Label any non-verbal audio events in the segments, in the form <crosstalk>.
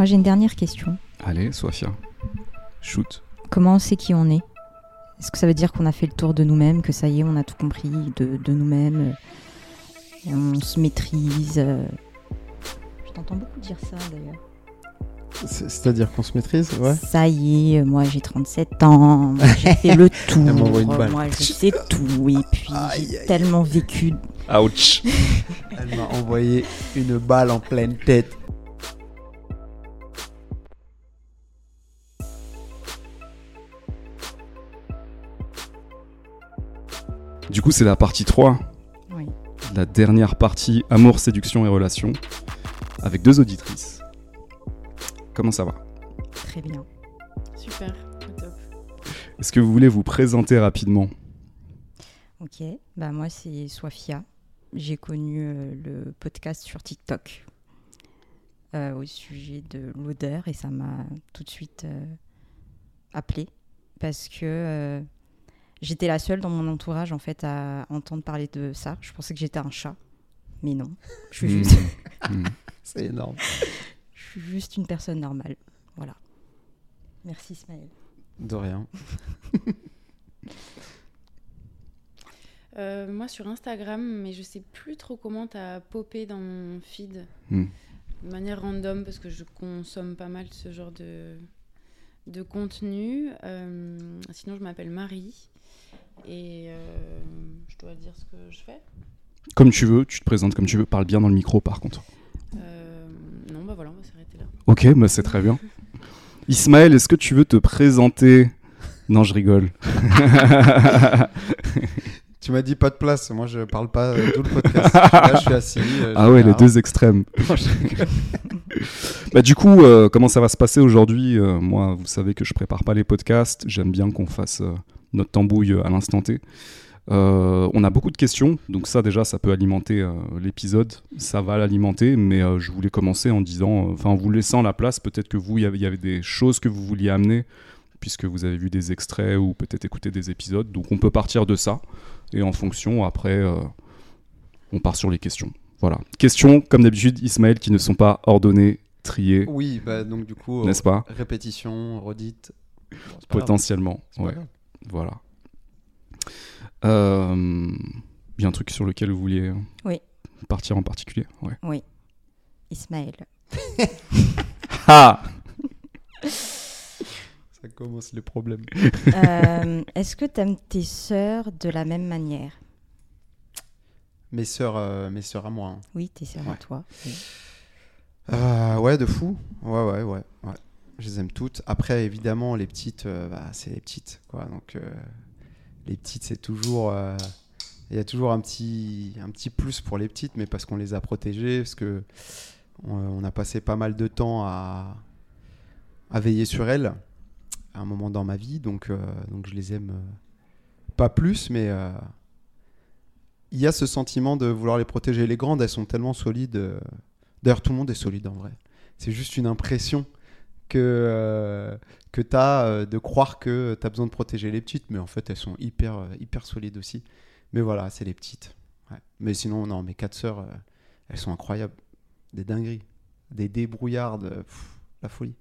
Moi, j'ai une dernière question. Allez, Sofia, shoot. Comment on sait qui on est? Est-ce que ça veut dire qu'on a fait le tour de nous-mêmes, que ça y est, on a tout compris de, de nous-mêmes euh, On se maîtrise euh Je t'entends beaucoup dire ça d'ailleurs. C'est- C'est-à-dire qu'on se maîtrise, ouais. Ça y est, moi j'ai 37 ans, j'ai <laughs> fait le tour, Elle m'envoie une balle. moi je sais tout, et puis Aïe, j'ai aïe, tellement vécu. Ouch Elle m'a envoyé une balle en pleine tête. Du coup, c'est la partie 3, Oui. la dernière partie amour, séduction et relations, avec deux auditrices. Comment ça va? Très bien. Super, au top. Est-ce que vous voulez vous présenter rapidement? Ok, bah moi c'est Sofia. J'ai connu euh, le podcast sur TikTok euh, au sujet de l'odeur et ça m'a tout de suite euh, appelé parce que euh, j'étais la seule dans mon entourage en fait à entendre parler de ça. Je pensais que j'étais un chat, mais non. Je suis Hmm. juste, Hmm. <laughs> C'est énorme. je suis juste une personne normale. Voilà. Merci Ismaël. De rien. <laughs> Euh, moi sur Instagram, mais je sais plus trop comment t'as popé dans mon feed Hmm. de manière random parce que je consomme pas mal ce genre de, de contenu. Euh, sinon, je m'appelle Marie et euh, je dois dire ce que je fais. Comme tu veux, tu te présentes comme tu veux, parle bien dans le micro par contre. Euh, non, bah voilà, on va s'arrêter là. Ok, bah c'est très bien. <laughs> Ismaël, est-ce que tu veux te présenter? Non, je rigole. <laughs> Tu m'as dit pas de place. Moi, je parle pas euh, tout le podcast. Là, je suis assis. euh, ah ouais, les deux extrêmes. <laughs> bah du coup, euh, comment ça va se passer aujourd'hui? Euh, Moi, vous savez que je prépare pas les podcasts. J'aime bien qu'on fasse euh, notre tambouille à l'instant T. Euh, on a beaucoup de questions, donc ça déjà, ça peut alimenter euh, l'épisode. Ça va l'alimenter, mais euh, je voulais commencer en disant, enfin, en vous laissant la place. Peut-être que vous, il y avait- il y avait des choses que vous vouliez amener, puisque vous avez vu des extraits ou peut-être écouté des épisodes. Donc on peut partir de ça, et en fonction, après, on part sur les questions. Voilà. Questions, comme d'habitude, Ismaël, qui ne sont pas ordonnées, triées, Oui, bah donc du coup, n'est-ce pas? répétition, redite. Bon, Potentiellement. Ouais. Voilà. Euh, Il y a un truc sur lequel vous vouliez euh, Oui. partir en particulier ouais. Oui. Ismaël. <laughs> Ah Ça commence les problèmes. <laughs> Euh, Est-ce que tu aimes tes sœurs de la même manière? Mes sœurs, euh, mes sœurs à moi. hein. Oui, tes sœurs à toi. oui. Euh, ouais, de fou. Ouais, ouais, ouais, ouais. Je les aime toutes. Après, évidemment, les petites, euh, bah, c'est les petites, quoi. Donc, euh, les petites, c'est toujours. euh, Il y a toujours un petit, un petit plus pour les petites, mais parce qu'on les a protégées, parce que on, a passé pas mal de temps à, à veiller sur elles à un moment dans ma vie, donc, donc je les aime pas plus, mais il y a ce sentiment de vouloir les protéger. Les grandes, elles sont tellement solides. D'ailleurs, tout le monde est solide en vrai. C'est juste une impression que, euh, que tu as de croire que tu as besoin de protéger les petites, mais en fait, elles sont hyper, euh, hyper solides aussi. Mais voilà, c'est les petites. Ouais. Mais sinon, non, mes quatre sœurs, euh, elles sont incroyables. Des dingueries. Des débrouillardes. euh, pff, la folie.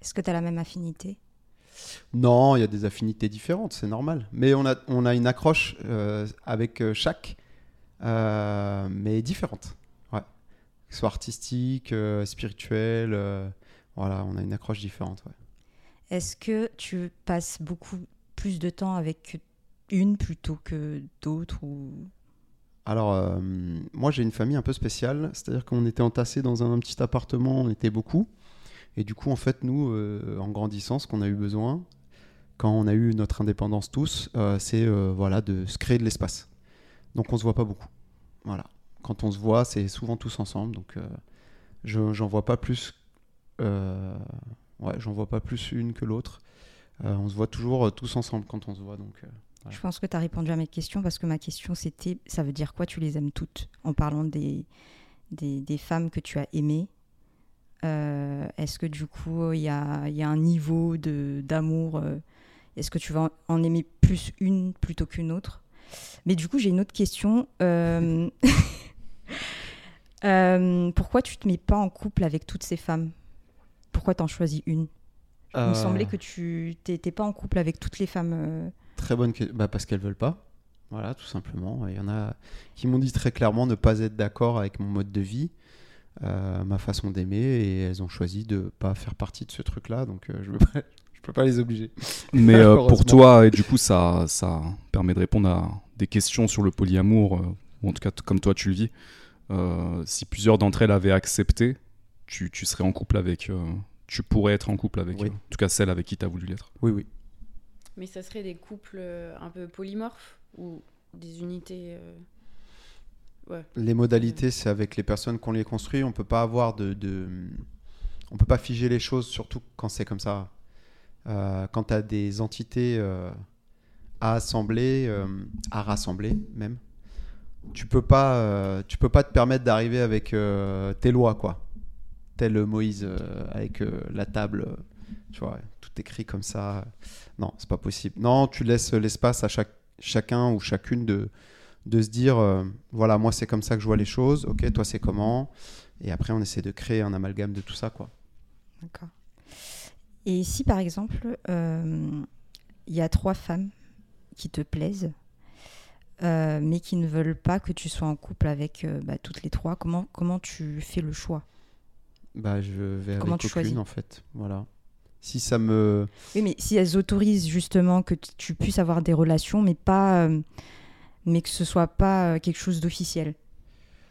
Est-ce que tu as la même affinité? Non, il y a des affinités différentes, c'est normal. Mais on a, on a une accroche euh, avec euh, chaque, euh, mais différente. Ouais. Que ce soit artistique, euh, spirituelle, euh, voilà, on a une accroche différente. ouais. Est-ce que tu passes beaucoup plus de temps avec une plutôt que d'autres ou... Alors, euh, moi j'ai une famille un peu spéciale, c'est-à-dire qu'on était entassés dans un, petit appartement, on était beaucoup. Et du coup, en fait, nous, euh, en grandissant, ce qu'on a eu besoin, quand on a eu notre indépendance tous, euh, c'est euh, voilà, de se créer de l'espace. Donc on se voit pas beaucoup. Voilà. Quand on se voit, c'est souvent tous ensemble. Donc euh, je j'en vois pas plus. Euh, ouais, j'en vois pas plus une que l'autre. Euh, on se voit toujours euh, tous ensemble quand on se voit. Donc. Je pense que tu as répondu à mes questions parce que ma question c'était ça veut dire quoi tu les aimes toutes en parlant des, des, femmes que tu as aimées? Est-ce que du coup il y a, y a un niveau d'amour Est-ce que tu vas en- aimer plus une plutôt qu'une autre? Mais du coup j'ai une autre question. <laughs> Pourquoi tu te mets pas en couple avec toutes ces femmes? Pourquoi t'en choisis une Il me Euh, semblait que tu t'étais pas en couple avec toutes les femmes. euh, Très bonne question. Bah, parce qu'elles veulent pas. Voilà, tout simplement. Il y en a qui m'ont dit très clairement ne pas être d'accord avec mon mode de vie, euh, ma façon d'aimer, et elles ont choisi de pas faire partie de ce truc-là. Donc euh, je ne pas, <laughs> je peux pas les obliger. Mais euh, pour toi, et du coup, ça, ça permet de répondre à des questions sur le polyamour, euh, ou en tout cas comme toi tu le vis. Euh, si plusieurs d'entre elles avaient accepté, tu, tu serais en couple avec. Tu pourrais être en couple avec. Oui. euh, en tout cas, celle avec qui tu as voulu l'être. Oui, oui. Mais ça serait des couples euh, un peu polymorphes ou des unités. euh, Ouais. Les modalités, c'est avec les personnes qu'on les construit. On peut pas avoir de, de- on peut pas figer les choses, surtout quand c'est comme ça. Euh, quand tu as des entités euh, à assembler, euh, à rassembler même, tu peux pas, euh, tu peux pas te permettre d'arriver avec euh, tes lois quoi. Tel Moïse euh, avec euh, la table, euh, tu vois, tout écrit comme ça. Non, c'est pas possible. Non, tu laisses l'espace à chaque, chacun ou chacune de de se dire voilà moi c'est comme ça que je vois les choses ok toi c'est comment? Et après on essaie de créer un amalgame de tout ça quoi D'accord. Et si par exemple, il y a trois femmes qui te plaisent, mais qui ne veulent pas que tu sois en couple avec bah, toutes les trois, comment, comment tu fais le choix? Bah je vais Comment avec tu aucune choisis en fait. Voilà. Si ça me Oui, mais si elles autorisent justement que tu puisses avoir des relations, mais pas, euh, mais que ce soit pas euh, quelque chose d'officiel.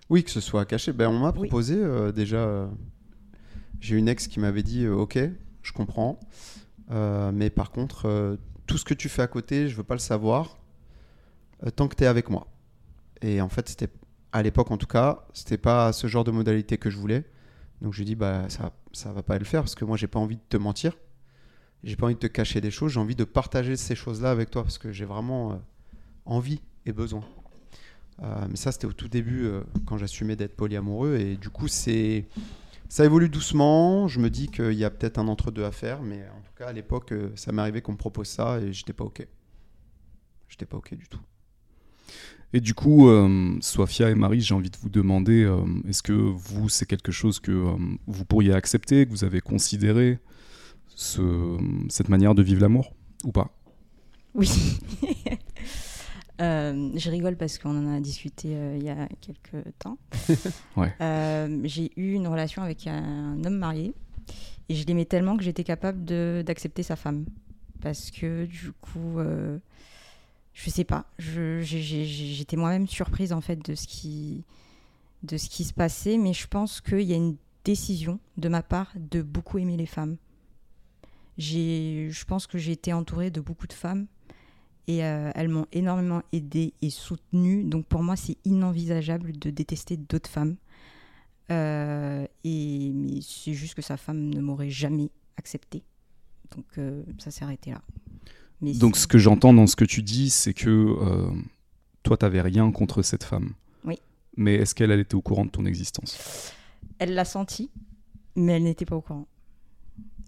oui que ce soit caché. Ben on m'a Oui. proposé euh, déjà j'ai une ex qui m'avait dit ok je comprends. Mais par contre tout ce que tu fais à côté je veux pas le savoir tant que tu es avec moi. Et en fait c'était à l'époque en tout cas c'était pas ce genre de modalité que je voulais donc je lui dis bah ça ça va pas le faire parce que moi j'ai pas envie de te mentir. J'ai pas envie de te cacher des choses. J'ai envie de partager ces choses là avec toi parce que j'ai vraiment euh, envie et besoin. Euh, mais ça c'était au tout début euh, quand j'assumais d'être polyamoureux. Et du coup c'est ça évolue doucement. Je me dis qu'il y a peut-être un entre deux à faire. Mais en tout cas à l'époque ça m'est arrivé qu'on me propose ça et j'étais pas ok. J'étais pas ok du tout Et du coup, euh, Sophia et Marie, j'ai envie de vous demander euh, est-ce que vous, c'est quelque chose que euh, vous pourriez accepter, que vous avez considéré, ce- cette manière de vivre l'amour ou pas? Oui. <laughs> Je rigole parce qu'on en a discuté il y a quelques temps. <laughs> Ouais. J'ai eu une relation avec un homme marié et je l'aimais tellement que j'étais capable d'accepter sa femme. Parce que du coup, je sais pas, j'étais moi-même surprise en fait de ce, qui, se passait, mais je pense qu'il y a une décision de ma part de beaucoup aimer les femmes. Je pense que j'ai été entourée de beaucoup de femmes et euh, elles m'ont énormément aidée et soutenue. Donc pour moi, c'est inenvisageable de détester d'autres femmes. Euh, et mais c'est juste que sa femme ne m'aurait jamais accepté. Donc euh, ça s'est arrêté là. Mais Donc, ce que j'entends dans ce que tu dis, c'est que euh, toi, t'avais rien contre cette femme. Oui. Mais est-ce qu'elle elle était au courant de ton existence? Elle l'a senti, mais elle n'était pas au courant.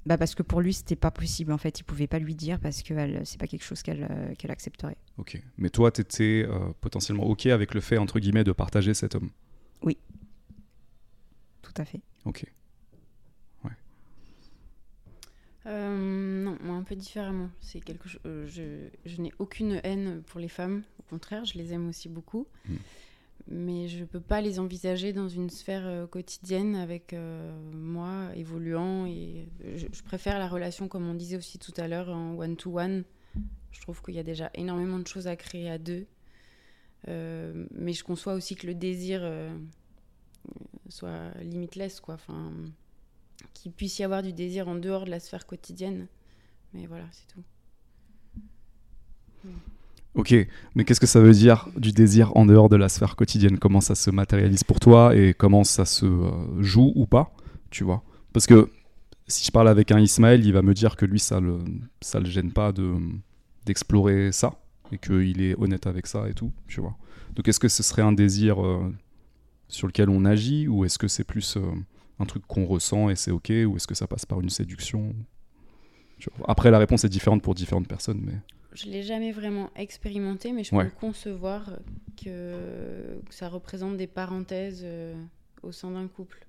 Bah parce que pour lui, c'était pas possible en fait. Il pouvait pas lui dire parce que c'est pas quelque chose qu'elle euh, accepterait. Ok. Mais toi, t'étais euh, potentiellement ok avec le fait, entre guillemets, de partager cet homme? Tout à fait. Ok. Euh, non, moi un peu différemment. C'est quelque chose. euh, je je n'ai aucune haine pour les femmes. Au contraire, je les aime aussi beaucoup. Mm. Mais je peux pas les envisager dans une sphère euh, quotidienne avec moi évoluant. Et je, je préfère la relation, comme on disait aussi tout à l'heure, en one to one. Je trouve qu'il y a déjà énormément de choses à créer à deux. Mais je conçois aussi que le désir soit limitless, quoi. Enfin, qu'il puisse y avoir du désir en dehors de la sphère quotidienne. Mais voilà, c'est tout. Ok, mais qu'est-ce que ça veut dire du désir en dehors de la sphère quotidienne? Comment ça se matérialise pour toi et comment ça se euh, joue ou pas Tu vois? Parce que si je parle avec un Ismaël, il va me dire que lui, ça le, ça le gêne pas de d'explorer ça et qu'il est honnête avec ça et tout, tu vois? Donc est-ce que ce serait un désir euh, sur lequel on agit ou est-ce que c'est plus euh, un truc qu'on ressent et c'est ok ou est-ce que ça passe par une séduction. Après, la réponse est différente pour différentes personnes, mais Je l'ai jamais vraiment expérimenté, mais je Ouais. peux concevoir que, que ça représente des parenthèses euh, au sein d'un couple.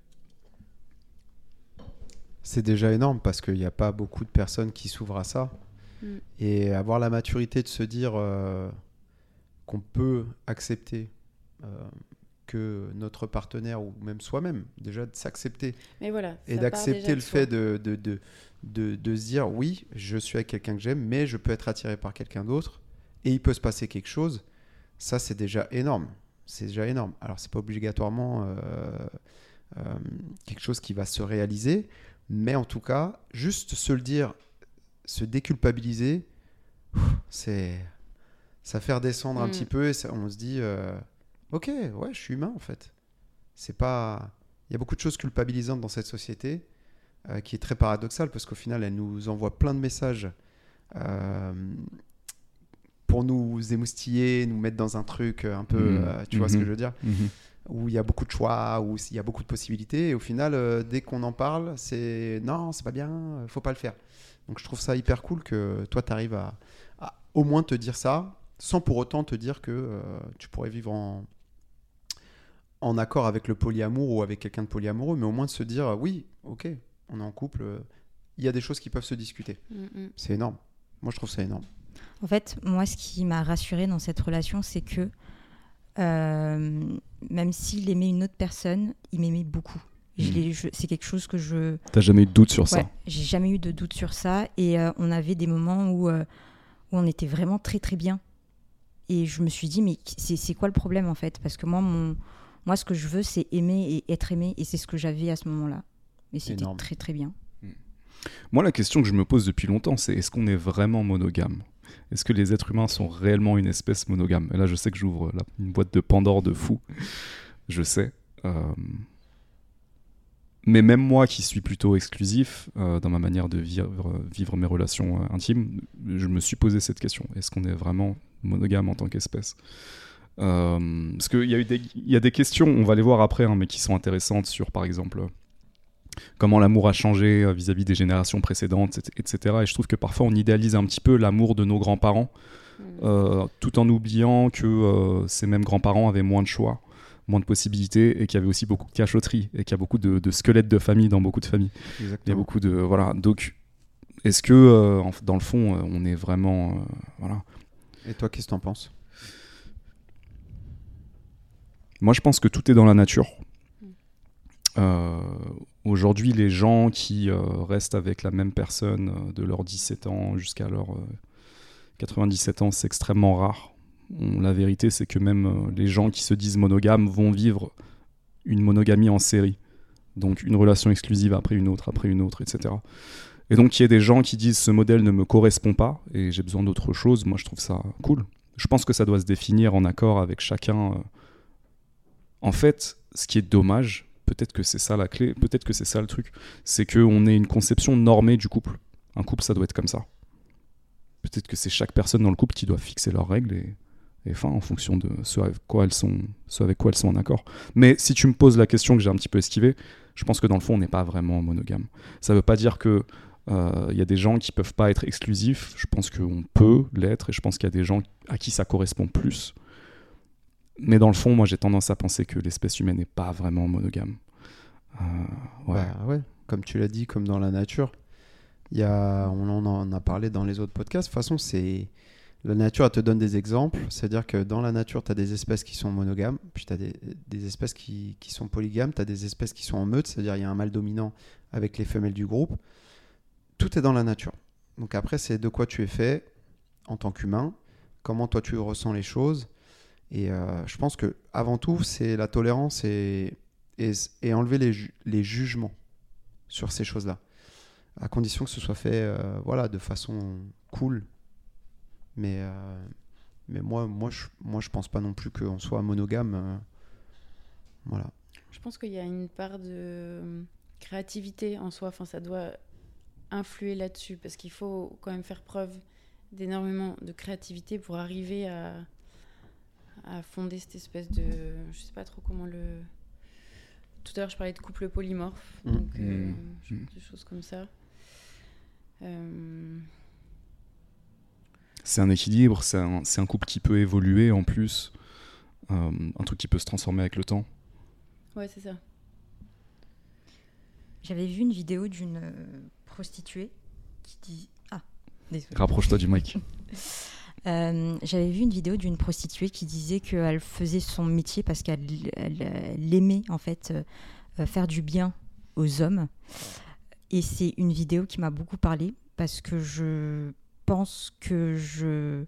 C'est déjà énorme parce qu'il n'y a pas beaucoup de personnes qui s'ouvrent à ça. Mm. Et avoir la maturité de se dire euh, qu'on peut accepter euh, que notre partenaire ou même soi-même, déjà de s'accepter Mais voilà. et d'accepter le fait de, de, de, de, de se dire oui, je suis avec quelqu'un que j'aime, mais je peux être attiré par quelqu'un d'autre et il peut se passer quelque chose, ça c'est déjà énorme. C'est déjà énorme. Alors c'est pas obligatoirement euh, euh, quelque chose qui va se réaliser, mais en tout cas, juste se le dire, se déculpabiliser, c'est ça fait redescendre un Mm. petit peu et ça- on se dit euh, ok, ouais, je suis humain en fait. C'est pas il y a beaucoup de choses culpabilisantes dans cette société euh, qui est très paradoxale parce qu'au final, elle nous envoie plein de messages euh, pour nous émoustiller, nous mettre dans un truc un peu, Mhm. euh, tu vois ce que Mhm. je veux dire, Mhm. où il y a beaucoup de choix, où il y a beaucoup de possibilités. Et au final, euh, dès qu'on en parle, c'est non, c'est pas bien, euh, faut pas le faire. Donc je trouve ça hyper cool que toi, tu arrives à, à au moins te dire ça, sans pour autant te dire que euh, tu pourrais vivre en, en accord avec le polyamour ou avec quelqu'un de polyamoureux, mais au moins de se dire oui, ok, on est en couple, il y a des choses qui peuvent se discuter. Mm, mm. C'est énorme. Moi, je trouve ça énorme. En fait, moi, ce qui m'a rassurée dans cette relation, c'est que euh, même s'il aimait une autre personne, il m'aimait beaucoup. Je l'ai- je- C'est quelque chose que je. T'as jamais eu de doute sur ça? Ouais, j'ai jamais eu de doute sur ça. Et euh, on avait des moments où, euh, où on était vraiment très très bien. Et je me suis dit, mais c'est c'est quoi le problème en fait? Parce que moi, mon, moi, ce que je veux, c'est aimer et être aimé. Et c'est ce que j'avais à ce moment-là. Et c'était très très bien. Moi, la question que je me pose depuis longtemps, c'est est-ce qu'on est vraiment monogame? Est-ce que les êtres humains sont réellement une espèce monogame? Et là, je sais que j'ouvre une boîte de Pandore de fou. Je sais. Euh, Mais même moi, qui suis plutôt exclusif euh, dans ma manière de vivre, vivre mes relations euh, intimes, je me suis posé cette question. Est-ce qu'on est vraiment monogame en tant qu'espèce? Parce qu'il y, a eu des- il y a des questions, on va les voir après, hein, mais qui sont intéressantes sur, par exemple, comment l'amour a changé euh, vis-à-vis des générations précédentes, et- etc. Et je trouve que parfois on idéalise un petit peu l'amour de nos grands-parents, Mm. euh, tout en oubliant que euh, ces mêmes grands-parents avaient moins de choix, moins de possibilités, et qu'il y avait aussi beaucoup de cachotterie, et qu'il y a beaucoup de, de squelettes de famille dans beaucoup de familles. Il y a Exactement. beaucoup de... Voilà, donc... Est-ce que, euh, en- dans le fond, euh, on est vraiment... euh, voilà. Et toi, qu'est-ce que t'en penses? Moi, je pense que tout est dans la nature. Mm. Euh, Aujourd'hui, les gens qui euh, restent avec la même personne euh, de leurs 17 ans jusqu'à leurs euh, 97 ans, c'est extrêmement rare. On- la vérité, c'est que même euh, les gens qui se disent monogames vont vivre une monogamie en série. Donc une relation exclusive après une autre, après une autre, etc. Et donc il y a des gens qui disent ce modèle ne me correspond pas et j'ai besoin d'autre chose. Moi, je trouve ça cool. Je pense que ça doit se définir en accord avec chacun. En fait, ce qui est dommage, peut-être que c'est ça la clé, peut-être que c'est ça le truc, c'est qu'on ait une conception normée du couple. Un couple, ça doit être comme ça. Peut-être que c'est chaque personne dans le couple qui doit fixer leurs règles et, enfin, en fonction de ce avec quoi elles sont, ce avec quoi elles sont en accord. Mais si tu me poses la question que j'ai un petit peu esquivée, je pense que dans le fond, on n'est pas vraiment monogame. Ça ne veut pas dire que euh, il y a des gens qui peuvent pas être exclusifs. Je pense qu'on peut l'être et je pense qu'il y a des gens à qui ça correspond plus. Mais dans le fond, moi, j'ai tendance à penser que l'espèce humaine n'est pas vraiment monogame. Euh, ouais. Bah ouais, comme tu l'as dit, comme dans la nature. Y a, on en a parlé dans les autres podcasts. De toute façon, c'est la nature, elle te donne des exemples. C'est-à-dire que dans la nature, tu as des espèces qui sont monogames, puis tu as des, espèces qui, qui sont polygames, tu as des espèces qui sont en meute, c'est-à-dire il y a un mâle dominant avec les femelles du groupe. Tout est dans la nature. Donc après, c'est de quoi tu es fait en tant qu'humain, comment toi tu ressens les choses. Et euh, je pense que avant tout, c'est la tolérance et, et, enlever les, les jugements sur ces choses-là. À condition que ce soit fait euh, voilà, de façon cool. Mais, euh, mais moi, moi, je, moi, je pense pas non plus qu'on soit monogame. voilà. Je pense qu'il y a une part de créativité en soi. Enfin, ça doit influer là-dessus parce qu'il faut quand même faire preuve d'énormément de créativité pour arriver à, à fonder cette espèce de. Je sais pas trop comment le. Tout à l'heure, je parlais de couple polymorphe, Mm. donc euh, Mm. je- Mm. des choses comme ça. Euh, C'est un équilibre, c'est un, c'est un couple qui peut évoluer en plus, euh, un truc qui peut se transformer avec le temps. Ouais, c'est ça. J'avais vu une vidéo d'une prostituée qui dit. Ah, désolé. Rapproche-toi du mic. <laughs> Euh, J'avais vu une vidéo d'une prostituée qui disait qu'elle faisait son métier parce qu'elle elle- elle aimait en fait euh, euh, faire du bien aux hommes. Et c'est une vidéo qui m'a beaucoup parlé parce que je pense que je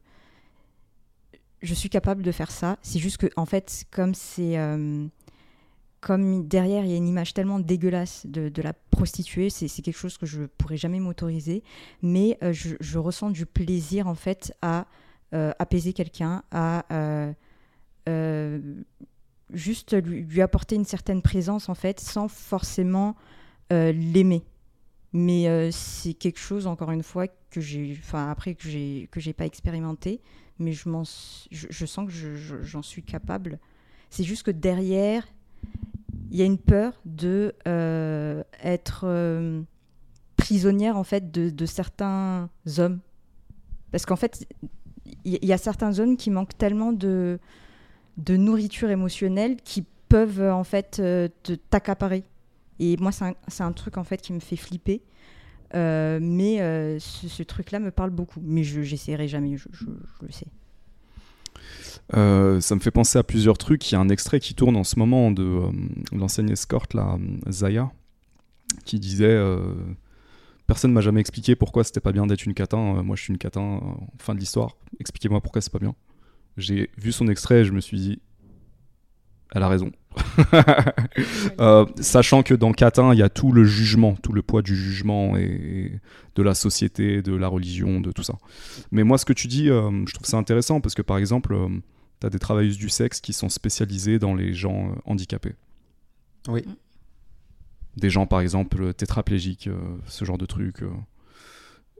je suis capable de faire ça. C'est juste que en fait, comme c'est comme derrière il y a une image tellement dégueulasse de, la prostituée, c'est quelque chose que je pourrais jamais m'autoriser. Mais je, je ressens du plaisir en fait à apaiser quelqu'un, à euh, euh, juste lui, apporter une certaine présence en fait, sans forcément euh, l'aimer. Mais euh, c'est quelque chose encore une fois que j'ai, enfin après que j'ai que j'ai pas expérimenté, mais je m'en, je, sens que je- je- j'en suis capable. C'est juste que derrière, il y a une peur de euh, être euh, prisonnière en fait de, de certains hommes, parce qu'en fait, il y, a certains hommes qui manquent tellement de nourriture émotionnelle qui peuvent euh, en fait euh, t'accaparer. Et moi, c'est un, truc en fait qui me fait flipper. Euh, mais ce, truc-là me parle beaucoup. Mais je j'essaierai jamais, je, le sais. Ça me fait penser à plusieurs trucs. Il y a un extrait qui tourne en ce moment de l'ancienne escorte, là, Zaya, qui disait Personne m'a jamais expliqué pourquoi c'était pas bien d'être une catin. Euh, moi, je suis une catin. euh, fin de l'histoire. Expliquez-moi pourquoi c'est pas bien. J'ai vu son extrait et je me suis dit Elle a raison. <laughs> Euh, sachant que dans Catin, il y a tout le jugement, tout le poids du jugement et de la société, de la religion, de tout ça. Mais moi, ce que tu dis, euh, je trouve ça intéressant parce que par exemple, tu as des travailleuses du sexe qui sont spécialisées dans les gens euh, handicapés. Oui. Des gens, par exemple, tétraplégiques, euh, ce genre de trucs. euh.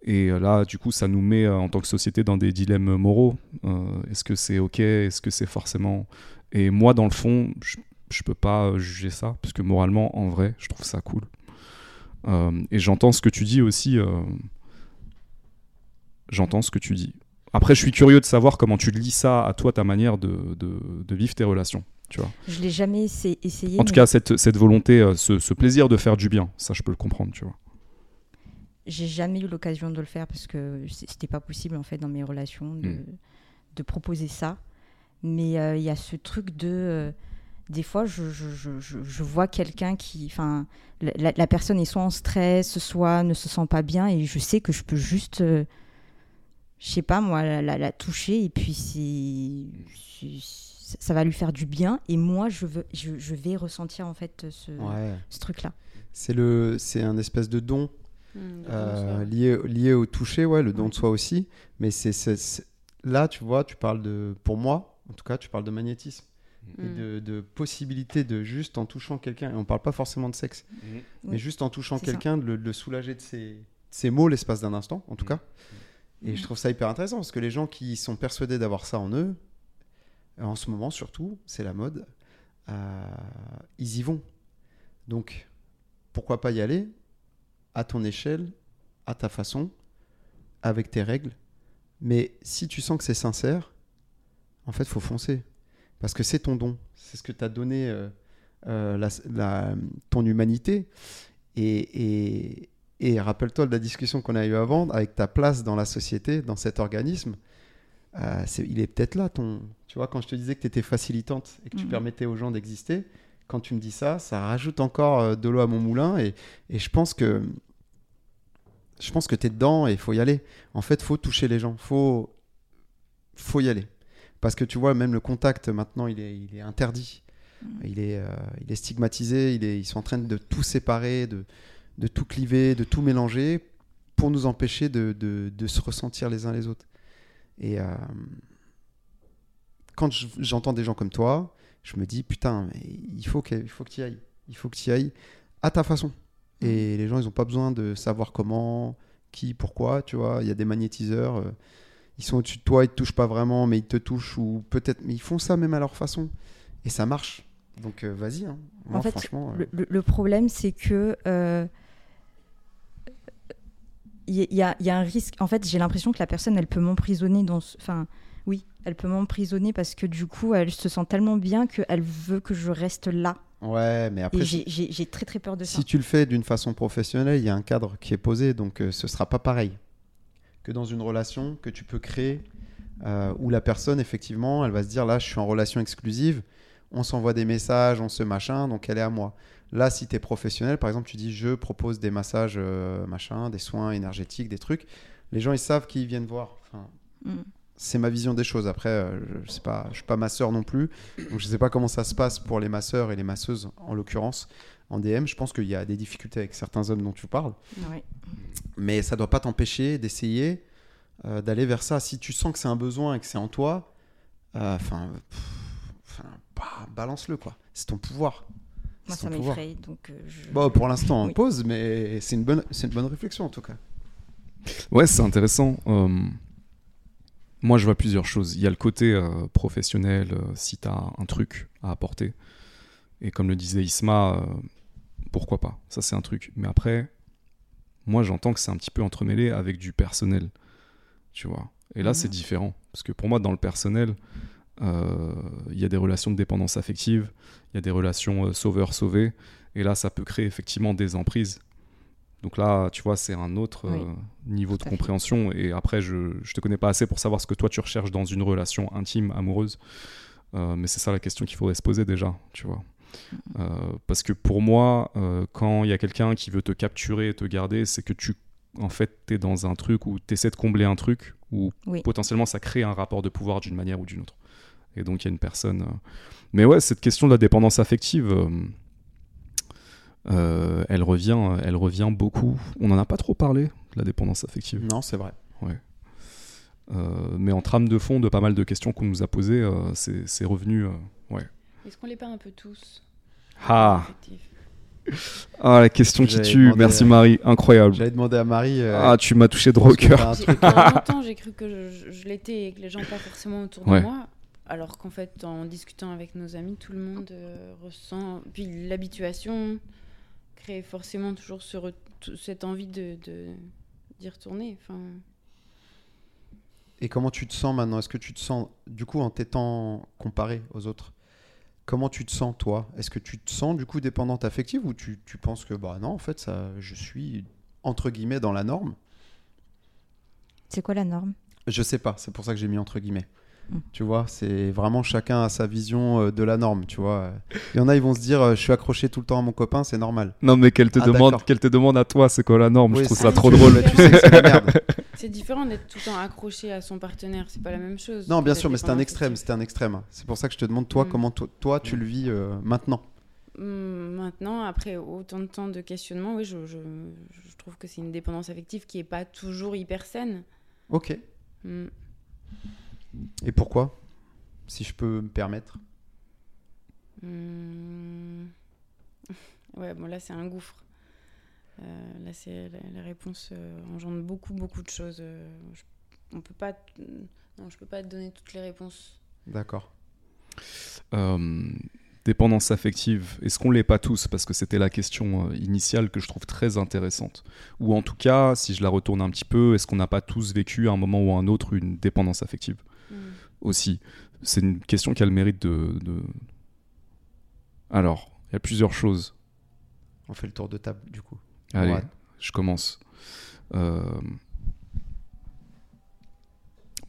Et euh, là, du coup, ça nous met euh, en tant que société dans des dilemmes moraux. Euh, Est-ce que c'est OK? Est-ce que c'est forcément. Et moi, dans le fond, je, je peux pas euh, juger ça, parce que moralement, en vrai, je trouve ça cool. Euh, et j'entends ce que tu dis aussi. euh, J'entends ce que tu dis. Après, je suis curieux de savoir comment tu lis ça à toi, ta manière de, de vivre tes relations. Tu vois. Je l'ai jamais essa- essayé. En tout cas, cette, cette volonté, euh, ce, ce plaisir de faire du bien, ça, je peux le comprendre, tu vois. j'ai jamais eu l'occasion de le faire parce que c'était pas possible en fait dans mes relations de, Mm. de proposer ça. Mais euh, il y a ce truc de euh, des fois je, je, je, je- je vois quelqu'un qui enfin la, personne est soit en stress soit ne se sent pas bien et je sais que je peux juste euh, je sais pas moi la, la- la toucher et puis c'est- ça va lui faire du bien et moi je veux je, je vais ressentir en fait ce, Ouais. ce truc là C'est le, c'est un espèce de don Mmh, de euh, lié, lié au toucher, ouais, le don Ouais. de soi aussi. Mais c'est, là, tu vois, tu parles de, pour moi, en tout cas, tu parles de magnétisme et Mmh. de, de possibilité de juste en touchant quelqu'un. Et on parle pas forcément de sexe, mais Oui, juste en touchant quelqu'un, de le, de le soulager de ses, de ses mots l'espace d'un instant, en tout cas. Et je trouve ça hyper intéressant parce que les gens qui sont persuadés d'avoir ça en eux, en ce moment surtout, c'est la mode, euh, ils y vont. Donc, pourquoi pas y aller à ton échelle, à ta façon, avec tes règles. Mais si tu sens que c'est sincère, en fait, faut foncer. Parce que c'est ton don. C'est ce que t'as donné euh, euh, ton humanité. Et, et, et rappelle-toi de la discussion qu'on a eue avant, avec ta place dans la société, dans cet organisme. Euh, il est peut-être là, ton. Tu vois, quand je te disais que tu étais facilitante et que tu Mhm. permettais aux gens d'exister, quand tu me dis ça, ça rajoute encore euh, de l'eau à mon moulin. Et, et je pense que. Je pense que tu es dedans et il faut y aller. En fait, faut toucher les gens. Faut, faut y aller. Parce que tu vois, même le contact, maintenant, il est, il est interdit. Il est, euh, il est stigmatisé. Il est, ils sont en train de tout séparer, de, de tout cliver, de tout mélanger pour nous empêcher de, de- de se ressentir les uns les autres. Et euh, quand je- j'entends des gens comme toi, je me dis putain, mais il faut que, il faut que tu y ailles. Il faut que tu y ailles à ta façon. Et les gens, ils n'ont pas besoin de savoir comment, qui, pourquoi. Tu vois, il y a des magnétiseurs. euh, ils sont au-dessus de toi, ils te touchent pas vraiment, mais ils te touchent ou peut-être, mais ils font ça même à leur façon. Et ça marche. Donc euh, vas-y. hein. En fait, franchement, euh, Le, problème, c'est que il y, a- il y a un risque. En fait, j'ai l'impression que la personne, elle peut m'emprisonner dans. ce- Enfin, oui, elle peut m'emprisonner parce que du coup, elle se sent tellement bien qu'elle veut que je reste là, Ouais, mais après, j'ai- très très peur de ça. si tu le fais d'une façon professionnelle, il y a un cadre qui est posé, donc euh, ce sera pas pareil que dans une relation que tu peux créer euh, où la personne, effectivement, elle va se dire là, je suis en relation exclusive, on s'envoie des messages, on se machin, donc elle est à moi. Là, si tu es professionnel, par exemple, tu dis je propose des massages, euh, machin, des soins énergétiques, des trucs, les gens ils savent qui ils viennent voir. Enfin, Mm. C'est ma vision des choses. Après, euh, je sais pas, je suis pas masseur non plus, donc je sais pas comment ça se passe pour les masseurs et les masseuses en l'occurrence en DM. Je pense qu'il y a des difficultés avec certains hommes dont tu parles, mais ça doit pas t'empêcher d'essayer euh, d'aller vers ça. Si tu sens que c'est un besoin et que c'est en toi, euh, enfin, bah, balance-le quoi. C'est ton pouvoir. Moi, ça m'effraie. Donc, euh, je... Bon, pour l'instant, on Oui. pause, mais c'est une bonne, c'est une bonne réflexion en tout cas. Ouais, c'est intéressant. Moi, je vois plusieurs choses. Il y a le côté euh, professionnel, euh, si tu as un truc à apporter. Et comme le disait Isma, euh, pourquoi pas? Ça, c'est un truc. Mais après, moi, j'entends que c'est un petit peu entremêlé avec du personnel. Tu vois Et là, c'est différent. Parce que pour moi, dans le personnel, il y a des relations de dépendance affective, il y a des relations sauveur-sauvé. Et là, ça peut créer effectivement des emprises. Donc là, tu vois, c'est un autre Oui. euh, niveau de fait. compréhension. Et après, je, je te connais pas assez pour savoir ce que toi tu recherches dans une relation intime, amoureuse. Euh, mais c'est ça la question qu'il faudrait se poser déjà, tu vois. Euh, parce que pour moi, euh, quand il y a quelqu'un qui veut te capturer et te garder, c'est que tu, en fait, es dans un truc où tu essaies de combler un truc où Oui. potentiellement ça crée un rapport de pouvoir d'une manière ou d'une autre. Et donc il y a une personne. Mais ouais, cette question de la dépendance affective, euh, elle revient, elle revient beaucoup. On n'en a pas trop parlé de la dépendance affective. Non, c'est vrai. Euh, mais en trame de fond de pas mal de questions qu'on nous a posées, euh, c'est c'est revenu. euh, ouais. Est-ce qu'on l'est pas un peu tous? Ah, ah, la question qui J'avais tue. demandé Merci à- Marie, incroyable. J'avais demandé à Marie. euh, Ah, tu m'as touché droit au cœur. Pendant euh, longtemps, j'ai cru que je, je l'étais et que les gens pas forcément autour Ouais. de moi. Alors qu'en fait, en discutant avec nos amis, tout le monde euh, ressent. Puis l'habituation crée forcément toujours ce cette envie de de- d'y retourner. Enfin, Et comment tu te sens maintenant? Est-ce que tu te sens, du coup, en t'étant comparé aux autres, comment tu te sens toi? Est-ce que tu te sens du coup dépendante affective ou tu, tu penses que bah non, en fait, ça, je suis entre guillemets dans la norme? C'est quoi la norme? Je sais pas, c'est pour ça que j'ai mis entre guillemets. Mm. Tu vois, c'est vraiment chacun a sa vision euh, de la norme, tu vois. Il y en a, ils vont se dire, euh, je suis accroché tout le temps à mon copain, c'est normal. Non, mais qu'elle te, Ah, demande, qu'elle te demande à toi, c'est quoi la norme? Je trouve ça trop drôle. Tu sais <laughs> c'est différent d'être tout le temps accroché à son partenaire. C'est pas la même chose. Non, bien sûr, mais c'est un extrême, c'est un extrême. C'est pour ça que je te demande, toi, Mm. comment to- toi, tu le vis euh, maintenant? Hum, Maintenant, après autant de temps de questionnement, oui, je, je, je trouve que c'est une dépendance affective qui est pas toujours hyper saine. Ok. Et pourquoi Si je peux me permettre? Hum. <laughs> Ouais, bon là c'est un gouffre. Euh, là c'est la, la réponse euh, engendre beaucoup beaucoup de choses. Euh, je, on peut pas, t- non, je peux pas te donner toutes les réponses. D'accord. Euh, dépendance affective, est-ce qu'on l'est pas tous? Parce que c'était la question initiale que je trouve très intéressante. Ou en tout cas, si je la retourne un petit peu, est-ce qu'on n'a pas tous vécu à un moment ou à un autre une dépendance affective? Hum. aussi C'est une question qui a le mérite de... de- Alors, il y a plusieurs choses. On fait le tour de table, du coup. Allez, Ouais. je commence. Euh,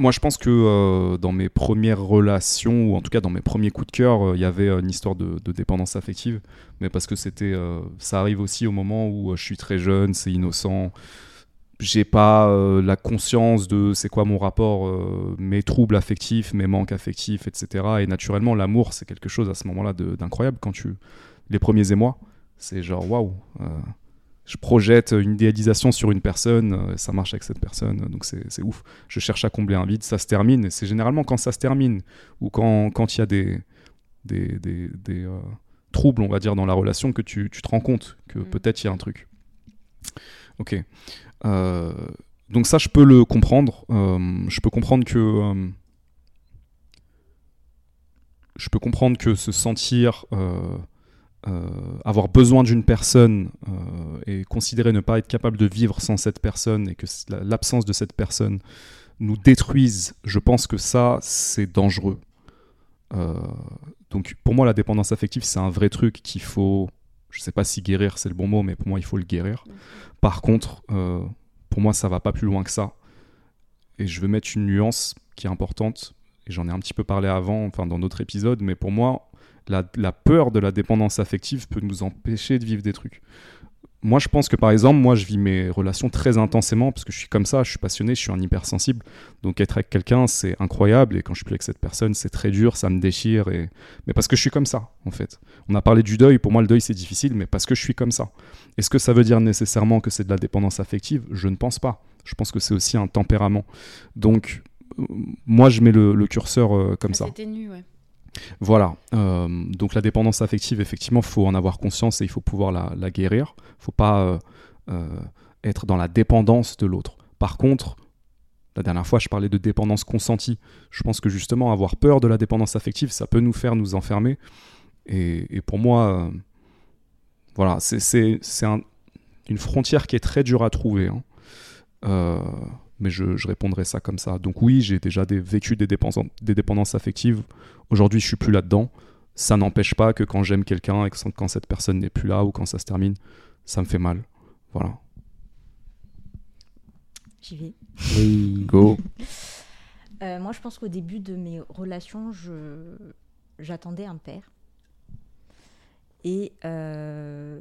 Moi, je pense que euh, dans mes premières relations, ou en tout cas dans mes premiers coups de cœur, euh, il y avait une histoire de, de dépendance affective. Mais parce que c'était, ça arrive aussi au moment où je suis très jeune, c'est innocent. J'ai pas euh, la conscience de c'est quoi mon rapport, euh, mes troubles affectifs, mes manques affectifs, etc. Et naturellement, l'amour, c'est quelque chose à ce moment-là d'incroyable. Quand tu les premiers émois, c'est genre waouh. euh, je projette une idéalisation sur une personne, ça marche avec cette personne, donc c'est ouf. Je cherche à combler un vide, ça se termine, et c'est généralement quand ça se termine, ou quand quand il y a des, des, des, des, euh, troubles, on va dire, dans la relation, que tu, tu te rends compte que Mm. peut-être il y a un truc. Ok. Euh, donc ça, je peux le comprendre. Euh, je peux comprendre que... euh, je peux comprendre que se sentir... avoir besoin d'une personne et considérer ne pas être capable de vivre sans cette personne et que l'absence de cette personne nous détruise, je pense que ça, c'est dangereux. Donc pour moi, la dépendance affective, c'est un vrai truc qu'il faut, je sais pas si guérir c'est le bon mot, mais pour moi, il faut le guérir. Par contre, euh, pour moi, ça va pas plus loin que ça. Et je veux mettre une nuance qui est importante, et j'en ai un petit peu parlé avant, enfin dans d'autres épisodes, mais pour moi, la, la peur de la dépendance affective peut nous empêcher de vivre des trucs. Moi, je pense que par exemple, moi, je vis mes relations très intensément parce que je suis comme ça, je suis passionné, je suis un hypersensible. Donc, être avec quelqu'un, c'est incroyable. Et quand je suis avec cette personne, c'est très dur, ça me déchire. Et... Mais parce que je suis comme ça, en fait. On a parlé du deuil. Pour moi, le deuil, c'est difficile, mais parce que je suis comme ça. Est-ce que ça veut dire nécessairement que c'est de la dépendance affective? Je ne pense pas. Je pense que c'est aussi un tempérament. Donc, euh, moi, je mets le, le curseur euh, comme ça. C'est ténu, ouais. Voilà. Euh, donc la dépendance affective, effectivement, faut en avoir conscience et il faut pouvoir la, la guérir. Il ne faut pas euh, euh, être dans la dépendance de l'autre. Par contre, la dernière fois, je parlais de dépendance consentie. Je pense que justement, avoir peur de la dépendance affective, ça peut nous faire nous enfermer. Et, pour moi, voilà, c'est- c'est c'est un- une frontière qui est très dure à trouver. hein. Mais je, je répondrai ça comme ça. Donc oui, j'ai déjà des, vécu des dépendances, des dépendances affectives. Aujourd'hui, je suis plus là-dedans. Ça n'empêche pas que quand j'aime quelqu'un et que quand cette personne n'est plus là ou quand ça se termine, ça me fait mal. Voilà. J'y vais. Oui. <laughs> Go. Euh, moi, je pense qu'au début de mes relations, je... j'attendais un père. Et, euh,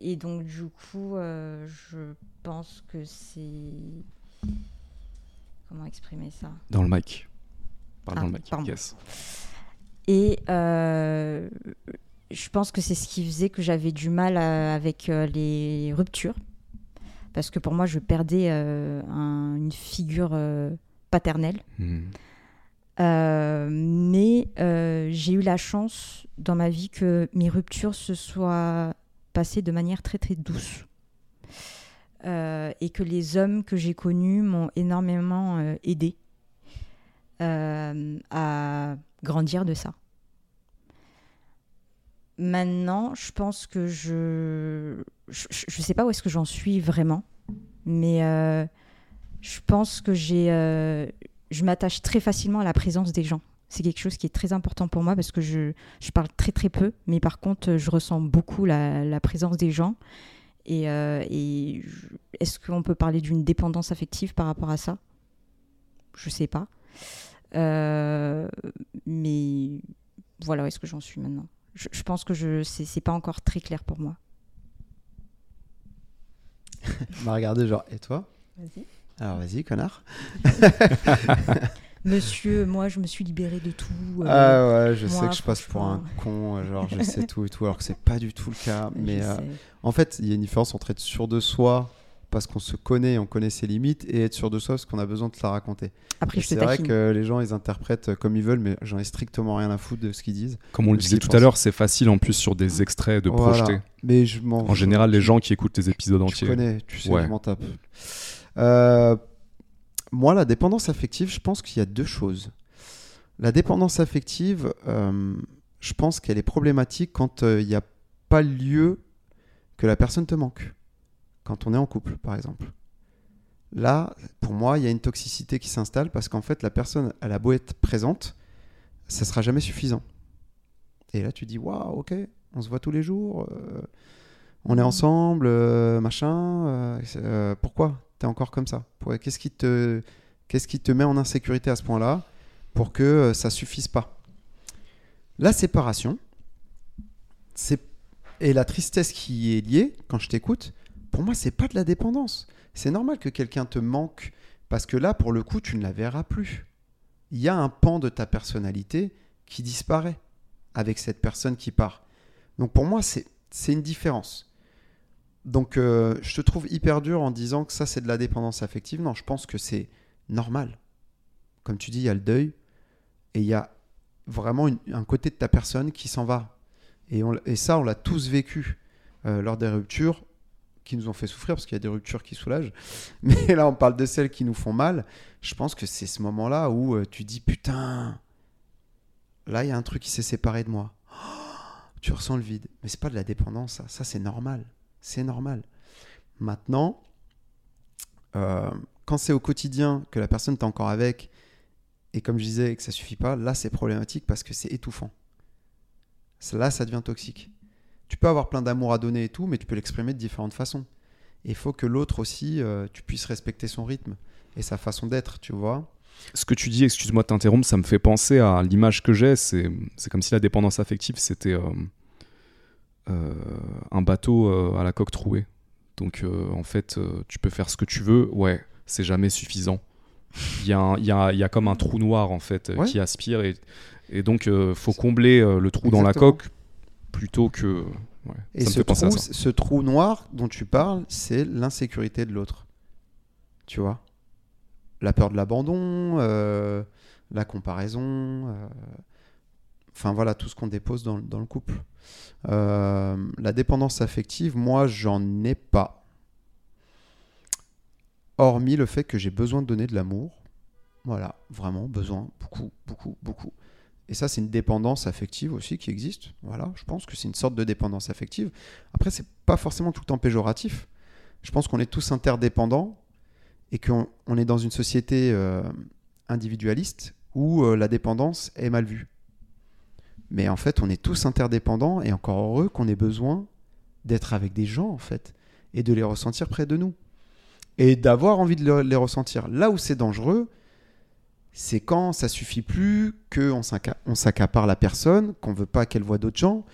et donc, du coup, euh, je pense que c'est. Comment exprimer ça? Dans le mic. Parle Ah, dans le mic. pardon. Yes. Et euh, je pense que c'est ce qui faisait que j'avais du mal à- avec euh, les ruptures. Parce que pour moi, je perdais euh, un- une figure euh, paternelle. Hmm. Euh, mais euh, j'ai eu la chance dans ma vie que mes ruptures se soient passées de manière très très douce. Euh, et que les hommes que j'ai connus m'ont énormément euh, aidé euh, à grandir de ça. Maintenant, je pense que je je, je sais pas où est-ce que j'en suis vraiment, mais je pense que j'ai je m'attache très facilement à la présence des gens. C'est quelque chose qui est très important pour moi parce que je, je parle très très peu, mais par contre, je ressens beaucoup la, la présence des gens. Et, euh, et est-ce qu'on peut parler d'une dépendance affective par rapport à ça? Je sais pas. Euh, mais voilà où est-ce que j'en suis maintenant. Je, je pense que je c'est c'est pas encore très clair pour moi. <laughs> On m'a regardé genre, et toi? Vas-y. Alors vas-y, connard. <laughs> Monsieur, moi, je me suis libérée de tout. euh, ah ouais, je sais que je passe pour un con, euh, genre je sais tout et tout, alors que c'est pas du tout le cas. Mais euh, en fait, il y a une différence entre être sûr de soi parce qu'on se connaît, on connaît ses limites, et être sûr de soi parce qu'on a besoin de te la raconter. Après, Et C'est vrai que les gens, ils interprètent comme ils veulent, mais j'en ai strictement rien à foutre de ce qu'ils disent. Comme on le disait tout à l'heure, c'est facile en plus sur des extraits de Voilà. projeter. Mais je m'en En général, les gens qui écoutent les épisodes Tu entiers. connais, tu sais, Ouais. je m'en tape. Euh, moi, la dépendance affective, je pense qu'il y a deux choses. La dépendance affective, euh, je pense qu'elle est problématique quand euh, il n'y a pas lieu que la personne te manque. Quand on est en couple, par exemple. Là, pour moi, il y a une toxicité qui s'installe parce qu'en fait, la personne, elle a beau être présente, ça sera jamais suffisant. Et là, tu dis, waouh, ok, on se voit tous les jours, euh, on est ensemble, euh, machin. pourquoi? T'es encore comme ça Qu'est-ce qui te, qui te met en insécurité à ce point-là pour que euh, ça suffise pas? La séparation, c'est et la tristesse qui est liée quand je t'écoute. Pour moi, c'est pas de la dépendance. C'est normal que quelqu'un te manque parce que là, pour le coup, tu ne la verras plus. Il y a un pan de ta personnalité qui disparaît avec cette personne qui part. Donc pour moi, c'est une différence. Donc euh, je te trouve hyper dur en disant que ça c'est de la dépendance affective. Non, je pense que c'est normal. Comme tu dis, il y a le deuil et il y a vraiment un côté de ta personne qui s'en va. Et ça, on l'a tous vécu euh, lors des ruptures qui nous ont fait souffrir, parce qu'il y a des ruptures qui soulagent. <laughs> Mais là, on parle de celles qui nous font mal. Je pense que c'est ce moment-là où euh, tu dis, putain, là, il y a un truc qui s'est séparé de moi. <gasps> tu ressens le vide. Mais c'est pas de la dépendance, ça. Ça, c'est normal. C'est normal. Maintenant, euh, quand c'est au quotidien que la personne t'es encore avec et comme je disais que ça suffit pas, là c'est problématique parce que c'est étouffant. Là, ça devient toxique. Tu peux avoir plein d'amour à donner et tout, mais tu peux l'exprimer de différentes façons. Il faut que l'autre aussi, euh, tu puisses respecter son rythme et sa façon d'être, tu vois. Ce que tu dis, excuse-moi de t'interrompre, ça me fait penser à l'image que j'ai. C'est, comme si la dépendance affective, c'était euh, un bateau à la coque trouée. Donc, en fait, tu peux faire ce que tu veux. Ouais, c'est jamais suffisant. Il y, a il, y a, il y a comme un trou noir, en fait, qui aspire. Et, et donc, il faut combler le trou dans la coque plutôt que. et ce trou, ce trou noir dont tu parles, c'est l'insécurité de l'autre. Tu vois? La peur de l'abandon, euh, la comparaison. Euh, enfin voilà, tout ce qu'on dépose dans, le couple. Euh, la dépendance affective, moi, j'en ai pas. Hormis le fait que j'ai besoin de donner de l'amour. Voilà, vraiment besoin, beaucoup, beaucoup, beaucoup. Et ça, c'est une dépendance affective aussi qui existe. Voilà, je pense que c'est une sorte de dépendance affective. Après, c'est pas forcément tout le temps péjoratif. Je pense qu'on est tous interdépendants et qu'on on est dans une société euh, individualiste où euh, la dépendance est mal vue. Mais en fait, on est tous interdépendants et encore heureux qu'on ait besoin d'être avec des gens, en fait, et de les ressentir près de nous. Et d'avoir envie de les ressentir. Là où c'est dangereux, c'est quand ça suffit plus, qu'on on s'accapare la personne, qu'on veut pas qu'elle voit d'autres gens,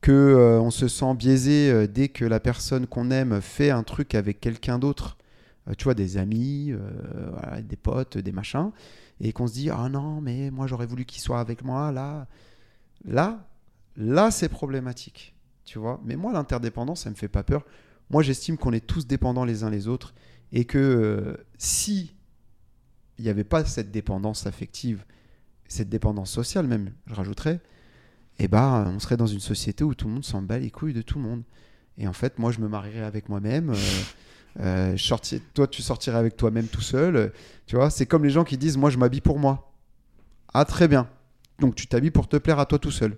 que euh, se sent biaisé euh, dès que la personne qu'on aime fait un truc avec quelqu'un d'autre, euh, tu vois, des amis, des potes, des machins, et qu'on se dit ah non mais moi j'aurais voulu qu'il soit avec moi là, là, là c'est problématique, tu vois. Mais moi l'interdépendance ça me fait pas peur. Moi j'estime qu'on est tous dépendants les uns les autres et que si il n'y avait pas cette dépendance affective, cette dépendance sociale même, je rajouterais, eh ben, on serait dans une société où tout le monde s'en bat les couilles de tout le monde. Et en fait, moi, je me marierais avec moi-même. Euh, euh, toi, tu sortirais avec toi-même tout seul. tu vois, c'est comme les gens qui disent, moi, je m'habille pour moi. Ah, très bien. Donc, tu t'habilles pour te plaire à toi tout seul.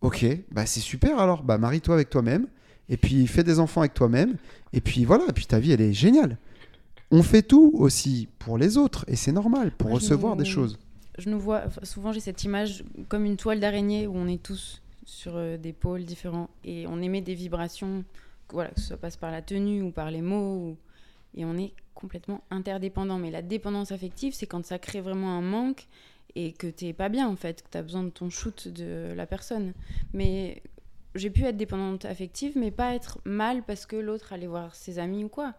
Ok, bah c'est super alors. Bah marie-toi avec toi-même. Et puis fais des enfants avec toi-même. Et puis voilà, et puis ta vie, elle est géniale on fait tout aussi pour les autres et c'est normal pour recevoir des choses. Je nous vois souvent j'ai cette image comme une toile d'araignée où on est tous sur euh, des pôles différents et on émet des vibrations voilà que ça passe par la tenue ou par les mots et on est complètement interdépendant mais la dépendance affective c'est quand ça crée vraiment un manque et que t'es pas bien en fait que tu as besoin de ton shoot de la personne mais j'ai pu être dépendante affective mais pas être mal parce que l'autre allait voir ses amis ou quoi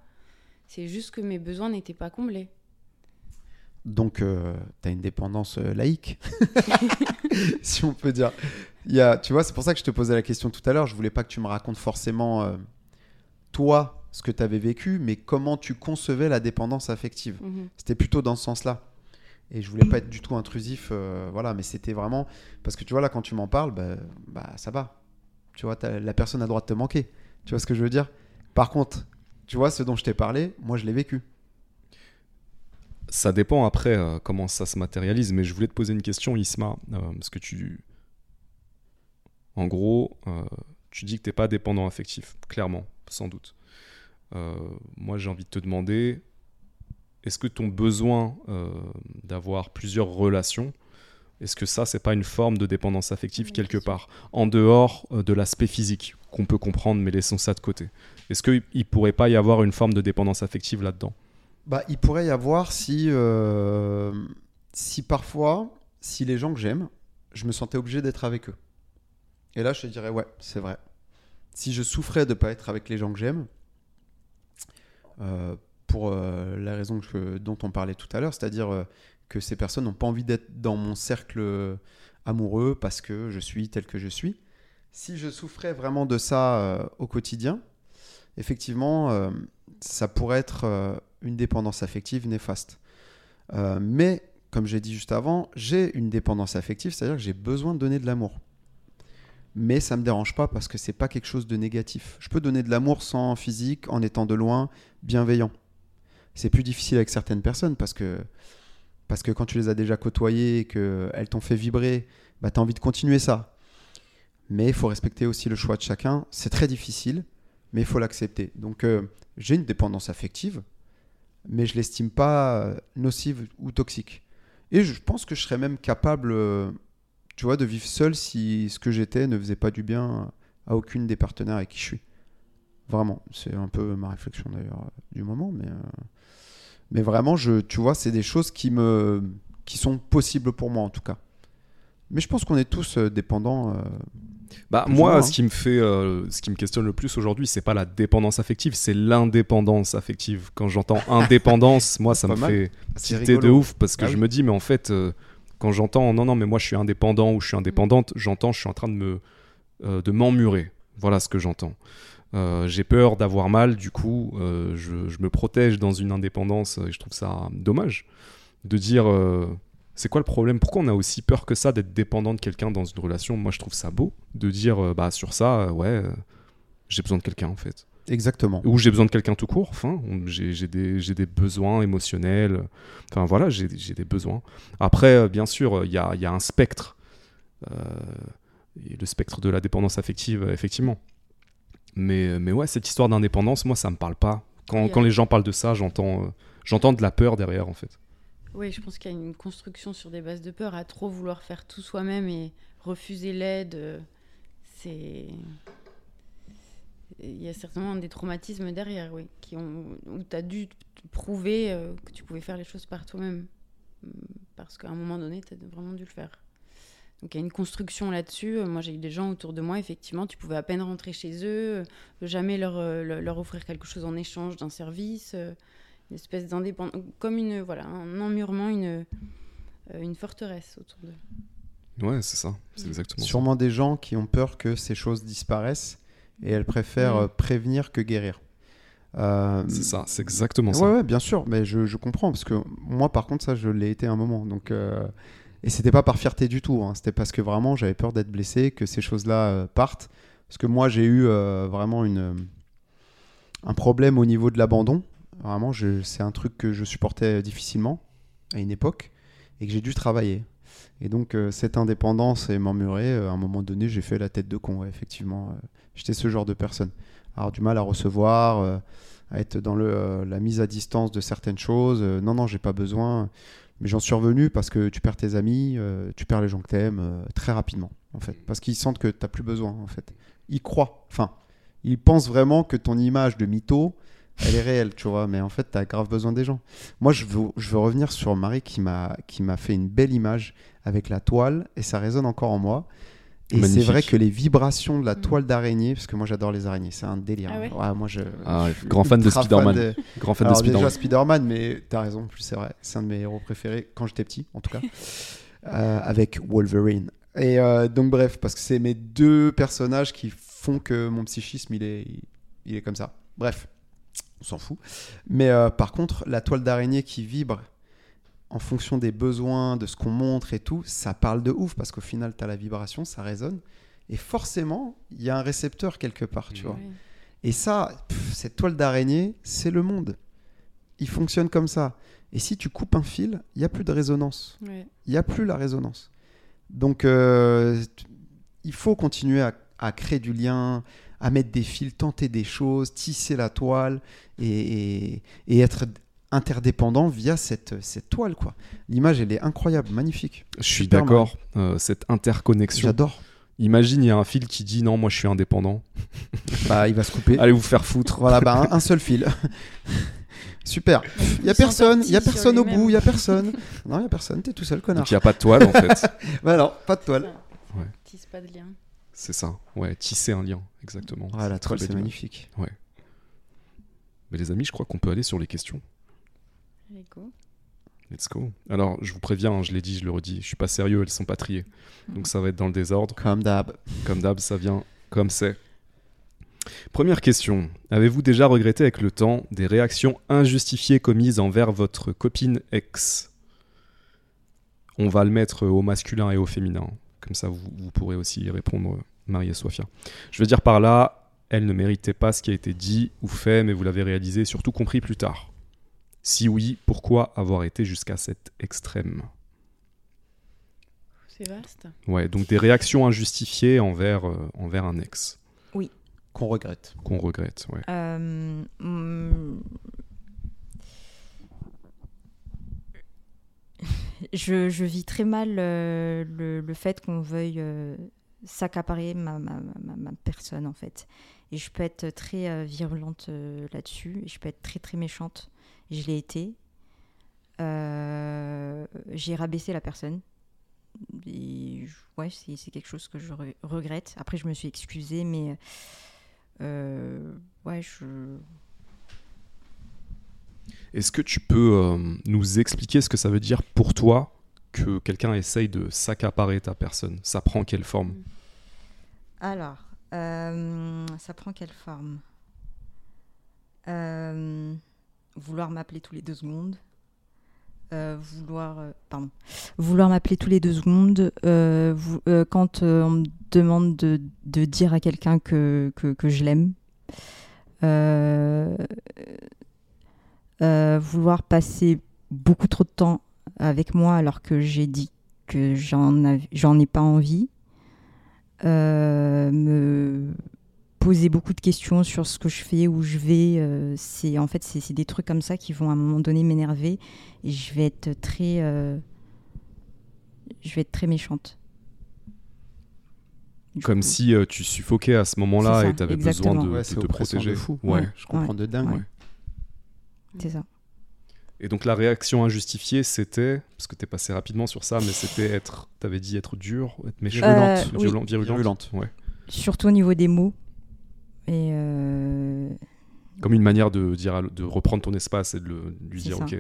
c'est juste que mes besoins n'étaient pas comblés. Donc, euh, tu as une dépendance euh, laïque, <laughs> si on peut dire. Il y a, tu vois, c'est pour ça que je te posais la question tout à l'heure. Je voulais pas que tu me racontes forcément, euh, toi, ce que tu avais vécu, mais comment tu concevais la dépendance affective. Mhm. C'était plutôt dans ce sens-là. Et je voulais pas être du tout intrusif, voilà, mais c'était vraiment. Parce que tu vois, là, quand tu m'en parles, bah, bah, ça va. Tu vois, la personne a le droit de te manquer. Tu vois ce que je veux dire? Par contre, tu vois, ce dont je t'ai parlé, moi je l'ai vécu. Ça dépend après euh, comment ça se matérialise, mais je voulais te poser une question, Isma, euh, parce que tu. En gros, euh, tu dis que tu n'es pas dépendant affectif, clairement, sans doute. moi, j'ai envie de te demander est-ce que ton besoin d'avoir plusieurs relations, est-ce que ça, c'est pas une forme de dépendance affective quelque part, en dehors de l'aspect physique qu'on peut comprendre, mais laissons ça de côté est-ce qu'il ne pourrait pas y avoir une forme de dépendance affective là-dedans? Bah, Il pourrait y avoir si, euh, si parfois, si les gens que j'aime, je me sentais obligé d'être avec eux. Et là, je te dirais, ouais, c'est vrai. Si je souffrais de ne pas être avec les gens que j'aime, euh, pour euh, la raison dont on parlait tout à l'heure, c'est-à-dire que ces personnes n'ont pas envie d'être dans mon cercle amoureux parce que je suis tel que je suis. Si je souffrais vraiment de ça au quotidien, effectivement, euh, ça pourrait être euh, une dépendance affective néfaste. Euh, mais, comme j'ai dit juste avant, j'ai une dépendance affective, c'est-à-dire que j'ai besoin de donner de l'amour. Mais ça ne me dérange pas parce que c'est pas quelque chose de négatif. Je peux donner de l'amour sans physique, en étant de loin, bienveillant. C'est plus difficile avec certaines personnes parce que, parce que quand tu les as déjà côtoyées qu'elles t'ont fait vibrer, bah, tu as envie de continuer ça. Mais il faut respecter aussi le choix de chacun. C'est très difficile mais il faut l'accepter. Donc euh, j'ai une dépendance affective, mais je l'estime pas euh, nocive ou toxique. Et je pense que je serais même capable, euh, tu vois, de vivre seul si ce que j'étais ne faisait pas du bien à aucune des partenaires avec qui je suis. Vraiment, c'est un peu ma réflexion d'ailleurs euh, du moment, mais, euh, mais vraiment, je, tu vois, c'est des choses qui, me, qui sont possibles pour moi en tout cas. Mais je pense qu'on est tous euh, dépendants. Bah, moi, moins, ce hein. qui me fait, euh, ce qui me questionne le plus aujourd'hui, c'est pas la dépendance affective, c'est l'indépendance affective. Quand j'entends <laughs> indépendance, moi, ça me mal. fait c'est tilter de ouf parce que Ah je oui. me dis, mais en fait, euh, quand j'entends non, non, mais moi, je suis indépendant ou je suis indépendante, j'entends, je suis en train de me, euh, de m'emmurer. Voilà ce que j'entends. Euh, j'ai peur d'avoir mal, du coup, euh, je, je me protège dans une indépendance et je trouve ça dommage de dire. euh, c'est quoi le problème? Pourquoi on a aussi peur que ça d'être dépendant de quelqu'un dans une relation? Moi, je trouve ça beau de dire, bah, sur ça, ouais, j'ai besoin de quelqu'un en fait. Exactement. Ou j'ai besoin de quelqu'un tout court. Enfin, j'ai des, besoins émotionnels. Enfin, voilà, j'ai des besoins. Après, bien sûr, il y a, y a un spectre. Et le spectre de la dépendance affective, effectivement. Mais, mais ouais, cette histoire d'indépendance, moi, ça me parle pas. Quand, Oui, quand euh. les gens parlent de ça, j'entends euh, j'entends de la peur derrière, en fait. Oui, je pense qu'il y a une construction sur des bases de peur à trop vouloir faire tout soi-même et refuser l'aide. euh, C'est. Il y a certainement des traumatismes derrière, oui, qui ont... où tu as dû prouver euh, que tu pouvais faire les choses par toi-même. Parce qu'à un moment donné, tu as vraiment dû le faire. Donc il y a une construction là-dessus. Euh, Moi, j'ai eu des gens autour de moi, effectivement, tu pouvais à peine rentrer chez eux, euh, jamais leur, euh, le- leur offrir quelque chose en échange d'un service. une espèce d'indépendance, comme une, voilà, un emmurement, une, une forteresse autour d'eux. Ouais, c'est ça. C'est exactement Sûrement des gens qui ont peur que ces choses disparaissent et elles préfèrent Mm. prévenir que guérir. Euh. C'est ça, c'est exactement ça. Ouais, ouais, bien sûr, mais je, je comprends parce que moi, par contre, ça, je l'ai été un moment. Donc, euh, et c'était pas par fierté du tout. hein, C'était parce que vraiment, j'avais peur d'être blessé, que ces choses-là euh, partent. Parce que moi, j'ai eu euh, vraiment euh, un problème au niveau de l'abandon. Vraiment, c'est un truc que je supportais difficilement à une époque et que j'ai dû travailler. Et donc, cette indépendance et m'emmurer, à un moment donné, j'ai fait la tête de con, effectivement. J'étais ce genre de personne. Alors, du mal à recevoir, à être dans la mise à distance de certaines choses. Non, non, j'ai pas besoin. Mais j'en suis revenu parce que tu perds tes amis, euh, tu perds les gens que t'aimes euh, très rapidement, en fait. Parce qu'ils sentent que t'as plus besoin, en fait. Ils croient. Enfin, ils pensent vraiment que ton image de mytho, elle est réelle, tu vois. Mais en fait, t'as grave besoin des gens. Moi, je veux, je veux revenir sur Marie qui m'a qui m'a fait une belle image avec la toile et ça résonne encore en moi. Et c'est vrai que les vibrations de la Mm. toile d'araignée, parce que moi j'adore les araignées, c'est un délire. Ah ouais moi je, Ah, je suis grand fan de Spider-Man. de- Grand fan Alors de Spider-Man. déjà Spider-Man, mais t'as raison, en plus c'est vrai, c'est un de mes héros préférés quand j'étais petit, en tout cas, <laughs> Euh, avec Wolverine. Et euh, donc bref, parce que c'est mes deux personnages qui font que mon psychisme il est, il est comme ça. Bref, on s'en fout. Mais euh, par contre, la toile d'araignée qui vibre en fonction des besoins, de ce qu'on montre et tout, ça parle de ouf parce qu'au final, tu as la vibration, ça résonne. Et forcément, il y a un récepteur quelque part, tu vois. Ouais. Et ça, pff, cette toile d'araignée, c'est le monde. Il fonctionne comme ça. Et si tu coupes un fil, il n'y a plus de résonance. Il n'y a plus la résonance. Donc, euh, il faut continuer à, à créer du lien, à mettre des fils, tenter des choses, tisser la toile et, et- et être interdépendant via cette, cette toile. quoi. L'image, elle est incroyable, magnifique. Je suis d'accord. euh, cette interconnexion. J'adore. Imagine, il y a un fil qui dit non, moi je suis indépendant. <laughs> Bah, il va se couper. Allez vous faire foutre. Voilà, bah, un, un seul fil. <laughs> Super. Il y a personne, il y a personne au bout, il y a personne. <laughs> Non, il y a personne, t'es tout seul, connard. Donc il n'y a pas de toile en fait. Bah non, pas de toile. Ouais. Tisse pas de lien. C'est ça. Ouais, tisser un lien, exactement. Ouais, la toile, c'est magnifique. Mais les amis, je crois qu'on peut aller sur les questions. Go. Let's go. Alors, je vous préviens, hein, je l'ai dit, je le redis, je suis pas sérieux, elles sont pas triées. Donc ça va être dans le désordre. Comme d'hab. Comme d'hab, ça vient comme c'est. Première question. Avez-vous déjà regretté avec le temps des réactions injustifiées commises envers votre copine ex? On va le mettre au masculin et au féminin. Comme ça, vous, vous pourrez aussi y répondre, Marie et Sophia. Je veux dire par là, elle ne méritait pas ce qui a été dit ou fait, mais vous l'avez réalisé et surtout compris plus tard. Si oui, pourquoi avoir été jusqu'à cet extrême C'est vaste. Ouais, donc des réactions injustifiées envers, euh, envers un ex Qu'on regrette. qu'on regrette. Ouais. Euh, hmm, je, je vis très mal euh, le, le fait qu'on veuille euh, s'accaparer ma, ma, ma, ma personne, en fait. Et je peux être très euh, virulente euh, là-dessus, et je peux être très, très méchante. Je l'ai été. Euh, J'ai rabaissé la personne. Et ouais, c'est quelque chose que je re- regrette. Après, je me suis excusée, mais euh, ouais, je. Est-ce que tu peux euh, nous expliquer ce que ça veut dire pour toi que quelqu'un essaye de s'accaparer ta personne? Ça prend quelle forme? Alors, ça prend quelle forme? Euh, Vouloir m'appeler tous les deux secondes. Euh, vouloir, euh, pardon, vouloir m'appeler tous les deux secondes. euh, quand on me demande de, de dire à quelqu'un que, que, que je l'aime. Vouloir passer beaucoup trop de temps avec moi alors que j'ai dit que j'en ai pas envie. Me poser beaucoup de questions sur ce que je fais, où je vais. euh, c'est en fait c'est des trucs comme ça qui vont à un moment donné m'énerver et je vais être très euh, je vais être très méchante. Du Comme coup, si euh, tu suffoquais à ce moment-là et tu avais besoin de, Ouais, de te protéger. de fou. Ouais. Ouais. Je comprends de dingue. Ouais. c'est ça. Et donc la réaction injustifiée, c'était, parce que tu es passé rapidement sur ça, mais c'était être, tu avais dit être dur, être méchant, Euh, oui. violent- virulente. Virulente. Ouais. Surtout au niveau des mots. Et euh, Comme une manière de dire, de reprendre ton espace et de, le- de lui dire, ça. ok,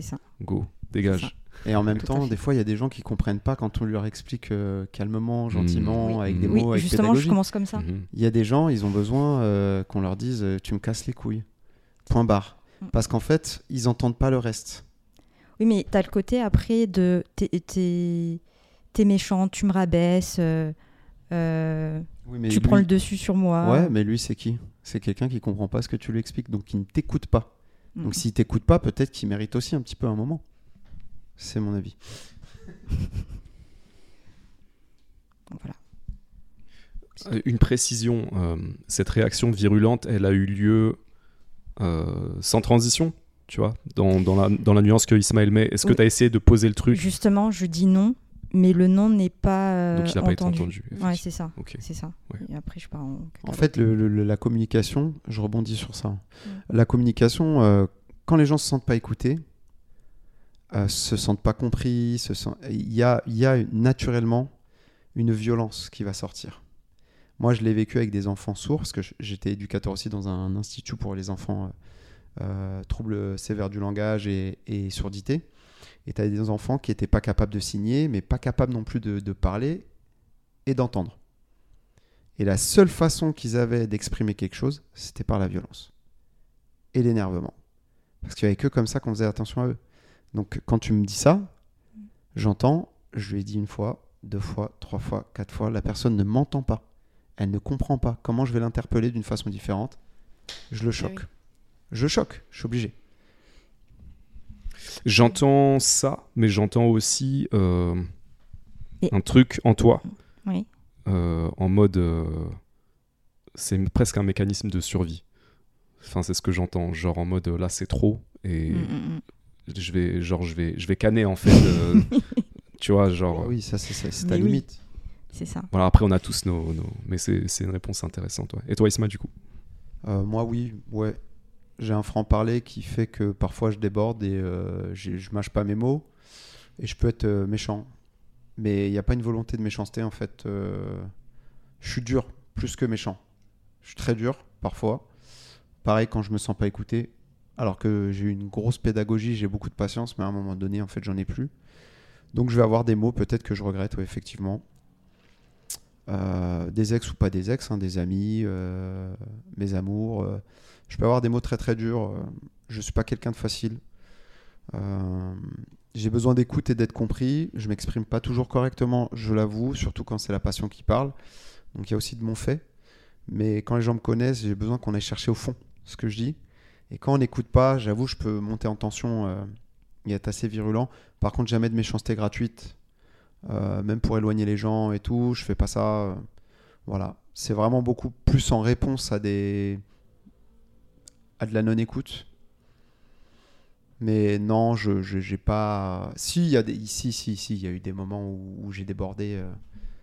ça. go, dégage. Et en même Tout temps, des fois, il y a des gens qui comprennent pas quand on leur explique euh, calmement, gentiment, Oui. avec des Oui, mots, Oui, avec justement, pédagogie. je commence comme ça. Mhm. Il y a des gens, ils ont besoin euh, qu'on leur dise tu me casses les couilles. Point barre. Mm. Parce qu'en fait, ils entendent pas le reste. Oui, mais t'as le côté après de t'es, méchant, tu me rabaisses, euh, euh, Oui, mais tu lui- prends le dessus sur moi. Ouais, mais lui, c'est qui? C'est quelqu'un qui comprend pas ce que tu lui expliques, donc qui ne t'écoute pas. Mm. Donc s'il t'écoute pas, peut-être qu'il mérite aussi un petit peu un moment. C'est mon avis. <laughs> Donc voilà. Euh, Une précision, euh, cette réaction virulente, elle a eu lieu euh, sans transition, tu vois, dans, dans la, dans la nuance que Ismaël met. Est-ce que Oui. tu as essayé de poser le truc? Justement, je dis non, mais le non n'est pas euh, Donc il n'a pas été entendu. Ouais, c'est ça. Ok. C'est ça. Ouais. Et après, je pars en. En fait, le- le- le- la communication, je rebondis sur ça. La communication, euh, quand les gens se sentent pas écoutés, euh, se sentent pas compris, se sent- il y a, il y a naturellement une violence qui va sortir. Moi, je l'ai vécu avec des enfants sourds, parce que j'étais éducateur aussi dans un institut pour les enfants euh, euh, troubles sévères du langage et, et surdité. Et tu as des enfants qui n'étaient pas capables de signer, mais pas capables non plus de, de parler et d'entendre. Et la seule façon qu'ils avaient d'exprimer quelque chose, c'était par la violence et l'énervement. Parce qu'il n'y avait que comme ça qu'on faisait attention à eux. Donc quand tu me dis ça, j'entends, je lui ai dit une fois, deux fois, trois fois, quatre fois, la personne ne m'entend pas. Elle ne comprend pas comment je vais l'interpeller d'une façon différente. Je le choque. oui. Je choque, je suis obligé. J'entends ça, mais j'entends aussi euh, Et- un truc en toi, Oui. euh, en mode. euh, c'est presque un mécanisme de survie. Enfin, c'est ce que j'entends, genre en mode là c'est trop et Mm, mm, mm. je vais genre je vais je vais canner en fait. euh, <laughs> tu vois, genre. Oui, ça c'est ça, c'est Mais ta oui. limite. C'est ça. Voilà, après on a tous nos, nos- mais c'est c'est une réponse intéressante. ouais. Et toi Isma du coup? Euh, moi, oui, ouais. J'ai un franc-parler qui fait que parfois je déborde et euh, je mâche pas mes mots et je peux être euh, méchant. Mais il n'y a pas une volonté de méchanceté en fait. euh, je suis dur, plus que méchant. Je suis très dur parfois. Pareil quand je me sens pas écouté. Alors que j'ai une grosse pédagogie, j'ai beaucoup de patience, mais à un moment donné, en fait, j'en ai plus. Donc je vais avoir des mots peut-être que je regrette, ouais, effectivement. Des ex ou pas des ex, hein, des amis, mes amours. Je peux avoir des mots très très durs. euh, je suis pas quelqu'un de facile. Euh, j'ai besoin d'écoute et d'être compris. Je m'exprime pas toujours correctement, je l'avoue, surtout quand c'est la passion qui parle. Donc il y a aussi de mon fait. Mais quand les gens me connaissent, j'ai besoin qu'on aille chercher au fond ce que je dis. Et quand on n'écoute pas, j'avoue, je peux monter en tension euh, et être assez virulent. Par contre, jamais de méchanceté gratuite. Même pour éloigner les gens et tout, je fais pas ça. voilà. C'est vraiment beaucoup plus en réponse à des à de la non-écoute. Mais non, je j'ai pas. Si, il y a des... si, si, si, il y a eu des moments où, où j'ai débordé. euh.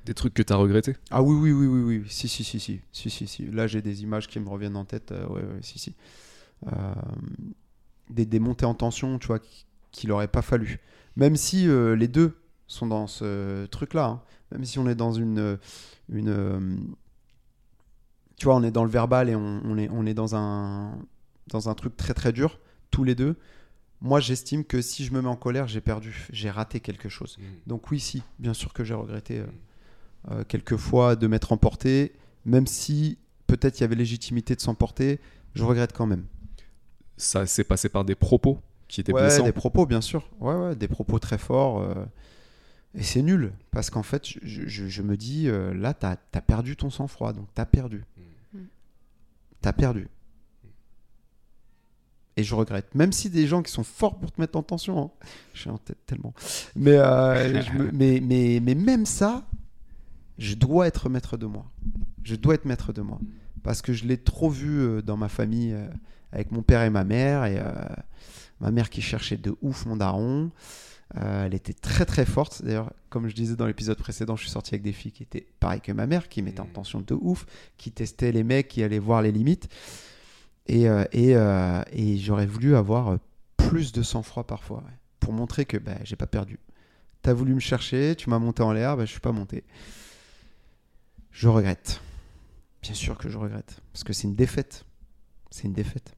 Des trucs que t'as regretté? Ah oui, oui, oui, oui, oui, si, si, si, si, si, si, si. Là, j'ai des images qui me reviennent en tête. euh, ouais, ouais, si, si. Euh, des, des montées en tension, tu vois, qui- qu'il n'aurait pas fallu. Même si euh, les deux sont dans ce truc-là, hein. même si on est dans une, une, tu vois, on est dans le verbal et on, on est, on est dans un, dans un truc très très dur, tous les deux. Moi, j'estime que si je me mets en colère, j'ai perdu, j'ai raté quelque chose. Donc oui, si, bien sûr que j'ai regretté euh, euh, quelquefois de m'être emporté, même si peut-être il y avait légitimité de s'emporter, je regrette quand même. Ça s'est passé par des propos qui étaient Ouais, blessants. des propos, bien sûr. Ouais, ouais, des propos très forts. euh, et c'est nul, parce qu'en fait, je, je- je me dis, euh, là, t'as as perdu ton sang-froid, donc t'as perdu. Mm. T'as perdu. Et je regrette. Même si des gens qui sont forts pour te mettre en tension, hein. je suis en tête tellement. Mais, euh, je me- <laughs> mais, mais, mais même ça, je dois être maître de moi. Je dois être maître de moi. Parce que je l'ai trop vu euh, dans ma famille euh, avec mon père et ma mère. Et euh, ma mère qui cherchait de ouf mon daron. Euh, elle était très très forte. D'ailleurs, comme je disais dans l'épisode précédent, je suis sorti avec des filles qui étaient pareilles que ma mère, qui mettaient en tension de ouf, qui testaient les mecs, qui allaient voir les limites. Et, euh, euh, et j'aurais voulu avoir euh, plus de sang-froid parfois, pour montrer que bah, j'ai pas perdu. T'as voulu me chercher, tu m'as monté en l'air, bah, je suis pas monté. Je regrette. Bien sûr que je regrette. Parce que c'est une défaite. C'est une défaite.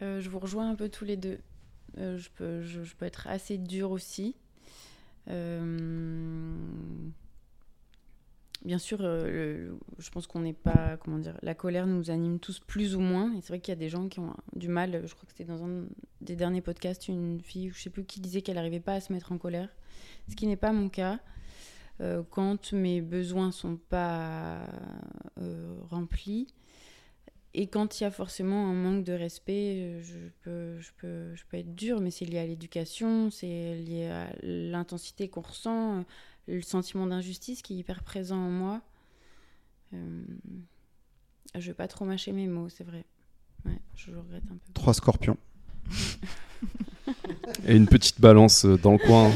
Euh, je vous rejoins un peu tous les deux. Je, peux, je, peux être assez dure aussi. Bien sûr, euh, je pense qu'on n'est pas, comment dire, la colère nous anime tous plus ou moins. Et c'est vrai qu'il y a des gens qui ont du mal. Je crois que c'était dans un des derniers podcasts, une fille, je sais plus qui disait qu'elle n'arrivait pas à se mettre en colère. Ce qui n'est pas mon cas. Euh, quand mes besoins sont pas euh, remplis, et quand il y a forcément un manque de respect, je peux, je peux, je peux être dure, mais c'est lié à l'éducation, c'est lié à l'intensité qu'on ressent, le sentiment d'injustice qui est hyper présent en moi. Euh, je vais pas trop mâcher mes mots, c'est vrai. Ouais, je le regrette un peu. Trois scorpions. Et une petite balance euh, dans le coin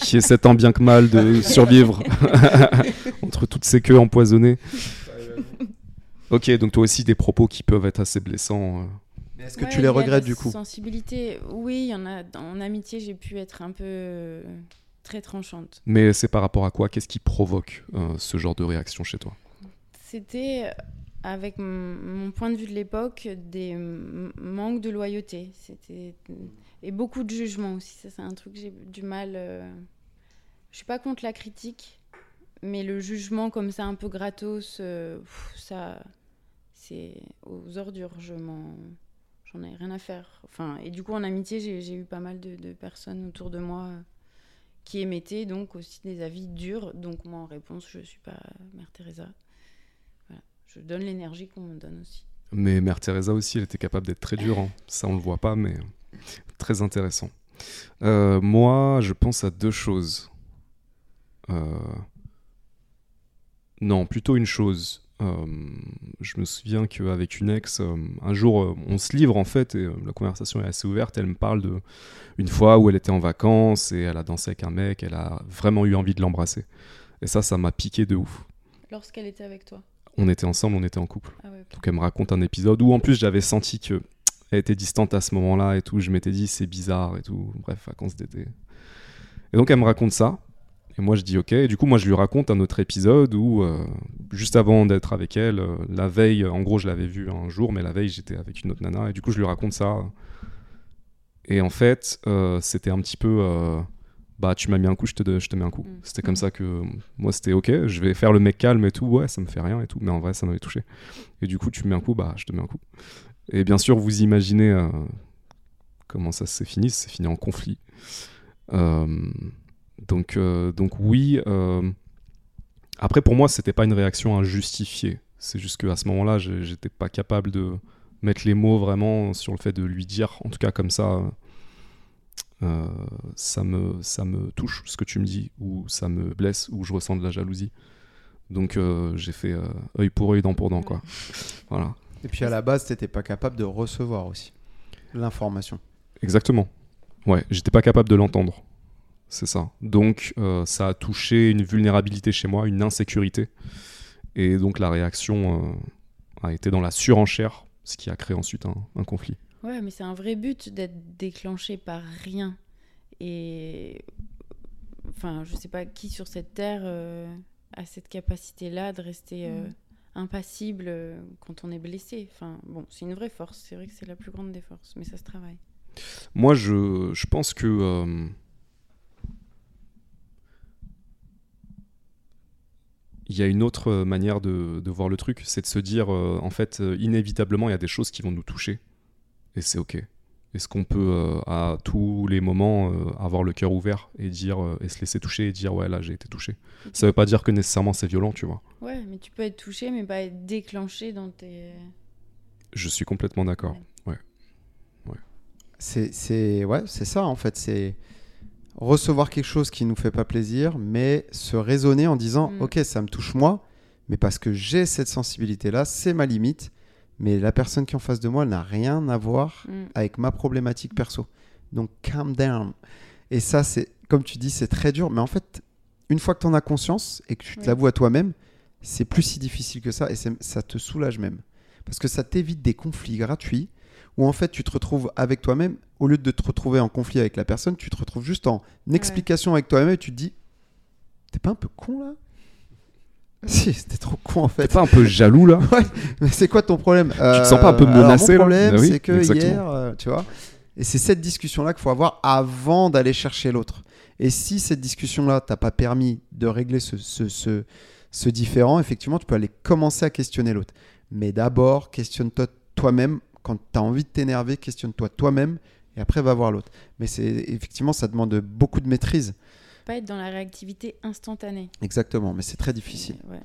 qui essaie tant bien que mal de survivre <laughs> entre toutes ces queues empoisonnées. Ok, donc toi aussi des propos qui peuvent être assez blessants. euh. Est-ce que Ouais, tu les regrettes du coup? Sensibilité, oui, il y en a. En amitié, j'ai pu être un peu euh, très tranchante. Mais c'est par rapport à quoi? Qu'est-ce qui provoque euh, ce genre de réaction chez toi? C'était, euh, avec mon point de vue de l'époque, des manques de loyauté. C'était et beaucoup de jugement aussi. Ça, c'est un truc que j'ai du mal. euh, Je suis pas contre la critique, mais le jugement comme ça, un peu gratos, euh, pff, ça, c'est aux ordures. Je m'en, j'en ai rien à faire. Enfin, et du coup, en amitié, j'ai j'ai eu pas mal de, de personnes autour de moi. Euh, qui émettaient donc aussi des avis durs. Donc moi, en réponse, je suis pas Mère Teresa. Je donne l'énergie qu'on me donne aussi. Mais Mère Teresa aussi, elle était capable d'être très dure. hein. Ça, on le voit pas, mais très intéressant. Euh, moi, je pense à deux choses. Euh, Non, plutôt une chose. Euh, je me souviens qu'avec une ex, euh, un jour, euh, on se livre en fait, et la conversation est assez ouverte. Elle me parle de une fois où elle était en vacances et elle a dansé avec un mec, elle a vraiment eu envie de l'embrasser. Et ça, ça m'a piqué de ouf. Lorsqu'elle était avec toi? On était ensemble, on était en couple. Ah ouais. Donc elle me raconte un épisode où en plus j'avais senti que elle était distante à ce moment-là et tout. Je m'étais dit c'est bizarre et tout. Bref, vacances d'été. Et donc elle me raconte ça. Et moi je dis ok. Et du coup moi je lui raconte un autre épisode où euh, juste avant d'être avec elle, euh, la veille, en gros je l'avais vue un jour, mais la veille j'étais avec une autre nana et du coup je lui raconte ça. Et en fait euh, c'était un petit peu bah tu m'as mis un coup, je te, je te mets un coup. Mm. C'était comme ça que moi c'était ok. Je vais faire le mec calme et tout. Ouais ça me fait rien et tout. Mais en vrai ça m'avait touché. Et du coup, tu me mets un coup, bah, je te mets un coup. Et bien sûr, vous imaginez comment ça s'est fini. C'est fini en conflit. Euh, donc, euh, donc oui. euh, Après, pour moi, c'était pas une réaction injustifiée. C'est juste qu'à ce moment-là, j'étais pas capable de mettre les mots vraiment sur le fait de lui dire, en tout cas comme ça, euh, ça, me, ça me touche ce que tu me dis, ou ça me blesse, ou je ressens de la jalousie. Donc euh, j'ai fait euh, œil pour œil, dent pour dent, quoi. <laughs> Voilà. Et puis à la base, t'étais pas capable de recevoir aussi l'information. Exactement. Ouais, j'étais pas capable de l'entendre. C'est ça. Donc, euh, ça a touché une vulnérabilité chez moi, une insécurité. Et donc, la réaction euh, a été dans la surenchère, ce qui a créé ensuite un, un conflit. Ouais, mais c'est un vrai but d'être déclenché par rien. Et. Enfin, je sais pas qui sur cette terre euh, a cette capacité-là de rester euh, Mm. impassible quand on est blessé. Enfin, bon, c'est une vraie force. C'est vrai que c'est la plus grande des forces, mais ça se travaille. Moi, je, je pense que. Il y a une autre manière de, de voir le truc, c'est de se dire, euh, en fait, euh, inévitablement, il y a des choses qui vont nous toucher. Et c'est OK. Est-ce qu'on peut, euh, à tous les moments, euh, avoir le cœur ouvert et, dire, euh, et se laisser toucher et dire, ouais, là, j'ai été touché? Ça veut pas dire que nécessairement c'est violent, tu vois. Ouais, mais tu peux être touché, mais pas être déclenché dans tes. Je suis complètement d'accord. C'est, c'est, ouais, c'est ça en fait. C'est recevoir quelque chose qui nous fait pas plaisir, mais se raisonner en disant Mm. Ok, ça me touche moi, mais parce que j'ai cette sensibilité-là, c'est ma limite. Mais la personne qui est en face de moi n'a rien à voir Mm. avec ma problématique perso. Donc, calm down. Et ça, c'est, comme tu dis, c'est très dur. Mais en fait, une fois que tu en as conscience et que tu te Oui. l'avoues à toi-même, c'est plus si difficile que ça et ça te soulage même. Parce que ça t'évite des conflits gratuits où en fait tu te retrouves avec toi-même. Au lieu de te retrouver en conflit avec la personne, tu te retrouves juste en explication avec toi-même et tu te dis T'es pas un peu con là? Si, c'était trop con en fait. T'es pas un peu jaloux, là? <laughs> Mais c'est quoi ton problème? Tu te sens pas un peu menacé, là? Mon problème, Bah oui, c'est que exactement. hier, euh, tu vois. Et c'est cette discussion-là qu'il faut avoir avant d'aller chercher l'autre. Et si cette discussion-là t'a pas permis de régler ce, ce, ce, ce différent, effectivement, tu peux aller commencer à questionner l'autre. Mais d'abord, questionne-toi toi-même. Quand tu as envie de t'énerver, questionne-toi toi-même et après va voir l'autre. Mais c'est effectivement, ça demande beaucoup de maîtrise. Pas être dans la réactivité instantanée. Exactement, mais c'est très difficile. Ouais.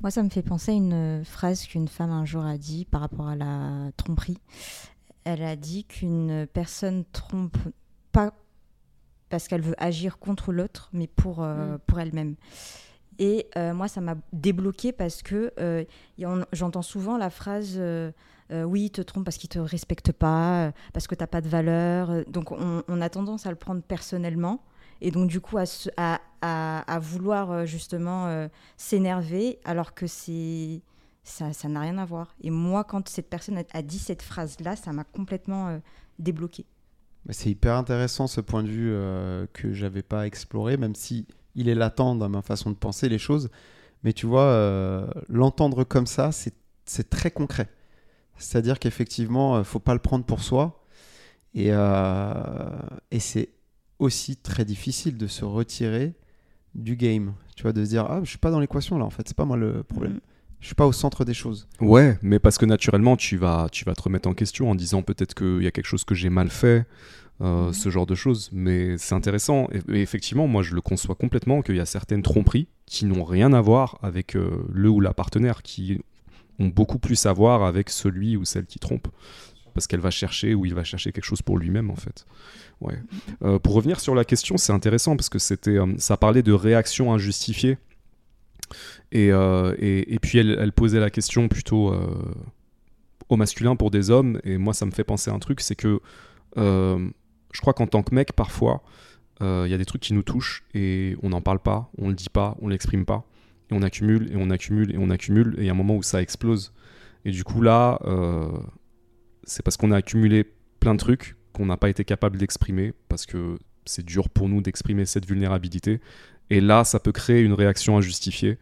Moi, ça me fait penser à une euh, phrase qu'une femme un jour a dit par rapport à la tromperie. Elle a dit qu'une personne trompe pas parce qu'elle veut agir contre l'autre, mais pour, euh, Mm. pour elle-même. Et euh, moi, ça m'a débloqué parce que euh, j'entends souvent la phrase euh, Oui, il te trompe parce qu'il te respecte pas, euh, parce que tu n'as pas de valeur. Euh, Donc, on, a tendance à le prendre personnellement. Et donc, du coup, à, à, vouloir justement s'énerver alors que c'est ça ça n'a rien à voir. Et moi, quand cette personne a, dit cette phrase-là, ça m'a complètement débloqué. C'est hyper intéressant ce point de vue que j'avais pas exploré, même si il est latent dans ma façon de penser les choses. Mais tu vois, l'entendre comme ça, c'est très concret. C'est-à-dire qu'effectivement, euh, faut pas le prendre pour soi. Et, euh, et c'est aussi très difficile de se retirer du game. Tu vois, de se dire ah je suis pas dans l'équation là en fait, c'est pas moi le problème. Mm. Je suis pas au centre des choses. Ouais, mais parce que naturellement, tu vas, tu vas te remettre en question en disant peut-être qu'il y a quelque chose que j'ai mal fait, euh, Mhm. ce genre de choses. Mais c'est intéressant. Et, et effectivement, moi, je le conçois complètement qu'il y a certaines tromperies qui n'ont rien à voir avec euh, le ou la partenaire, qui ont beaucoup plus à voir avec celui ou celle qui trompe. Parce qu'elle va chercher ou il va chercher quelque chose pour lui-même, en fait. Ouais. Euh, pour revenir sur la question, c'est intéressant parce que c'était, euh, ça parlait de réaction injustifiée. Et, euh, et, et puis elle, elle posait la question plutôt au masculin pour des hommes. Et moi, ça me fait penser à un truc, c'est que je crois qu'en tant que mec, parfois, il y a des trucs qui nous touchent et on n'en parle pas, on le dit pas, on l'exprime pas. Et on accumule et on accumule et on accumule. Et il y a un moment où ça explose. Et du coup, là, euh, c'est parce qu'on a accumulé plein de trucs qu'on n'a pas été capable d'exprimer parce que c'est dur pour nous d'exprimer cette vulnérabilité. Et là, ça peut créer une réaction injustifiée.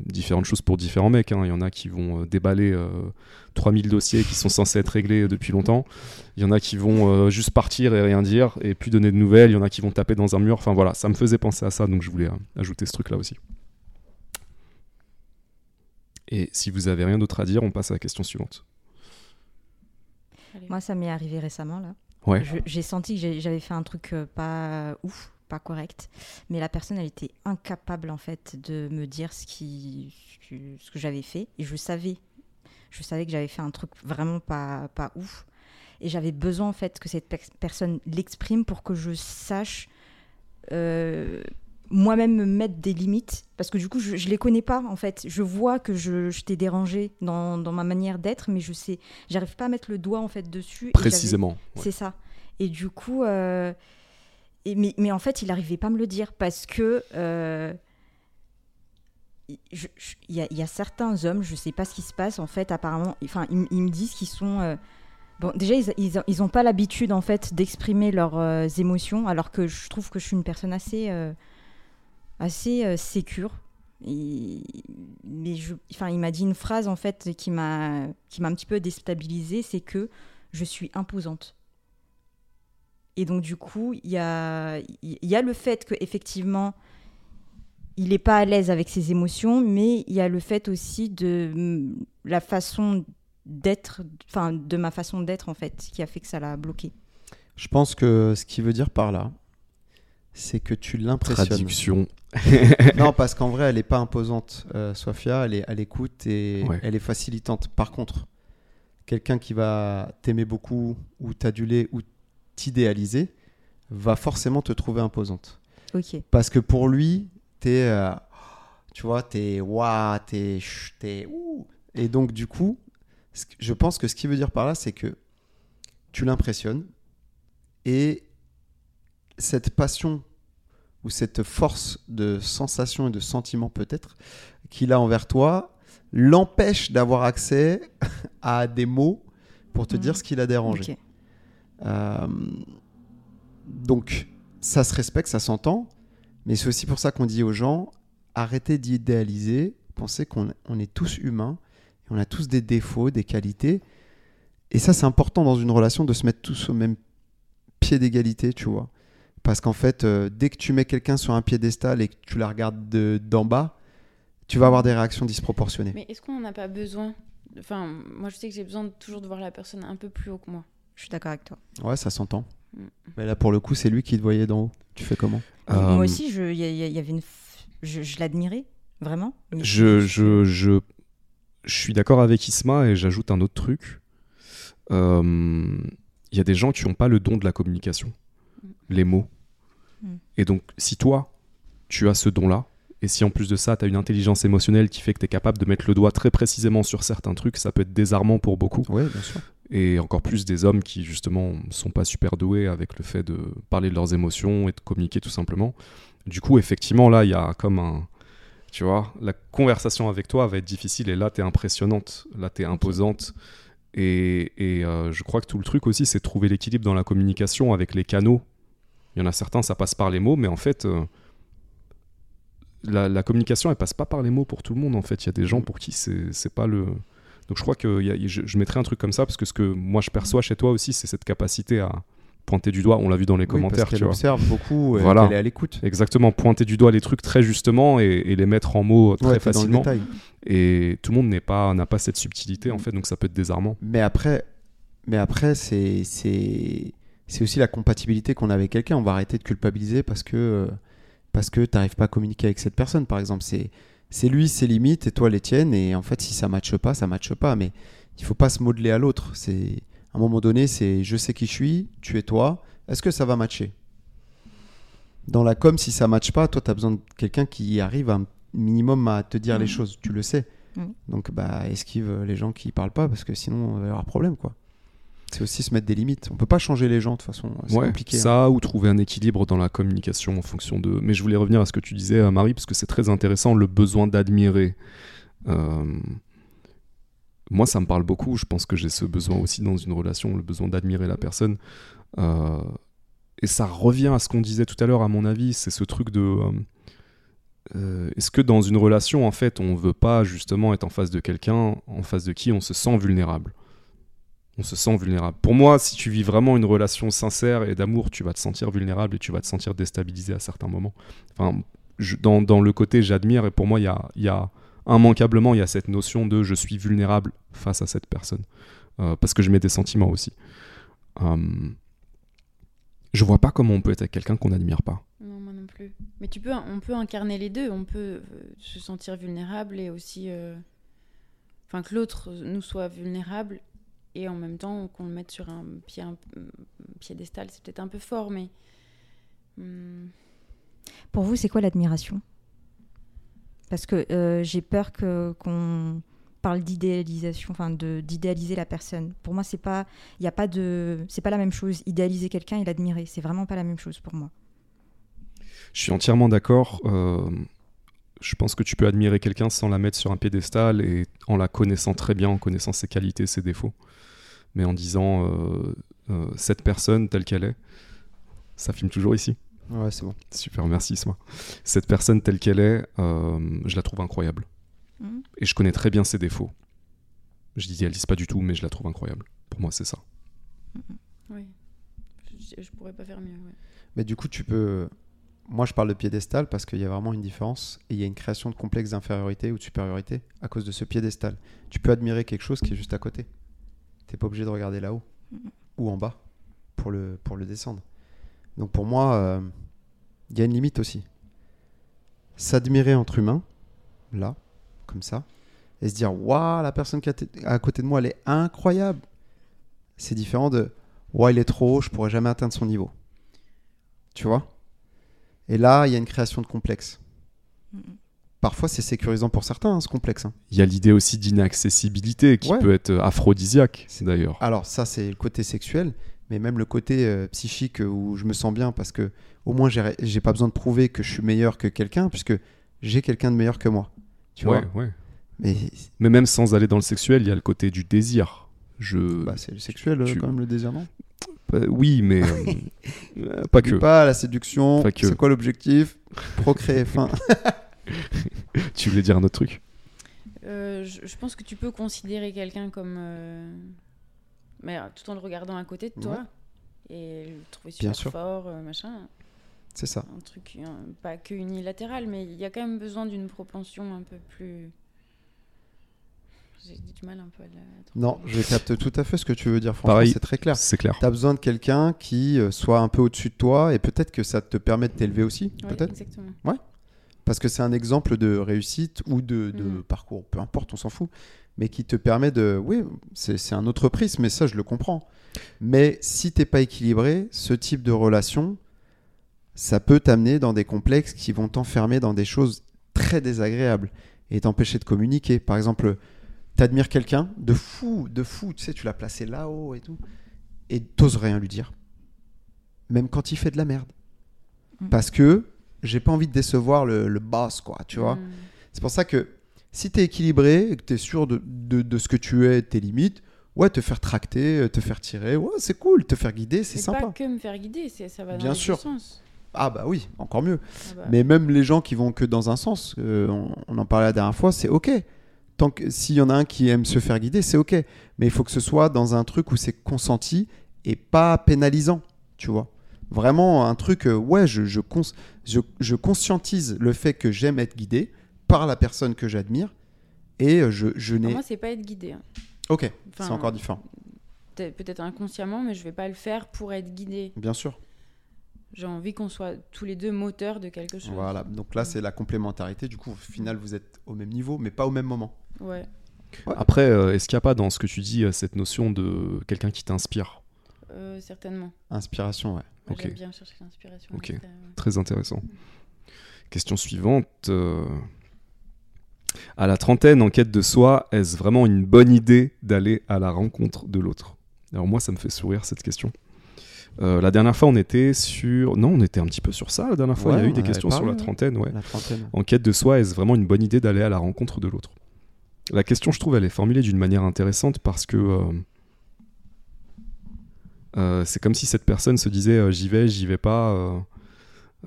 Différentes choses pour différents mecs. hein. Il y en a qui vont euh, déballer euh, 3000 dossiers qui sont censés être réglés depuis longtemps. Il y en a qui vont euh, juste partir et rien dire et plus donner de nouvelles. Il y en a qui vont taper dans un mur. Enfin voilà, ça me faisait penser à ça, donc je voulais euh, ajouter ce truc-là aussi. Et si vous avez rien d'autre à dire, on passe à la question suivante. Moi, ça m'est arrivé récemment là. Ouais. J'ai senti que j'avais fait un truc euh, pas ouf, pas correct, mais la personne, elle était incapable en fait de me dire ce qui, ce que, j'avais fait, et je savais, je savais que j'avais fait un truc vraiment pas pas ouf, et j'avais besoin en fait que cette per- personne l'exprime pour que je sache euh, moi-même me mettre des limites parce que du coup je, je les connais pas en fait je vois que je, je t'ai dérangé dans, dans ma manière d'être mais je sais j'arrive pas à mettre le doigt en fait dessus Précisément. ouais. c'est ça et du coup euh, et, mais, mais en fait il arrivait pas à me le dire parce que euh, il y, a, il y a certains hommes je sais pas ce qui se passe en fait apparemment enfin ils, me disent qu'ils sont euh, Bon, déjà, ils, ils, ils ont pas l'habitude en fait d'exprimer leurs euh, émotions, alors que je trouve que je suis une personne assez, euh, assez euh, sécure. Mais je, enfin, il m'a dit une phrase en fait qui m'a, qui m'a un petit peu déstabilisée, c'est que je suis imposante. Et donc du coup, il y a, il y a le fait que effectivement, il n'est pas à l'aise avec ses émotions, mais il y a le fait aussi de la façon d'être, enfin de ma façon d'être en fait, qui a fait que ça l'a bloqué. Je pense que ce qu'il veut dire par là, c'est que tu l'impressionnes. Traduction. <laughs> <laughs> non, parce qu'en vrai, elle n'est pas imposante, euh, Sofia. Elle est à l'écoute et Ouais. elle est facilitante. Par contre, quelqu'un qui va t'aimer beaucoup ou t'aduler ou t'idéaliser va forcément te trouver imposante. Ok. Parce que pour lui, t'es, euh, tu vois, t'es, waouh, t'es, t'es, ouh. Et donc du coup, je pense que ce qu'il veut dire par là, c'est que tu l'impressionnes et cette passion ou cette force de sensation et de sentiment peut-être qu'il a envers toi l'empêche d'avoir accès <laughs> à des mots pour te Mhm. dire ce qu'il a dérangé. Euh, donc, ça se respecte, ça s'entend, mais c'est aussi pour ça qu'on dit aux gens arrêtez d'idéaliser, pensez qu'on on est tous humains, et on a tous des défauts, des qualités, et ça, c'est important dans une relation de se mettre tous au même pied d'égalité, tu vois. Parce qu'en fait, euh, dès que tu mets quelqu'un sur un piédestal et que tu la regardes de- d'en bas, tu vas avoir des réactions disproportionnées. Mais est-ce qu'on n'en a pas besoin? Enfin, moi je sais que j'ai besoin de toujours de voir la personne un peu plus haut que moi. Je suis d'accord avec toi. Ouais, ça s'entend. Mm. Mais là, pour le coup, c'est lui qui te voyait d'en haut. Tu fais comment? Euh, Moi aussi, je- il y, a- il y a- il y avait une, f- je, je l'admirais vraiment. Je, je, je, je suis d'accord avec Isma et j'ajoute un autre truc. Euh, Il y a des gens qui n'ont pas le don de la communication, les mots. Mm. Et donc, si toi, tu as ce don-là, et si en plus de ça, tu as une intelligence émotionnelle qui fait que tu es capable de mettre le doigt très précisément sur certains trucs, ça peut être désarmant pour beaucoup. Oui, bien sûr. Et encore plus des hommes qui, justement, sont pas super doués avec le fait de parler de leurs émotions et de communiquer tout simplement. Du coup, effectivement, là, il y a comme un. Tu vois, la conversation avec toi va être difficile et là, tu es impressionnante, là, tu es imposante. Et, et, euh, je crois que tout le truc aussi, c'est de trouver l'équilibre dans la communication avec les canaux. Il y en a certains, ça passe par les mots, mais en fait, euh, la, la communication, elle passe pas par les mots pour tout le monde. En fait, il y a des gens pour qui c'est pas le. Donc je crois que il y a- je, je mettrais un truc comme ça parce que ce que moi je perçois chez toi aussi, c'est cette capacité à pointer du doigt. On l'a vu dans les Oui, commentaires, parce tu vois. observe beaucoup et Voilà. qu'elle est à l'écoute. Exactement, pointer du doigt les trucs très justement et, et les mettre en mots très Ouais, facilement. Et tout le monde n'est pas n'a pas cette subtilité en fait, donc ça peut être désarmant. Mais après, mais après c'est c'est c'est aussi la compatibilité qu'on a avec quelqu'un. On va arrêter de culpabiliser parce que euh, parce que t'arrives pas à communiquer avec cette personne, par exemple. C'est c'est lui ses limites et toi les tiennes. Et en fait, si ça matche pas, ça matche pas. Mais il faut pas se modeler à l'autre. C'est à un moment donné, c'est je sais qui je suis, tu es toi. Est-ce que ça va matcher? Dans la com, si ça matche pas, toi, tu as besoin de quelqu'un qui arrive un minimum à te dire les Mhm. choses. Tu le sais. Mhm. Donc, bah, esquive les gens qui parlent pas parce que sinon, il va y avoir problème, quoi. C'est aussi se mettre des limites. On peut pas changer les gens de toute façon. C'est Ouais, compliqué. hein. ça ou trouver un équilibre dans la communication en fonction de. Mais je voulais revenir à ce que tu disais, euh, Marie, parce que c'est très intéressant le besoin d'admirer. Euh, Moi, ça me parle beaucoup. Je pense que j'ai ce besoin aussi dans une relation, le besoin d'admirer la personne. Euh, Et ça revient à ce qu'on disait tout à l'heure, à mon avis, c'est ce truc de. euh, Est-ce que dans une relation, en fait, on veut pas justement être en face de quelqu'un en face de qui on se sent vulnérable? On se sent vulnérable. Pour moi, si tu vis vraiment une relation sincère et d'amour, tu vas te sentir vulnérable et tu vas te sentir déstabilisé à certains moments. Enfin, dans, dans le côté j'admire, et pour moi, il y a, y a immanquablement, il y a cette notion de je suis vulnérable face à cette personne. Euh, parce que je mets des sentiments aussi. Euh, je vois pas comment on peut être avec quelqu'un qu'on n'admire pas. Non, moi non plus. Mais tu peux, on peut incarner les deux. On peut euh, se sentir vulnérable et aussi, euh, enfin que l'autre nous soit vulnérable et en même temps qu'on le mette sur un pied, un, piédestal. C'est peut-être un peu fort, mais hmm, Pour vous, c'est quoi l'admiration? Parce que euh, j'ai peur que qu'on parle d'idéalisation, enfin de d'idéaliser la personne. Pour moi, c'est pas, il y a pas de, c'est pas la même chose. Idéaliser quelqu'un et l'admirer, c'est vraiment pas la même chose pour moi. Je suis entièrement d'accord. euh, je pense que tu peux admirer quelqu'un sans la mettre sur un piédestal et en la connaissant très bien, en connaissant ses qualités, ses défauts. Mais en disant euh, euh, cette personne telle qu'elle est, ça filme toujours ici. Ouais, c'est bon. Super, merci Soi. Cette personne telle qu'elle est, euh, je la trouve incroyable. Mhm. Et je connais très bien ses défauts. Je l'idéalise pas du tout, mais je la trouve incroyable. Pour moi, c'est ça. Oui. Je, je pourrais pas faire mieux. ouais. Mais du coup, tu peux. Moi, je parle de piédestal parce qu'il y a vraiment une différence et il y a une création de complexe d'infériorité ou de supériorité à cause de ce piédestal. Tu peux admirer quelque chose qui est juste à côté. T'es pas obligé de regarder là-haut Mhm. ou en bas pour le, pour le descendre. Donc pour moi, euh, il y a une limite aussi. S'admirer entre humains, là, comme ça, et se dire Waouh, la personne qui est à côté de moi, elle est incroyable. C'est différent de Waouh, il est trop haut, je pourrais jamais atteindre son niveau. Tu vois? Et là, il y a une création de complexe. Mhm. Parfois, c'est sécurisant pour certains, hein, ce complexe. hein. Il y a l'idée aussi d'inaccessibilité qui Ouais. peut être euh, aphrodisiaque, d'ailleurs. Alors ça, c'est le côté sexuel, mais même le côté euh, psychique euh, où je me sens bien parce que au moins j'ai pas besoin de prouver que je suis meilleur que quelqu'un puisque j'ai quelqu'un de meilleur que moi. Tu ouais, vois? ouais. Mais Mais même sans aller dans le sexuel, il y a le côté du désir. Je... bah, c'est le sexuel euh, tu- quand même le désir, non? Euh, oui, mais euh, euh, <laughs> pas que. Pas la séduction. Pas que. C'est quoi l'objectif? Procréer. Fin. <laughs> <laughs> Tu voulais dire un autre truc Euh, je, je pense que tu peux considérer quelqu'un comme. euh, Mais euh, tout en le regardant à côté de toi. Et le trouver Bien super sûr. fort, euh, machin. C'est ça. Un truc pas que unilatéral, mais il y a quand même besoin d'une propension un peu plus. J'ai du mal un peu à la. Non, je capte tout à fait ce que tu veux dire. Pareil. c'est très clair. C'est clair. Tu as besoin de quelqu'un qui soit un peu au-dessus de toi et peut-être que ça te permet de t'élever aussi. Ouais, Peut-être. Exactement. Parce que c'est un exemple de réussite ou de, de Mhm. parcours, peu importe, on s'en fout, mais qui te permet de... Oui, c'est un autre prisme, mais ça, je le comprends. Mais si t'es pas équilibré, ce type de relation, ça peut t'amener dans des complexes qui vont t'enfermer dans des choses très désagréables et t'empêcher de communiquer. Par exemple, t'admires quelqu'un de fou, de fou, tu sais, tu l'as placé là-haut et tout, et t'oses rien lui dire. Même quand il fait de la merde. Mhm. Parce que j'ai pas envie de décevoir le, le boss, quoi, tu vois. Mm. C'est pour ça que si tu es équilibré que tu es sûr de, de- de ce que tu es, tes limites, ouais, te faire tracter, euh, te faire tirer, ouais, c'est cool, te faire guider, c'est sympa. pas que me faire guider, ça va dans Bien sûr. sens. Ah bah oui, encore mieux. Ah bah, Mais même les gens qui vont que dans un sens, euh, on, on en parlait la dernière fois, c'est ok. Tant que s'il y en a un qui aime se faire guider, c'est ok. Mais il faut que ce soit dans un truc où c'est consenti et pas pénalisant, tu vois. Vraiment un truc, euh, ouais, je, je, cons- je, je conscientise le fait que j'aime être guidé par la personne que j'admire et euh, je, je pour n'ai. moi, c'est pas être guidé. hein. Ok, Enfin, c'est encore différent, peut- Peut-être inconsciemment, mais je vais pas le faire pour être guidé. bien sûr. J'ai envie qu'on soit tous les deux moteurs de quelque chose. Voilà, donc là c'est la complémentarité. Du coup, au final, vous êtes au même niveau, mais pas au même moment. Ouais. Après, euh, est-ce qu'il n'y a pas dans ce que tu dis cette notion de quelqu'un qui t'inspire? Euh, certainement. Inspiration, ouais. Moi, Ok. J'aime bien chercher l'inspiration. Ok. ouais. Très intéressant. Question suivante. euh, À la trentaine, en quête de soi, est-ce vraiment une bonne idée d'aller à la rencontre de l'autre? Alors moi, ça me fait sourire cette question. Euh, la dernière fois, on était sur... Non, on était un petit peu sur ça la dernière fois. Ouais, Il y a eu des questions sur la trentaine, ouais. La trentaine. En quête de soi, est-ce vraiment une bonne idée d'aller à la rencontre de l'autre? La question, je trouve, elle est formulée d'une manière intéressante parce que euh, euh, c'est comme si cette personne se disait euh, j'y vais, j'y vais pas, euh,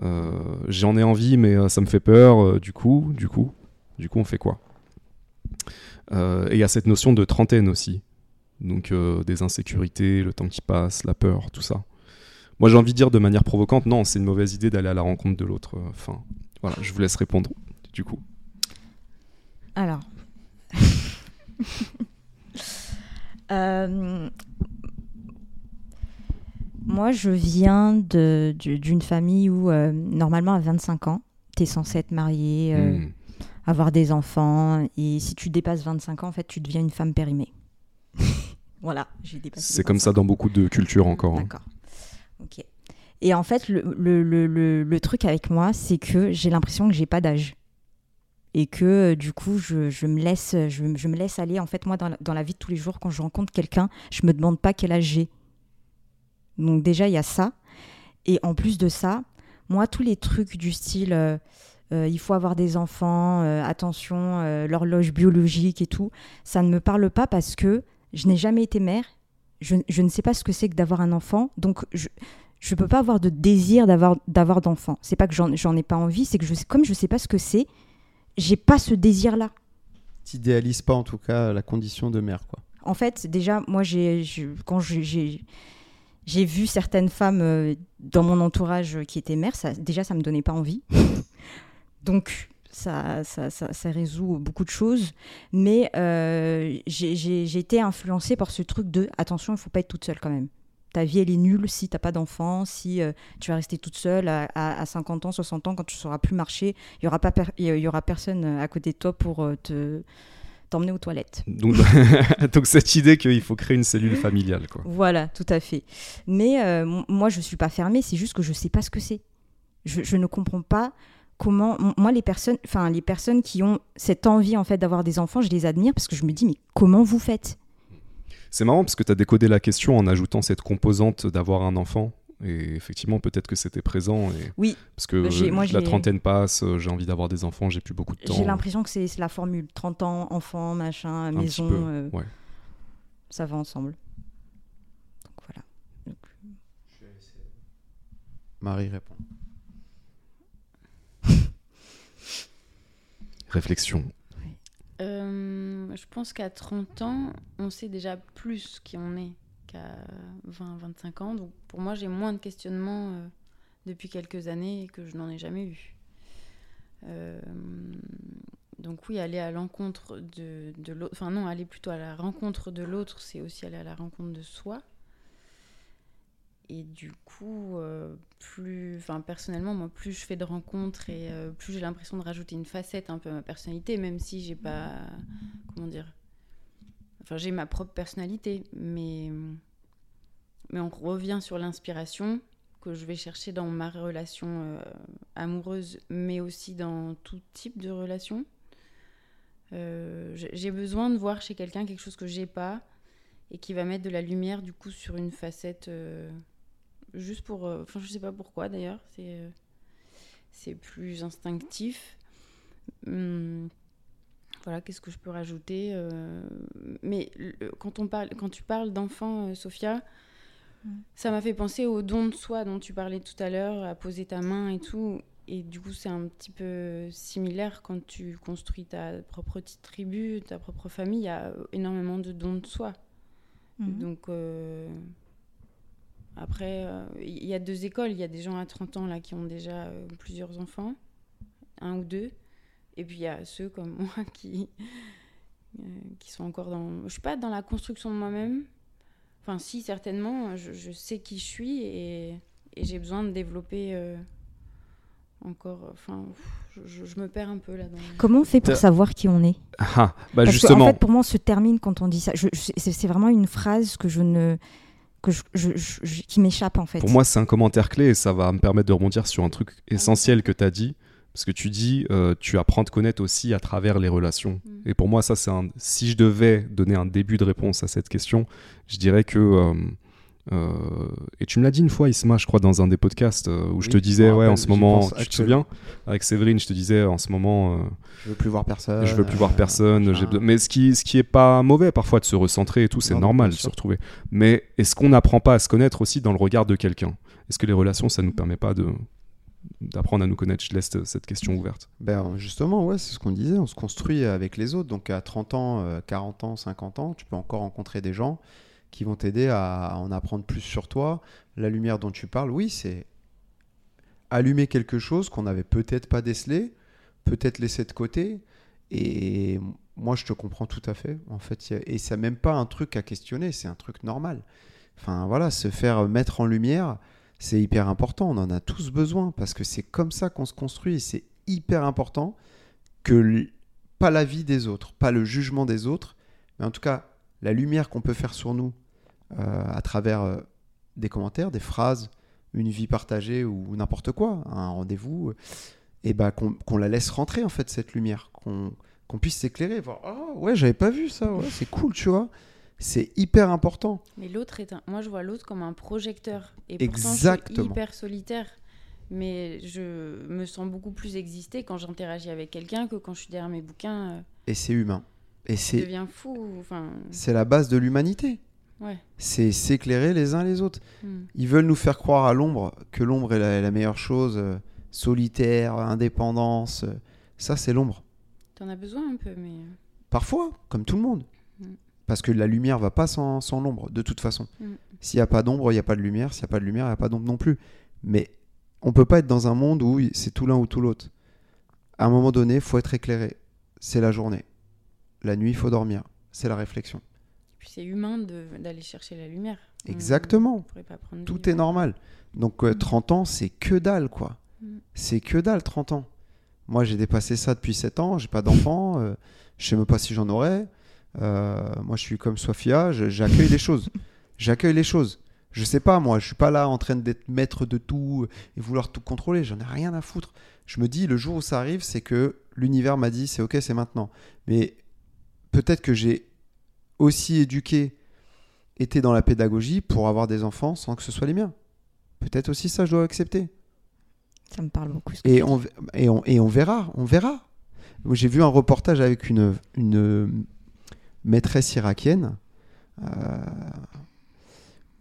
euh, j'en ai envie, mais euh, ça me fait peur. euh, du coup, du coup, du coup, on fait quoi? Euh, Et il y a cette notion de trentaine aussi, donc euh, des insécurités, le temps qui passe, la peur, tout ça. Moi, j'ai envie de dire de manière provocante, non, c'est une mauvaise idée d'aller à la rencontre de l'autre. euh, Enfin, voilà, je vous laisse répondre. Du coup, Alors. <laughs> Euh, moi, je viens de- d'une famille où, euh, normalement, à 25 ans, tu es censé être marié, euh, hmm, avoir des enfants. Et si tu dépasses 25 ans, en fait, tu deviens une femme périmée. <laughs> voilà, j'ai dépassé. c'est comme ça 25 dans beaucoup de cultures encore. hein. D'accord. Ok. Et en fait, le, le, le, le truc avec moi, c'est que j'ai l'impression que j'ai pas d'âge. Et que euh, du coup, je, je, me laisse, je, je, me laisse aller. En fait, moi, dans la, dans la, vie de tous les jours, quand je rencontre quelqu'un, je me demande pas quel âge j'ai. Donc déjà, il y a ça. Et en plus de ça, moi, tous les trucs du style, euh, euh, il faut avoir des enfants, euh, attention, l'horloge biologique et tout, ça ne me parle pas parce que je n'ai jamais été mère. Je, je, ne sais pas ce que c'est que d'avoir un enfant. Donc, je ne peux pas avoir de désir d'avoir d'enfants. C'est pas que j'en ai pas envie, c'est que je, comme je ne sais pas ce que c'est, j'ai pas ce désir-là. T'idéalises pas en tout cas la condition de mère, quoi. En fait, déjà, moi, j'ai quand j'ai j'ai vu certaines femmes euh, dans mon entourage qui étaient mères, ça, déjà ça me donnait pas envie. <laughs> Donc ça, ça, ça, ça, résout beaucoup de choses. Mais euh, j'ai été influencée par ce truc de attention, il faut pas être toute seule quand même. Ta vie, elle est nulle si tu n'as pas d'enfant, si euh, tu vas rester toute seule à, à, 50 ans, 60 ans, quand tu ne sauras plus marcher, il n'y aura, pas il y aura personne à côté de toi pour te t'emmener aux toilettes. Donc, <laughs> donc cette idée qu'il faut créer une cellule familiale. Quoi. Voilà, tout à fait. Mais euh, moi, je ne suis pas fermée, c'est juste que je ne sais pas ce que c'est. Je, je, ne comprends pas comment... Moi, les personnes, enfin, les personnes qui ont cette envie en fait d'avoir des enfants, je les admire parce que je me dis, mais comment vous faites? C'est marrant parce que tu as décodé la question en ajoutant cette composante d'avoir un enfant. Et effectivement, peut-être que c'était présent. Et... Oui. Parce que moi, la trentaine passe, euh, j'ai envie d'avoir des enfants, j'ai plus beaucoup de temps. J'ai l'impression que c'est la formule 30 ans, enfant, machin, maison. Euh, ouais. Ça va ensemble. Donc voilà. Donc... Marie répond. <laughs> Réflexion. Euh, je pense qu'à 30 ans, on sait déjà plus qui on est à 20-25 ans. Donc pour moi, j'ai moins de questionnements euh, depuis quelques années que je n'en ai jamais eu. Euh, donc oui, aller à l'encontre de, de l'autre, enfin non, aller plutôt à la rencontre de l'autre, c'est aussi aller à la rencontre de soi. Et du coup, euh, plus, enfin personnellement, moi, plus je fais de rencontres et plus j'ai l'impression de rajouter une facette un peu à ma personnalité, même si j'ai pas, comment dire, Enfin, j'ai ma propre personnalité, mais, mais on revient sur l'inspiration que je vais chercher dans ma relation euh, amoureuse, mais aussi dans tout type de relation. Euh, j'ai besoin de voir chez quelqu'un quelque chose que j'ai pas et qui va mettre de la lumière du coup sur une facette euh, juste pour enfin je sais pas pourquoi d'ailleurs c'est plus instinctif hum, voilà, qu'est-ce que je peux rajouter euh, Mais quand, on parle, quand tu parles d'enfant, euh, Sophia, ça m'a fait penser au don de soi dont tu parlais tout à l'heure, à poser ta main et tout. Et du coup, c'est un petit peu similaire quand tu construis ta propre petite tribu, ta propre famille. Il y a énormément de dons de soi. Mm. Donc, euh, après, il y a deux écoles. Il y a des gens à 30 ans là, qui ont déjà plusieurs enfants, un ou deux. Et puis il y a ceux comme <laughs> moi qui, euh, qui sont encore dans. Je suis pas dans la construction de moi-même. Enfin, si, certainement, je, je, sais qui je suis et, et j'ai besoin de développer euh, encore. Enfin, je, je, me perds un peu là-dedans. Comment on fait pour savoir qui on est? Ah, bah Parce justement. en fait, pour moi, on se termine quand on dit ça. C'est vraiment une phrase que je ne. Que je, qui m'échappe en fait. Pour moi, c'est un commentaire clé et ça va me permettre de rebondir sur un truc essentiel que tu as dit. Parce que tu dis, euh, tu apprends à te connaître aussi à travers les relations. Mm. Et pour moi, ça, c'est un. Si je devais donner un début de réponse à cette question, je dirais que. Euh, euh, et tu me l'as dit une fois, Isma, je crois, dans un des podcasts où je te disais, ouais, en ce moment, tu te souviens? Avec Séverine, je te disais, en ce moment. je veux plus voir personne. Je veux plus voir personne. Mais ce qui, ce qui est pas mauvais parfois de se recentrer et tout, c'est normal de se retrouver. Mais est-ce qu'on n'apprend pas à se connaître aussi dans le regard de quelqu'un? Est-ce que les relations, ça nous permet pas de d'apprendre à nous connaître Je laisse cette question ouverte. Ben justement, ouais, c'est ce qu'on disait, on se construit avec les autres. Donc à 30 ans, 40 euh, ans, 50 ans, tu peux encore rencontrer des gens qui vont t'aider à, en apprendre plus sur toi. La lumière dont tu parles, oui, c'est allumer quelque chose qu'on n'avait peut-être pas décelé, peut-être laissé de côté. Et moi, je te comprends tout à fait. En fait, et c'est même pas un truc à questionner, c'est un truc normal. Enfin voilà, se faire mettre en lumière, c'est hyper important. On en a tous besoin parce que c'est comme ça qu'on se construit. C'est hyper important que pas la vie des autres, pas le jugement des autres, mais en tout cas la lumière qu'on peut faire sur nous euh, à travers euh, des commentaires, des phrases, une vie partagée ou n'importe quoi, un rendez-vous, et bah qu'on la laisse rentrer en fait cette lumière, qu'on puisse s'éclairer, voir ah ouais j'avais pas vu ça, c'est cool tu vois, c'est hyper important. Mais l'autre est un... Moi, je vois l'autre comme un projecteur. Et pourtant, je suis Exactement. hyper solitaire. Mais je me sens beaucoup plus exister quand j'interagis avec quelqu'un que quand je suis derrière mes bouquins. euh, Et c'est humain. Et je c'est deviens fou. Enfin, c'est la base de l'humanité. ouais. C'est s'éclairer les uns les autres. Hmm. Ils veulent nous faire croire à l'ombre que l'ombre est la, meilleure chose, euh, solitaire, indépendance. euh, ça, c'est l'ombre. T'en as besoin un peu, mais. Parfois, comme tout le monde. Mm. Parce que la lumière va pas sans, sans l'ombre, de toute façon. Mm. S'il n'y a pas d'ombre, il n'y a pas de lumière. S'il n'y a pas de lumière, il n'y a pas d'ombre non plus. Mais on peut pas être dans un monde où c'est tout l'un ou tout l'autre. À un moment donné, il faut être éclairé. C'est la journée. La nuit, il faut dormir. C'est la réflexion. Puis c'est humain d'aller chercher la lumière. Exactement. on pas prendre Tout est normal. Donc euh, 30 ans, c'est que dalle, quoi. Mm. C'est que dalle, 30 ans. Moi, j'ai dépassé ça depuis 7 ans. J'ai pas d'enfant. euh, je sais même pas si j'en aurais. Euh, moi, je suis comme Sofia. J'accueille les choses. J'accueille les choses. Je sais pas, moi. Je suis pas là en train d'être maître de tout et vouloir tout contrôler. J'en ai rien à foutre. Je me dis, le jour où ça arrive, c'est que l'univers m'a dit, c'est ok, c'est maintenant. Mais peut-être que j'ai aussi éduqué, été dans la pédagogie pour avoir des enfants sans que ce soit les miens. Peut-être aussi ça, je dois accepter. Ça me parle beaucoup. ce que Et on, et, on, et on verra, on verra. J'ai vu un reportage avec une, une maîtresse irakienne euh,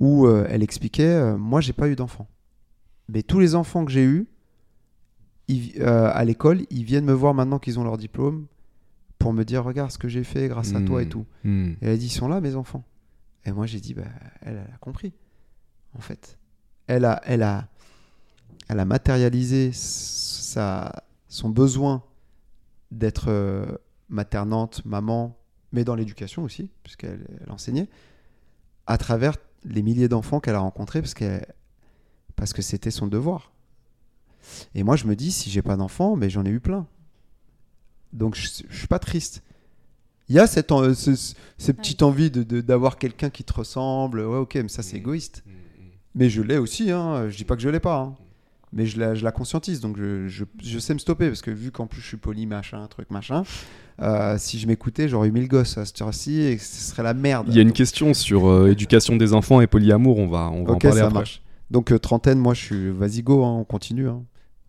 où euh, elle expliquait euh, Moi, j'ai pas eu d'enfants. Mais tous les enfants que j'ai eus ils- à l'école, ils viennent me voir maintenant qu'ils ont leur diplôme pour me dire Regarde ce que j'ai fait grâce à toi et Hmm. tout. Hmm. Et elle a dit, ils sont là, mes enfants. Et moi, j'ai dit, bah, elle, elle a compris, en fait. Elle a, elle a, elle a matérialisé sa, son besoin d'être maternante, maman, mais dans l'éducation aussi, puisqu'elle elle enseignait, à travers les milliers d'enfants qu'elle a rencontrés, parce, qu'elle- parce que c'était son devoir. Et moi, je me dis, si j'ai pas d'enfants, mais j'en ai eu plein. Donc, je, je suis pas triste. Il y a cette, en- ce- ce- cette petite envie de- de- d'avoir quelqu'un qui te ressemble. Ouais, ok, mais ça, c'est égoïste. Mais je l'ai aussi, hein. je dis pas que je l'ai pas. hein. Mais je la, je la conscientise, donc je, je- je sais me stopper, parce que vu qu'en plus je suis poli, machin, truc, machin, euh, si je m'écoutais, j'aurais eu mille gosses à cette heure-ci et ce serait la merde. Il y a une question sur euh, éducation des enfants et polyamour, on va, on va Ok, en parler ça après. marche. Donc euh, trentaine, moi je suis, vas-y go, hein, on continue. hein.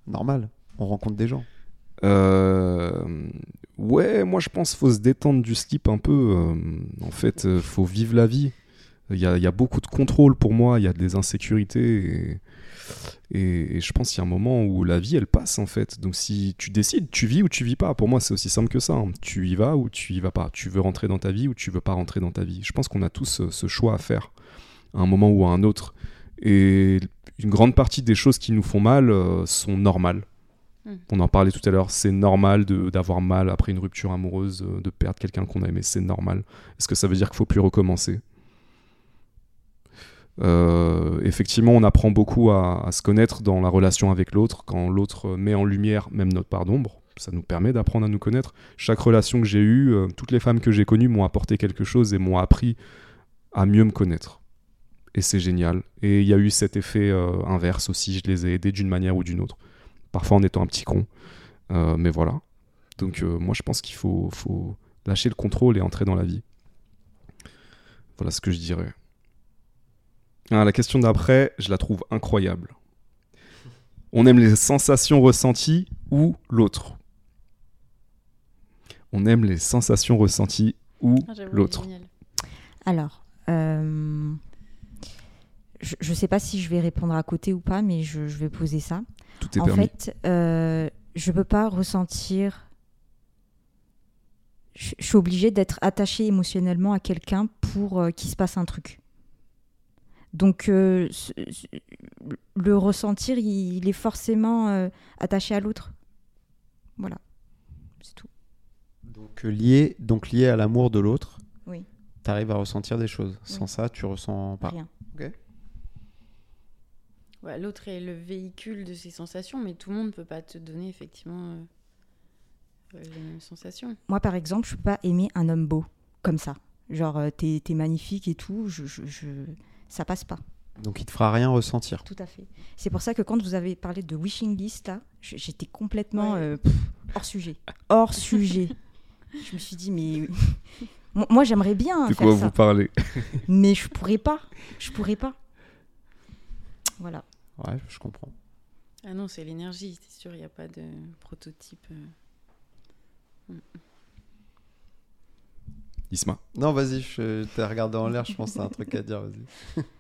Normal, on rencontre des gens. Ouais, moi je pense faut se détendre du slip un peu. en fait, faut vivre la vie. Il y a, il y a beaucoup de contrôle pour moi, il y a des insécurités. Et, et- et je pense qu'il y a un moment où la vie elle passe en fait. Donc si tu décides, tu vis ou tu vis pas. Pour moi, c'est aussi simple que ça. hein. Tu y vas ou tu y vas pas. Tu veux rentrer dans ta vie ou tu veux pas rentrer dans ta vie. Je pense qu'on a tous euh, ce choix à faire à un moment ou à un autre. Et une grande partie des choses qui nous font mal euh, sont normales. Mm. On en parlait tout à l'heure, c'est normal d'avoir mal après une rupture amoureuse, euh, de perdre quelqu'un qu'on a aimé, c'est normal. Est-ce que ça veut dire qu'il faut plus recommencer? Euh, Effectivement, on apprend beaucoup à, se connaître dans la relation avec l'autre, quand l'autre met en lumière même notre part d'ombre. Ça nous permet d'apprendre à nous connaître. Chaque relation que j'ai eue, euh, toutes les femmes que j'ai connues m'ont apporté quelque chose et m'ont appris à mieux me connaître. Et c'est génial. Et il y a eu cet effet euh, inverse aussi, je les ai aidées d'une manière ou d'une autre. Parfois en étant un petit con. Mais voilà. Donc moi je pense qu'il faut lâcher le contrôle et entrer dans la vie. Voilà ce que je dirais. Ah, la question d'après, je la trouve incroyable. On aime les sensations ressenties ou l'autre? On aime les sensations ressenties ou Ah, l'autre. Alors, euh, je ne sais pas si je vais répondre à côté ou pas, mais je, je vais poser ça. Tout est en permis. fait, euh, je peux pas ressentir. Je je suis obligée d'être attachée émotionnellement à quelqu'un pour euh, qu'il se passe un truc. Donc, euh, ce- ce- le ressentir, il, il est forcément euh, attaché à l'autre. Voilà, c'est tout. Donc euh, lié, donc lié à l'amour de l'autre, Oui. tu arrives à ressentir des choses. Sans ça, tu ressens pas. Rien. Ouais, L'autre est le véhicule de ces sensations, mais tout le monde ne peut pas te donner effectivement euh, les mêmes sensations. Moi, par exemple, je peux pas aimer un homme beau comme ça. Genre, euh, t'es t'es magnifique et tout, je, je, je- ça passe pas. Donc il te fera rien ressentir. Tout à fait. C'est pour ça que quand vous avez parlé de wishing list, là, j'étais complètement Ouais. euh, pff, hors sujet. Hors <laughs> sujet. Je me suis dit, mais. <laughs> Moi- j'aimerais bien De faire quoi ça, vous parlez? <laughs> Mais je pourrais pas. Je pourrais pas. Voilà. Ouais, je comprends. Ah non, c'est l'énergie, c'est sûr, il n'y a pas de prototype. euh. Isma Non, vas-y, je t'ai regardé en l'air, je pense que t'as un truc à dire, vas-y. <laughs>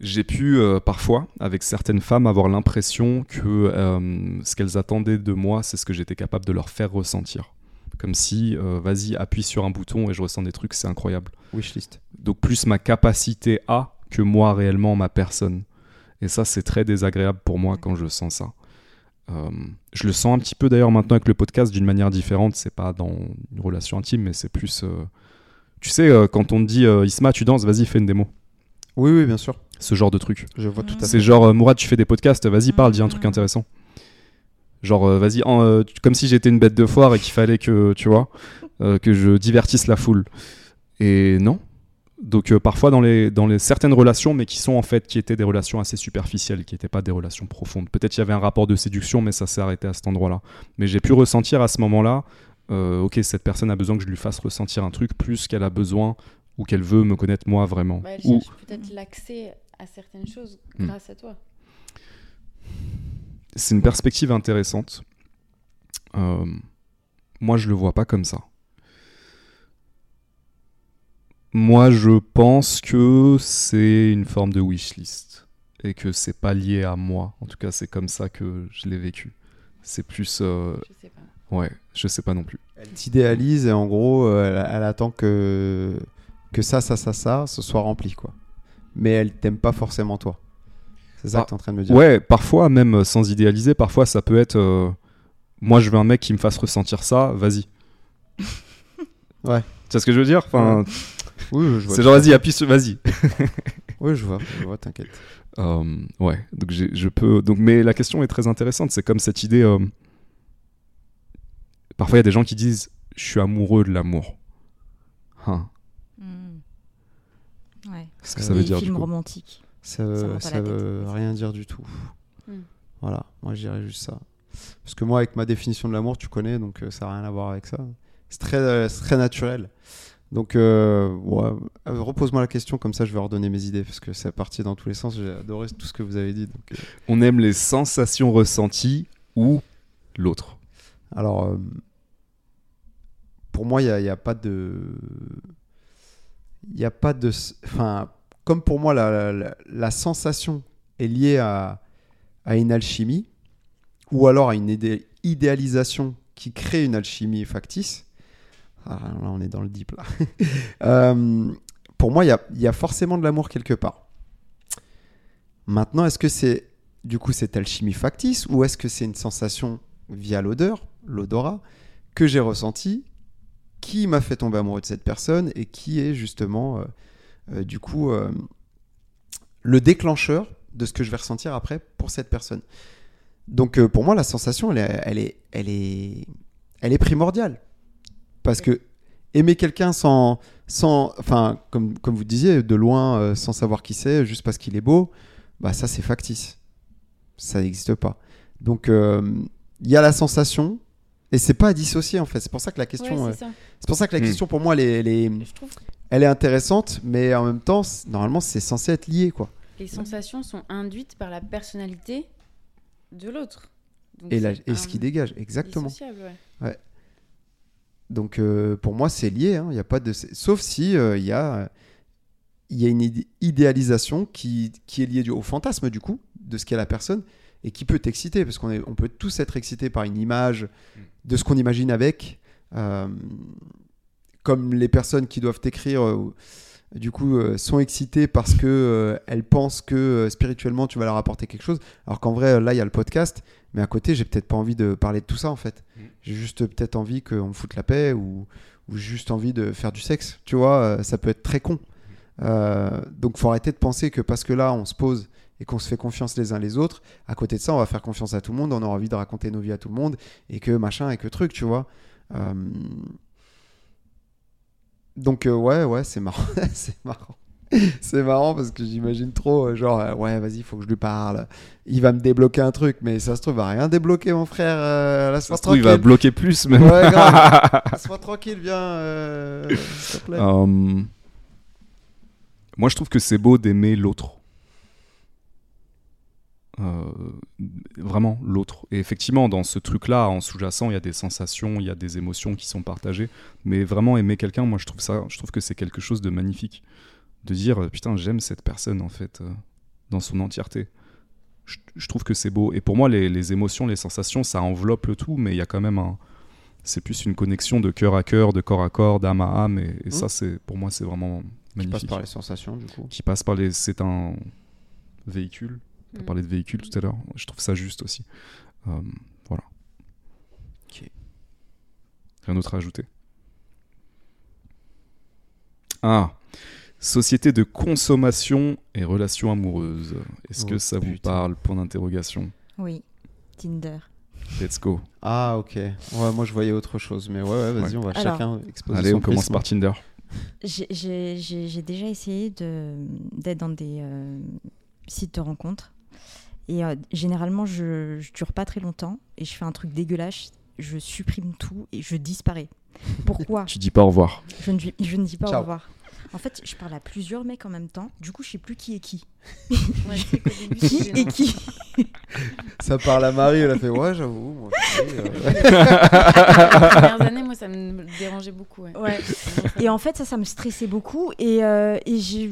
J'ai pu euh, parfois, avec certaines femmes, avoir l'impression que euh, ce qu'elles attendaient de moi, c'est ce que j'étais capable de leur faire ressentir. Comme si, euh, vas-y, appuie sur un bouton et je ressens des trucs, c'est incroyable. Wishlist. Donc plus ma capacité à que moi réellement ma personne. Et ça, c'est très désagréable pour moi quand je sens ça. Euh, je le sens un petit peu d'ailleurs maintenant avec le podcast d'une manière différente. C'est pas dans une relation intime, mais c'est plus. euh, Tu sais, euh, quand on te dit euh, Isma, tu danses, vas-y, fais une démo. Oui, oui, bien sûr. Ce genre de truc. Je vois tout à fait. C'est genre, euh, Mourad, tu fais des podcasts, vas-y, parle, dis un truc Mhm. intéressant. Genre, euh, vas-y, en, euh, comme si j'étais une bête de foire et qu'il fallait que, tu vois, euh, que je divertisse la foule. Et non. Donc, euh, parfois, dans les, dans les certaines relations, mais qui sont en fait, qui étaient des relations assez superficielles, qui n'étaient pas des relations profondes. Peut-être qu'il y avait un rapport de séduction, mais ça s'est arrêté à cet endroit-là. Mais j'ai pu ressentir à ce moment-là, euh, ok, cette personne a besoin que je lui fasse ressentir un truc plus qu'elle a besoin ou qu'elle veut me connaître moi vraiment. Bah, elle Ou- cherche peut-être l'accès à certaines choses Hmm. grâce à toi. c'est une perspective intéressante. Euh, moi, je le vois pas comme ça. Moi, je pense que c'est une forme de wishlist et que c'est pas lié à moi. En tout cas, c'est comme ça que je l'ai vécu. C'est plus, euh, Je sais pas. ouais, je sais pas non plus. Elle t'idéalise et en gros, euh, elle, elle attend que, que ça, ça, ça, ça, ce soit rempli, quoi. Mais elle t'aime pas forcément toi. C'est ça Ah, que t'es en train de me dire. Ouais, parfois même euh, sans idéaliser, parfois ça peut être, euh, moi, je veux un mec qui me fasse ressentir ça. Vas-y. Ouais. Tu vois ce que je veux dire? Enfin, Oui, je vois. c'est genre vas-y, appuie sur, vas-y. <laughs> Oui, je vois, je vois, t'inquiète. Euh, ouais, donc j'ai- je peux. Donc, mais la question est très intéressante. C'est comme cette idée. euh, Parfois, il y a des gens qui disent Je suis amoureux de l'amour. Hein, Hmm. Ouais. Qu'est-ce que ça veut dire du films coup romantiques. Ça, Ça veut- ça veut rien dire du tout. Hmm. Voilà, moi je dirais juste ça. Parce que moi, avec ma définition de l'amour, tu connais, donc euh, ça n'a rien à voir avec ça. C'est très, euh, c'est très naturel. Donc, euh, ouais, euh, repose-moi la question, comme ça je vais redonner mes idées, parce que c'est parti dans tous les sens. J'ai adoré tout ce que vous avez dit. Donc, euh, On aime les sensations ressenties ou l'autre. Alors, euh, pour moi, il n'y a, pas de. Il n'y a pas de. Enfin, comme pour moi, la, la- la sensation est liée à, à une alchimie, ou alors à une idé- idéalisation qui crée une alchimie factice. Ah, là, on est dans le deep, là. <laughs> Euh, pour moi, il y a, forcément de l'amour quelque part. Maintenant, est-ce que c'est du coup cette alchimie factice ou est-ce que c'est une sensation via l'odeur, l'odorat, que j'ai ressenti, qui m'a fait tomber amoureux de cette personne et qui est justement, euh, euh, du coup, le déclencheur de ce que je vais ressentir après pour cette personne? Donc pour moi, la sensation, elle est primordiale. Parce que aimer quelqu'un sans, sans, enfin, comme, comme vous disiez, de loin, euh, sans savoir qui c'est, juste parce qu'il est beau, bah ça c'est factice. Ça n'existe pas. Donc euh, il y a la sensation et c'est pas à dissocier en fait. C'est pour ça que la question, Ouais, euh, c'est. Hmm. pour ça que la question pour moi, elle est, elle est, Je trouve que elle est intéressante, mais en même temps, normalement, c'est censé être lié quoi. les sensations sont induites par la personnalité de l'autre. Donc Et, la- et ce qui dégage, exactement. dissociable, ouais. Donc euh, pour moi, c'est lié. hein. Il y a pas de, sauf si euh, il y a, y a une idé- idéalisation qui, qui est liée du- au fantasme du coup de ce qu'est la personne et qui peut t'exciter parce qu'on on peut tous être excités par une image de ce qu'on imagine avec, euh, comme les personnes qui doivent t'écrire. euh, du coup, euh, sont excitées parce que euh, elles pensent que euh, spirituellement tu vas leur apporter quelque chose, alors qu'en vrai là il y a le podcast, mais à côté j'ai peut-être pas envie de parler de tout ça en fait. J'ai juste peut-être envie qu'on me foute la paix ou, ou juste envie de faire du sexe. Tu vois, euh, ça peut être très con. Euh, donc faut arrêter de penser que parce que là on se pose et qu'on se fait confiance les uns les autres, à côté de ça on va faire confiance à tout le monde, on aura envie de raconter nos vies à tout le monde et que machin et que truc, tu vois. Euh, Donc euh, ouais, ouais, c'est marrant. <laughs> c'est marrant. <laughs> C'est marrant parce que j'imagine trop, euh, genre, euh, ouais, vas-y, faut que je lui parle. Il va me débloquer un truc, mais ça se trouve, il va rien débloquer, mon frère. Euh, trouve, il va bloquer plus même. Ouais, grave. <laughs> Laisse-moi tranquille, viens, euh, s'il te plaît. Euh, moi, je trouve que c'est beau d'aimer l'autre. Euh, vraiment l'autre. Et effectivement, dans ce truc-là, en sous-jacent, il y a des sensations, il y a des émotions qui sont partagées. Mais vraiment aimer quelqu'un, moi, je trouve ça, je trouve que c'est quelque chose de magnifique. De dire, euh, putain, j'aime cette personne en fait, euh, dans son entièreté. Je, je trouve que c'est beau. Et pour moi, les, les émotions, les sensations, ça enveloppe le tout, mais il y a quand même un. C'est plus une connexion de cœur à cœur, de corps à corps, d'âme à âme. Et, et ça, c'est pour moi, c'est vraiment Qui passe magnifique. par les sensations, du coup. Qui passe par les. C'est un véhicule. On Mm. parlait de véhicule tout à l'heure. Je trouve ça juste aussi. Euh, voilà. Ok. Rien d'autre à ajouter? Ah Société de consommation et relations amoureuses. Est-ce Oh, que ça vous parle? Point d'interrogation. Oui, Tinder. Let's go. Ah, ok. Ouais, moi, je voyais autre chose, mais ouais, ouais, vas-y, on va Alors. chacun exposer Allez, son on commence par Tinder. J'ai- déjà essayé de- d'être dans des euh, sites de rencontres. Et euh, généralement, je, je dure pas très longtemps et je fais un truc dégueulasse. Je supprime tout et je disparais. Pourquoi? <laughs> Tu dis pas au revoir. je ne, dis- je ne dis pas Ciao. au revoir. En fait, je parle à plusieurs mecs en même temps. Du coup, je sais plus qui est qui. Ouais, c'est Qui est qui Ça parle à Marie, elle a fait Ouais, j'avoue. moi, je sais, euh, <laughs> Les premières années, moi, ça me dérangeait beaucoup. Ouais. Ouais. Et en fait, ça, ça me stressait beaucoup. Et, euh, et j'ai.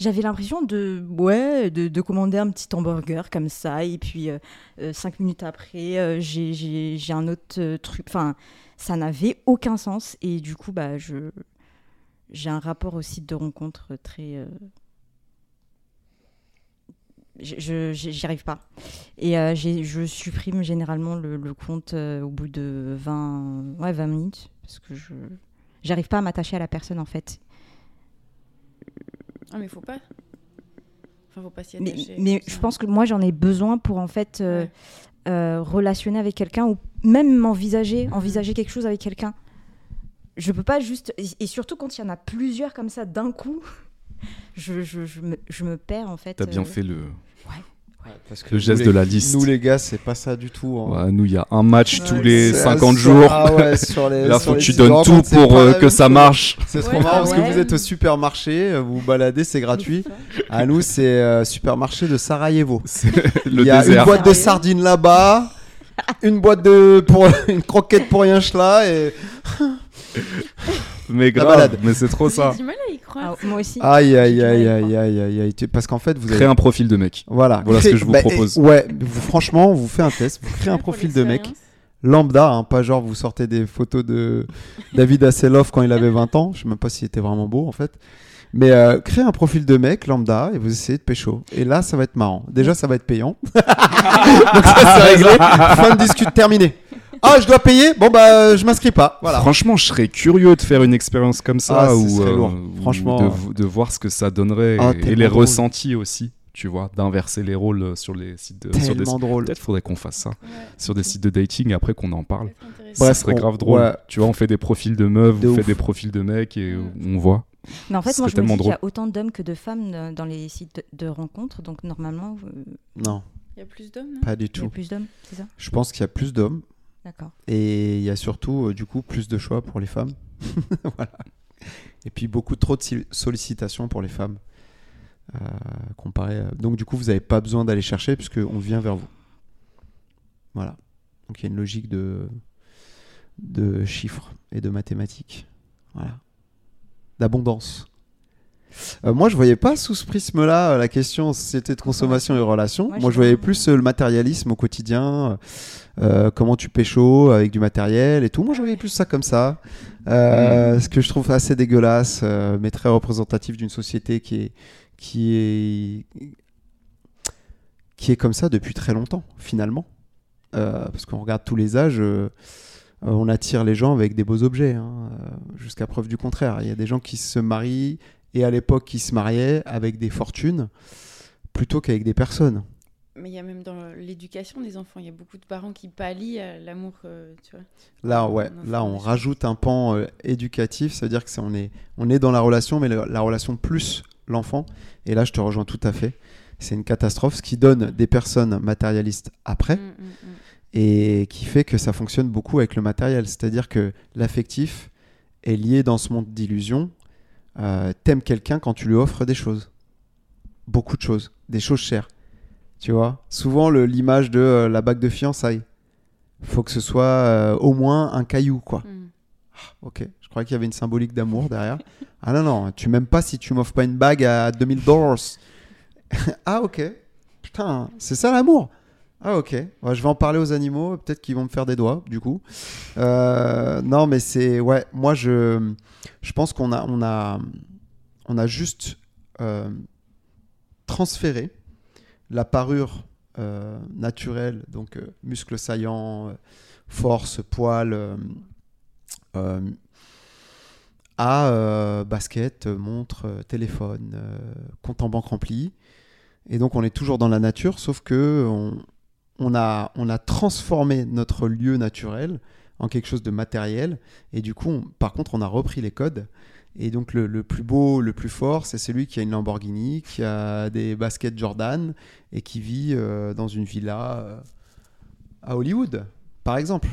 J'avais l'impression de, ouais, de, de commander un petit hamburger comme ça, et puis euh, euh, cinq minutes après, euh, j'ai- j'ai j'ai un autre euh, truc. Enfin, ça n'avait aucun sens, et du coup, bah, je j'ai un rapport au site de rencontre très. euh, je- j'y arrive pas. Et euh, je supprime généralement le, le compte euh, au bout de 20, ouais, 20 minutes, parce que je j'arrive pas à m'attacher à la personne en fait. Ah, mais faut pas. Enfin, faut pas s'y attacher. mais je pense que moi j'en ai besoin pour en fait euh, Ouais. relationner avec quelqu'un ou même m'envisager, envisager quelque chose avec quelqu'un. Je peux pas juste. Et, et surtout quand il y en a plusieurs comme ça d'un coup, <laughs> je, je, je me, je me perds en fait. T'as bien euh, fait le. parce que Le geste les- de la liste. Nous, les gars, c'est pas ça du tout. hein. Ouais, nous, il y a un match Ouais, tous les C'est- 50 sur- jours. Ah ouais, sur les, <laughs> Là, sur faut que tu donnes tout pour euh, que ça marche. <laughs> C'est trop Ouais, marrant parce que ouais. vous êtes au supermarché, euh, vous vous baladez, c'est gratuit. À nous, c'est euh, supermarché de Sarajevo. C'est Il y a désert. une boîte de sardines là-bas, une boîte de pour une croquette pour rien là et <laughs> Mais grave, mais c'est trop ça. J'ai du mal à y ah, croire. moi aussi. aïe aïe aïe aïe aïe aïe aïe. Parce qu'en fait vous Créer avez un profil de mec. voilà. Voilà ce Créez- que je vous bah, propose. et- ouais vous- franchement vous faites un test vous créez un profil de mec. lambda hein, pas genre vous sortez des photos de David Hasselhoff quand il avait 20 ans. Je sais même pas s'il était vraiment beau en fait. Mais euh, créez un profil de mec lambda et vous essayez de pécho. Et là ça va être marrant. Déjà ça va être payant. <laughs> Donc ça c'est réglé. Fin de discute terminée ah je dois payer bon bah je m'inscris pas voilà Franchement, je serais curieux de faire une expérience comme ça Ah, ou, euh, lourd. ou Franchement. de, de voir ce que ça donnerait Ah, et- et, tellement les drôle. ressentis aussi, tu vois, d'inverser les rôles euh, sur les sites de, sur des tellement drôle Peut-être faudrait qu'on fasse ça Ouais, sur des sites de dating et après qu'on en parle. intéressant. ça Bref, serait on- grave drôle. ouais. Tu vois, on fait des profils de meufs, De on fait des profils de mecs et on voit. Mais en fait, moi je me tellement dis qu'il y a autant d'hommes que de femmes euh, dans les sites de, de rencontres, donc normalement euh, non Il y a plus d'hommes, pas du il y a tout plus d'hommes, c'est ça? Je pense qu'il y a plus d'hommes Et il y a surtout, euh, du coup, plus de choix pour les femmes. <laughs> voilà. Et puis beaucoup trop de sollicitations pour les femmes. Euh, comparé Donc, du coup, vous n'avez pas besoin d'aller chercher puisqu'on vient vers vous. Voilà. Donc, il y a une logique de, de chiffres et de mathématiques. Voilà. D'abondance. Euh, moi, je voyais pas sous ce prisme-là euh, la question société de consommation et relations. Ouais, moi, je voyais plus euh, le matérialisme au quotidien, euh, comment tu pécho avec du matériel et tout. Moi, je voyais plus ça comme ça. Euh, Ce que je trouve assez dégueulasse, mais très représentatif d'une société qui est, qui est, qui est comme ça depuis très longtemps, finalement. Parce qu'on regarde tous les âges. euh, on attire les gens avec des beaux objets, hein, euh, jusqu'à preuve du contraire. Il y a des gens qui se marient et à l'époque qui se mariaient avec des fortunes plutôt qu'avec des personnes. Mais il y a même dans l'éducation des enfants, il y a beaucoup de parents qui pallient à l'amour, euh, tu vois. Là, ouais, là, on rajoute un pan euh, éducatif, ça veut dire que c'est on est, on est dans la relation, mais la relation plus l'enfant. Et là, je te rejoins tout à fait. C'est une catastrophe, ce qui donne des personnes matérialistes après Mm, mm, mm. et qui fait que ça fonctionne beaucoup avec le matériel. C'est-à-dire que l'affectif est lié dans ce monde d'illusions. Euh, T'aimes quelqu'un quand tu lui offres des choses. Beaucoup de choses. Des choses chères. Tu vois? Souvent, l'image de euh, la bague de fiançailles. faut que ce soit euh, au moins un caillou, quoi. Mm. Ok, je croyais qu'il y avait une symbolique d'amour derrière. <laughs> Ah non, non, tu m'aimes pas si tu m'offres pas une bague à 2000 dollars. <laughs> ah ok, putain, c'est ça l'amour. Ah ok, je vais en parler aux animaux, peut-être qu'ils vont me faire des doigts du coup. Euh, non mais c'est, ouais, moi je, pense qu'on a, juste euh, transféré la parure euh, naturelle, donc muscles saillants, force, poils, à basket, montre, téléphone, compte en banque rempli. Et donc on est toujours dans la nature, sauf que on, on a, on a transformé notre lieu naturel en quelque chose de matériel. Et du coup, on- par contre, on a repris les codes. Et donc le, plus beau, le plus fort, c'est celui qui a une Lamborghini, qui a des baskets Jordan et qui vit euh, dans une villa euh, à Hollywood, par exemple.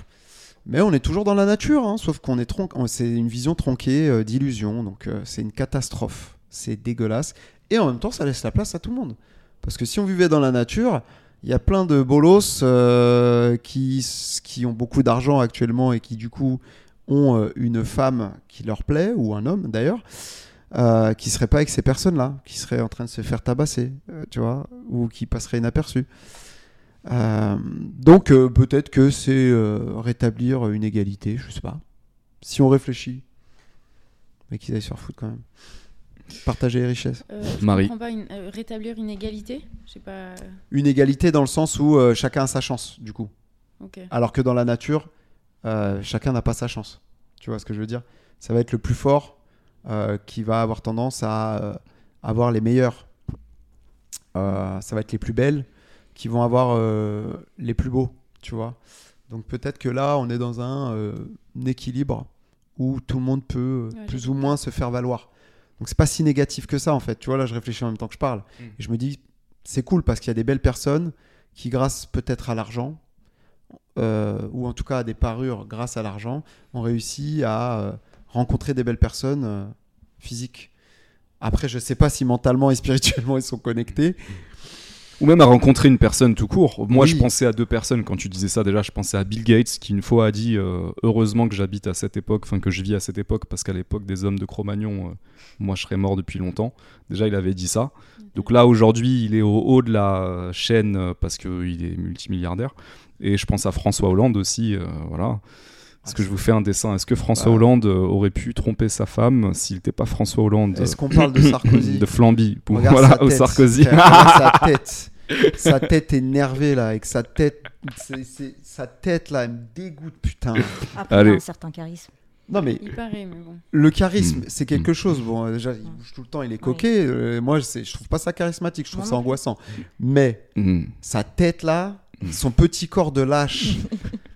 Mais on est toujours dans la nature, hein, sauf qu'on est tron- on- c'est une vision tronquée euh, d'illusion, donc c'est une catastrophe, c'est dégueulasse. Et en même temps, ça laisse la place à tout le monde. Parce que si on vivait dans la nature, il y a plein de bolos euh, qui, qui ont beaucoup d'argent actuellement et qui du coup ont euh, une femme qui leur plaît, ou un homme d'ailleurs, euh, qui serait pas avec ces personnes-là, qui seraient en train de se faire tabasser, euh, tu vois, ou qui passeraient inaperçus. Euh, donc peut-être que c'est rétablir une égalité, je sais pas. Si on réfléchit, mais qu'ils aillent se faire foutre quand même. Partager les richesses. Euh, je Marie. pas une- euh, rétablir une égalité? Pas. Une égalité dans le sens où euh, chacun a sa chance, du coup. Alors que dans la nature, euh, chacun n'a pas sa chance. Tu vois ce que je veux dire? Ça va être le plus fort euh, qui va avoir tendance à euh, avoir les meilleurs. Euh, ça va être les plus belles qui vont avoir euh, les plus beaux, tu vois? Donc peut-être que là, on est dans un, euh, un équilibre où tout le monde peut euh, Ouais, plus ou moins se faire valoir. Donc c'est pas si négatif que ça en fait. Tu vois là, je réfléchis en même temps que je parle. Mm. Et je me dis, c'est cool parce qu'il y a des belles personnes qui, grâce peut-être à l'argent, euh, ou en tout cas à des parures grâce à l'argent, ont réussi à euh, rencontrer des belles personnes euh, physiques. Après, je sais pas si mentalement et spirituellement ils sont connectés. Ou même à rencontrer une personne tout court. Moi, Oui. je pensais à deux personnes quand tu disais ça. Déjà, je pensais à Bill Gates qui une fois a dit euh, heureusement que j'habite à cette époque, enfin que je vis à cette époque, parce qu'à l'époque des hommes de Cro-Magnon, euh, moi, je serais mort depuis longtemps. Déjà, il avait dit ça. Donc là, aujourd'hui, il est au haut de la chaîne euh, parce qu'il est multimilliardaire. Et je pense à François Hollande aussi. euh, voilà. Est-ce que je vous fais un dessin Est-ce que François. Hollande euh, aurait pu tromper sa femme s'il n'était pas François Hollande Est-ce qu'on parle de <coughs> Sarkozy de Flamby ou Regarde voilà, au. Sarkozy. Sa <laughs> tête. Sa tête énervée là, avec sa tête, sa tête là, elle me dégoûte putain. Après, il Allez. a un certain charisme. Non mais Il paraît, mais bon. le charisme, Mm. c'est quelque chose. Bon, euh, déjà, il bouge tout le temps, il est coquet. Euh, moi, je, je trouve pas ça charismatique, je trouve ça angoissant. Mais Hmm. sa tête là, Mm. son petit corps de lâche, <laughs>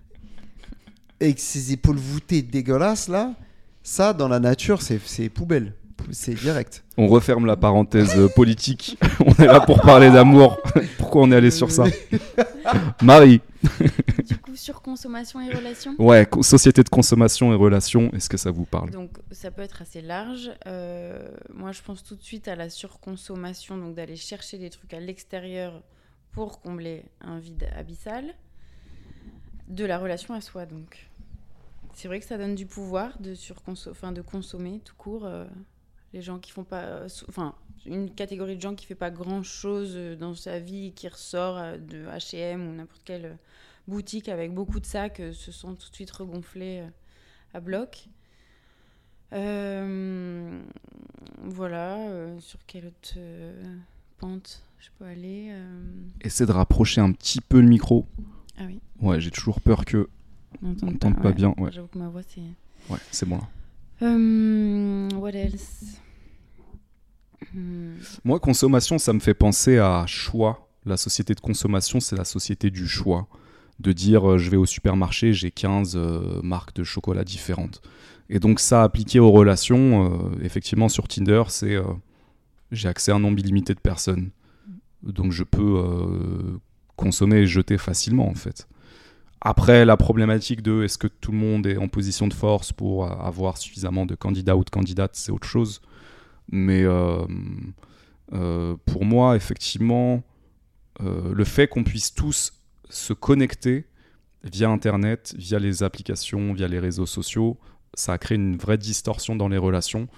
avec ses épaules voûtées dégueulasses là, ça dans la nature, c'est poubelle. C'est direct. On referme la parenthèse politique. <laughs> on est là pour parler d'amour. <laughs> Pourquoi on est allé sur ça <laughs> Marie, Du coup, sur consommation et relations? Ouais, société de consommation et relations, est-ce que ça vous parle? Donc ça peut être assez large. Euh, moi, je pense tout de suite à la surconsommation, donc d'aller chercher des trucs à l'extérieur pour combler un vide abyssal. De la relation à soi, donc. C'est vrai que ça donne du pouvoir de, surconso- enfin, de consommer tout court. euh, les gens qui font pas... euh, Enfin, une catégorie de gens qui fait pas grand-chose euh, dans sa vie et qui ressort de H&M ou n'importe quelle boutique avec beaucoup de sacs se sont tout de suite regonflés à bloc. Euh, voilà, euh, sur quelle autre euh, pente je peux aller Essaie de rapprocher un petit peu le micro. Ah oui, Ouais, j'ai toujours peur que. On pas ouais. bien, ouais. J'avoue que ma voix c'est. Ouais, c'est bon là. Euh, what else? Hmm, Moi, consommation, ça me fait penser à choix. La société de consommation, c'est la société du choix. De dire, euh, je vais au supermarché, j'ai 15 euh, marques de chocolat différentes. Et donc, ça, appliqué aux relations, effectivement, sur Tinder, c'est J'ai accès à un nombre illimité de personnes. Donc je peux consommer et jeter facilement en fait. Après, la problématique de est-ce que tout le monde est en position de force pour avoir suffisamment de candidats ou de candidates, c'est autre chose. Mais euh, euh, pour moi, effectivement, le fait qu'on puisse tous se connecter via Internet, via les applications, via les réseaux sociaux, ça a créé une vraie distorsion dans les relations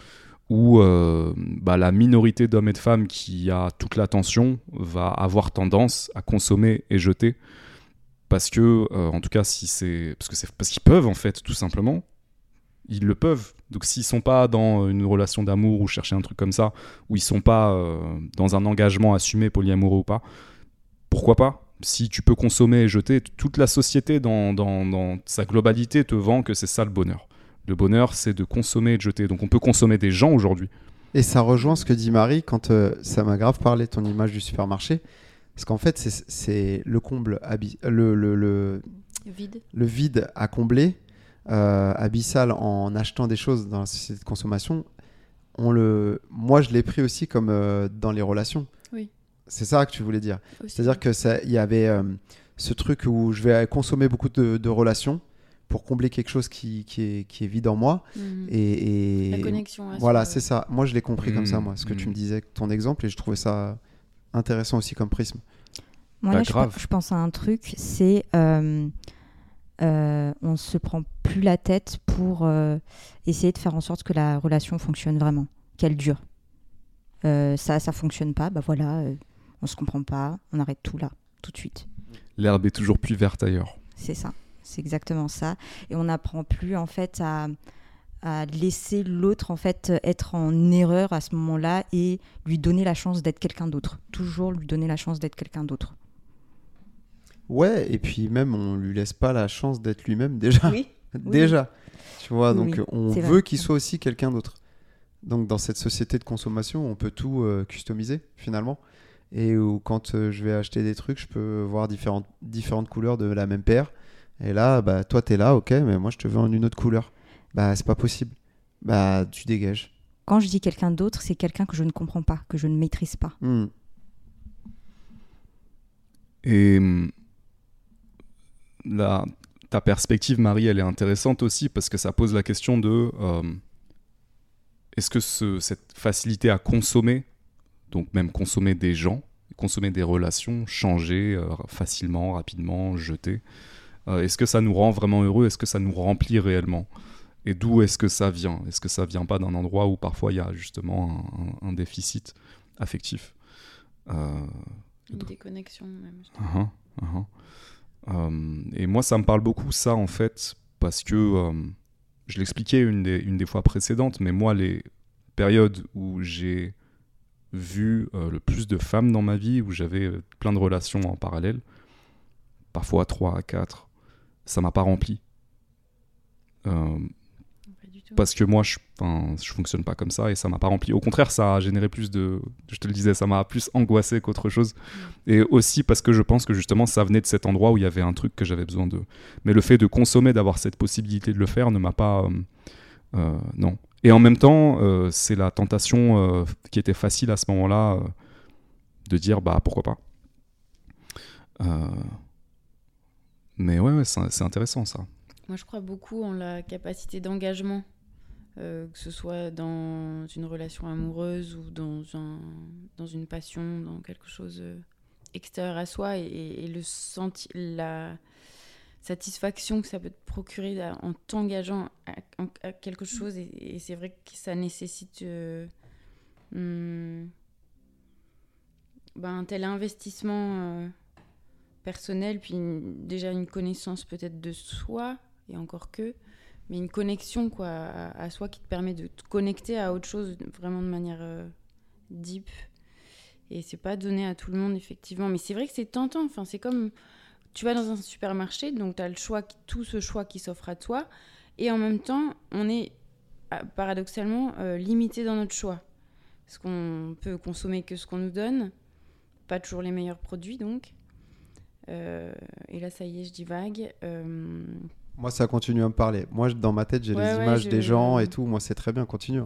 où euh, bah, la minorité d'hommes et de femmes qui a toute l'attention va avoir tendance à consommer et jeter parce que euh, en tout cas si c'est parce qu'ils peuvent en fait tout simplement ils le peuvent donc s'ils sont pas dans une relation d'amour ou chercher un truc comme ça ou ils sont pas euh, dans un engagement assumé polyamoureux ou pas pourquoi pas? Si tu peux consommer et jeter toute la société dans, dans, dans sa globalité te vend que c'est ça le bonheur le bonheur, c'est de consommer et de jeter. Donc on peut consommer des gens aujourd'hui. Et ça rejoint ce que dit Marie quand euh, ça m'a grave parlé ton image du supermarché. Parce qu'en fait, c'est le comble, le, le, le, vide. le vide à combler, euh, abyssal en achetant des choses dans la société de consommation. On le... Moi, je l'ai pris aussi comme euh, dans les relations. Oui. C'est ça que tu voulais dire. C'est-à-dire qu'il y avait ce truc où je vais consommer beaucoup de, de relations pour combler quelque chose qui, qui, est, qui est vide en moi. Mhm. Et, La connexion. Voilà, c'est ça. Moi, je l'ai compris comme ça, Mhm. moi, ce que tu Mhm. me disais, ton exemple, et je trouvais ça intéressant aussi comme prisme. Moi, Bah, là, je, grave. pe- je pense à un truc, c'est euh, euh, on se prend plus la tête pour euh, essayer de faire en sorte que la relation fonctionne vraiment, qu'elle dure. Euh, ça, ça fonctionne pas, bah voilà, euh, on se comprend pas, on arrête tout là, tout de suite. L'herbe est toujours plus verte ailleurs. C'est ça, c'est exactement ça. Et on n'apprend plus en fait à, à laisser l'autre en fait être en erreur à ce moment-là et lui donner la chance d'être quelqu'un d'autre. Toujours lui donner la chance d'être quelqu'un d'autre. Ouais, et puis même, on lui laisse pas la chance d'être lui-même déjà. Oui. <laughs> déjà. Tu vois, donc oui, on veut qu'il soit aussi quelqu'un d'autre. Donc dans cette société de consommation, on peut tout euh, customiser finalement. Et où quand euh, je vais acheter des trucs, je peux voir différentes, différentes couleurs de la même paire. Et là, bah, toi, t'es là, ok, mais moi, je te veux en une autre couleur. Bah, c'est pas possible. Bah, tu dégages. Quand je dis quelqu'un d'autre, c'est quelqu'un que je ne comprends pas, que je ne maîtrise pas. Hmm. Et la, ta perspective, Marie, elle est intéressante aussi parce que ça pose la question de euh, est-ce que ce- cette facilité à consommer, donc même consommer des gens, consommer des relations, changer euh, facilement, rapidement, jeter, euh, est-ce que ça nous rend vraiment heureux? Est-ce que ça nous remplit réellement? Et d'où est-ce que ça vient? Est-ce que ça vient pas d'un endroit où parfois il y a justement un, déficit affectif? Euh, Une déconnexion même. Uh-huh, uh-huh. Euh, et moi, ça me parle beaucoup, ça, en fait, parce que euh, je l'expliquais une des, une des fois précédentes, mais moi, les périodes où j'ai vu euh, le plus de femmes dans ma vie, où j'avais plein de relations en parallèle, parfois 3 à 4, ça m'a pas rempli. Euh. Parce que moi je, je fonctionne pas comme ça et ça m'a pas rempli. Au contraire, ça a généré plus de, je te le disais, ça m'a plus angoissé qu'autre chose. Et aussi parce que je pense que justement ça venait de cet endroit où il y avait un truc que j'avais besoin de. Mais le fait de consommer, d'avoir cette possibilité de le faire, ne m'a pas, euh, euh, non. Et en même temps, euh, c'est la tentation qui était facile à ce moment-là de dire bah pourquoi pas. Mais ouais, ouais, c'est intéressant ça. Moi, je crois beaucoup en la capacité d'engagement, euh, que ce soit dans une relation amoureuse ou dans, un, dans une passion, dans quelque chose euh, extérieur à soi, et, le senti la satisfaction que ça peut te procurer en t'engageant à, quelque chose. Et, c'est vrai que ça nécessite euh, hum, ben, un tel investissement. personnel, puis déjà une connaissance peut-être de soi, et encore que, mais une connexion quoi, à, soi qui te permet de te connecter à autre chose vraiment de manière euh, deep. Et c'est pas donné à tout le monde, effectivement. Mais c'est vrai que c'est tentant. Enfin, c'est comme tu vas dans un supermarché, donc tu as le choix, tout ce choix qui s'offre à toi, et en même temps, on est ah, paradoxalement euh, limité dans notre choix. Parce qu'on peut consommer que ce qu'on nous donne, pas toujours les meilleurs produits donc. Euh, et là, ça y est, je divague. Euh, Moi, ça continue à me parler. Moi, dans ma tête, j'ai Ouais, les ouais, images je- des gens et tout. Moi, c'est très bien, continue.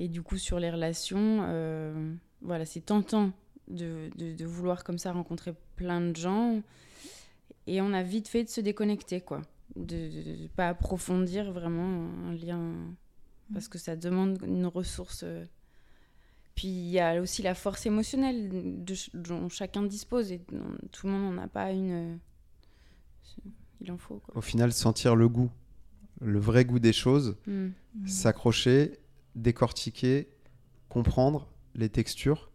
Et du coup, sur les relations, euh, voilà, c'est tentant de, de- de vouloir comme ça rencontrer plein de gens. Et on a vite fait de se déconnecter, quoi. De ne pas approfondir vraiment un lien. Parce que ça demande une ressource. euh. Puis il y a aussi la force émotionnelle de dont chacun dispose. Et tout le monde n'en a pas une. Il en faut, quoi. Au final, sentir le goût, le vrai goût des choses, Mm. s'accrocher, décortiquer, comprendre les textures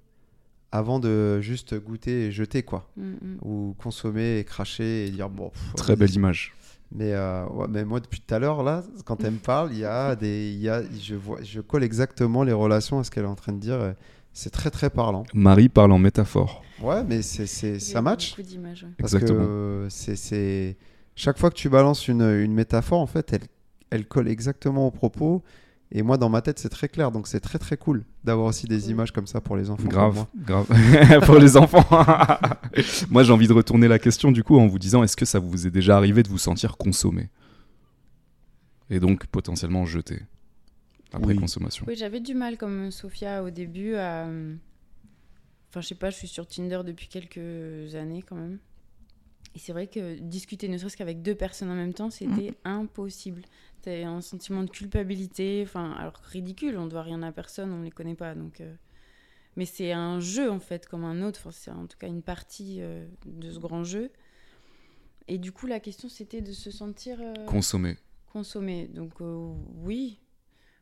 avant de juste goûter et jeter, quoi. Mm, mm. Ou consommer et cracher et dire bon. pff, Très belle image. Mais, euh, ouais, mais moi, depuis tout à l'heure, là, quand elle me parle, il y a <laughs> des, il y a, je, vois, je colle exactement les relations à ce qu'elle est en train de dire. C'est très, très parlant. Marie parle en métaphore. Ouais, mais c'est, c'est, Il y ça a match. Beaucoup d'images. ouais. Parce Exactement. que euh, c'est, c'est... chaque fois que tu balances une, une métaphore, en fait, elle, elle colle exactement au propos. Et moi, dans ma tête, c'est très clair. Donc, c'est très, très cool d'avoir aussi des images comme ça pour les enfants. Grave, moi. grave. <laughs> Pour les enfants. <laughs> Moi, j'ai envie de retourner la question du coup en vous disant est-ce que ça vous est déjà arrivé de vous sentir consommé? Et donc potentiellement jeté après Oui. consommation. Oui, j'avais du mal comme Sophia au début à. euh, Enfin, je sais pas, je suis sur Tinder depuis quelques années quand même. Et c'est vrai que discuter ne serait-ce qu'avec deux personnes en même temps, c'était impossible. T'as un sentiment de culpabilité, enfin, alors ridicule, on doit rien à personne, on les connaît pas. Donc, euh, Mais c'est un jeu en fait, comme un autre. Enfin, c'est en tout cas une partie euh, de ce grand jeu. Et du coup, la question c'était de se sentir euh, Consommé. consommé. Donc euh, oui,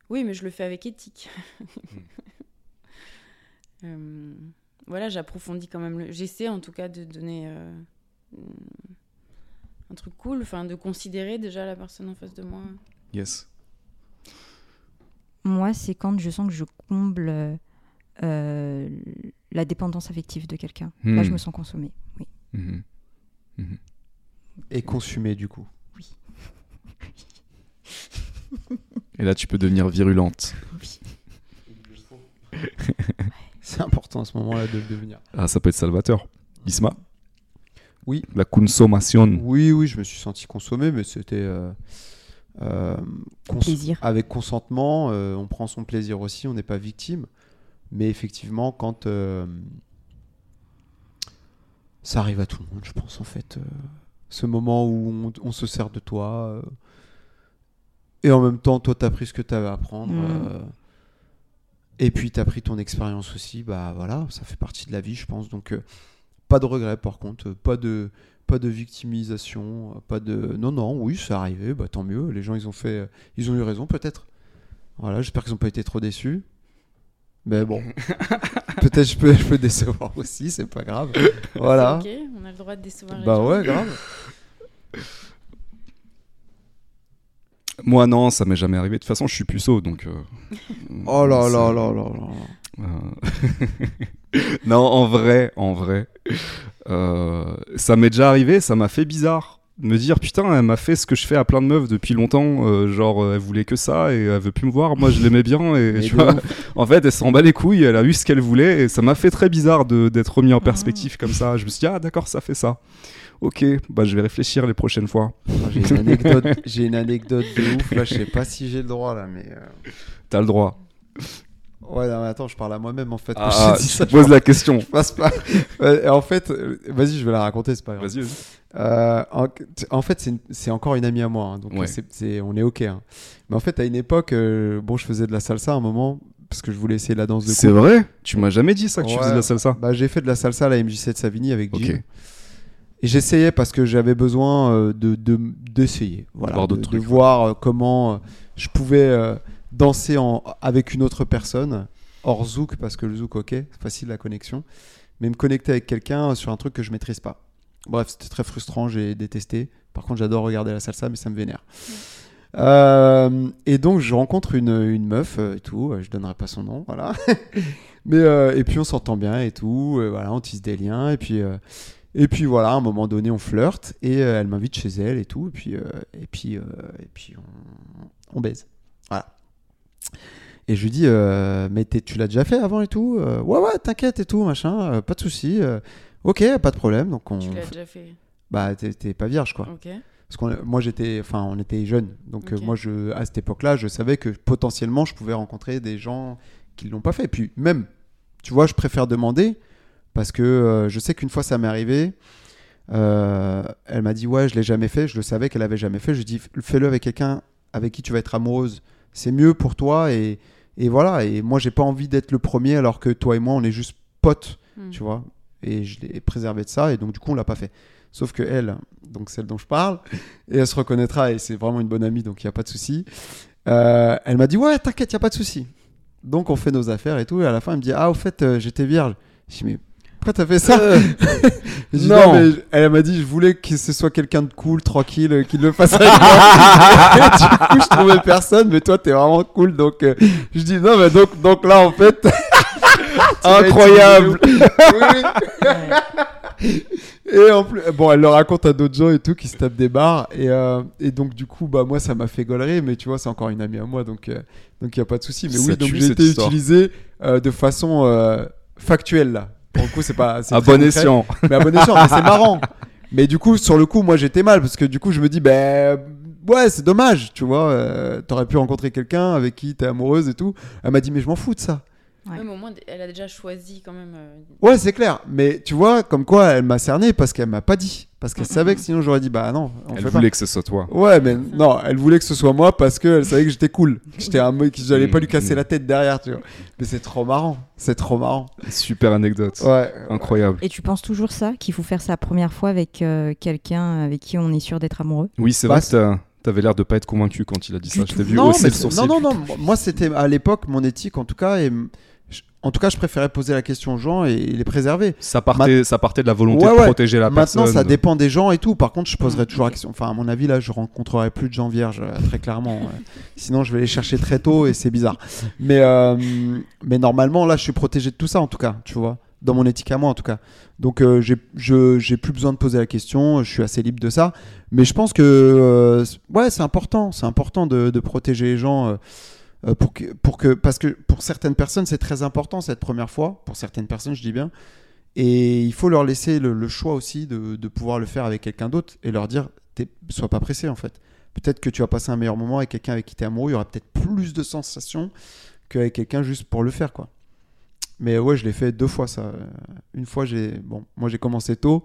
oui, mais je le fais avec éthique. <laughs> Euh, voilà, j'approfondis quand même. le- J'essaie en tout cas de donner un truc cool, enfin de considérer déjà la personne en face de moi. Yes. Moi, c'est quand je sens que je comble euh, la dépendance affective de quelqu'un. Là, Hmm. je me sens consommée. Oui. Mhm. Et consumé, du coup. <laughs> Et là, tu peux devenir virulente. C'est important à ce moment-là de le devenir. Ah, ça peut être salvateur. Isma? Oui. La consommation. Oui, oui, je me suis senti consommé, mais c'était. euh, euh, cons- Plaisir. Avec consentement, euh, on prend son plaisir aussi, on n'est pas victime. Mais effectivement, quand. euh, ça arrive à tout le monde, je pense, en fait. euh, ce moment où on, on se sert de toi. euh, et en même temps, toi, tu as pris ce que tu avais à prendre. Mm. euh, et puis, tu as pris ton expérience aussi. Bah voilà, ça fait partie de la vie, je pense. Donc, euh, pas de regret, par contre. euh, Pas de pas de victimisation, euh, pas de non non oui c'est arrivé, bah tant mieux. Les gens ils ont fait, euh, ils ont eu raison peut-être. Voilà, j'espère qu'ils n'ont pas été trop déçus. Mais bon, <laughs> peut-être je peux je peux décevoir aussi, c'est pas grave. Voilà. Ok, on a le droit de décevoir les Bah gens. ouais, grave. Moi, non, ça m'est jamais arrivé. De toute façon, je suis puceau, donc. euh, Oh là là là là là. Euh, <laughs> <laughs> non, en vrai, en vrai, euh, ça m'est déjà arrivé, ça m'a fait bizarre. de Me dire putain, elle m'a fait ce que je fais à plein de meufs depuis longtemps. euh, genre, euh, elle voulait que ça et elle veut plus me voir. Moi, je l'aimais bien et tu vois, <laughs> en fait, elle s'en bat les couilles. Elle a eu ce qu'elle voulait et ça m'a fait très bizarre de- d'être remis en Ah. perspective comme ça. Je me suis dit ah d'accord, ça fait ça. Ok, bah je vais réfléchir les prochaines fois. J'ai une anecdote, <laughs> j'ai une anecdote de ouf. Là, je sais pas si j'ai le droit là, mais. euh, T'as le droit. Ouais, non, mais attends, je parle à moi-même en fait. Ah, ça, poses la question. je passe pas. Et en fait, euh, vas-y, je vais la raconter, c'est pas grave. Vas-y, vas-y. Euh, en, en fait, c'est encore une amie à moi, hein, donc Ouais. on est ok. hein. Mais en fait, à une époque, euh, bon, je faisais de la salsa à un moment parce que je voulais essayer la danse de C'est vrai? Tu m'as jamais dit ça que tu faisais de la salsa? Bah, j'ai fait de la salsa à la MJC de Savigny avec. Jim. Et j'essayais parce que j'avais besoin euh, de de- d'essayer, voilà, de, d'autres de voir comment je pouvais danser en, avec une autre personne hors zouk parce que le zouk, ok, c'est facile la connexion, mais me connecter avec quelqu'un sur un truc que je maîtrise pas. Bref, c'était très frustrant, j'ai détesté. Par contre, j'adore regarder la salsa, mais ça me vénère. Euh, et donc, je rencontre une, une meuf euh, et tout. euh, Je donnerai pas son nom, voilà. <laughs> mais euh, et puis on s'entend bien et tout. voilà, on tisse des liens et puis euh, et puis voilà, à un moment donné, on flirte et elle m'invite chez elle et tout. Et puis et puis et puis on, on baise. Et je lui dis, euh, mais tu l'as déjà fait avant et tout Euh, Ouais, ouais, t'inquiète et tout, machin, euh, pas de souci. ok, pas de problème. Donc on, Tu l'as déjà fait. bah, t'es pas vierge quoi. Parce que moi j'étais, enfin on était jeunes, donc moi je, à cette époque-là, je savais que potentiellement je pouvais rencontrer des gens qui l'ont pas fait. Et puis même, tu vois, je préfère demander parce que je sais qu'une fois ça m'est arrivé. elle m'a dit ouais, je l'ai jamais fait. Je le savais qu'elle avait jamais fait. Je lui dit fais-le avec quelqu'un avec qui tu vas être amoureuse. C'est mieux pour toi et, et voilà. Et moi j'ai pas envie d'être le premier alors que toi et moi on est juste potes Hmm. tu vois. Et je l'ai préservé de ça, et donc du coup, on l'a pas fait. Sauf que elle, donc celle dont je parle, et elle se reconnaîtra, et c'est vraiment une bonne amie, donc il n'y a pas de souci. euh, elle m'a dit, ouais, t'inquiète, il n'y a pas de souci. Donc on fait nos affaires et tout, et à la fin, elle me dit, ah, au fait, euh, j'étais vierge. Je dis, mais pourquoi t'as fait ça <laughs> dis, non. mais Elle m'a dit, je voulais que ce soit quelqu'un de cool, tranquille, euh, qui le fasse avec moi. <laughs> Et du coup, je trouvais personne, mais toi, t'es vraiment cool, donc euh, je dis, non, mais donc, donc là, en fait. <laughs> Incroyable. utiliser- Oui, oui. Et en plus, bon, elle le raconte à d'autres gens et tout qui se tapent des barres. Et, euh, et donc, du coup, bah, moi, ça m'a fait gaulerie. Mais tu vois, c'est encore une amie à moi. Donc, il donc n'y a pas de souci. Mais Ça oui, donc j'ai été histoire. utilisé euh, de façon euh, factuelle, là. Pour le coup, c'est pas. À bon escient. Mais à bon escient, mais c'est marrant. <laughs> Mais du coup, sur le coup, moi, j'étais mal. Parce que du coup, je me dis, ben. Ouais, c'est dommage, tu vois. euh, T'aurais pu rencontrer quelqu'un avec qui t'es amoureuse et tout. Elle m'a dit, mais je m'en fous de ça. Ouais. Mais au moins, elle a déjà choisi quand même. euh, Ouais, c'est clair. Mais tu vois, comme quoi elle m'a cerné parce qu'elle m'a pas dit. Parce qu'elle savait que sinon j'aurais dit bah non, on Elle fait voulait que ce soit toi. Ouais, mais non, elle voulait que ce soit moi parce qu'elle savait que j'étais cool. Que J'étais un mec, que j'allais pas lui casser Mm. la tête derrière, tu vois. Mais c'est trop marrant. C'est trop marrant. Super anecdote. Ouais. Incroyable. Et tu penses toujours ça, qu'il faut faire sa première fois avec euh, quelqu'un avec qui on est sûr d'être amoureux? Oui, c'est Bah, vrai t'as- t'avais l'air de pas être convaincu quand il a dit Du ça. Je t'ai vu Non, hausser mais le sourcil. non, non, non. Moi, c'était à l'époque mon éthique en tout cas. Et en tout cas, je préférais poser la question aux gens et les préserver. Ça partait, ça partait de la volonté Ouais, de ouais. protéger la Maintenant, personne. ça dépend des gens et tout. Par contre, je poserai Mm, toujours la question. Enfin, à mon avis, là, je rencontrerai plus de gens vierges, euh, très clairement. ouais. Sinon, je vais les chercher très tôt et c'est bizarre. Mais, euh, mais normalement, là, je suis protégé de tout ça, en tout cas, tu vois. Dans mon éthique à moi, en tout cas. Donc, euh, j'ai- plus besoin de poser la question. Je suis assez libre de ça. Mais je pense que, euh, ouais, c'est important. C'est important de, de protéger les gens. Euh, pour que, parce que pour certaines personnes, c'est très important cette première fois. Pour certaines personnes, je dis bien. Et il faut leur laisser le, choix aussi de, pouvoir le faire avec quelqu'un d'autre et leur dire sois pas pressé en fait. Peut-être que tu vas passer un meilleur moment avec quelqu'un avec qui tu es amoureux, il y aura peut-être plus de sensations qu'avec quelqu'un juste pour le faire quoi. Mais ouais, je l'ai fait deux fois ça. Une fois, j'ai bon, moi j'ai commencé tôt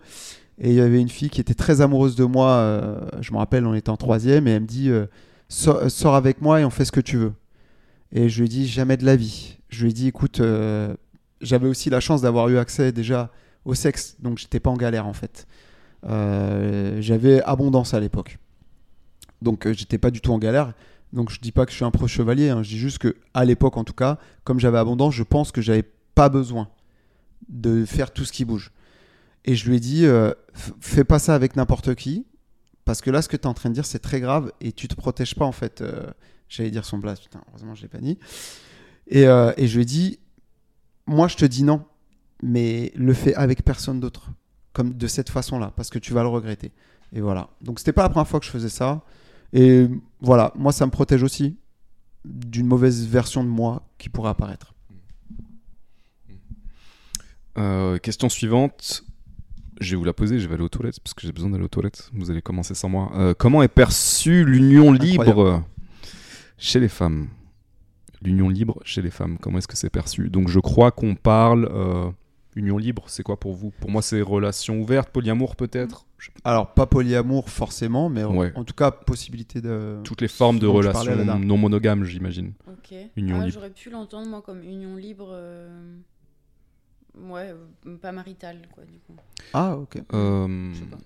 et il y avait une fille qui était très amoureuse de moi. euh, je me rappelle, on était en troisième et elle me dit euh, sors avec moi et on fait ce que tu veux. Et je lui ai dit jamais de la vie. Je lui ai dit écoute, euh, j'avais aussi la chance d'avoir eu accès déjà au sexe, donc j'étais pas en galère en fait. Euh, j'avais abondance à l'époque, donc euh, j'étais pas du tout en galère. Donc je dis pas que je suis un pro chevalier, hein, je dis juste que à l'époque en tout cas, comme j'avais abondance, je pense que j'avais pas besoin de faire tout ce qui bouge. Et je lui ai dit euh, fais pas ça avec n'importe qui, parce que là ce que tu es en train de dire c'est très grave et tu te protèges pas en fait. J'allais dire son blast, putain, heureusement je l'ai pas dit. Et, euh, et je lui ai dit moi je te dis non, mais le fais avec personne d'autre, comme de cette façon-là, parce que tu vas le regretter. Et voilà. Donc c'était pas la première fois que je faisais ça. Et voilà, moi ça me protège aussi d'une mauvaise version de moi qui pourrait apparaître. Euh, question suivante. Je vais vous la poser, je vais aller aux toilettes parce que j'ai besoin d'aller aux toilettes. Vous allez commencer sans moi. Euh, comment est perçue l'union libre? Chez les femmes L'union libre chez les femmes, comment est-ce que c'est perçu? Donc je crois qu'on parle. euh, union libre, c'est quoi pour vous? Pour moi, c'est relation ouverte, polyamour peut-être? Alors pas polyamour forcément, mais en- Ouais. en tout cas possibilité de. Toutes les formes de relations non monogames, j'imagine. Ok. Union Ah, libre. J'aurais pu l'entendre, moi, comme union libre. euh, Ouais, euh, pas maritale, quoi, du coup. Ah ok. Euh, Je sais pas.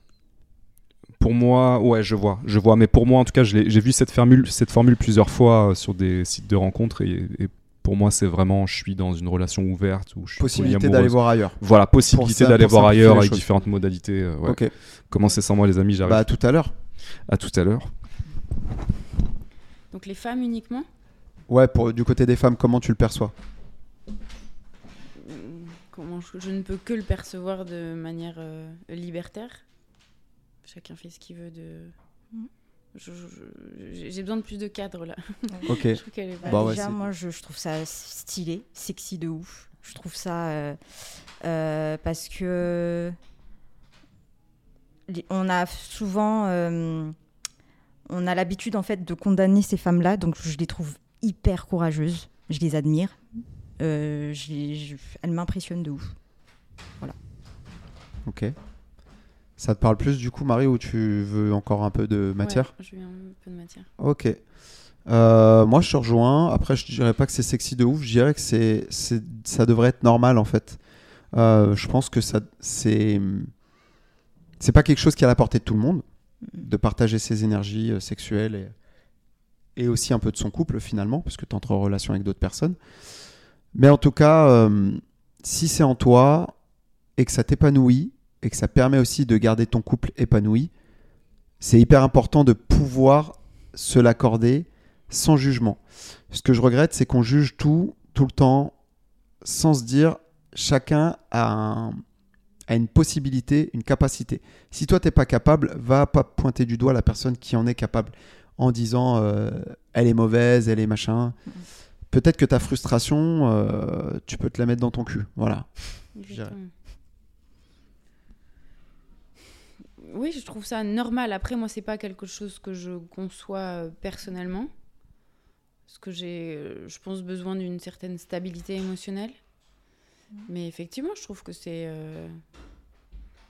Pour moi, ouais, je vois, je vois. Mais pour moi, en tout cas, je l'ai- j'ai vu cette formule, cette formule plusieurs fois euh, sur des sites de rencontres et, et pour moi, c'est vraiment, je suis dans une relation ouverte ou je suis Possibilité d'aller voir ailleurs. Voilà, possibilité d'aller voir ailleurs avec choses. différentes modalités. euh, ouais. Ok. Commencez sans moi, les amis, j'arrive. Bah à tout à l'heure. À tout à l'heure. Donc les femmes uniquement? Ouais, pour du côté des femmes, comment tu le perçois? Mm, Comment je, je ne peux que le percevoir de manière euh, libertaire. Chacun fait ce qu'il veut de. Mhm. J'ai besoin de plus de cadre là. Ok. Je trouve qu'elle est Bah, Bah ouais, déjà, moi, je, je trouve ça stylé, sexy de ouf. Je trouve ça euh, euh, parce que on a souvent euh, on a l'habitude en fait de condamner ces femmes-là, donc je les trouve hyper courageuses. Je les admire. Euh, je les- je- elles m'impressionnent de ouf. Ok. Ça te parle plus du coup, Marie, ou tu veux encore un peu de matière? Ouais, je veux un peu de matière. Ok. Euh, moi, je te rejoins. Après, je dirais pas que c'est sexy de ouf. Je dirais que c'est, ça devrait être normal en fait. Euh, je pense que ça, c'est, c'est pas quelque chose qui est à la portée de tout le monde de partager ses énergies euh, sexuelles et, et aussi un peu de son couple finalement, parce que tu entres en relation avec d'autres personnes. Mais en tout cas, euh, si c'est en toi et que ça t'épanouit et que ça permet aussi de garder ton couple épanoui, c'est hyper important de pouvoir se l'accorder sans jugement. Ce que je regrette, c'est qu'on juge tout, tout le temps, sans se dire chacun a, un- a une possibilité, une capacité. Si toi, t'es pas capable, va pas pointer du doigt la personne qui en est capable en disant euh, elle est mauvaise, elle est machin. Peut-être que ta frustration, euh, tu peux te la mettre dans ton cul. Voilà. Exactement. Oui, je trouve ça normal. Après, moi, c'est pas quelque chose que je conçois euh, personnellement. Parce que j'ai, euh, je pense, besoin d'une certaine stabilité émotionnelle. Mais effectivement, je trouve que c'est. euh,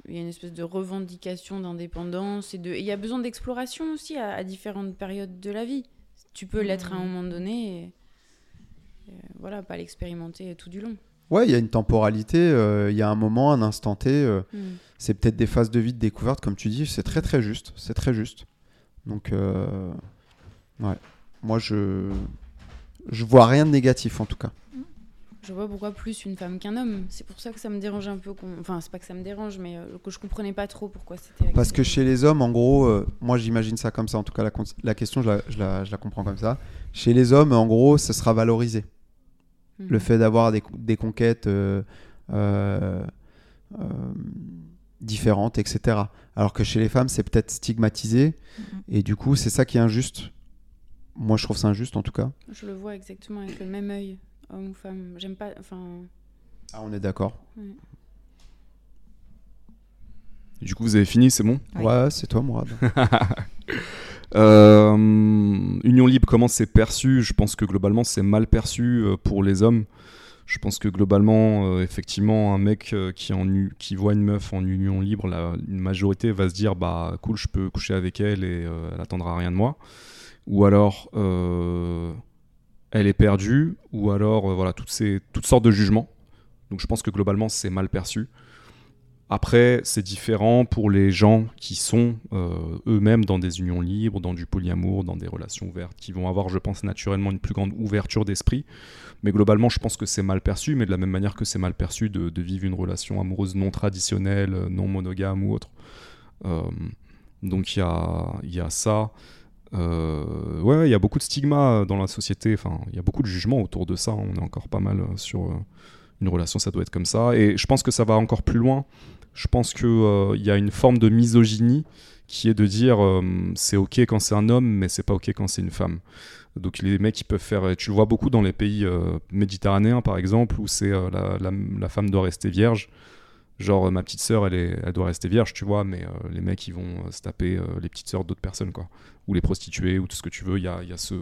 Il y a une espèce de revendication d'indépendance et de. Il y a besoin d'exploration aussi à, à différentes périodes de la vie. Tu peux l'être à un moment donné et, et, voilà, pas l'expérimenter tout du long. Ouais, il y a une temporalité, euh, il y a un moment, un instant T. euh, Hmm. c'est peut-être des phases de vie de découverte, comme tu dis. C'est très très juste. C'est très juste. Donc, euh, ouais. Moi, je je vois rien de négatif en tout cas. Je vois pourquoi plus une femme qu'un homme. C'est pour ça que ça me dérange un peu. Enfin, c'est pas que ça me dérange, mais que je comprenais pas trop pourquoi c'était. Parce que chez les hommes, en gros, moi j'imagine ça comme ça. En tout cas, la, la question, je la, je la- je la comprends comme ça. Chez les hommes, en gros, ce sera valorisé. Le fait d'avoir des, des conquêtes euh, euh, euh, différentes, etc. Alors que chez les femmes, c'est peut-être stigmatisé. Et du coup, c'est ça qui est injuste. Moi, je trouve ça injuste en tout cas. Je le vois exactement avec le même œil, homme ou femme. J'aime pas. Enfin. Ah, on est d'accord. Du coup, vous avez fini, c'est bon? Ouais. Ouais, c'est toi, Mourad. <laughs> Euh, Union libre, comment c'est perçu? Je pense que globalement, c'est mal perçu euh, pour les hommes. Je pense que globalement, euh, effectivement, un mec qui, voit une meuf en union libre, la, une majorité va se dire bah cool, je peux coucher avec elle et elle attendra rien de moi. Ou alors, elle est perdue. Ou alors, voilà, toutes sortes de jugements. Donc je pense que globalement, c'est mal perçu. Après, c'est différent pour les gens qui sont euh, eux-mêmes dans des unions libres, dans du polyamour, dans des relations ouvertes, qui vont avoir, je pense, naturellement une plus grande ouverture d'esprit. Mais globalement, je pense que c'est mal perçu, mais de la même manière que c'est mal perçu de, vivre une relation amoureuse non traditionnelle, non monogame ou autre. Euh, donc il y a, y a ça. Euh, ouais, il y a beaucoup de stigmas dans la société, enfin, il y a beaucoup de jugements autour de ça. On est encore pas mal sur euh, une relation, ça doit être comme ça. Et je pense que ça va encore plus loin je pense qu'il il y a une forme de misogynie qui est de dire euh, c'est ok quand c'est un homme, mais c'est pas ok quand c'est une femme. Donc les mecs peuvent faire, tu le vois beaucoup dans les pays euh, méditerranéens par exemple, où c'est euh, la, la- femme doit rester vierge. Genre euh, ma petite sœur elle, elle doit rester vierge, tu vois, mais euh, les mecs ils vont euh, se taper euh, les petites sœurs d'autres personnes quoi, ou les prostituées ou tout ce que tu veux. Il y a, y a ce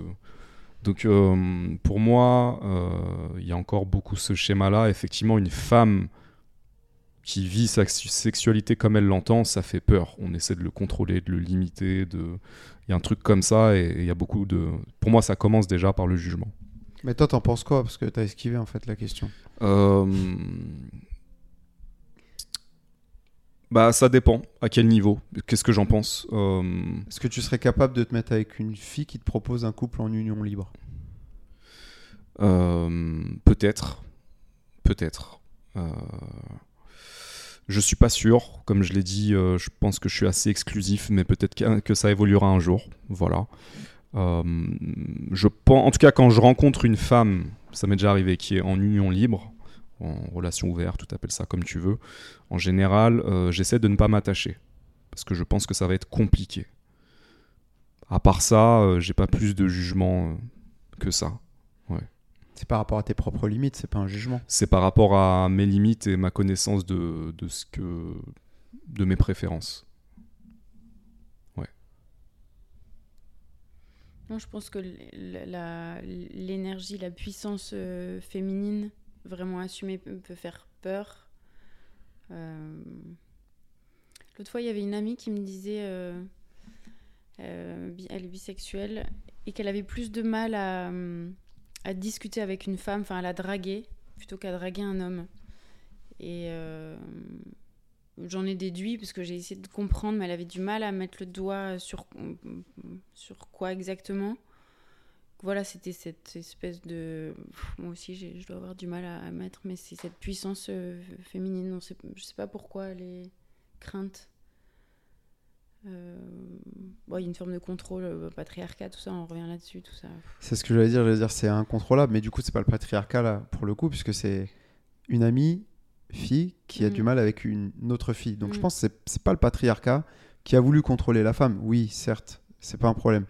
donc euh, pour moi, euh, il y a encore beaucoup ce schéma-là. Effectivement, une femme qui vit sa sexualité comme elle l'entend, ça fait peur. On essaie de le contrôler, de le limiter. De... Il y a un truc comme ça et il y a beaucoup de... Pour moi, ça commence déjà par le jugement. Mais toi, t'en penses quoi? Parce que t'as esquivé en fait la question. Euh, Bah, ça dépend. À quel niveau Qu'est-ce que j'en pense? Euh, Est-ce que tu serais capable de te mettre avec une fille qui te propose un couple en union libre? Euh, peut-être. Peut-être. Euh, je suis pas sûr. Comme je l'ai dit, euh, je pense que je suis assez exclusif, mais peut-être que, ça évoluera un jour. Voilà. Euh, je pense, en tout cas, quand je rencontre une femme, ça m'est déjà arrivé, qui est en union libre, en relation ouverte, tu t'appelles ça comme tu veux, en général, euh, j'essaie de ne pas m'attacher. Parce que je pense que ça va être compliqué. À part ça, j'ai pas plus de jugement que ça. C'est par rapport à tes propres limites, c'est pas un jugement. c'est par rapport à mes limites et ma connaissance de, de ce que de mes préférences. Non, je pense que la- l'énergie, la puissance euh, féminine, vraiment assumée, peut faire peur. Euh, L'autre fois, il y avait une amie qui me disait, euh, euh, elle est bisexuelle, et qu'elle avait plus de mal à, hum, à discuter avec une femme, enfin à la draguer, plutôt qu'à draguer un homme. Et euh, j'en ai déduit, parce que j'ai essayé de comprendre, mais elle avait du mal à mettre le doigt sur, quoi exactement. Voilà, c'était cette espèce de... Moi aussi, je dois avoir du mal à, à mettre, mais c'est cette puissance euh, féminine. On sait, je sais pas pourquoi elle est crainte. Euh, bon, il y a une forme de contrôle, euh, patriarcat, tout ça, on revient là-dessus, tout ça. C'est ce que j'allais dire, j'allais dire c'est incontrôlable, mais du coup c'est pas le patriarcat là pour le coup, puisque c'est une amie fille qui a Mm. du mal avec une autre fille. Donc je Mm. pense que c'est- c'est pas le patriarcat qui a voulu contrôler la femme. Oui, certes, c'est pas un problème.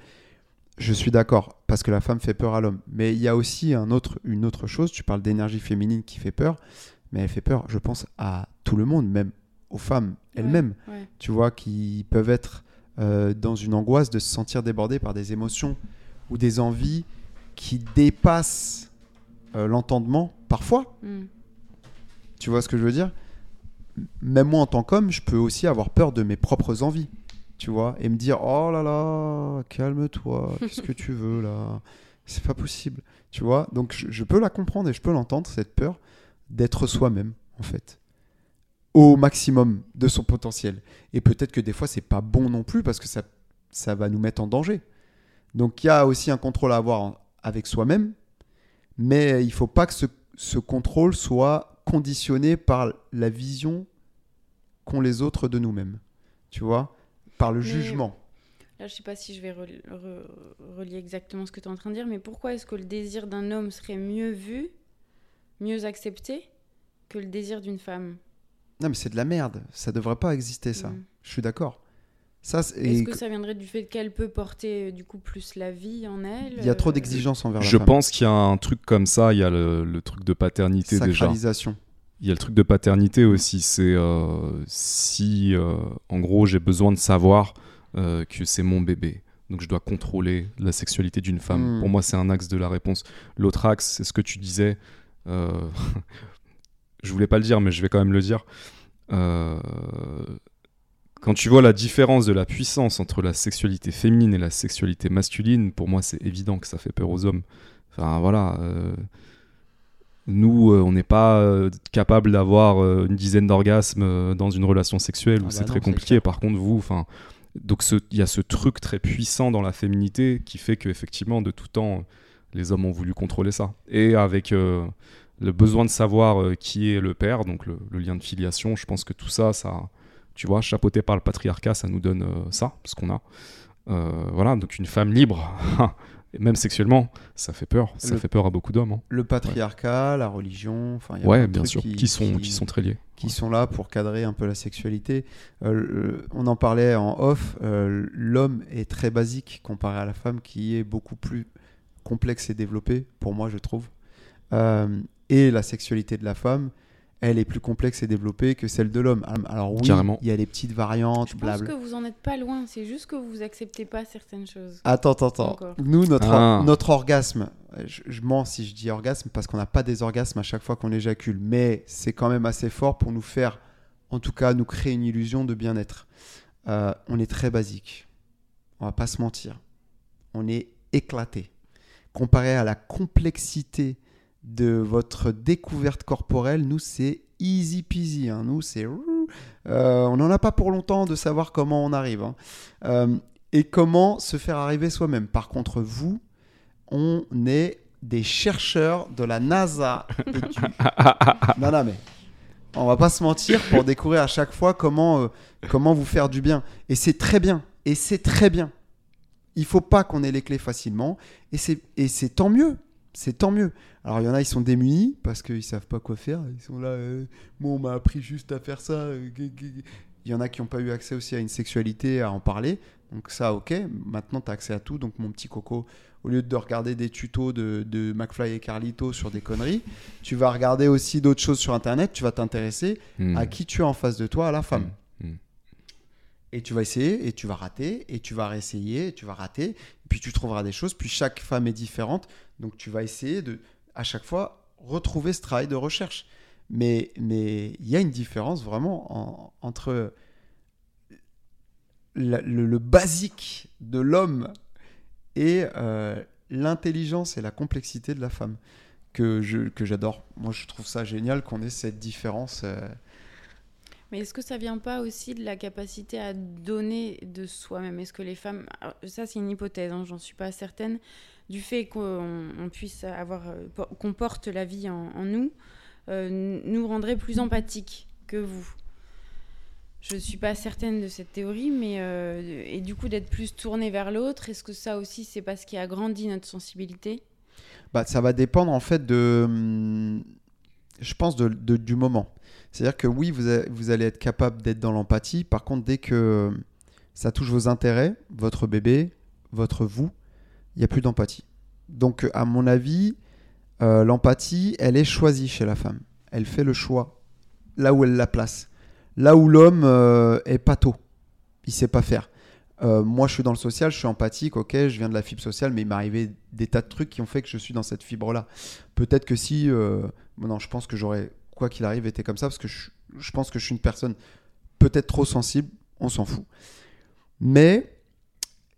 Je suis d'accord, parce que la femme fait peur à l'homme. Mais il y a aussi un autre, une autre chose, tu parles d'énergie féminine qui fait peur, mais elle fait peur, je pense, à tout le monde, même aux femmes elles-mêmes Ouais. tu vois, qui peuvent être euh, dans une angoisse de se sentir débordés par des émotions ou des envies qui dépassent euh, l'entendement parfois. Mm. Tu vois ce que je veux dire? Même moi en tant qu'homme, je peux aussi avoir peur de mes propres envies, tu vois, et me dire oh là là, calme-toi, qu'est-ce que tu veux là? C'est pas possible, tu vois? Donc je, je peux la comprendre et je peux l'entendre cette peur d'être soi-même en fait au maximum de son potentiel. Et peut-être que des fois, c'est pas bon non plus parce que ça, ça va nous mettre en danger. Donc il y a aussi un contrôle à avoir avec soi-même, mais il faut pas que ce, ce contrôle soit conditionné par la vision qu'ont les autres de nous-mêmes. Tu vois? Par le Mais- jugement. Là, je sais pas si je vais rel- re- relier exactement ce que tu es en train de dire, mais pourquoi est-ce que le désir d'un homme serait mieux vu, mieux accepté, que le désir d'une femme? Non, mais c'est de la merde. Ça devrait pas exister, ça. Mm. Je suis d'accord. Ça, Est-ce que ça viendrait du fait qu'elle peut porter euh, du coup plus la vie en elle il y a trop euh, d'exigences envers Je la femme. pense qu'il y a un truc comme ça, il y a le, le truc de paternité déjà. Sacralisation. Il y a le truc de paternité aussi, c'est euh, si euh, en gros j'ai besoin de savoir euh, que c'est mon bébé, donc je dois contrôler la sexualité d'une femme. Mm. Pour moi c'est un axe de la réponse. L'autre axe, c'est ce que tu disais, euh, <laughs> je voulais pas le dire mais je vais quand même le dire. Euh, quand tu vois la différence de la puissance entre la sexualité féminine et la sexualité masculine, pour moi c'est évident que ça fait peur aux hommes. Enfin voilà. euh, nous, euh, on n'est pas euh, capable d'avoir une dizaine d'orgasmes dans une relation sexuelle où Ah bah c'est très compliqué. Par contre, vous, enfin, donc il y a ce truc très puissant dans la féminité qui fait que effectivement, de tout temps, les hommes ont voulu contrôler ça. Et avec le besoin de savoir euh, qui est le père, donc le, le lien de filiation, je pense que tout ça, ça, tu vois, chapeauté par le patriarcat, ça nous donne euh, ça, ce qu'on a. Euh, voilà, donc une femme libre, <laughs> et même sexuellement, ça fait peur. Ça Le- fait peur à beaucoup d'hommes. hein. Le patriarcat, la religion, enfin, il y a Ouais, de bien sûr, qui, sont, qui sont très liés. qui sont là pour cadrer un peu la sexualité. Euh, le- on en parlait en off, euh, l'homme est très basique comparé à la femme qui est beaucoup plus complexe et développée, pour moi je trouve. Euh, et la sexualité de la femme, elle est plus complexe et développée que celle de l'homme. Alors oui, Carrément. il y a les petites variantes, Je pense blabla. que vous en êtes pas loin, c'est juste que vous acceptez pas certaines choses. Attends, attends, attends. Encore. Nous, notre, Ah. notre orgasme, je, je mens si je dis orgasme parce qu'on n'a pas des orgasmes à chaque fois qu'on éjacule, mais c'est quand même assez fort pour nous faire, en tout cas, nous créer une illusion de bien-être. Euh, on est très basique. On va pas se mentir. On est éclaté. Comparé à la complexité de votre découverte corporelle, nous, c'est easy peasy. hein. Nous, c'est. Euh, on n'en a pas pour longtemps de savoir comment on arrive. hein. Euh, et comment se faire arriver soi-même. Par contre, vous, on est des chercheurs de la NASA. et du- <laughs> non, non, mais on va pas se mentir pour découvrir à chaque fois comment, euh, comment vous faire du bien. Et c'est très bien. Et c'est très bien. Il faut pas qu'on ait les clés facilement. Et c'est et c'est tant mieux. C'est tant mieux. Alors, il y en a, ils sont démunis parce qu'ils savent pas quoi faire. Ils sont là, euh, moi, on m'a appris juste à faire ça. euh. Il y en a qui n'ont pas eu accès aussi à une sexualité, à en parler. Donc, ça, ok. Maintenant, tu as accès à tout. Donc, mon petit coco, au lieu de regarder des tutos de, de McFly et Carlito sur des conneries, tu vas regarder aussi d'autres choses sur Internet. Tu vas t'intéresser Hmm. à qui tu as en face de toi, à la femme. Hmm. Et tu vas essayer, et tu vas rater, et tu vas réessayer, et tu vas rater, puis tu trouveras des choses, puis chaque femme est différente, donc tu vas essayer de, à chaque fois, retrouver ce travail de recherche. Mais il y a une différence vraiment en- entre le, basique de l'homme et euh, l'intelligence et la complexité de la femme que je que j'adore. Moi, je trouve ça génial qu'on ait cette différence. euh, Mais est-ce que ça vient pas aussi de la capacité à donner de soi-même? Est-ce que les femmes, ça c'est une hypothèse, hein, j'en suis pas certaine, du fait qu'on on puisse avoir, euh, qu'on porte la vie en, nous, euh, nous rendrait plus empathiques que vous Je suis pas certaine de cette théorie, mais euh, et du coup d'être plus tourné vers l'autre, est-ce que ça aussi c'est parce qu'il agrandit notre sensibilité? Bah, ça va dépendre en fait de, hum, je pense, de, du moment. C'est-à-dire que oui, vous, a- vous allez être capable d'être dans l'empathie. Par contre, dès que ça touche vos intérêts, votre bébé, votre vous, il n'y a plus d'empathie. Donc, à mon avis, euh, l'empathie, elle est choisie chez la femme. Elle fait le choix là où elle la place. Là où l'homme euh, est pâteau. Il sait pas faire. Euh, moi, je suis dans le social, je suis empathique, ok, je viens de la fibre sociale, mais il m'est arrivé des tas de trucs qui ont fait que je suis dans cette fibre-là. Peut-être que si. non, je pense que j'aurais, quoi qu'il arrive, été comme ça, parce que je, je pense que je suis une personne peut-être trop sensible, on s'en fout. Mais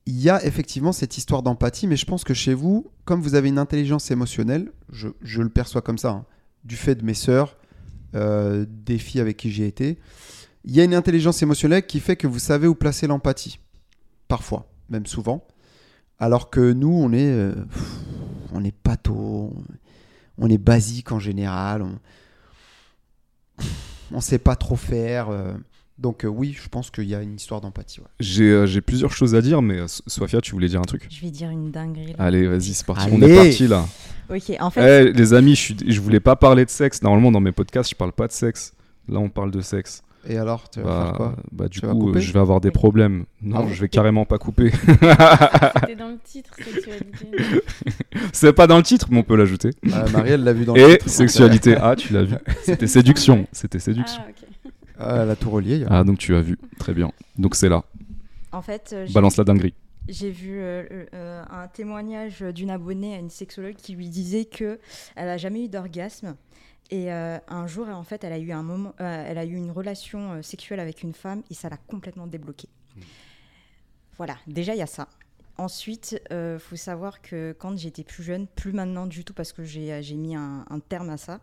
il y a effectivement cette histoire d'empathie, mais je pense que chez vous, comme vous avez une intelligence émotionnelle, je, le perçois comme ça, hein, du fait de mes sœurs, euh, des filles avec qui j'ai été, il y a une intelligence émotionnelle qui fait que vous savez où placer l'empathie parfois, même souvent. Alors que nous, on est, euh, on est on est basique en général, on, on sait pas trop faire. euh. Donc euh, oui, je pense qu'il y a une histoire d'empathie. ouais. J'ai euh, j'ai plusieurs choses à dire, mais euh, So- Sofia, tu voulais dire un truc? Je vais dire une dinguerie. là. Allez, vas-y, c'est parti. Allez. On est parti là. Ok, en fait, Eh, les amis, je, suis- je voulais pas parler de sexe. Normalement, dans mes podcasts, je parle pas de sexe. Là, on parle de sexe. Et alors, tu vas Bah, faire quoi? bah, du Tu coup, euh, je vais avoir des problèmes. Non, Ah je vais carrément pas couper. <laughs> C'était dans le titre, sexualité. <laughs> c'est pas dans le titre, mais on peut l'ajouter. Euh, Marie, elle l'a vu dans le Et titre. sexualité. Ah, tu l'as vu. <laughs> C'était séduction. C'était séduction. Ah, ok. Ah, elle a tout relié. Ah, donc tu as vu. Très bien. Donc c'est là. en fait euh, Balance la dinguerie. J'ai vu euh, euh, un témoignage d'une abonnée à une sexologue qui lui disait que elle a jamais eu d'orgasme et euh, un jour en fait elle a eu un moment, euh, elle a eu une relation euh, sexuelle avec une femme et ça l'a complètement débloquée. Voilà, déjà il y a ça. Ensuite, il faut savoir que quand j'étais plus jeune, plus maintenant du tout parce que j'ai j'ai mis un, un terme à ça, euh,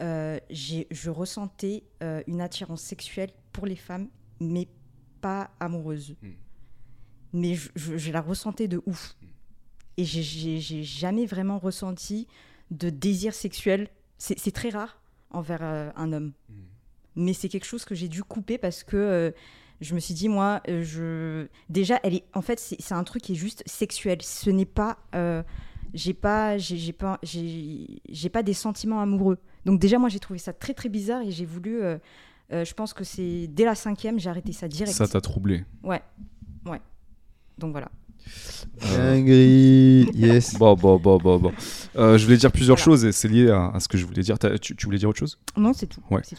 je ressentais euh, une attirance sexuelle pour les femmes, mais pas amoureuse mais je, je- je la ressentais de ouf. Et j'ai- jamais vraiment ressenti de désir sexuel. C'est très rare envers euh, un homme. Mais c'est quelque chose que j'ai dû couper parce que euh, je me suis dit, moi, euh, je... déjà, elle est... en fait, c'est un truc qui est juste sexuel. Ce n'est pas. euh, j'ai pas, j'ai pas, j'ai pas des sentiments amoureux. Donc déjà, moi, j'ai trouvé ça très très bizarre et j'ai voulu. euh, euh, je pense que c'est dès la cinquième, j'ai arrêté ça direct. Ça t'a troublé. Ouais, ouais. Donc voilà. Dinguerie. Yes. Bon, bon, bon, bon, bon. Euh, je voulais dire plusieurs Voilà. choses et c'est lié à, à ce que je voulais dire. Tu, tu voulais dire autre chose? Non, c'est tout. Ouais. Tout.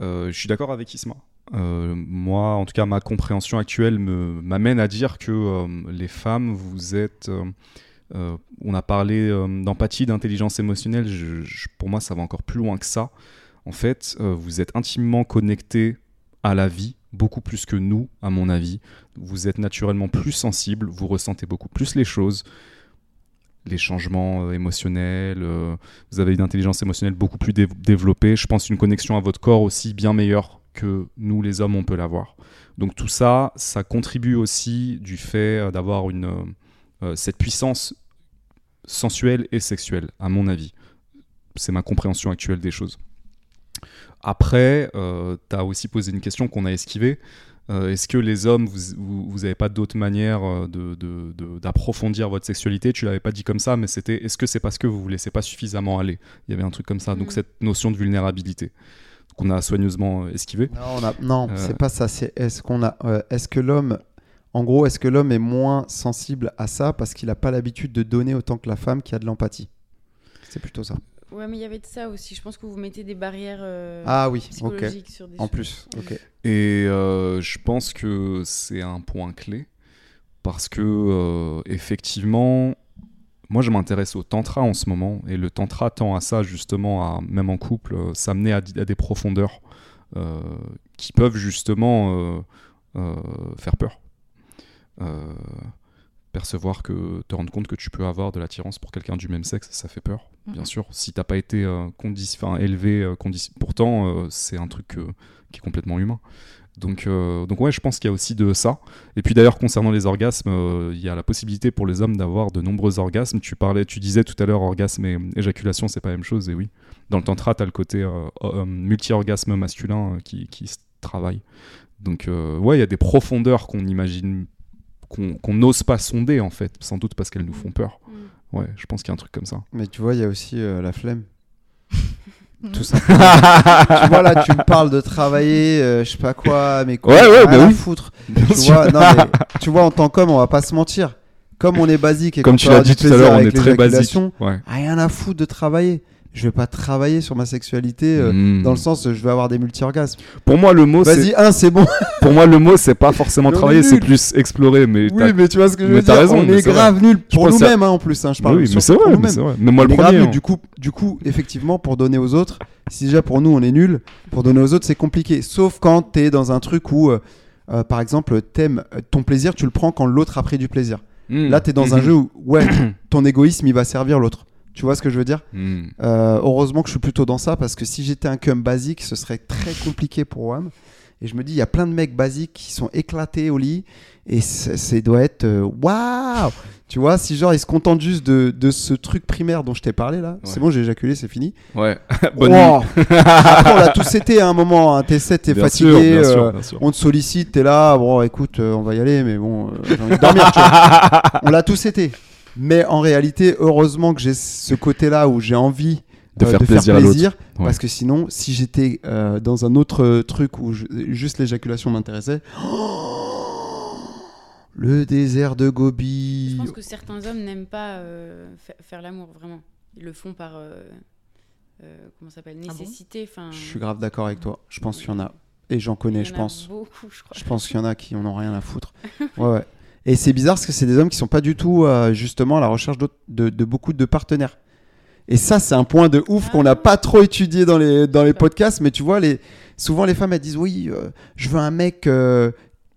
Euh, je suis d'accord avec Isma. Euh, moi, en tout cas, ma compréhension actuelle me- m'amène à dire que euh, les femmes, vous êtes. Euh, on a parlé euh, d'empathie, d'intelligence émotionnelle. Pour moi, ça va encore plus loin que ça. En fait, euh, vous êtes intimement connectés à la vie, beaucoup plus que nous, à mon avis. Vous êtes naturellement plus sensible, vous ressentez beaucoup plus les choses, les changements émotionnels. vous avez une intelligence émotionnelle beaucoup plus dé- développée. Je pense une connexion à votre corps aussi bien meilleure que nous, les hommes, on peut l'avoir. Donc tout ça, ça contribue aussi du fait d'avoir une cette puissance sensuelle et sexuelle, à mon avis. C'est ma compréhension actuelle des choses. Après, tu as aussi posé une question qu'on a esquivée. Euh, Est-ce que les hommes, vous n'avez pas d'autre manière euh, de- de- de- d'approfondir votre sexualité? Tu l'avais pas dit comme ça, mais c'était est-ce que c'est parce que vous vous laissez pas suffisamment aller? Il y avait un truc comme ça. Donc Mhm. cette notion de vulnérabilité qu'on a soigneusement euh, esquivée. Non, non Euh. c'est pas ça. C'est est-ce qu'on a, euh, est-ce que l'homme, en gros, est-ce que l'homme est moins sensible à ça parce qu'il n'a pas l'habitude de donner autant que la femme qui a de l'empathie? C'est plutôt ça. Ouais, mais il y avait de ça aussi. Je pense que vous mettez des barrières euh, Ah oui, psychologiques sur des En choses. plus, ok. Et euh, je pense que c'est un point clé parce que euh, effectivement, moi je m'intéresse au tantra en ce moment et le tantra tend à ça justement, à, même en couple, euh, s'amener à, des profondeurs euh, qui peuvent justement euh, euh, faire peur. Euh, percevoir que te rendre compte que tu peux avoir de l'attirance pour quelqu'un du même sexe, ça fait peur, bien Mhm. sûr. Si t'as pas été euh, condi- élevé, euh, condi- pourtant euh, c'est un truc qui est complètement humain. Donc, donc ouais, je pense qu'il y a aussi de ça. Et puis d'ailleurs, concernant les orgasmes, il y a la possibilité pour les hommes d'avoir de nombreux orgasmes. Tu parlais, tu disais tout à l'heure, orgasme et éjaculation, c'est pas la même chose. Et oui, dans le tantra, t'as le côté multi-orgasme masculin qui, qui se travaille. Donc ouais, il y a des profondeurs qu'on imagine, qu'on n'ose pas sonder en fait, sans doute parce qu'elles nous font peur. Mm. Ouais, je pense qu'il y a un truc comme ça. Mais tu vois, il y a aussi euh, la flemme. <laughs> Tout simplement. <laughs> tu vois, là, tu me parles de travailler, euh, je sais pas quoi, mais quoi. Ouais, ouais, rien bah oui. foutre. Bien Tu vois, non, mais, <laughs> tu vois, en tant qu'homme, on va pas se mentir. Comme on est basique et Comme qu'on tu l'as dit tout à l'heure, on est très basique. Ouais. Rien à foutre de travailler. Je vais pas travailler sur ma sexualité euh, Mm. dans le sens je vais avoir des multi-orgasmes. Pour moi, le mot, c'est Vas-y, un, c'est bon. <laughs> Pour moi, le mot, c'est pas forcément travailler, est c'est plus explorer. Mais Oui, mais tu vois ce que je veux dire. raison, on mais est c'est grave pour pense que ça- nous-mêmes, hein, en plus. hein, je parle oui, mais c'est pour vrai, vrai. Mais moi, On le est grave premier. nuls. hein. Du coup, du coup, effectivement, pour donner aux autres, si déjà pour nous on est nul, pour donner aux autres c'est compliqué. Sauf quand t'es dans un truc où, euh, euh, par exemple, t'aimes euh, ton plaisir, tu le prends quand l'autre a pris du plaisir. Mm. Là, t'es dans un Mhm. jeu où, ouais, <coughs> ton égoïsme il va servir l'autre. Tu vois ce que je veux dire Mm. Euh, Heureusement que je suis plutôt dans ça parce que si j'étais un cum basique, ce serait très compliqué pour WAM. Et je me dis, il y a plein de mecs basiques qui sont éclatés au lit et ça doit être euh, waouh! Tu vois, si genre ils se contentent juste de, de ce truc primaire dont je t'ai parlé là, c'est bon, j'ai éjaculé, c'est fini. Ouais. <laughs> Bonne Wow. nuit. <laughs> Après, on l'a tous été à un moment, hein. t'es 7, t'es fatigué, sûr, bien sûr, euh, bien sûr. on te sollicite, t'es là, bon écoute, euh, on va y aller, mais bon, j'ai envie de dormir, tu <laughs> vois. On l'a tous été. Mais en réalité, heureusement que j'ai ce côté-là où j'ai envie De euh, faire plaisir à l'autre. Ouais. Parce que sinon, si j'étais euh, dans un autre euh, truc où je- juste l'éjaculation m'intéressait, <gasps> le désert de Gobi. Je pense que certains hommes n'aiment pas euh, fa- faire l'amour, vraiment. Ils le font par. euh, euh, comment ça s'appelle Ah bon Nécessité. enfin, Je suis grave d'accord avec toi. Je pense qu'il y en a. Et j'en connais, il y je en a pense. Beaucoup, je crois. Je pense qu'il y en a qui en ont rien à foutre. <laughs> Ouais, ouais. Et c'est bizarre parce que c'est des hommes qui sont pas du tout euh, justement à la recherche de, de beaucoup de partenaires. Et ça, c'est un point de ouf qu'on n'a pas trop étudié dans les, dans les podcasts. Mais tu vois, les, souvent les femmes elles disent oui, euh, je veux un mec euh,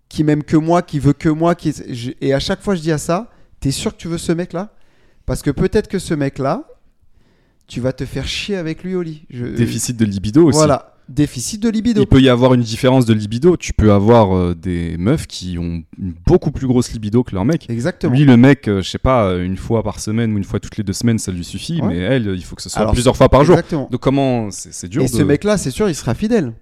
qui m'aime que moi, qui veut que moi. Qui... Et à chaque fois, je dis à ça, t'es sûr que tu veux ce mec-là? Parce que peut-être que ce mec-là, tu vas te faire chier avec lui au lit. Je- Déficit de libido aussi. Voilà, déficit de libido. Il peut y avoir une différence de libido. Tu peux avoir euh, des meufs qui ont une beaucoup plus grosse libido que leur mec. Exactement. Lui, le mec, euh, je sais pas, euh, une fois par semaine ou une fois toutes les deux semaines, ça lui suffit. Ouais. Mais elle, il faut que ce soit Alors, plusieurs fois par jour. Exactement. Donc comment C'est c'est dur. Et de- ce mec-là, c'est sûr, il sera fidèle.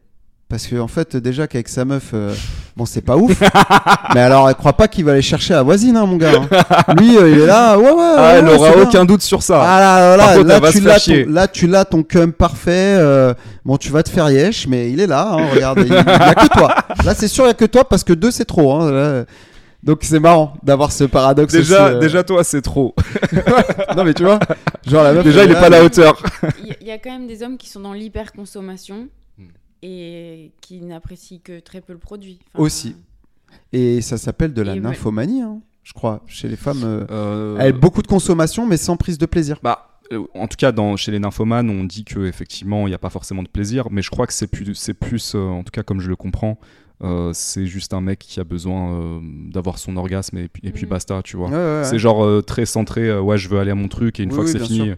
Parce qu'en en fait, déjà qu'avec sa meuf, euh, bon, c'est pas ouf. <laughs> mais alors, elle croit pas qu'il va aller chercher la voisine, hein, mon gars. hein. Lui, euh, il est là, ouais, ouais. Ah, ouais, elle ouais, aura c'est bien. aucun doute sur ça. Ah là, là, Par contre, là, elle va tu se l'as chier. ton, là, tu l'as ton cum parfait. euh, bon, tu vas te faire yesh, mais il est là. hein, regarde, il, il y a que toi. Là, c'est sûr, il y a que toi parce que deux, c'est trop. hein, là. Donc, c'est marrant d'avoir ce paradoxe. déjà, aussi, euh. déjà, toi, c'est trop. <laughs> non, mais tu vois, genre la meuf. déjà, elle il est pas à la hauteur. Il y, a- il y a quand même des hommes qui sont dans l'hyperconsommation. Et qui n'apprécient que très peu le produit. Enfin, Aussi. Et ça s'appelle de la Et ouais. nymphomanie, hein, je crois, chez les femmes. euh, Euh, Elle beaucoup de consommation, mais sans prise de plaisir. Bah, euh, en tout cas, dans, chez les nymphomanes, on dit que effectivement, il n'y a pas forcément de plaisir, mais je crois que c'est plus, c'est plus, euh, en tout cas comme je le comprends, euh, c'est juste un mec qui a besoin euh, d'avoir son orgasme et puis, et puis Mhm. basta, tu vois. Ouais, ouais, ouais. C'est genre euh, très centré, euh, ouais, je veux aller à mon truc et une Oui, fois oui, que c'est fini.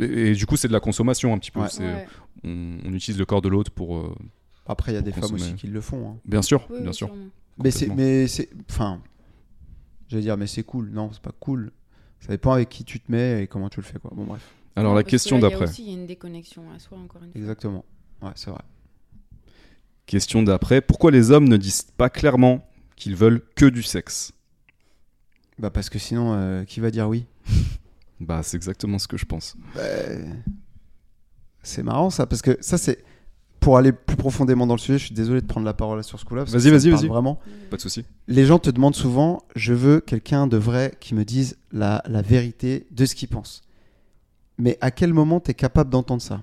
Et, et du coup, c'est de la consommation un petit peu. On, on utilise le corps de l'autre pour. euh, Après, il y a des femmes aussi qui le font. hein. Bien sûr, Oui, bien oui, sûr. Mais c'est, mais c'est, enfin, j'allais dire, mais c'est cool. Non, c'est pas cool. Ça dépend avec qui tu te mets et comment tu le fais, quoi. Bon, bref. Alors Non, la parce que question là, il y a d'après. aussi, Il y a une déconnexion à soi, encore une fois. Exactement. Ouais, c'est vrai. Question d'après. Pourquoi les hommes ne disent pas clairement qu'ils veulent que du sexe? Bah parce que sinon, euh, qui va dire oui? Bah, c'est exactement ce que je pense. Bah, C'est marrant ça, parce que ça c'est pour aller plus profondément dans le sujet. Je suis désolé de prendre la parole sur ce coup-là. Vas-y, vas-y, vas-y. Vraiment. Pas de souci. Les gens te demandent souvent, je veux quelqu'un de vrai qui me dise la, la vérité de ce qu'il pense. mais à quel moment tu es capable d'entendre ça?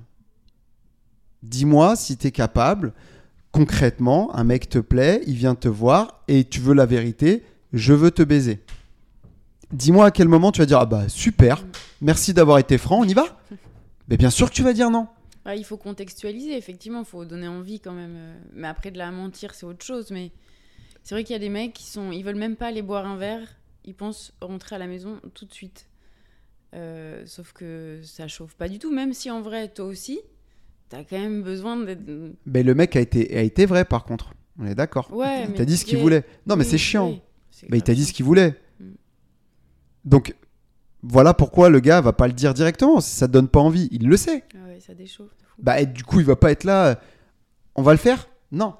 Dis-moi si tu es capable, concrètement, un mec te plaît, il vient te voir et tu veux la vérité, je veux te baiser. Dis-moi à quel moment tu vas dire Ah bah super, merci d'avoir été franc, on y va? Mais bien sûr que tu vas dire non. Il faut contextualiser, effectivement, il faut donner envie quand même. euh, Mais après, de la mentir, c'est autre chose. Mais c'est vrai qu'il y a des mecs qui sont. Ils veulent même pas aller boire un verre, ils pensent rentrer à la maison tout de suite. Euh, sauf que ça chauffe pas du tout, même si en vrai, toi aussi, t'as quand même besoin d'être. Mais le mec a été, a été vrai par contre. On est d'accord. Ouais, il t'a dit ce qu'il voulait. Non, mais Oui, c'est chiant. oui, Mais il t'a dit ce qu'il voulait. Mm. Donc, voilà pourquoi le gars va pas le dire directement. Si ça te donne pas envie, il le sait. Ah ouais, ça déchauffe. Bah, et du coup, il va pas être là. On va le faire? Non.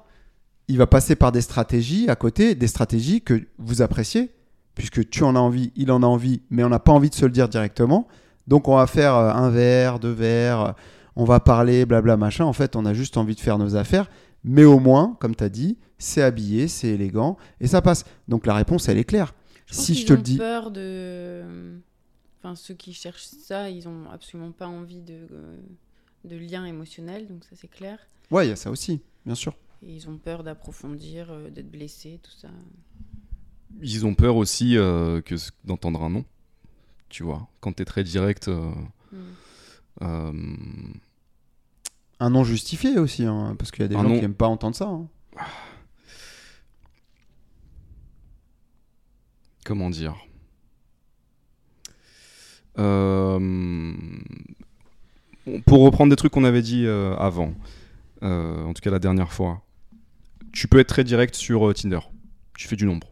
Il va passer par des stratégies à côté, des stratégies que vous appréciez, puisque tu en as envie, il en a envie, mais on n'a pas envie de se le dire directement. Donc, on va faire euh, un verre, deux verres, euh, on va parler, blabla, machin. En fait, on a juste envie de faire nos affaires. Mais au moins, comme tu as dit, c'est habillé, c'est élégant, et ça passe. Donc, la réponse, elle est claire. Je si je te le dis. peur de. Enfin, ceux qui cherchent ça, ils ont absolument pas envie de, euh, de lien émotionnel, donc ça c'est clair. Ouais, il y a ça aussi, bien sûr. Et ils ont peur d'approfondir, euh, d'être blessés, tout ça. Ils ont peur aussi euh, que d'entendre un non. Tu vois, quand t'es très direct. euh, Mm. euh, Un non justifié aussi, hein, parce qu'il y a des Un gens non- qui aiment pas entendre ça. hein. comment dire? Pour reprendre des trucs qu'on avait dit euh, avant, euh, en tout cas la dernière fois, tu peux être très direct sur euh, Tinder. Tu fais du nombre.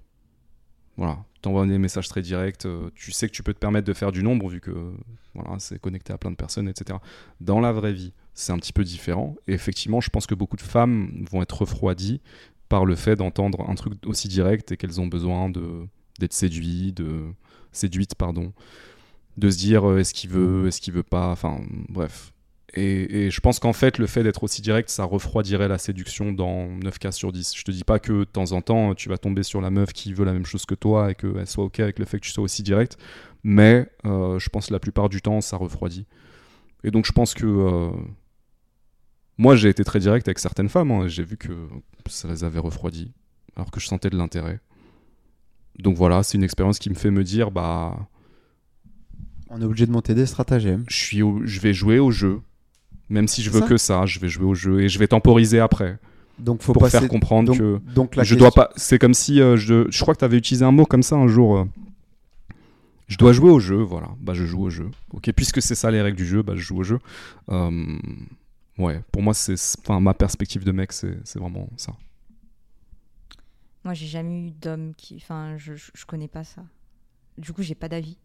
Voilà, t'envoies des messages très directs. euh, tu sais que tu peux te permettre de faire du nombre vu que voilà, c'est connecté à plein de personnes, etc. Dans la vraie vie, c'est un petit peu différent. Et effectivement, je pense que beaucoup de femmes vont être refroidies par le fait d'entendre un truc aussi direct et qu'elles ont besoin de d'être séduites, de pardon, de se dire euh, est-ce qu'il veut, est-ce qu'il veut pas, enfin bref. Et, et je pense qu'en fait, le fait d'être aussi direct, ça refroidirait la séduction dans 9 cas sur 10. Je te dis pas que de temps en temps, tu vas tomber sur la meuf qui veut la même chose que toi et qu'elle soit OK avec le fait que tu sois aussi direct, mais euh, je pense que la plupart du temps, ça refroidit. Et donc, je pense que. euh, moi, j'ai été très direct avec certaines femmes, hein, et j'ai vu que ça les avait refroidies, alors que je sentais de l'intérêt. Donc voilà, c'est une expérience qui me fait me dire, bah, On est obligé de monter des stratagèmes. je, suis au- je vais jouer au jeu. Même si je veux ça. que ça, je vais jouer au jeu et je vais temporiser après Donc, faut pour passer. faire comprendre donc, que donc la je question- dois pas. C'est comme si euh, je, je crois que tu avais utilisé un mot comme ça un jour. euh, je dois jouer au jeu, voilà. Bah je joue au jeu. Ok, puisque c'est ça les règles du jeu, bah je joue au jeu. Euh, ouais, pour moi c'est, enfin ma perspective de mec, c'est, vraiment ça. Moi, j'ai jamais eu d'homme qui. Enfin, je, je, je connais pas ça. Du coup, j'ai pas d'avis.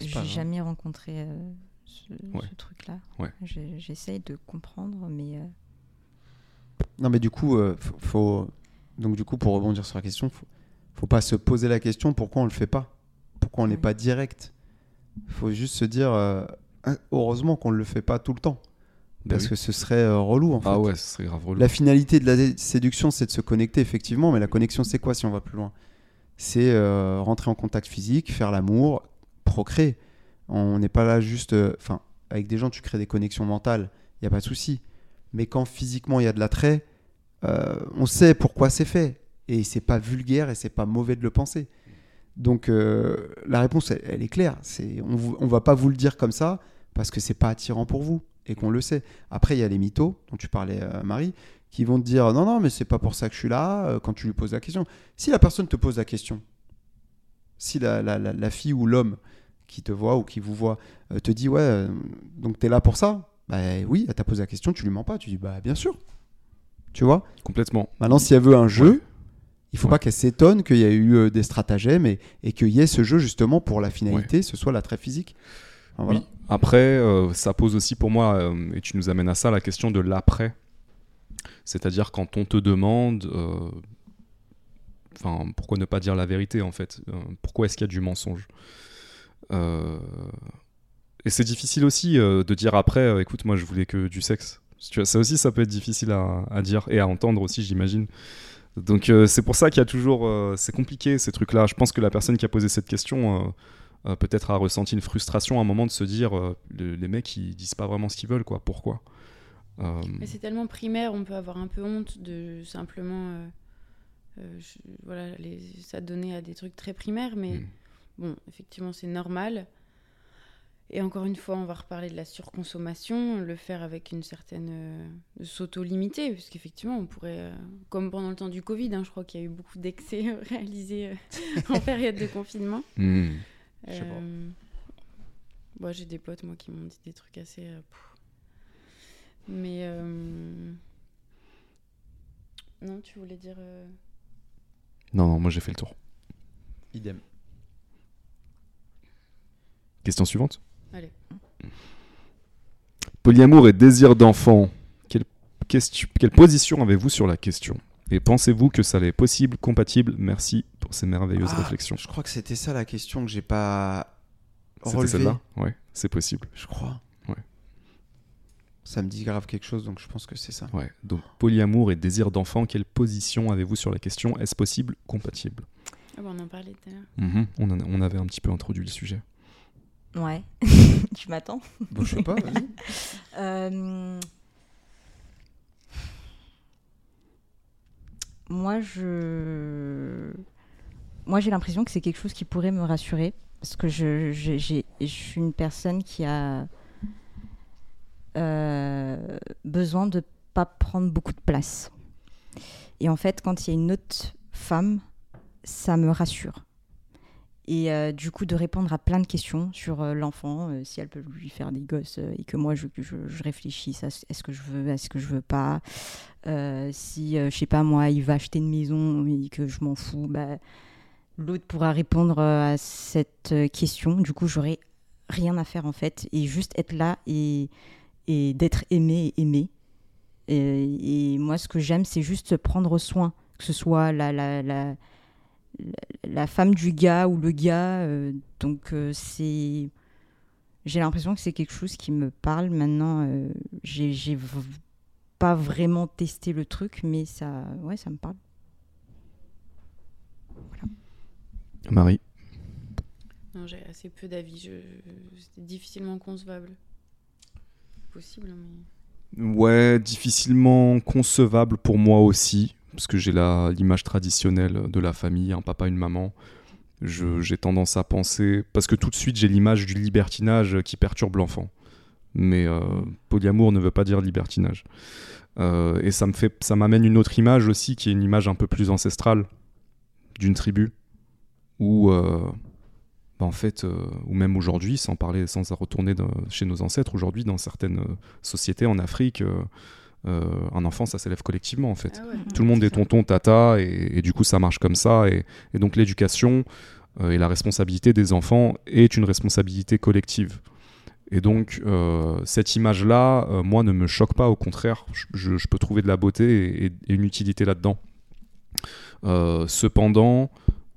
J'ai jamais rencontré euh, ce, Ouais. ce truc-là. Ouais. J'essaye de comprendre, mais. euh, Non, mais du coup, euh, faut, faut- donc du coup, pour rebondir sur la question, faut, faut pas se poser la question pourquoi on le fait pas, pourquoi on n'est Ouais. pas direct? Faut juste se dire, heureusement qu'on le fait pas tout le temps, Bah parce oui. que ce serait relou en fait. Ah ouais, ce serait grave relou. La finalité de la séduction, c'est de se connecter effectivement, mais la connexion, c'est quoi si on va plus loin? C'est euh, rentrer en contact physique, faire l'amour, procréer. On n'est pas là juste, euh, enfin, avec des gens, tu crées des connexions mentales, il y a pas de souci. Mais quand physiquement il y a de l'attrait, euh, on sait pourquoi c'est fait, et c'est pas vulgaire et c'est pas mauvais de le penser. Donc euh, la réponse, elle, est claire. On, on va pas vous le dire comme ça parce que c'est pas attirant pour vous et qu'on le sait. Après, il y a les mythos dont tu parlais, Marie, qui vont te dire non, non, mais c'est pas pour ça que je suis là. quand tu lui poses la question, si la personne te pose la question, si la fille ou l'homme qui te voit ou qui vous voit euh, te dit ouais, euh, donc t'es là pour ça, bah oui, elle t'a posé la question, tu lui mens pas, tu dis bah bien sûr. Tu vois? Complètement. Maintenant, si elle veut un jeu, Ouais. il faut Ouais. pas qu'elle s'étonne qu'il y ait eu euh, des stratagèmes et, et qu'il y ait ce jeu justement pour la finalité, ce soit l'attrait physique. Enfin, voilà. Oui. Après, euh, ça pose aussi pour moi, euh, et tu nous amènes à ça, la question de l'après. C'est-à-dire quand on te demande, euh, enfin, pourquoi ne pas dire la vérité en fait? Pourquoi est-ce qu'il y a du mensonge? Et c'est difficile aussi euh, de dire après, euh, écoute, moi je voulais que du sexe. Ça aussi, ça peut être difficile à, à dire et à entendre aussi, j'imagine. Donc euh, c'est pour ça qu'il y a toujours, euh, c'est compliqué ces trucs-là. Je pense que la personne qui a posé cette question euh, peut-être a ressenti une frustration à un moment de se dire euh, le- les mecs ils disent pas vraiment ce qu'ils veulent quoi pourquoi? Euh, Mais c'est tellement primaire, on peut avoir un peu honte de simplement euh, euh, je- voilà, les, s'adonner à des trucs très primaires, mais Mm. Bon, effectivement, c'est normal. Et encore une fois, on va reparler de la surconsommation, le faire avec une certaine euh, s'auto-limiter, parce qu'effectivement, on pourrait, euh, comme pendant le temps du Covid, hein, je crois qu'il y a eu beaucoup d'excès euh, <laughs> réalisés euh, en période de confinement. <laughs> hmm. Je sais pas. Moi, j'ai des potes, moi, qui m'ont dit des trucs assez. euh. Mais. euh, Non, tu voulais dire. euh, non non moi j'ai fait le tour Idem. Question suivante Allez. polyamour et désir d'enfant quelle, question- quelle position avez-vous sur la question? Et pensez-vous que ça est possible compatible? Merci pour ces merveilleuses Ah, réflexions Je crois que c'était ça la question que j'ai pas c'était relevée. celle-là? Ouais c'est possible Je crois. Ouais. Ça me dit grave quelque chose, donc je pense que c'est ça. Ouais, donc polyamour et désir d'enfant, quelle position avez-vous sur la question? Est-ce possible Compatible? Ah bah, on en parlait tout à l'heure. Mhm, on avait un petit peu introduit le sujet. Ouais. <laughs> tu m'attends Bon, je sais pas, vas-y. <laughs> Euh, Moi, je. Moi, j'ai l'impression que c'est quelque chose qui pourrait me rassurer. Parce que je, je- je suis une personne qui a euh, besoin de pas prendre beaucoup de place. Et en fait, quand il y a une autre femme, ça me rassure. Et euh, du coup, de répondre à plein de questions sur euh, l'enfant, euh, si elle peut lui faire des gosses et que moi, je, je, je réfléchisse à ce- est-ce que je veux, est-ce que je veux pas. Si, je sais pas moi, il va acheter une maison et que je m'en fous, bah, l'autre pourra répondre à cette question. Du coup, j'aurai rien à faire en fait et juste être là et, et d'être aimé et aimé. Et, moi, ce que j'aime, c'est juste prendre soin, que ce soit la, la, la, femme du gars ou le gars. euh, donc, euh, c'est. J'ai l'impression que c'est quelque chose qui me parle. Maintenant, euh, j'ai pas vraiment testé le truc, mais ça, ouais, ça me parle. Marie Non, j'ai assez peu d'avis. Je... C'est difficilement concevable. Possible, mais. Ouais, difficilement concevable pour moi aussi, parce que j'ai l'image traditionnelle de la famille, un papa, une maman. J'ai tendance à penser, parce que tout de suite j'ai l'image du libertinage qui perturbe l'enfant. Mais euh, polyamour ne veut pas dire libertinage. Euh, et ça me fait, ça m'amène une autre image aussi, qui est une image un peu plus ancestrale d'une tribu, où euh, bah, en fait, ou même aujourd'hui, sans parler, sans retourner chez nos ancêtres, aujourd'hui dans certaines sociétés en Afrique, euh, un enfant ça s'élève collectivement en fait. Ah ouais. Tout le monde est tonton, tata, et, et du coup ça marche comme ça. Et, et donc l'éducation euh, et la responsabilité des enfants est une responsabilité collective. Et donc euh, cette image-là, moi, ne me choque pas. Au contraire, je, peux trouver de la beauté et, et une utilité là-dedans. Cependant,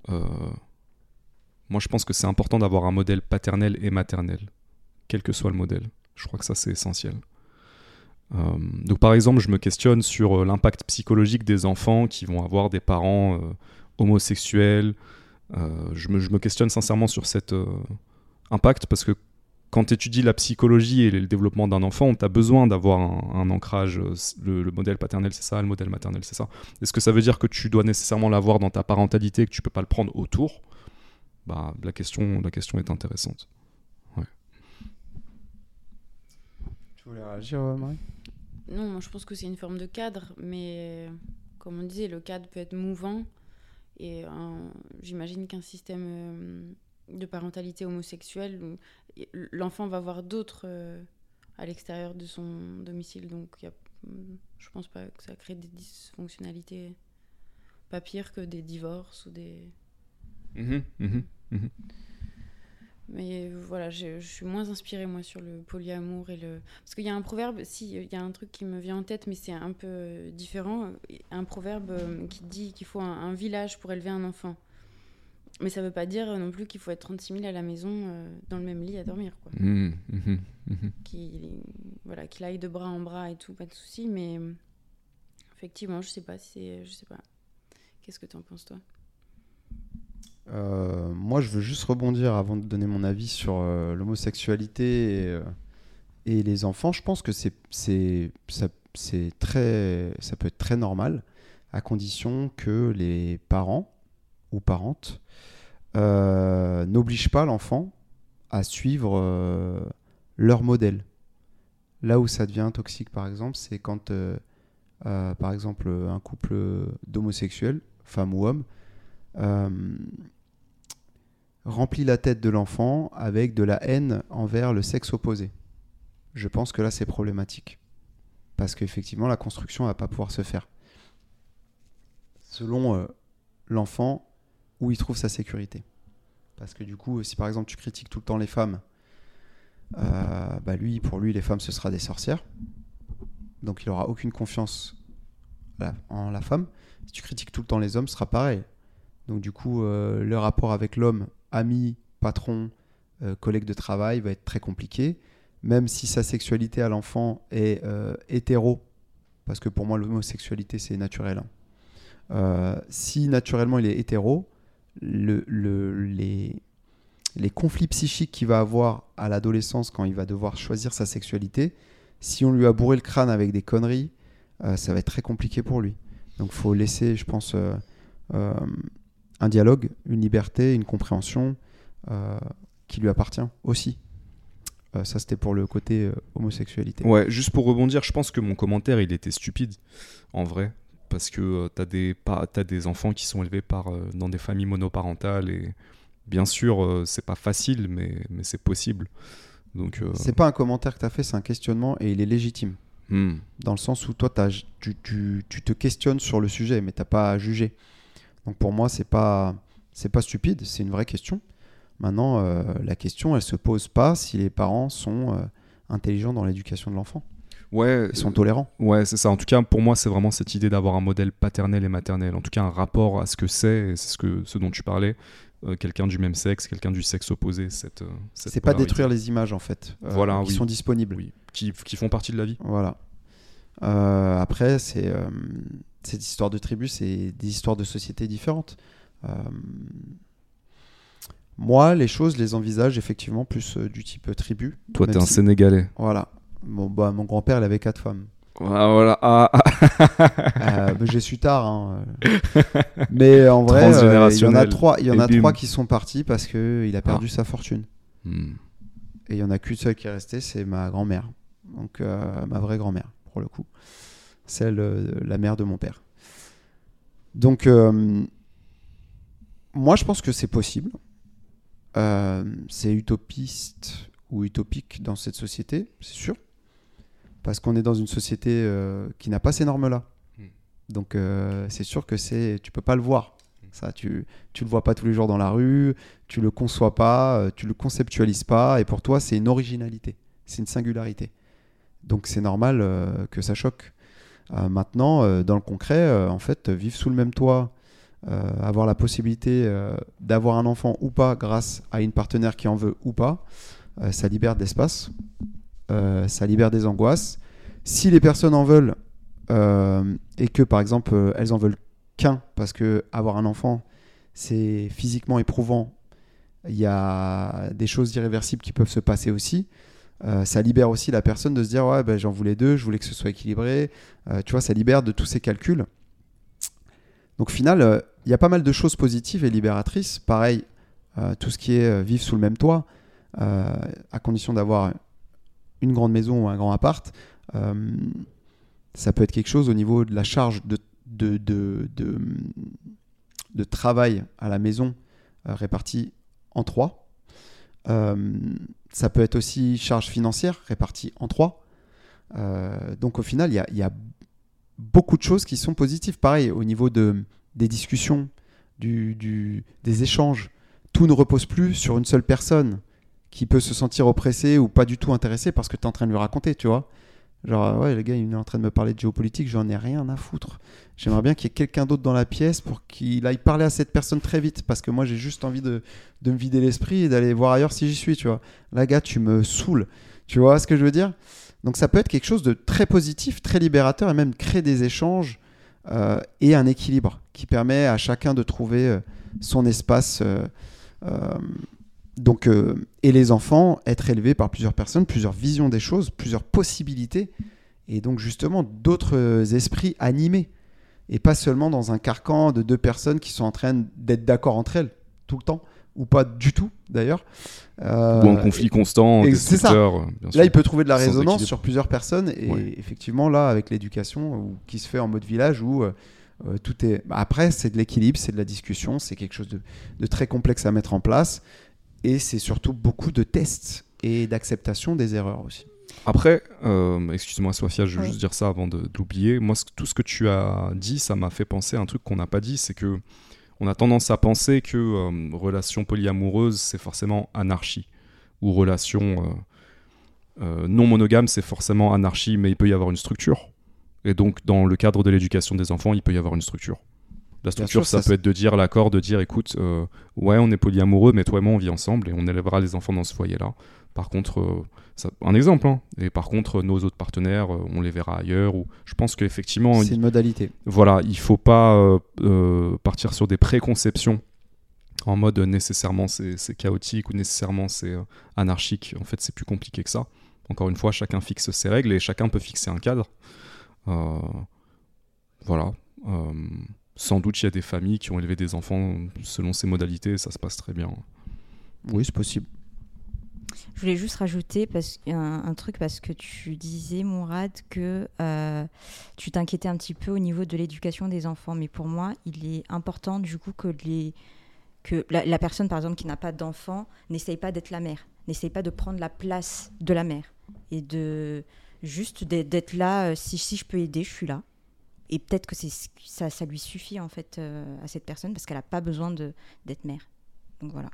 moi je pense que c'est important d'avoir un modèle paternel et maternel, quel que soit le modèle. Je crois que ça c'est essentiel. Euh, donc par exemple, je me questionne sur euh, l'impact psychologique des enfants qui vont avoir des parents euh, homosexuels. Je, me, questionne sincèrement sur cet impact parce que quand tu étudies la psychologie et le développement d'un enfant, tu as besoin d'avoir un, ancrage. Le, le modèle paternel, c'est ça, le modèle maternel, c'est ça. Est-ce que ça veut dire que tu dois nécessairement l'avoir dans ta parentalité et que tu peux pas le prendre autour? Bah, la, question, la question est intéressante. Tu voulais réagir, Marie? Non, moi je pense que c'est une forme de cadre, mais euh, comme on disait, le cadre peut être mouvant. Et un- j'imagine qu'un système euh, de parentalité homosexuelle, l'enfant va voir d'autres euh, à l'extérieur de son domicile. Donc y je pense pas que ça crée des dysfonctionnalités. Pas pire que des divorces ou des. Mhm, mhm, mhm. Mais voilà, je, je suis moins inspirée, moi, sur le polyamour et le... Parce qu'il y a un proverbe, si, il y a un truc qui me vient en tête, mais c'est un peu différent. Un proverbe euh, qui dit qu'il faut un, un village pour élever un enfant. Mais ça veut pas dire non plus qu'il faut être 36 000 à la maison, euh, dans le même lit à dormir, quoi. Mhm, mhm, mhm. Qu'il voilà, qu'il aille de bras en bras et tout, pas de souci. Mais effectivement, je sais pas si c'est... Je sais pas. Qu'est-ce que tu en penses, toi? Euh, moi, je veux juste rebondir avant de donner mon avis sur euh, l'homosexualité et, euh, et les enfants. Je pense que ça, c'est très ça peut être très normal à condition que les parents ou parentes n'obligent pas l'enfant à suivre leur modèle. Là où ça devient toxique, par exemple, c'est quand, par exemple, un couple d'homosexuels, femme ou homme, remplit la tête de l'enfant avec de la haine envers le sexe opposé. Je pense que là, c'est problématique. Parce qu'effectivement, la construction va pas pouvoir se faire. Selon euh, l'enfant, où il trouve sa sécurité. Parce que du coup, si par exemple tu critiques tout le temps les femmes, euh, bah lui, pour lui, les femmes, ce sera des sorcières. Donc il aura aucune confiance en la femme. Si tu critiques tout le temps les hommes, ce sera pareil. Donc du coup, euh, le rapport avec l'homme, ami, patron, euh, collègue de travail, va être très compliqué. Même si sa sexualité à l'enfant est euh, hétéro, parce que pour moi l'homosexualité c'est naturel. hein. Si naturellement il est hétéro, le, le- les, les conflits psychiques qu'il va avoir à l'adolescence quand il va devoir choisir sa sexualité, si on lui a bourré le crâne avec des conneries, ça va être très compliqué pour lui. Donc faut laisser, je pense, un dialogue, une liberté, une compréhension euh, qui lui appartient aussi. Euh, ça, c'était pour le côté euh, homosexualité. Ouais, juste pour rebondir, je pense que mon commentaire, il était stupide, en vrai. Parce que t'as des, pas, t'as des enfants qui sont élevés par, dans des familles monoparentales. Et bien sûr, c'est pas facile, mais, mais c'est possible. Donc, C'est pas un commentaire que tu as fait, c'est un questionnement et il est légitime. hmm. Dans le sens où toi, t'as- tu, tu- tu te questionnes sur le sujet, mais t'as pas à juger. Donc pour moi, c'est pas, c'est pas stupide, c'est une vraie question. Maintenant, euh, la question, elle se pose pas si les parents sont euh, intelligents dans l'éducation de l'enfant. Ouais, Ils sont tolérants. Ouais, c'est ça. En tout cas, pour moi, c'est vraiment cette idée d'avoir un modèle paternel et maternel. En tout cas, un rapport à ce que c'est, c'est ce, que, ce dont tu parlais, euh, quelqu'un du même sexe, quelqu'un du sexe opposé. Cette, euh, cette C'est pas détruire les images en fait, euh, Voilà, qui oui. sont disponibles. Oui, qui, qui font partie de la vie. Voilà. Euh, après, c'est euh, cette histoire de tribu, c'est des histoires de sociétés différentes. Euh, moi, les choses, je les envisage effectivement plus euh, du type tribu. Toi, t'es un si- Sénégalais. Voilà. Bon, bah, mon grand-père, il avait quatre femmes. Ah, voilà. Ah, ah. <laughs> Euh, bah, J'ai su tard. hein. Mais en vrai, il y en a trois, il y en a trois qui sont partis parce qu'il a perdu Ah. sa fortune. Hmm. Et il y en a qu'une seule qui est restée, c'est ma grand-mère. Donc ma vraie grand-mère, pour le coup. Celle, euh, la mère de mon père. Donc euh, moi je pense que c'est possible. Euh, c'est utopiste ou utopique dans cette société, c'est sûr. Parce qu'on est dans une société euh, qui n'a pas ces normes-là. Hmm. Donc c'est sûr que c'est, tu peux pas le voir. Ça, tu, tu le vois pas tous les jours dans la rue, tu le conçois pas, tu le conceptualises pas, et pour toi, c'est une originalité, c'est une singularité. Donc c'est normal que ça choque. Euh, maintenant, euh, dans le concret, euh, en fait, vivre sous le même toit, avoir la possibilité d'avoir un enfant ou pas grâce à une partenaire qui en veut ou pas, ça libère d'espace, euh, ça libère des angoisses. Si les personnes en veulent et que par exemple elles en veulent qu'un parce que avoir un enfant c'est physiquement éprouvant, il y a des choses irréversibles qui peuvent se passer aussi. Euh, ça libère aussi la personne de se dire ouais ben, j'en voulais deux, je voulais que ce soit équilibré. Euh, tu vois, ça libère de tous ces calculs. Donc au final, euh, il y a pas mal de choses positives et libératrices. Pareil, tout ce qui est vivre sous le même toit, à condition d'avoir une grande maison ou un grand appart, ça peut être quelque chose au niveau de la charge de, travail à la maison répartie en trois. Ça peut être aussi charge financière répartie en trois. Euh, donc au final, il y a, beaucoup de choses qui sont positives. Pareil, au niveau de, des discussions, du- des échanges, tout ne repose plus sur une seule personne qui peut se sentir oppressée ou pas du tout intéressée parce que tu es en train de lui raconter, tu vois. Genre, euh, ouais, le gars, il est en train de me parler de géopolitique, j'en ai rien à foutre. J'aimerais bien qu'il y ait quelqu'un d'autre dans la pièce pour qu'il aille parler à cette personne très vite parce que moi, j'ai juste envie de, me vider l'esprit et d'aller voir ailleurs si j'y suis, tu vois. Là, gars, tu me saoules. Tu vois ce que je veux dire? Donc, ça peut être quelque chose de très positif, très libérateur et même créer des échanges euh, et un équilibre qui permet à chacun de trouver euh, son espace. Donc, euh, et les enfants, être élevés par plusieurs personnes, plusieurs visions des choses, plusieurs possibilités, et donc justement d'autres euh, esprits animés, et pas seulement dans un carcan de deux personnes qui sont en train d'être d'accord entre elles tout le temps, ou pas du tout d'ailleurs. Euh, Ou en conflit constant, c'est ça. destructeur, bien sûr. Là, il peut trouver de la résonance sur plusieurs personnes. Et Ouais. effectivement, là, avec l'éducation qui se fait en mode village, où euh, tout est. après, c'est de l'équilibre, c'est de la discussion, c'est quelque chose de, de très complexe à mettre en place. Et c'est surtout beaucoup de tests et d'acceptation des erreurs aussi. Après, euh, excuse-moi Sofia, je veux Oui. juste dire ça avant de, de l'oublier. Moi, ce- tout ce que tu as dit, ça m'a fait penser à un truc qu'on n'a pas dit, c'est que on a tendance à penser que euh, relation polyamoureuse, c'est forcément anarchie, ou relation euh, euh, non monogame, c'est forcément anarchie, mais il peut y avoir une structure. Et donc, dans le cadre de l'éducation des enfants, il peut y avoir une structure. La structure, sûr, ça, ça, peut être de dire l'accord, de dire écoute, euh, ouais, on est polyamoureux, mais toi et moi, on vit ensemble et on élèvera les enfants dans ce foyer-là. Par contre, euh, ça- un exemple, hein. et par contre, nos autres partenaires, euh, on les verra ailleurs. Ou je pense qu'effectivement, C'est une modalité. voilà, il faut pas partir sur des préconceptions en mode nécessairement c'est c'est chaotique ou nécessairement c'est anarchique. En fait, c'est plus compliqué que ça. Encore une fois, chacun fixe ses règles et chacun peut fixer un cadre. Voilà. Euh, sans doute, il y a des familles qui ont élevé des enfants selon ces modalités, et ça se passe très bien. Oui, c'est possible. Je voulais juste rajouter parce, un, un truc parce que tu disais, Mourad, que euh, tu t'inquiétais un petit peu au niveau de l'éducation des enfants. Mais pour moi, il est important du coup que, les, que la, la personne, par exemple, qui n'a pas d'enfant, n'essaye pas d'être la mère, n'essaye pas de prendre la place de la mère. Et de juste d'être d'être là, euh, si, si je peux aider, je suis là. Et peut-être que c'est ça, ça lui suffit en fait euh, à cette personne parce qu'elle n'a pas besoin d'être mère. Donc voilà.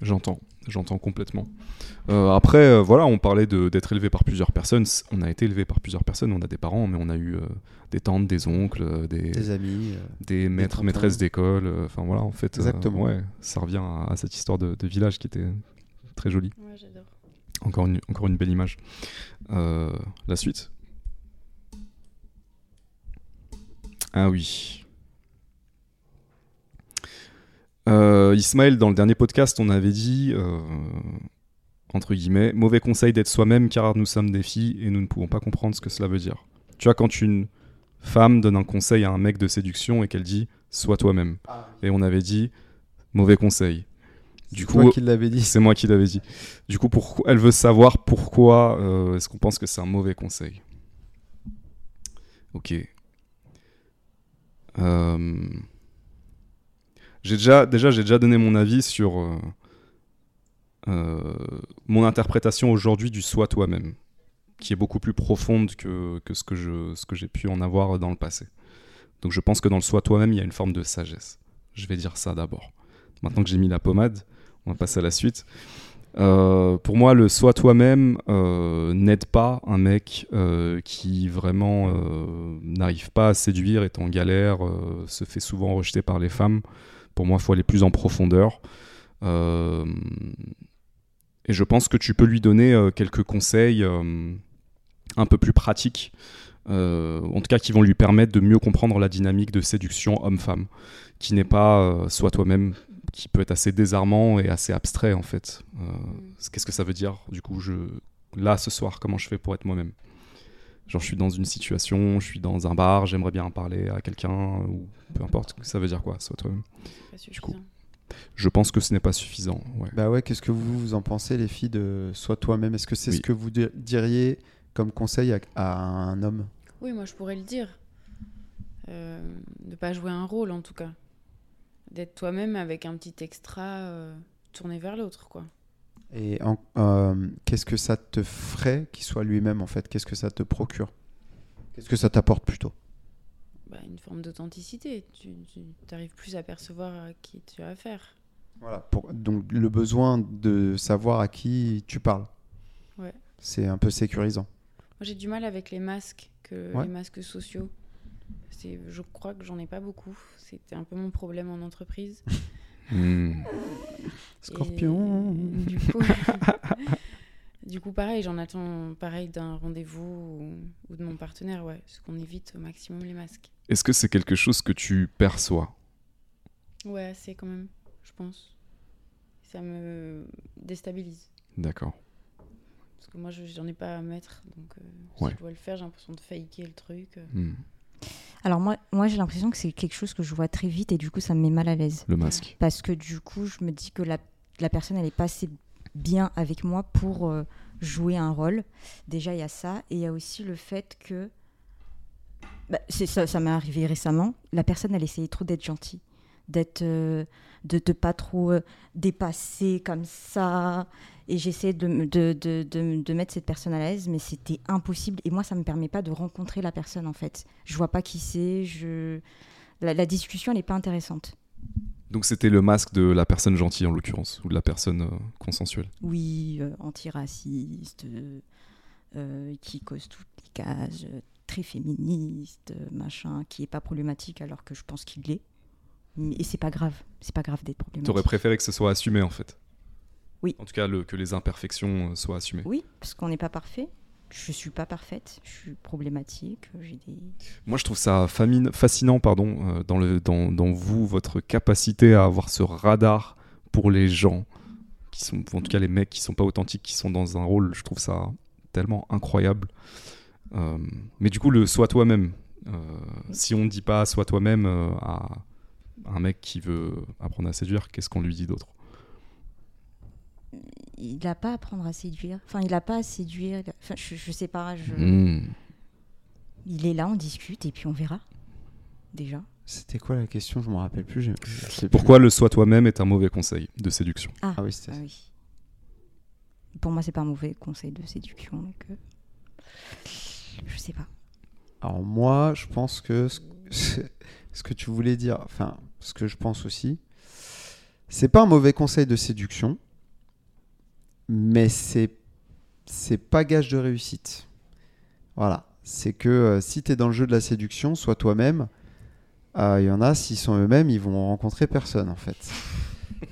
J'entends, j'entends complètement. Euh, après, euh, voilà, on parlait de- d'être élevé par plusieurs personnes. On a été élevé par plusieurs personnes. On a des parents, mais on a eu euh, des tantes, des oncles, des, Des amis. euh, des maîtres, maîtresses d'école. euh, Enfin voilà, en fait, euh, Exactement. ouais, ça revient à, à cette histoire de, de village qui était très jolie. Ouais, j'adore. Encore une, encore une belle image. Euh, la suite. Ah oui. Euh, Ismaël, dans le dernier podcast, on avait dit, euh, entre guillemets, mauvais conseil d'être soi-même car nous sommes des filles et nous ne pouvons pas comprendre ce que cela veut dire. Tu vois, quand une femme donne un conseil à un mec de séduction et qu'elle dit sois toi-même. Et on avait dit mauvais conseil. Du coup, qui l'avais dit. c'est moi qui l'avais dit. Du coup, elle veut savoir pourquoi euh, est-ce qu'on pense que c'est un mauvais conseil? Ok. Euh, J'ai déjà, déjà, j'ai déjà donné mon avis sur euh, euh, mon interprétation aujourd'hui du soi toi-même, qui est beaucoup plus profonde que, que ce que je, ce que j'ai pu en avoir dans le passé. Donc, je pense que dans le soi toi-même, il y a une forme de sagesse. Je vais dire ça d'abord. Maintenant que j'ai mis la pommade, on va passer à la suite. Euh, pour moi, le soi toi-même euh, n'aide pas un mec euh, qui vraiment n'arrive pas à séduire, est en galère, se fait souvent rejeter par les femmes. Pour moi, il faut aller plus en profondeur. Et je pense que tu peux lui donner quelques conseils un peu plus pratiques, en tout cas qui vont lui permettre de mieux comprendre la dynamique de séduction homme-femme, qui n'est pas euh, soit toi-même qui peut être assez désarmant et assez abstrait en fait. Euh, Qu'est-ce que ça veut dire Du coup, je là ce soir, comment je fais pour être moi-même? Genre, je suis dans une situation, je suis dans un bar, j'aimerais bien parler à quelqu'un ou peu importe. Ça veut dire quoi Soit toi-même? Du coup. Je pense que ce n'est pas suffisant. Ouais. Bah ouais, qu'est-ce que vous, vous en pensez, les filles, de Sois toi-même? Est-ce que c'est Oui. ce que vous di- diriez comme conseil à, à un homme? Oui, moi je pourrais le dire. Euh, de pas jouer un rôle en tout cas. D'être toi-même avec un petit extra euh, tourné vers l'autre, quoi. Et euh, qu'est-ce que ça te ferait qu'il soit lui-même, en fait? Qu'est-ce que ça te procure? Qu'est-ce que ça t'apporte plutôt? Bah, une forme d'authenticité. Tu, tu arrives plus à percevoir à qui tu as affaire. Voilà. Pour, donc, le besoin de savoir à qui tu parles. Ouais. C'est un peu sécurisant. Moi j'ai du mal avec les masques, que Ouais. les masques sociaux. Je crois que j'en ai pas beaucoup. C'était un peu mon problème en entreprise. <laughs> Hmm. Scorpion. Et, du coup, <laughs> du coup, pareil, j'en attends pareil d'un rendez-vous ou, ou de mon partenaire, ouais, parce qu'on évite au maximum les masques. Est-ce que c'est quelque chose que tu perçois? Ouais, c'est quand même, je pense. Ça me déstabilise. D'accord. Parce que moi, je- j'en ai pas à mettre. Donc, euh, Ouais. si je dois le faire, j'ai l'impression de faker le truc. euh. Alors moi, moi j'ai l'impression que c'est quelque chose que je vois très vite et du coup ça me met mal à l'aise. Le masque. Parce que du coup je me dis que la, la personne elle est pas assez bien avec moi pour euh, jouer un rôle. Déjà il y a ça et il y a aussi le fait que bah, c'est ça, ça m'est arrivé récemment. La personne elle essayait trop d'être gentille, d'être euh, de de pas trop euh, dépasser comme ça. Et j'essayais de, de, de, de, mettre cette personne à l'aise, mais c'était impossible. Et moi, ça me permet pas de rencontrer la personne, en fait. Je vois pas qui c'est. Je... La, la discussion, elle est pas intéressante. Donc c'était le masque de la personne gentille en l'occurrence, ou de la personne euh, consensuelle. Oui, euh, antiraciste, euh, euh, qui cause toutes les cases, très féministe, machin, qui est pas problématique alors que je pense qu'il l'est. Et c'est pas grave. C'est pas grave d'être problématique. T'aurais préféré que ce soit assumé en fait Oui. En tout cas, le, que les imperfections euh, soient assumées. Oui, parce qu'on n'est pas parfait. Je suis pas parfaite. Je suis problématique. J'ai des. Moi, je trouve ça famine- fascinant, pardon, euh, dans, le, dans, dans vous, votre capacité à avoir ce radar pour les gens, qui sont, en tout cas les mecs qui sont pas authentiques, qui sont dans un rôle, je trouve ça tellement incroyable. Euh, mais du coup, le sois toi-même. euh, Si on ne dit pas sois toi-même euh, à un mec qui veut apprendre à séduire, qu'est-ce qu'on lui dit d'autre? Il n'a pas à apprendre à séduire. Enfin, il n'a pas à séduire. Enfin, je, je sais pas. je- Hmm. Il est là, on discute et puis on verra. Déjà. C'était quoi la question? Je me rappelle plus. je-. Pourquoi le sois toi-même est un mauvais conseil de séduction? Ah oui, c'était Ah oui. Pour moi, c'est pas un mauvais conseil de séduction. Donc, euh, je sais pas. Alors moi, je pense que ce, <laughs> ce que tu voulais dire, enfin, ce que je pense aussi, c'est pas un mauvais conseil de séduction, mais c'est c'est pas gage de réussite. Voilà, c'est que euh, si tu es dans le jeu de la séduction, sois toi-même. Euh, Il y en a, s'ils sont eux-mêmes, ils vont rencontrer personne en fait.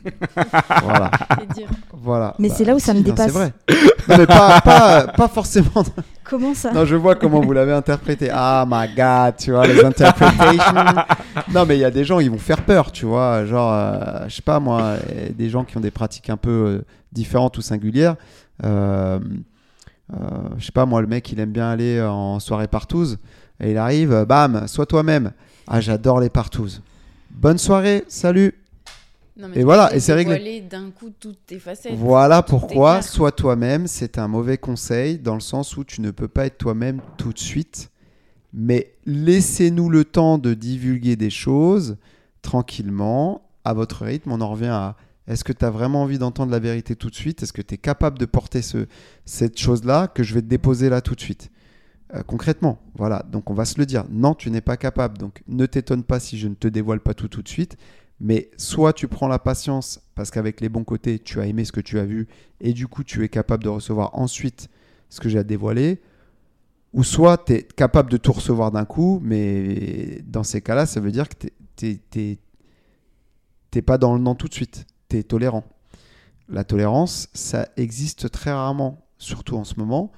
<laughs> voilà. Mais c'est là où ça me si, non, dépasse. C'est vrai. Non, mais pas, pas, pas forcément Comment ça non, je vois comment vous l'avez interprété. Ah my god, tu vois, les interpretations. non, mais il y a des gens, ils vont faire peur, tu vois. Genre, euh, je sais pas moi, euh, des gens qui ont des pratiques un peu euh, différentes ou singulières. Euh, euh, je sais pas moi, le mec, il aime bien aller en soirée partouze. Et il arrive, euh, bam, sois toi-même. Ah, j'adore les partouzes. Bonne soirée, salut. Non, Et voilà, et c'est réglé. dévoiler d'un coup toutes tes facettes. Voilà pourquoi sois toi-même, c'est un mauvais conseil dans le sens où tu ne peux pas être toi-même tout de suite. Mais laissez-nous le temps de divulguer des choses tranquillement, à votre rythme. On en revient à est-ce que tu as vraiment envie d'entendre la vérité tout de suite? Est-ce que tu es capable de porter ce, cette chose-là que je vais te déposer là tout de suite? Euh, Concrètement, voilà. Donc on va se le dire. Non, tu n'es pas capable. Donc ne t'étonne pas si je ne te dévoile pas tout tout de suite. Mais soit tu prends la patience parce qu'avec les bons côtés, tu as aimé ce que tu as vu et du coup, tu es capable de recevoir ensuite ce que j'ai à dévoiler. Ou soit tu es capable de tout recevoir d'un coup, mais dans ces cas-là, ça veut dire que tu n'es pas dans le non tout de suite. Tolérant. La tolérance, ça existe très rarement, surtout en ce moment.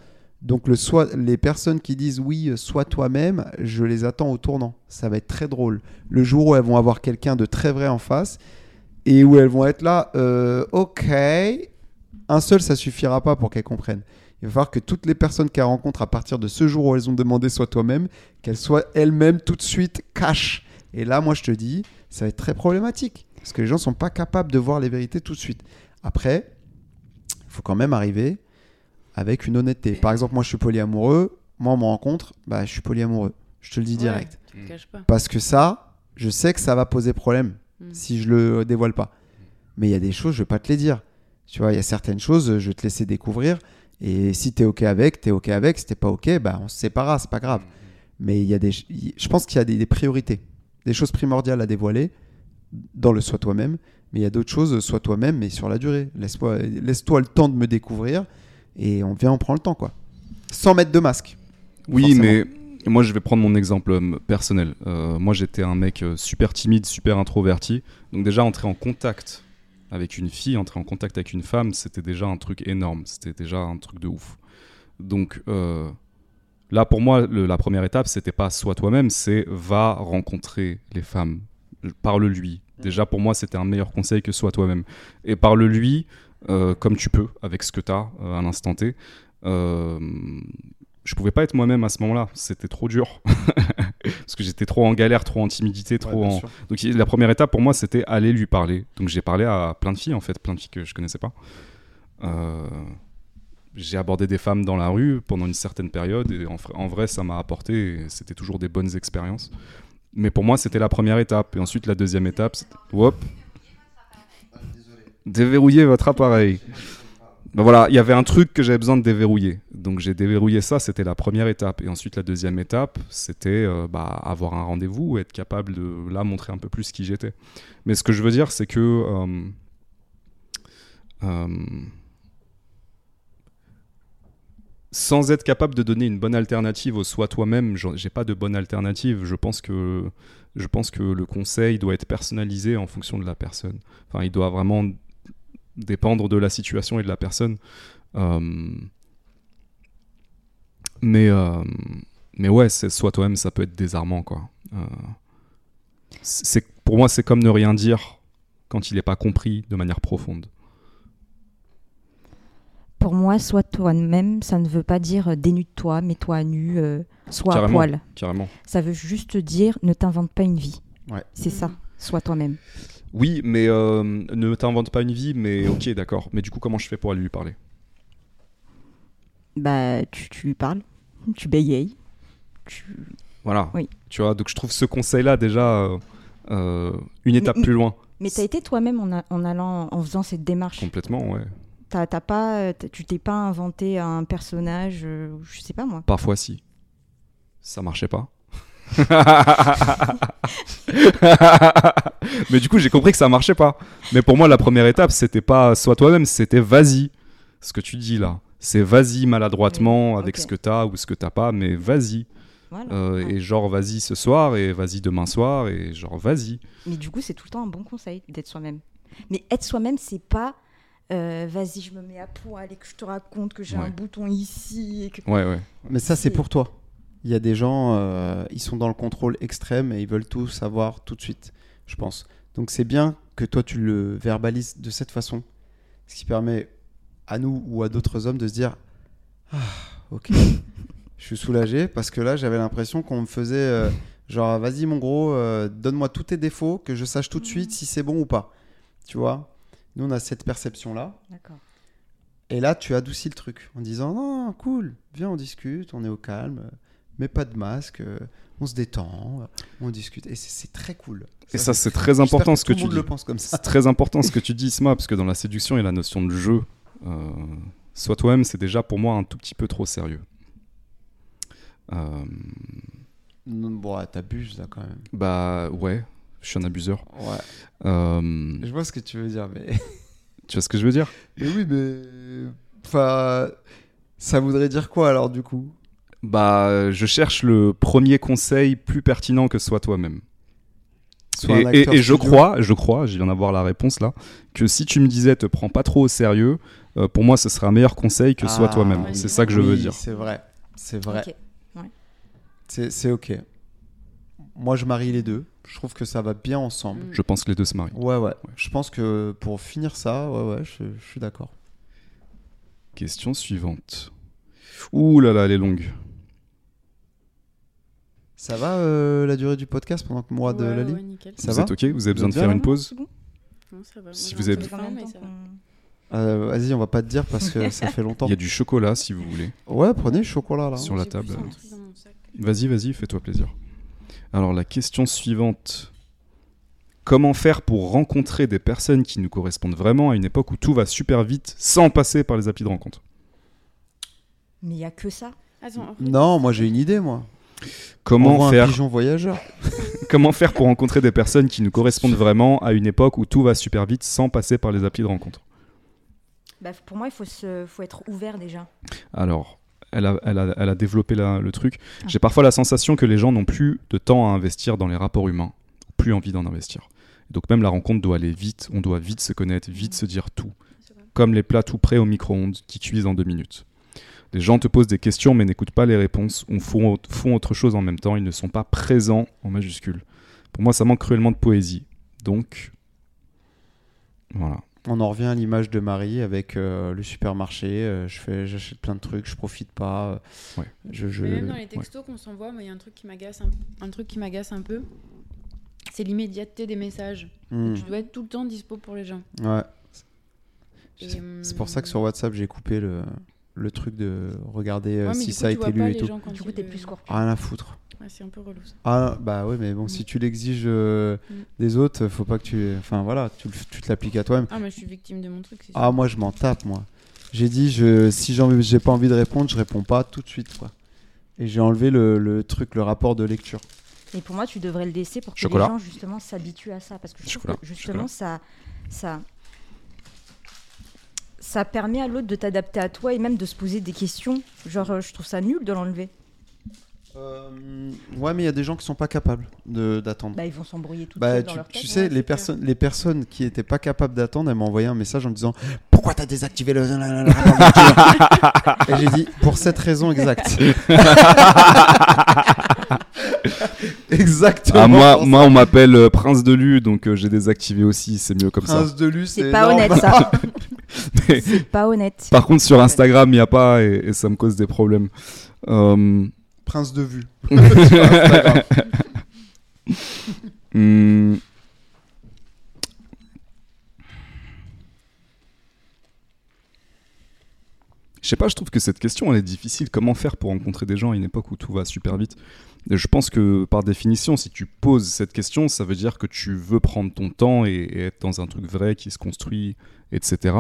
Donc le les personnes qui disent oui, euh, sois toi-même, je les attends au tournant. Ça va être très drôle. Le jour où elles vont avoir quelqu'un de très vrai en face et où elles vont être là, euh, ok, un seul, ça suffira pas pour qu'elles comprennent. Il va falloir que toutes les personnes qu'elles rencontrent à partir de ce jour où elles ont demandé sois toi-même, qu'elles soient elles-mêmes tout de suite cash. Et là, moi, je te dis, ça va être très problématique parce que les gens sont pas capables de voir les vérités tout de suite. Après, il faut quand même arriver avec une honnêteté. Par exemple, moi, je suis polyamoureux. Moi, on me rencontre, bah, je suis polyamoureux. Je te le dis Ouais, direct. caches pas. Parce que ça, je sais que ça va poser problème Mm. si je le dévoile pas. Mais il y a des choses, je vais pas te les dire. Tu vois, il y a certaines choses, je vais te laisser découvrir. Et si tu es OK avec, tu es OK avec. Si t'es pas OK, bah, on se séparera, c'est pas grave. Mais il y a des, je pense qu'il y a des, des priorités, des choses primordiales à dévoiler dans le sois toi-même. Mais il y a d'autres choses, sois toi-même, mais sur la durée. Laisse-toi laisse-toi le temps de me découvrir et on vient, on prend le temps, quoi. Sans mettre de masque. Oui, Forcément. mais moi je vais prendre mon exemple euh, personnel. Euh, moi j'étais un mec euh, super timide, super introverti. Donc déjà entrer en contact avec une fille, entrer en contact avec une femme, c'était déjà un truc énorme. C'était déjà un truc de ouf. Donc euh, Là, pour moi, le- la première étape, c'était pas sois toi-même, c'est va rencontrer les femmes, parle-lui. Déjà, pour moi, c'était un meilleur conseil que sois toi-même. Et parle-lui euh, comme tu peux, avec ce que tu as à l'instant T. Euh, je pouvais pas être moi-même à ce moment-là, c'était trop dur. <laughs> Parce que j'étais trop en galère, trop en timidité, trop Ouais, en. Donc la première étape pour moi, c'était aller lui parler. Donc j'ai parlé à plein de filles, en fait, plein de filles que je connaissais pas. Euh, j'ai abordé des femmes dans la rue pendant une certaine période et en, vrai, ça m'a apporté. C'était toujours des bonnes expériences. Mais pour moi, c'était la première étape. Et ensuite, la deuxième étape, c'était. Déverrouiller votre appareil. Ben voilà, il y avait un truc que j'avais besoin de déverrouiller. Donc j'ai déverrouillé ça, c'était la première étape. Et ensuite, la deuxième étape, c'était euh, bah, avoir un rendez-vous, être capable de là montrer un peu plus qui j'étais. Mais ce que je veux dire, c'est que euh, euh, sans être capable de donner une bonne alternative au soi toi-même, j'ai pas de bonne alternative. Je pense que je pense que le conseil doit être personnalisé en fonction de la personne. Enfin, il doit vraiment dépendre de la situation et de la personne. Euh, mais, euh, mais ouais, soit toi-même, ça peut être désarmant, quoi. Euh, c'est, pour moi, c'est comme ne rien dire quand il n'est pas compris de manière profonde. Pour moi, sois toi-même, ça ne veut pas dire euh, dénude-toi, mets-toi à nu, euh, sois à poil. Carrément. Ça veut juste dire ne t'invente pas une vie. Ouais. C'est ça, sois toi-même. Oui, mais euh, ne t'invente pas une vie, mais ok, d'accord. Mais du coup, comment je fais pour aller lui parler? Bah, tu, tu lui parles, tu bégayes. Tu... Voilà. Oui. Tu vois, donc je trouve ce conseil-là déjà euh, une étape Mais- plus loin. Mais t'as été toi-même en, en allant, en faisant cette démarche. Complètement, ouais. T'as t'as pas, euh, tu t'es pas inventé un personnage, euh, je sais pas moi. Parfois, si. Ça marchait pas. <laughs> Mais du coup, j'ai compris que ça marchait pas. Mais pour moi, la première étape, c'était pas sois toi-même, c'était vas-y. Ce que tu dis là, c'est vas-y maladroitement avec ce que t'as ou ce que t'as pas, mais vas-y. Voilà. Euh, Ouais. Et genre, vas-y ce soir, et vas-y demain soir, et genre, vas-y. Mais du coup, c'est tout le temps un bon conseil d'être soi-même. Mais être soi-même, c'est pas euh, vas-y, je me mets à poil et que je te raconte que j'ai Ouais. un bouton ici. Et que... Ouais, ouais. Mais ça, c'est pour toi. Il y a des gens, euh, ils sont dans le contrôle extrême et ils veulent tout savoir tout de suite, je pense. Donc c'est bien que toi, tu le verbalises de cette façon. Ce qui permet à nous ou à d'autres hommes de se dire Ah, ok, <laughs> je suis soulagé parce que là, j'avais l'impression qu'on me faisait euh, genre, vas-y, mon gros, euh, donne-moi tous tes défauts, que je sache tout de suite si c'est bon ou pas. Tu vois? Nous, on a cette perception-là. D'accord. Et là, tu adoucis le truc en disant non, cool, viens, on discute, on est au calme, mets pas de masque, euh, on se détend, on discute. Et c'est- très cool. Et ça, c'est très important ce que tu monde dis. le pense comme ça. C'est très important ce que tu dis, Isma, parce que dans la séduction, il y a la notion de jeu. Euh, sois toi-même, c'est déjà pour moi un tout petit peu trop sérieux. Euh, Non, bon, t'abuses là quand même. bah ouais, je suis un abuseur. Ouais. Euh, Je vois ce que tu veux dire, mais. <laughs> tu vois ce que je veux dire? Mais oui, mais. Enfin. Ça voudrait dire quoi alors du coup? Bah, je cherche le premier conseil plus pertinent que sois toi-même. Et, un et- acteur et je crois, je crois, je viens d'avoir la réponse là, que si tu me disais te prends pas trop au sérieux, euh, pour moi ce serait un meilleur conseil que sois Ah, toi-même. ouais, c'est ça que je veux oui, dire. C'est vrai, c'est vrai. C'est ok. Moi, je marie les deux. Je trouve que ça va bien ensemble. Je pense que les deux se marient. Ouais, ouais. Je pense que pour finir ça, ouais, ouais, je, je suis d'accord. Question suivante. Ouh là là, elle est longue. Ça va euh, la durée du podcast pendant que moi de Ouais, la ouais, ouais. Ça vous va êtes ok? Vous avez besoin de faire une pause? Bon Non, ça va. Si vous qu'on- Euh, Vas-y, on va pas te dire parce que ça fait longtemps. Il y a du chocolat si vous voulez. Ouais, prenez le chocolat là. Sur la table. Vas-y, vas-y, fais-toi plaisir. Alors la question suivante. Comment faire pour rencontrer des personnes qui nous correspondent vraiment à une époque où tout va super vite sans passer par les applis de rencontre? Mais il y a que ça. Attends, Non, moi j'ai une idée, moi. Comment un faire, pigeon voyageur. <laughs> comment faire pour rencontrer des personnes qui nous correspondent vraiment à une époque où tout va super vite sans passer par les applis de rencontre? Bah, pour moi, il faut, se... faut être ouvert déjà. Alors, elle a, elle a- elle a développé la- le truc. Ah. J'ai parfois la sensation que les gens n'ont plus de temps à investir dans les rapports humains, plus envie d'en investir. Donc même la rencontre doit aller vite, on doit vite se connaître, vite se dire tout. Comme les plats tout prêts au micro-ondes qui cuisent en deux minutes. Les gens te posent des questions mais n'écoutent pas les réponses ou font, font autre chose en même temps. Ils ne sont pas présents en majuscule. Pour moi, ça manque cruellement de poésie. Donc, voilà. On en revient à l'image de Marie avec euh, le supermarché. euh, je fais, j'achète plein de trucs, je profite pas. euh, Ouais. Je, même dans les textos qu'on s'envoie, il y a un truc qui m'agace un, un truc qui m'agace un peu. C'est l'immédiateté des messages. Hmm, Tu dois être tout le temps dispo pour les gens. ouais. Et, C'est- C'est pour ça que sur WhatsApp, j'ai coupé le, le truc de regarder euh, Ouais, si coup, ça a été lu et tout. Du coup, t'es le- plus scorpion. Rien à foutre. Ouais, c'est un peu relou ça. Ah bah oui, mais bon, Mm. si tu l'exiges euh, Mm. des autres, faut pas que tu. Enfin voilà, tu, tu te l'appliques à toi-même. Ah, mais je suis victime de mon truc, c'est sûr. Ah, moi je m'en tape, moi. J'ai dit, je, si j'ai pas envie de répondre, je réponds pas tout de suite, quoi. Et j'ai enlevé le, le truc, le rapport de lecture. Et pour moi, tu devrais le laisser pour que Chocolat. les gens justement s'habituent à ça, parce que je trouve Chocolat, que justement ça, ça, ça permet à l'autre de t'adapter à toi et même de se poser des questions. Genre, euh, je trouve ça nul de l'enlever. Euh, ouais, mais il y a des gens qui sont pas capables de- d'attendre. Bah, ils vont s'embrouiller tout Bah, tu, dans leur tu tête. sais, ouais, les, personnes, les personnes qui étaient pas capables d'attendre, elles m'ont envoyé un message en me disant Pourquoi t'as désactivé le. <laughs> Et j'ai dit Pour cette raison exacte. <laughs> Exactement. Ah, moi, moi, on m'appelle euh, Prince de Lu, donc euh, j'ai désactivé aussi. C'est mieux comme ça. Prince de Lu, C'est pas honnête énorme. ça. <laughs> C'est pas honnête. Par contre, sur Instagram, il n'y a pas et, et ça me cause des problèmes. Euh, Prince de vue. <laughs> Hmm. Je sais pas, je trouve que cette question elle est difficile. Comment faire pour rencontrer des gens à une époque où tout va super vite? Et Je pense que par définition, si tu poses cette question, ça veut dire que tu veux prendre ton temps et, et être dans un truc vrai qui se construit, etc.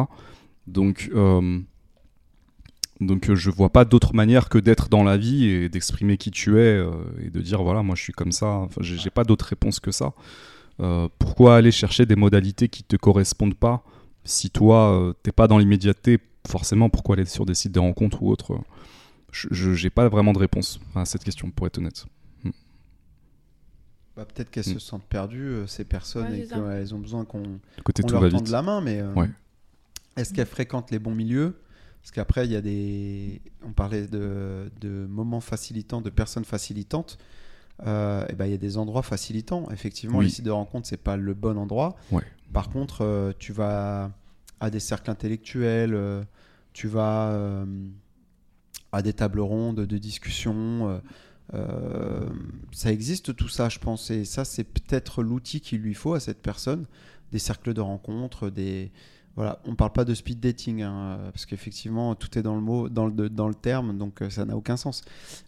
Donc, euh, donc euh, je vois pas d'autre manière que d'être dans la vie et d'exprimer qui tu es euh, et de dire voilà, moi je suis comme ça. Enfin, j'ai pas d'autre réponse que ça. Euh, pourquoi aller chercher des modalités qui te correspondent pas si toi euh, t'es pas dans l'immédiateté forcément pourquoi aller sur des sites de rencontres ou autres je j'ai pas vraiment de réponse à cette question pour être honnête. Bah, Peut-être qu'elles se sentent perdues, euh, ces personnes, Ouais, et qu'elles ont besoin qu'on leur va tende vite. la main, mais euh, Ouais. est-ce qu'elles fréquentent les bons milieux? Parce qu'après, il y a des. On parlait de, de moments facilitants, de personnes facilitantes. Euh, et ben, il y a des endroits facilitants. Effectivement, Oui. les sites de rencontre, c'est pas le bon endroit. Ouais. Par contre, euh, tu vas à des cercles intellectuels, euh, tu vas euh, à des tables rondes de discussion. ça existe tout ça, je pense. Et ça, c'est peut-être l'outil qu'il lui faut à cette personne. Des cercles de rencontres, des. Voilà, on parle pas de speed dating, hein, parce qu'effectivement, tout est dans le mot, dans le, dans le terme, donc euh, ça n'a aucun sens.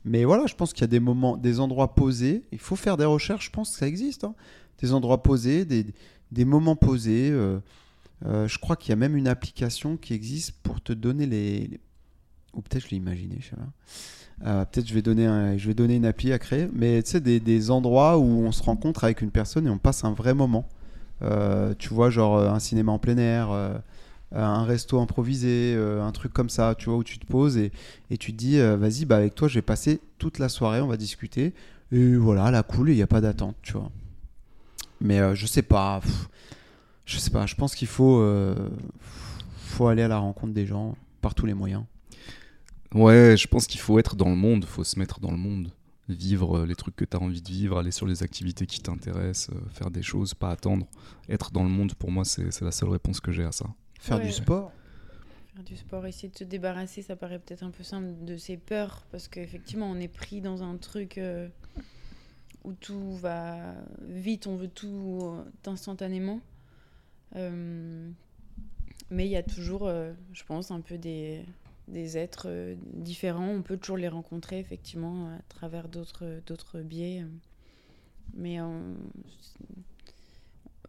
Mais voilà, je pense qu'il y a des moments, des endroits posés. Il faut faire des recherches, je pense que ça existe. hein. Des endroits posés, des, des moments posés. euh, euh, je crois qu'il y a même une application qui existe pour te donner les. Ou peut-être je l'ai imaginé, je sais pas. Euh, peut-être je vais donner je vais donner une appli à créer. Mais tu sais, des, des endroits où on se rencontre avec une personne et on passe un vrai moment. Euh, tu vois, genre euh, un cinéma en plein air, euh, un resto improvisé, un truc comme ça, tu vois, où tu te poses et, tu te dis, vas-y, bah, avec toi, je vais passer toute la soirée, on va discuter. Et voilà, la cool, il n'y a pas d'attente, tu vois. Mais je sais pas. je sais pas, je pense qu'il faut, faut aller à la rencontre des gens par tous les moyens. ouais je pense qu'il faut être dans le monde faut se mettre dans le monde vivre euh, les trucs que tu as envie de vivre aller sur les activités qui t'intéressent euh, faire des choses pas attendre être dans le monde pour moi c'est c'est la seule réponse que j'ai à ça Faire Ouais. du sport. Faire du sport, essayer de se débarrasser, ça paraît peut-être un peu simple de ses peurs, parce qu'effectivement, on est pris dans un truc euh, où tout va vite, on veut tout euh, instantanément. Euh, mais il y a toujours, euh, je pense, un peu des, des êtres euh, différents. On peut toujours les rencontrer, effectivement, à travers d'autres biais. Mais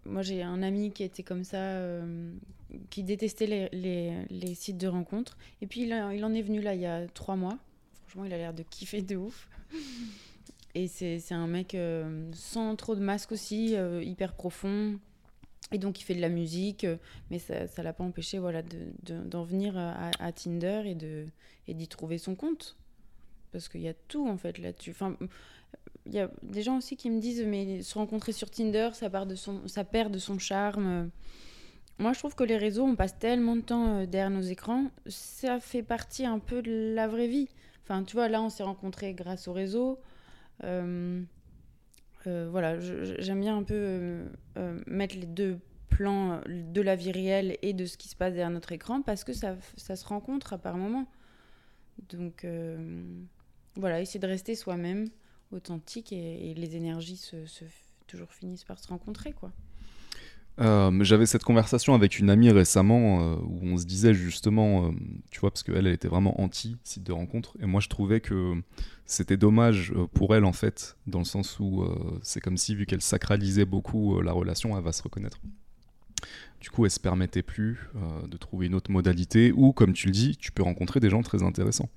moi, j'ai un ami qui était comme ça, euh, qui détestait les, les- sites de rencontres. Et puis, il, en est venu là il y a trois mois. Franchement, il a l'air de kiffer de ouf. Et c'est un mec euh, sans trop de masque aussi, hyper profond. Et donc, il fait de la musique, euh, mais ça ne l'a pas empêché voilà, d'en de, d'en venir à, à Tinder et de- et d'y trouver son compte. Parce qu'il y a tout, en fait, là-dessus. Enfin, il y a des gens aussi qui me disent mais se rencontrer sur Tinder ça, part de son, ça perd de son charme moi, je trouve que les réseaux, on passe tellement de temps euh, derrière nos écrans, ça fait partie un peu de la vraie vie. Enfin, tu vois, là, on s'est rencontrés grâce au réseau. Euh, euh, voilà, j'aime bien un peu euh, euh, mettre les deux plans euh, de la vie réelle et de ce qui se passe derrière notre écran parce que ça, se rencontre à par moments. Donc, voilà, essayer de rester soi-même, authentique et, et les énergies se, se- toujours finissent par se rencontrer, quoi. Euh, J'avais cette conversation avec une amie récemment euh, où on se disait justement, euh, tu vois, parce qu'elle, elle était vraiment anti-site de rencontre. Et moi, je trouvais que c'était dommage pour elle, en fait, dans le sens où c'est comme si, vu qu'elle sacralisait beaucoup la relation, elle va se reconnaître. Du coup, elle se permettait plus de trouver une autre modalité où, comme tu le dis, tu peux rencontrer des gens très intéressants.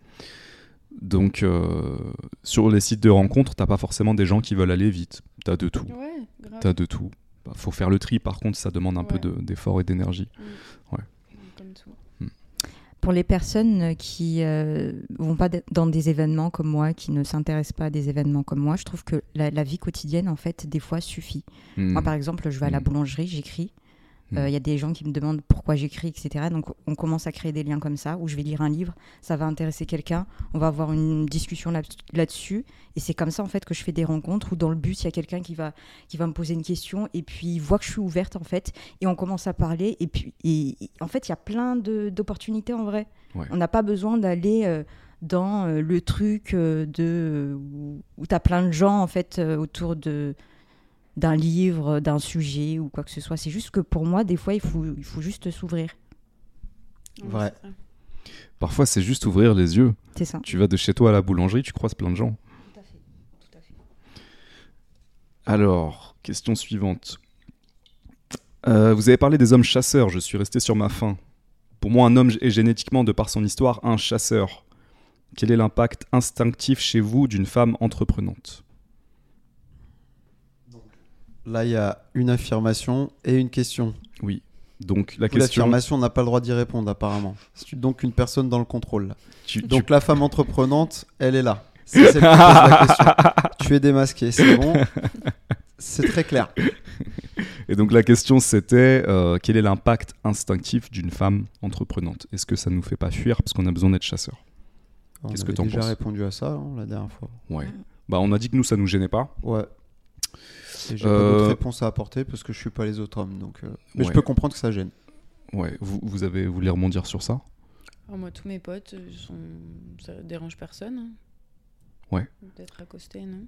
Donc, euh, sur les sites de rencontres, t'as pas forcément des gens qui veulent aller vite. T'as de tout. Ouais. T'as de tout. Bah, faut faire le tri, par contre, ça demande un peu de- d'effort et d'énergie. Comme tout. Pour les personnes qui euh, vont pas dans des événements comme moi, qui ne s'intéressent pas à des événements comme moi, je trouve que la, la vie quotidienne, en fait, des fois suffit. Moi, par exemple, je vais à la Mm. boulangerie, j'écris. Euh, Il Mm. y a des gens qui me demandent pourquoi j'écris, etc. Donc, on commence à créer des liens comme ça, où je vais lire un livre, ça va intéresser quelqu'un, on va avoir une discussion là- là-dessus. et c'est comme ça, en fait, que je fais des rencontres, où dans le bus, il y a quelqu'un qui va, qui va me poser une question, et puis il voit que je suis ouverte, en fait, et on commence à parler. Et puis, et, et- en fait, il y a plein d'opportunités, en vrai. Ouais. On n'a pas besoin d'aller... euh, dans euh, le truc euh, de où, tu as plein de gens en fait euh, autour de d'un livre, d'un sujet ou quoi que ce soit. C'est juste que pour moi, des fois, il faut, il faut juste s'ouvrir. Vrai. Parfois, c'est juste ouvrir les yeux. C'est ça. Tu vas de chez toi à la boulangerie, tu croises plein de gens. Tout à fait. Tout à fait. Alors, question suivante. Euh, vous avez parlé des hommes chasseurs, je suis resté sur ma faim. Pour moi, un homme est génétiquement, de par son histoire, un chasseur. Quel est l'impact instinctif chez vous d'une femme entreprenante? Là, il y a une affirmation et une question. Oui. Donc, la question. L'affirmation, on n'a pas le droit d'y répondre, apparemment. C'est donc une personne dans le contrôle. tu- Donc la femme entreprenante, elle est là. <laughs> C'est la question. Tu es démasqué, c'est bon. <laughs> C'est très clair. Et donc, la question, c'était euh, quel est l'impact instinctif d'une femme entreprenante? Est-ce que ça nous fait pas fuir parce qu'on a besoin d'être chasseur? Qu'est-ce que t'en déjà penses? répondu à ça hein, la dernière fois. Ouais. Bah, on a dit que nous, ça nous gênait pas. Ouais. J'ai Euh, pas d'autres réponses à apporter parce que je suis pas les autres hommes. Donc, euh, Mais je peux comprendre que ça gêne. Ouais. Vous, vous avez vous voulez rebondir sur ça? Alors moi, tous mes potes, euh, sont... ça dérange personne. hein. Ouais. D'être accosté, non?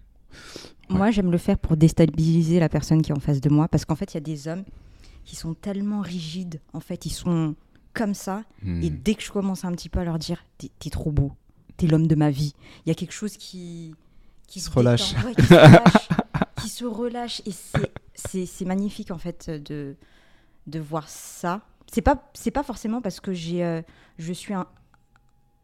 Ouais. Moi, j'aime le faire pour déstabiliser la personne qui est en face de moi, parce qu'en fait, il y a des hommes qui sont tellement rigides. En fait, ils sont comme ça. Hmm. Et dès que je commence un petit peu à leur dire, t'es trop beau, t'es l'homme de ma vie, il y a quelque chose qui qui Se relâche. ouais, qui se <laughs> relâche, qui se relâche. Et c'est- magnifique en fait de de voir ça. C'est pas c'est pas forcément parce que j'ai euh, je suis un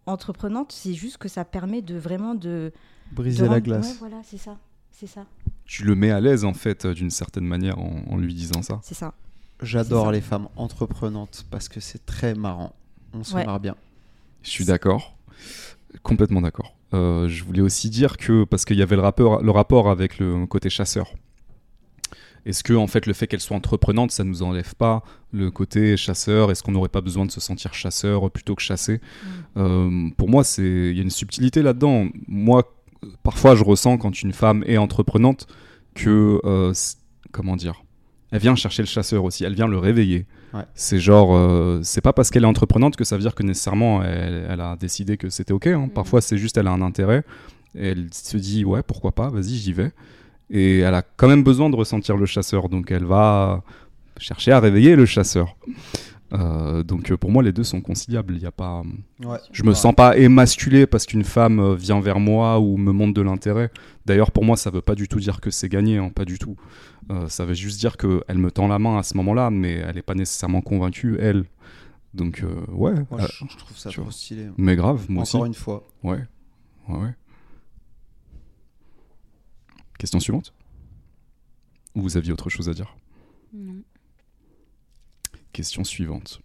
entreprenante, c'est juste que ça permet de vraiment de Briser de la glace. Ouais, voilà, c'est ça, c'est ça, tu le mets à l'aise en fait euh, d'une certaine manière en, en lui disant ça. c'est ça. J'adore les femmes entreprenantes parce que c'est très marrant. On se Ouais. marre bien. Je suis d'accord, complètement d'accord. Euh, je voulais aussi dire que parce qu'il y avait le rapport, le rapport avec le côté chasseur. Est-ce que en fait le fait qu'elle soit entreprenante, ça nous enlève pas le côté chasseur? Est-ce qu'on n'aurait pas besoin de se sentir chasseur plutôt que chassé Euh, Pour moi, c'est il y a une subtilité là-dedans. Moi, euh, parfois, je ressens quand une femme est entreprenante que euh, comment dire? Elle vient chercher le chasseur aussi. Elle vient le réveiller. Ouais. C'est genre, euh, c'est pas parce qu'elle est entreprenante que ça veut dire que nécessairement elle, elle a décidé que c'était ok. hein. Mhm. Parfois, c'est juste elle a un intérêt. Et elle se dit ouais, pourquoi pas, vas-y, j'y vais. Et elle a quand même besoin de ressentir le chasseur, donc elle va chercher à réveiller le chasseur. Euh, donc euh, pour moi, les deux sont conciliables. Il y a pas, Ouais. je me sens pas émasculé parce qu'une femme vient vers moi ou me montre de l'intérêt. D'ailleurs, pour moi, ça veut pas du tout dire que c'est gagné, hein, pas du tout. Euh, ça veut juste dire qu'elle me tend la main à ce moment-là, mais elle n'est pas nécessairement convaincue, elle. Donc, euh, ouais. Moi, euh, je, je trouve ça trop vois. stylé. mais grave, moi Encore aussi. une fois. Ouais. Ouais, ouais. Question suivante Ou vous aviez autre chose à dire? Non. Question suivante.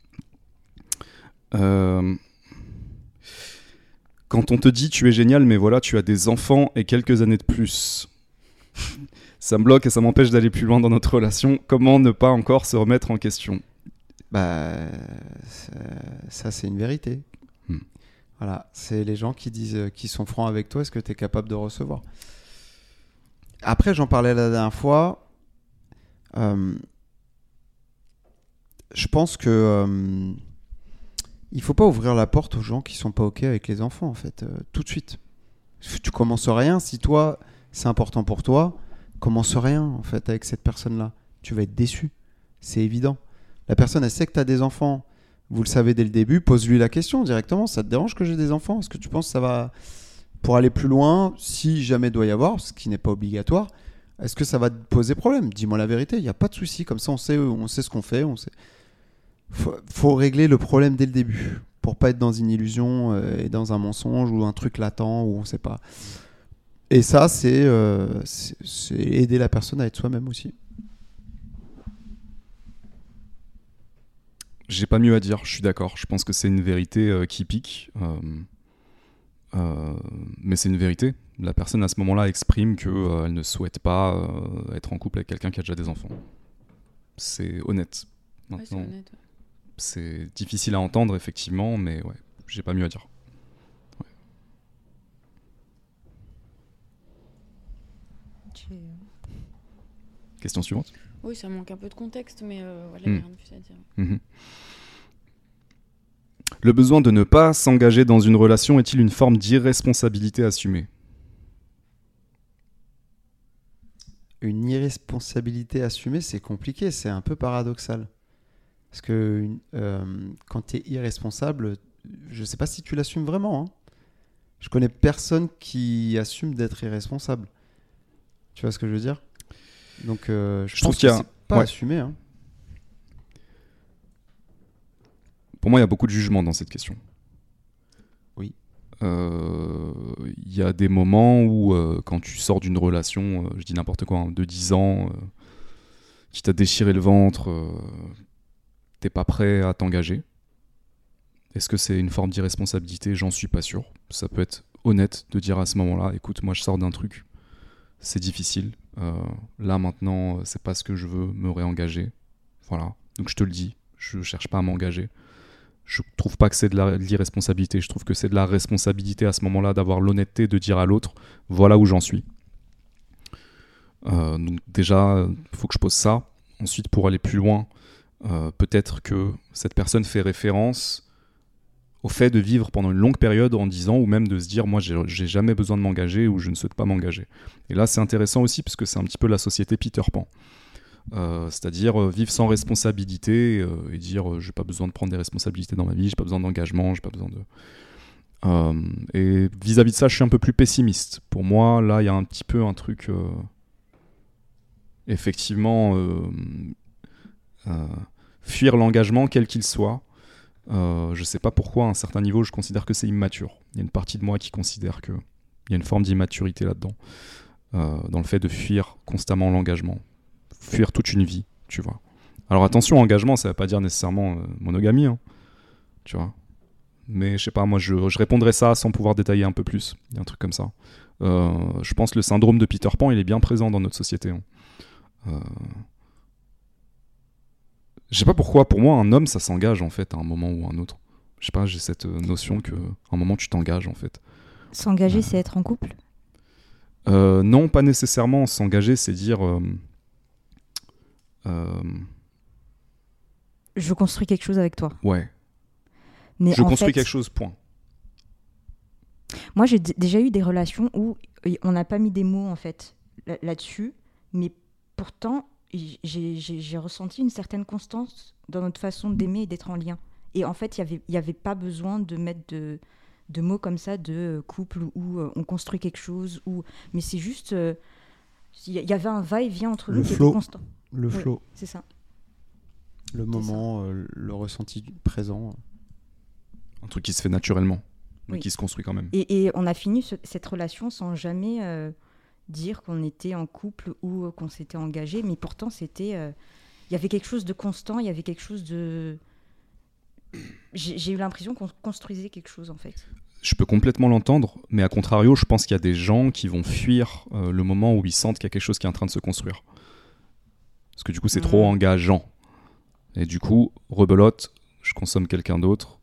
Euh, Quand on te dit tu es génial, mais voilà, tu as des enfants et quelques années de plus. <laughs> Ça me bloque et ça m'empêche d'aller plus loin dans notre relation. Comment ne pas encore se remettre en question? Bah, ça, c'est une vérité. Hmm. Voilà, c'est les gens qui disent, euh, qui sont francs avec toi, est-ce que tu es capable de recevoir? Après, j'en parlais la dernière fois. euh, je pense que euh, il faut pas ouvrir la porte aux gens qui sont pas ok avec les enfants, en fait, euh, tout de suite. Tu commences rien si toi, c'est important pour toi. Commence rien, en fait, avec cette personne-là. Tu vas être déçu. C'est évident. La personne, elle sait que tu as des enfants. Vous le savez dès le début. Pose-lui la question directement. Ça te dérange que j'ai des enfants? Est-ce que tu penses que ça va. Pour aller plus loin, si jamais doit y avoir, ce qui n'est pas obligatoire, est-ce que ça va te poser problème? Dis-moi la vérité. Il n'y a pas de souci. Comme ça, on sait, on sait ce qu'on fait. On sait. Faut, faut régler le problème dès le début. Pour pas être dans une illusion euh, et dans un mensonge ou un truc latent où on sait pas. Et ça, c'est euh, c'est- aider la personne à être soi-même aussi. J'ai pas mieux à dire, je suis d'accord. Je pense que c'est une vérité euh, qui pique. euh, euh, mais c'est une vérité. La personne à ce moment-là exprime qu'elle ne souhaite pas euh, être en couple avec quelqu'un qui a déjà des enfants. C'est honnête. Ouais, c'est Maintenant, honnête, ouais. C'est difficile à entendre, effectivement, mais ouais, j'ai pas mieux à dire. Question suivante. Oui, ça manque un peu de contexte, mais euh, voilà, il y a rien de plus à dire. Mhm. Le besoin de ne pas s'engager dans une relation est-il une forme d'irresponsabilité assumée? Une irresponsabilité assumée, c'est compliqué, c'est un peu paradoxal. Parce que euh, quand tu es irresponsable, je sais pas si tu l'assumes vraiment. hein. Je connais personne qui assume d'être irresponsable. Tu vois ce que je veux dire? Donc, euh, je, Je pense trouve qu'il y a- pas ouais. assumé. hein. Pour moi, il y a beaucoup de jugement dans cette question. Oui. Euh, Il y a des moments où, quand tu sors d'une relation, je dis n'importe quoi, hein, de 10 ans, qui t'a déchiré le ventre, t'es pas prêt à t'engager? Est-ce que c'est une forme d'irresponsabilité? J'en suis pas sûr. Ça peut être honnête de dire à ce moment-là, écoute, moi je sors d'un truc, c'est difficile. Euh, là maintenant, c'est pas ce que je veux me réengager. Voilà. Donc je te le dis, je cherche pas à m'engager. Je trouve pas que c'est de l'irresponsabilité. Je trouve que c'est de la responsabilité à ce moment-là d'avoir l'honnêteté de dire à l'autre, voilà où j'en suis. Euh, donc déjà, faut que je pose ça. Ensuite, pour aller plus loin, euh, peut-être que cette personne fait référence au fait de vivre pendant une longue période en disant, ou même de se dire, moi, j'ai jamais besoin de m'engager ou je ne souhaite pas m'engager. Et là, c'est intéressant aussi parce que c'est un petit peu la société Peter Pan. Euh, C'est-à-dire euh, vivre sans responsabilité et dire, j'ai pas besoin de prendre des responsabilités dans ma vie, j'ai pas besoin d'engagement, j'ai pas besoin de. Et vis-à-vis de ça, je suis un peu plus pessimiste. Pour moi, là, il y a un petit peu un truc. effectivement, fuir l'engagement, quel qu'il soit. Euh, je sais pas pourquoi, à un certain niveau, je considère que c'est immature. Il y a une partie de moi qui considère qu'il y a une forme d'immaturité là-dedans. euh, dans le fait de fuir constamment l'engagement. Fuir toute une vie, tu vois. Alors attention, engagement, ça veut pas dire nécessairement euh, monogamie, hein, tu vois. Mais je sais pas, moi je, je répondrais ça sans pouvoir détailler un peu plus. Il y a un truc comme ça. Euh, je pense que le syndrome de Peter Pan, il est bien présent dans notre société. hein. Euh, Je sais pas pourquoi, pour moi, un homme, ça s'engage en fait à un moment ou à un autre. Je sais pas, j'ai cette euh, notion que à un moment tu t'engages en fait. S'engager, c'est être en couple? Euh, non, pas nécessairement. S'engager, c'est dire. euh, euh, Je construis quelque chose avec toi. ouais, Mais je en construis fait, quelque chose, point. Moi, j'ai déjà eu des relations où euh, on n'a pas mis des mots en fait là- là-dessus, mais pourtant, j'ai ressenti une certaine constance dans notre façon d'aimer et d'être en lien. Et en fait, il n'y avait, il y avait pas besoin de mettre de, de mots comme ça de euh, couple où euh, on construit quelque chose, ou mais c'est juste. euh, Il y, avait un va-et-vient entre Le nous qui flow. était constant. Le Ouais. flow, C'est ça. le moment, euh, le ressenti du présent. Un truc qui se fait naturellement, mais Oui. qui se construit quand même. Et, et on a fini ce- cette relation sans jamais euh, dire qu'on était en couple ou euh, qu'on s'était engagé, mais pourtant c'était, euh, il y avait quelque chose de constant, il y avait quelque chose de, j'ai eu l'impression qu'on construisait quelque chose en fait. Je peux complètement l'entendre, mais à contrario, je pense qu'il y a des gens qui vont fuir euh, le moment où ils sentent qu'il y a quelque chose qui est en train de se construire. Parce que du coup, c'est trop Mhm. engageant. Et du coup, rebelote, je consomme quelqu'un d'autre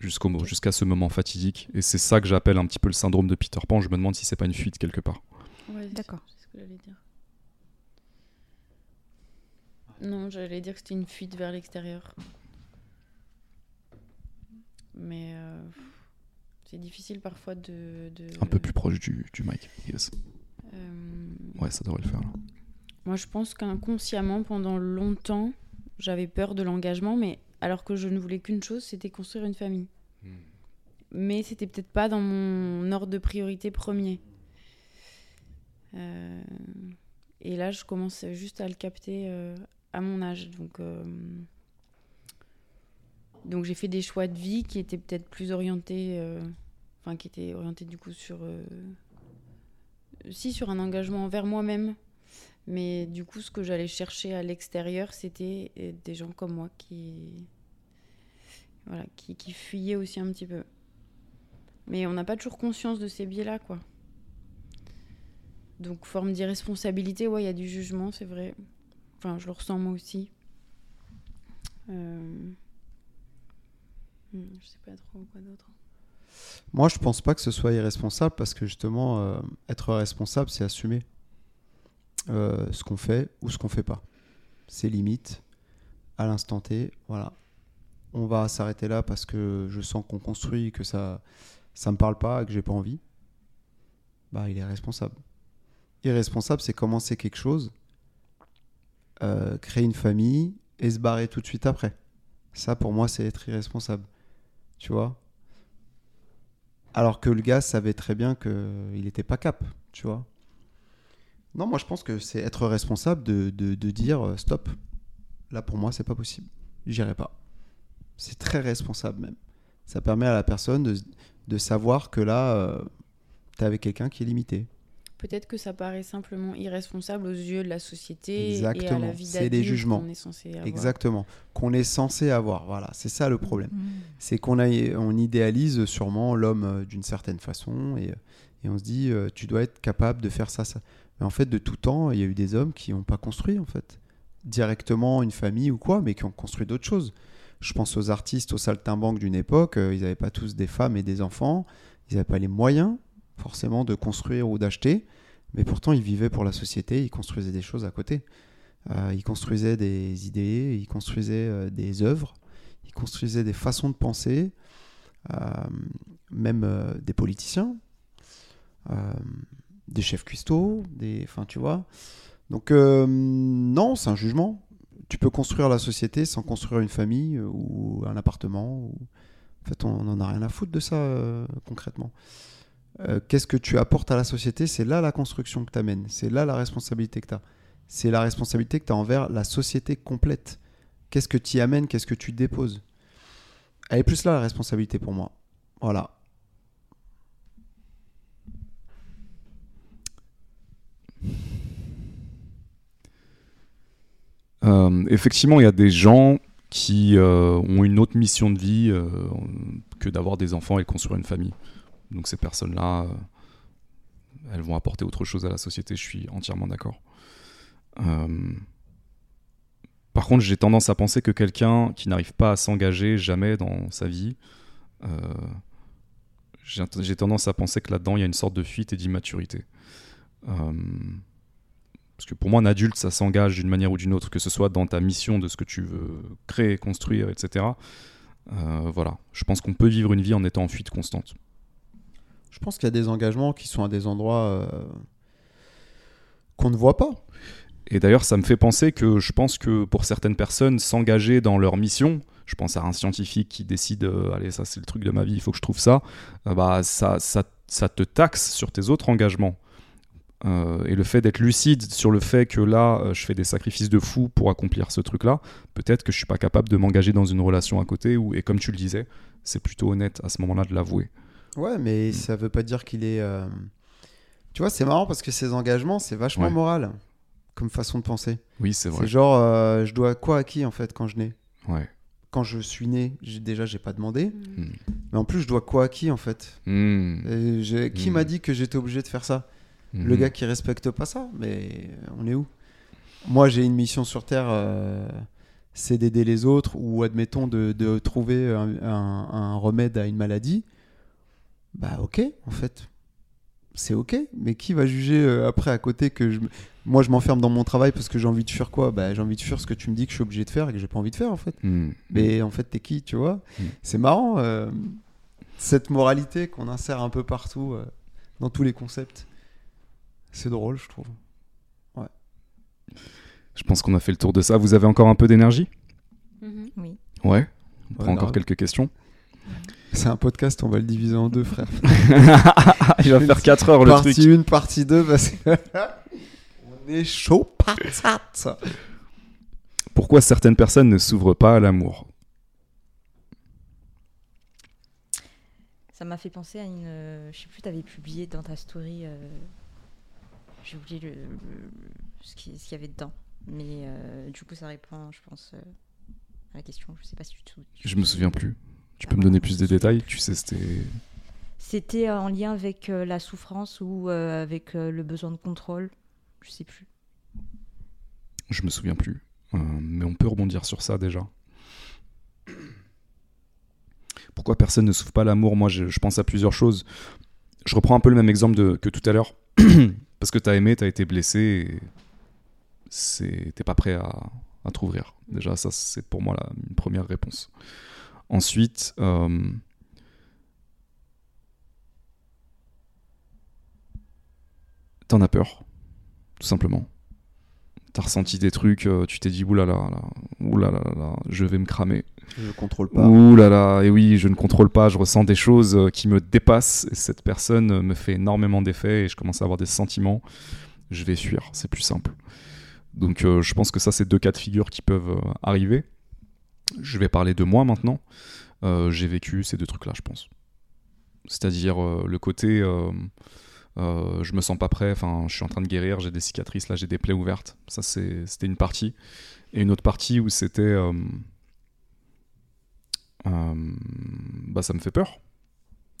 jusqu'à ce moment fatidique. Et c'est ça que j'appelle un petit peu le syndrome de Peter Pan. Je me demande si c'est pas une fuite quelque part. Ouais, D'accord. C'est ce que j'allais dire. Non, j'allais dire que c'était une fuite vers l'extérieur. Mais euh, c'est difficile parfois de. de- Un peu plus proche du, du mic. Yes. Euh, Ouais, ça devrait le faire. là. Moi, je pense qu'inconsciemment, pendant longtemps, j'avais peur de l'engagement, mais alors que je ne voulais qu'une chose, c'était construire une famille. Mais c'était peut-être pas dans mon ordre de priorité premier. Euh, et là, je commence juste à le capter euh, à mon âge. Donc, euh, donc j'ai fait des choix de vie qui étaient peut-être plus orientés, enfin qui étaient orientés du coup sur, si sur un engagement envers moi-même, mais du coup, ce que j'allais chercher à l'extérieur, c'était des gens comme moi qui, voilà, qui, qui fuyaient aussi un petit peu. Mais on n'a pas toujours conscience de ces biais-là, quoi. Donc, forme d'irresponsabilité, ouais, il y a du jugement, c'est vrai. Enfin, je le ressens moi aussi. Euh... hmm, Je sais pas trop quoi d'autre. Moi, je pense pas que ce soit irresponsable parce que justement, euh, être responsable, c'est assumer euh, ce qu'on fait ou ce qu'on fait pas. Ses limites à l'instant T, voilà. On va s'arrêter là parce que je sens qu'on construit, que ça, ça me parle pas, que j'ai pas envie. Bah, il est responsable. Irresponsable, c'est commencer quelque chose, euh, créer une famille et se barrer tout de suite après. Ça, pour moi, c'est être irresponsable. Tu vois? Alors que le gars savait très bien qu'il n'était pas cap, tu vois? Non, moi je pense que c'est être responsable de, de- dire euh, stop. Là pour moi c'est pas possible. J'irai pas. C'est très responsable même. Ça permet à la personne de, de savoir que là, tu es avec quelqu'un qui est limité. Peut-être que ça paraît simplement irresponsable aux yeux de la société et à la vie C'est des jugements. qu'on est censé avoir. Exactement. Qu'on est censé avoir. Voilà, c'est ça le problème. Mmh. c'est qu'on a- on idéalise sûrement l'homme euh, d'une certaine façon et, et on se dit euh, tu dois être capable de faire ça, ça. Mais en fait, de tout temps, il y a eu des hommes qui n'ont pas construit en fait directement une famille ou quoi, mais qui ont construit d'autres choses. Je pense aux artistes, aux saltimbanques d'une époque, euh, ils n'avaient pas tous des femmes et des enfants, ils n'avaient pas les moyens forcément de construire ou d'acheter, mais pourtant ils vivaient pour la société, ils construisaient des choses à côté. Euh, ils construisaient des idées, ils construisaient euh, des œuvres, ils construisaient des façons de penser, euh, même euh, des politiciens, euh, des chefs cuistots, des, enfin tu vois. Donc non, c'est un jugement. Tu peux construire la société sans construire une famille ou un appartement. En fait, on n'en a rien à foutre de ça concrètement. Euh, Qu'est-ce que tu apportes à la société? C'est là la construction que tu amènes. C'est là la responsabilité que tu as. C'est la responsabilité que tu as envers la société complète. Qu'est-ce que tu y amènes? Qu'est-ce que tu déposes? Elle est plus là la responsabilité pour moi. Voilà. Euh, effectivement, il y a des gens qui euh, ont une autre mission de vie que d'avoir des enfants et construire une famille. Donc ces personnes-là, euh, elles vont apporter autre chose à la société, je suis entièrement d'accord. Euh, Par contre, j'ai tendance à penser que quelqu'un qui n'arrive pas à s'engager jamais dans sa vie, euh, j'ai tendance à penser que là-dedans, il y a une sorte de fuite et d'immaturité. Parce que pour moi, un adulte, ça s'engage d'une manière ou d'une autre, que ce soit dans ta mission de ce que tu veux créer, construire, etc. Voilà. Je pense qu'on peut vivre une vie en étant en fuite constante. Je pense qu'il y a des engagements qui sont à des endroits euh, qu'on ne voit pas. Et d'ailleurs, ça me fait penser que je pense que pour certaines personnes, s'engager dans leur mission, je pense à un scientifique qui décide, euh, allez, ça c'est le truc de ma vie, il faut que je trouve ça, euh, bah, ça, te taxe sur tes autres engagements. Et le fait d'être lucide sur le fait que là, je fais des sacrifices de fou pour accomplir ce truc-là, peut-être que je suis pas capable de m'engager dans une relation à côté, et comme tu le disais, c'est plutôt honnête à ce moment-là de l'avouer. Ouais, mais ça veut pas dire qu'il est. euh, Tu vois, c'est marrant parce que ces engagements, c'est vachement Ouais. moral comme façon de penser. Oui, c'est vrai. C'est genre, euh, je dois quoi à qui en fait quand je nais Ouais. Quand je suis né, déjà, j'ai pas demandé. Mm. Mais en plus, je dois quoi à qui en fait? Hmm. Et Qui m'a dit que j'étais obligé de faire ça? Le gars qui respecte pas ça, mais on est où? Moi, j'ai une mission sur Terre, euh, c'est d'aider les autres ou admettons de, de trouver un, un- un remède à une maladie, bah ok, en fait, c'est ok. Mais qui va juger euh, après à côté que je, moi je m'enferme dans mon travail parce que j'ai envie de fuir quoi? Bah j'ai envie de fuir ce que tu me dis que je suis obligé de faire et que j'ai pas envie de faire en fait. Hmm. Mais en fait, t'es qui, tu vois? Mm. C'est marrant, euh, cette moralité qu'on insère un peu partout, euh, dans tous les concepts. C'est drôle, je trouve. Je pense qu'on a fait le tour de ça. Vous avez encore un peu d'énergie? Mhm. Oui. Ouais. On prend Ouais, encore quelques questions. C'est un podcast, on va le diviser en deux, frère. <laughs> Il va faire 4 heures le partie truc. 1, partie 2, parce que <laughs> on est chaud patate. Pourquoi certaines personnes ne s'ouvrent pas à l'amour Ça m'a fait penser à une. euh, je sais plus, tu avais publié dans ta story. euh, J'ai oublié le, le- ce qui- ce qu'il y avait dedans. Mais euh, du coup, ça répond, je pense, euh, à la question. Je sais pas si tu te tu- Je me souviens plus. Tu peux me donner plus de détails? Tu sais, c'était. C'était euh, en lien avec euh, la souffrance ou euh, avec euh, le besoin de contrôle? Je sais plus. Je me souviens plus. Mais on peut rebondir sur ça déjà. Pourquoi personne ne s'ouvre pas l'amour? Moi, je, je pense à plusieurs choses. Je reprends un peu le même exemple de- que tout à l'heure. <clears throat> Parce que t'as aimé, t'as été blessé. Et t'es pas prêt à, à t'ouvrir. Déjà, ça, c'est pour moi la, une première réponse. Ensuite, euh, t'en as peur, tout simplement. T'as ressenti des trucs, euh, tu t'es dit oulala, là, oulala, là, là, je vais me cramer. Je contrôle pas. Là, et oui, je ne contrôle pas, je ressens des choses euh, qui me dépassent, et cette personne me fait énormément d'effets, et je commence à avoir des sentiments, je vais fuir, c'est plus simple. Donc euh, je pense que ça, c'est deux cas de figure qui peuvent euh, arriver. Je vais parler de moi maintenant. Euh, J'ai vécu ces deux trucs-là, je pense. C'est-à-dire euh, le côté, euh, je me sens pas prêt, enfin, je suis en train de guérir, j'ai des cicatrices, là, j'ai des plaies ouvertes. Ça, c'était une partie. Et une autre partie où c'était... bah ça me fait peur,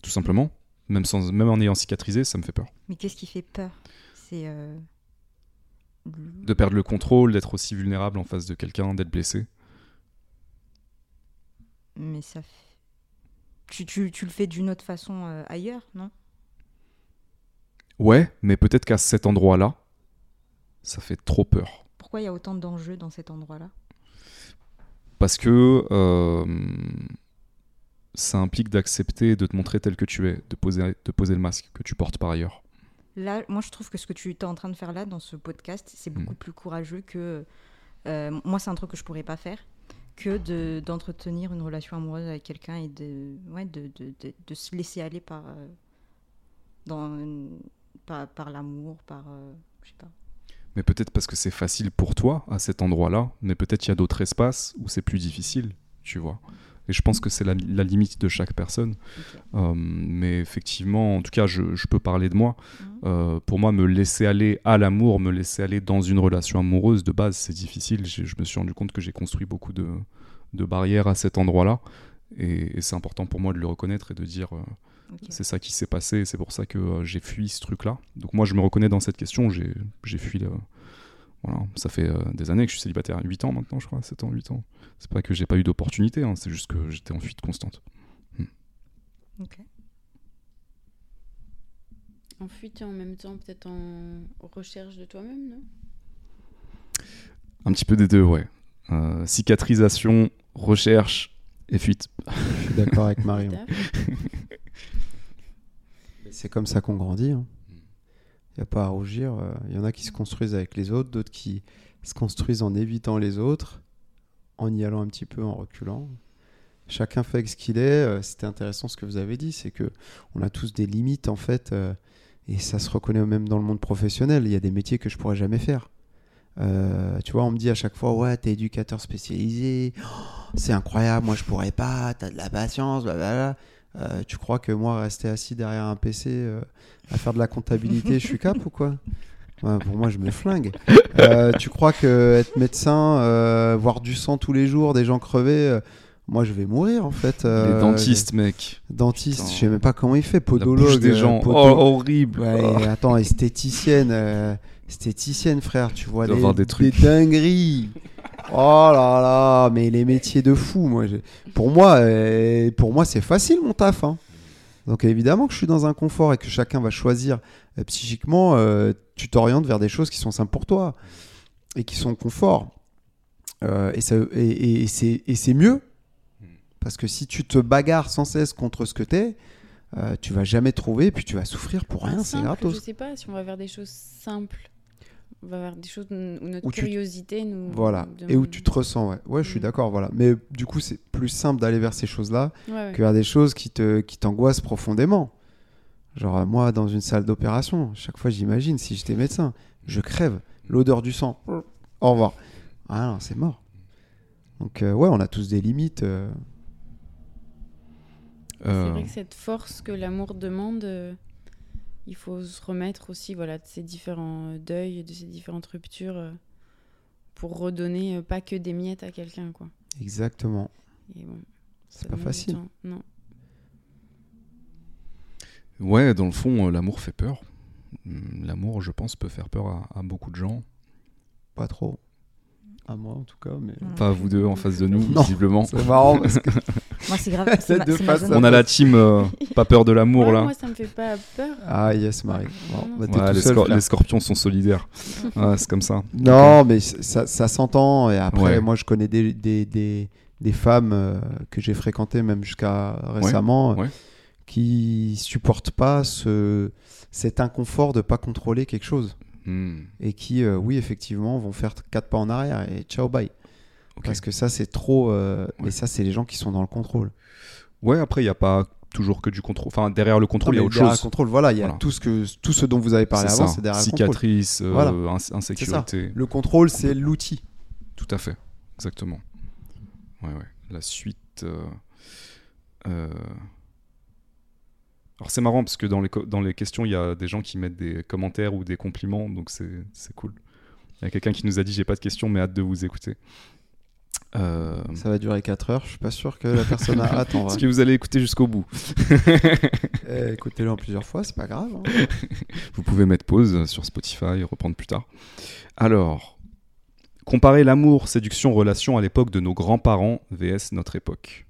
tout simplement. Même, sans, même en ayant cicatrisé, ça me fait peur. Mais qu'est-ce qui fait peur? C'est. De perdre le contrôle, d'être aussi vulnérable en face de quelqu'un, d'être blessé. Mais ça. fait- Tu, tu, tu le fais d'une autre façon euh, ailleurs, non? Ouais, mais peut-être qu'à cet endroit-là, ça fait trop peur. Pourquoi il y a autant d'enjeux dans cet endroit-là? Parce que euh, ça implique d'accepter de te montrer tel que tu es, de poser, de poser le masque que tu portes par ailleurs. Là, moi, je trouve que ce que tu es en train de faire là, dans ce podcast, c'est beaucoup Mm. plus courageux que. euh, moi, c'est un truc que je pourrais pas faire que de- d'entretenir une relation amoureuse avec quelqu'un et de, ouais, de, de, se laisser aller par, euh, par l'amour, par. euh, je sais pas. Mais peut-être parce que c'est facile pour toi à cet endroit-là, mais peut-être il y a d'autres espaces où c'est plus difficile, tu vois. Et je pense que c'est la, la limite de chaque personne. Euh, mais effectivement, en tout cas, je, je peux parler de moi. Mhm. Euh, pour moi, me laisser aller à l'amour, me laisser aller dans une relation amoureuse, de base, c'est difficile. Je me suis rendu compte que j'ai construit beaucoup de, de barrières à cet endroit-là. Et, et c'est important pour moi de le reconnaître et de dire euh, c'est ça qui s'est passé, c'est pour ça que euh, j'ai fui ce truc-là. Donc moi, je me reconnais dans cette question, j'ai fui le... Voilà, ça fait euh, des années que je suis célibataire, 8 ans maintenant, je crois, 7 ans, 8 ans. C'est pas que j'ai pas eu d'opportunité, hein, c'est juste que j'étais en fuite constante. Ok. En fuite et en même temps, peut-être en recherche de toi-même, non? Un petit peu des deux, ouais. Euh, cicatrisation, recherche et fuite. Je suis d'accord avec Marie. hein. <laughs> C'est comme ça qu'on grandit. Il n'y a pas à rougir. Il y en a qui se construisent avec les autres, d'autres qui se construisent en évitant les autres, en y allant un petit peu, en reculant. Chacun fait avec ce qu'il est. Euh, C'était intéressant ce que vous avez dit, c'est que on a tous des limites en fait, euh, et ça se reconnaît même dans le monde professionnel. Il y a des métiers que je pourrais jamais faire. Euh, tu vois, on me dit à chaque fois, ouais, t'es éducateur spécialisé, Oh, c'est incroyable, moi je pourrais pas, t'as de la patience, blablabla. Euh, tu crois que moi, rester assis derrière un PC euh, à faire de la comptabilité, je suis cap ou quoi? Ouais, Pour moi, je me flingue. Euh, tu crois que être médecin, voir du sang tous les jours, des gens crevés, moi je vais mourir en fait. Les dentistes, mec. Dentiste, Putain. je sais même pas comment il fait. Podologue. des gens. podo- Oh, horrible. Ouais, Oh. attends, esthéticienne. esthéticienne, frère, tu vois doit des, avoir des trucs. dingueries. Oh là là, mais les métiers de fou, moi, pour moi, euh, pour moi, c'est facile mon taf. hein. Donc évidemment que je suis dans un confort et que chacun va choisir euh, psychiquement. euh, tu t'orientes vers des choses qui sont simples pour toi et qui sont confort. Et, ça- et- et- et c'est mieux parce que si tu te bagarres sans cesse contre ce que t'es, tu vas jamais trouver, puis tu vas souffrir pour rien. C'est gratos. Je sais pas si on va vers des choses simples. On va vers des choses où notre Où tu- curiosité nous. Voilà. demande- Et où tu te ressens, ouais. Ouais, je suis Mm. d'accord, voilà. Mais du coup, c'est plus simple d'aller vers ces choses-là Ouais, ouais. que vers des choses qui te qui t'angoissent profondément. Genre moi dans une salle d'opération, chaque fois j'imagine si j'étais médecin, je crève, l'odeur du sang. Au revoir. Ah non, c'est mort. Donc euh, ouais, on a tous des limites. euh. C'est Euh, vrai que cette force que l'amour demande, euh, il faut se remettre aussi voilà, de ces différents euh, deuils, de ces différentes ruptures euh, pour redonner euh, pas que des miettes à quelqu'un. quoi. Exactement. Et bon, C'est pas facile. Non. Ouais, dans le fond, l'amour fait peur. Hum, L'amour, je pense, peut faire peur à, à beaucoup de gens. Pas trop. À moi en tout cas, mais. Pas vous deux en face de nous, <laughs> Non. visiblement. C'est marrant parce que <laughs> Moi, c'est grave. <laughs> C'est ma, De c'est ma face zone- On a la team euh, pas peur de l'amour Ouais, là. Moi, ça me fait pas peur. ah yes Marie. Bon, Non, bah, Ouais, les, seul, scor- frère. les scorpions sont solidaires. Ouais, c'est comme ça. Non, mais ça, ça s'entend. Et après, Ouais. moi, je connais des, des, des, des femmes euh, que j'ai fréquentées, même jusqu'à récemment, ouais. qui supportent pas ce, cet inconfort de pas contrôler quelque chose. Hmm, Et qui, euh, oui, effectivement, vont faire quatre pas en arrière et ciao, bye. Parce que ça, c'est trop. euh, Ouais. Mais ça, c'est les gens qui sont dans le contrôle. Ouais, après, il n'y a pas toujours que du contrôle. Enfin, derrière le contrôle, il y a autre derrière chose. le contrôle, voilà, il y a Voilà. tout, ce que, tout ce dont vous avez parlé avant, ça. c'est derrière le contrôle. Cicatrice, euh, Voilà. ins- insécurité. Le contrôle, c'est l'outil. Tout à fait, exactement. Ouais, ouais. La suite. euh, Alors c'est marrant parce que dans les, dans les questions, il y a des gens qui mettent des commentaires ou des compliments, donc c'est c'est cool. Il y a quelqu'un qui nous a dit j'ai pas de questions mais hâte de vous écouter. Euh, Ça va durer 4 heures. Je suis pas sûr que la personne a <laughs> hâte en Est-ce vrai. que vous allez écouter jusqu'au bout <laughs> Eh, Écoutez-le en plusieurs fois, c'est pas grave. hein. <laughs> Vous pouvez mettre pause sur Spotify et reprendre plus tard. Alors, comparer l'amour, séduction, relation à l'époque de nos grands-parents vs notre époque.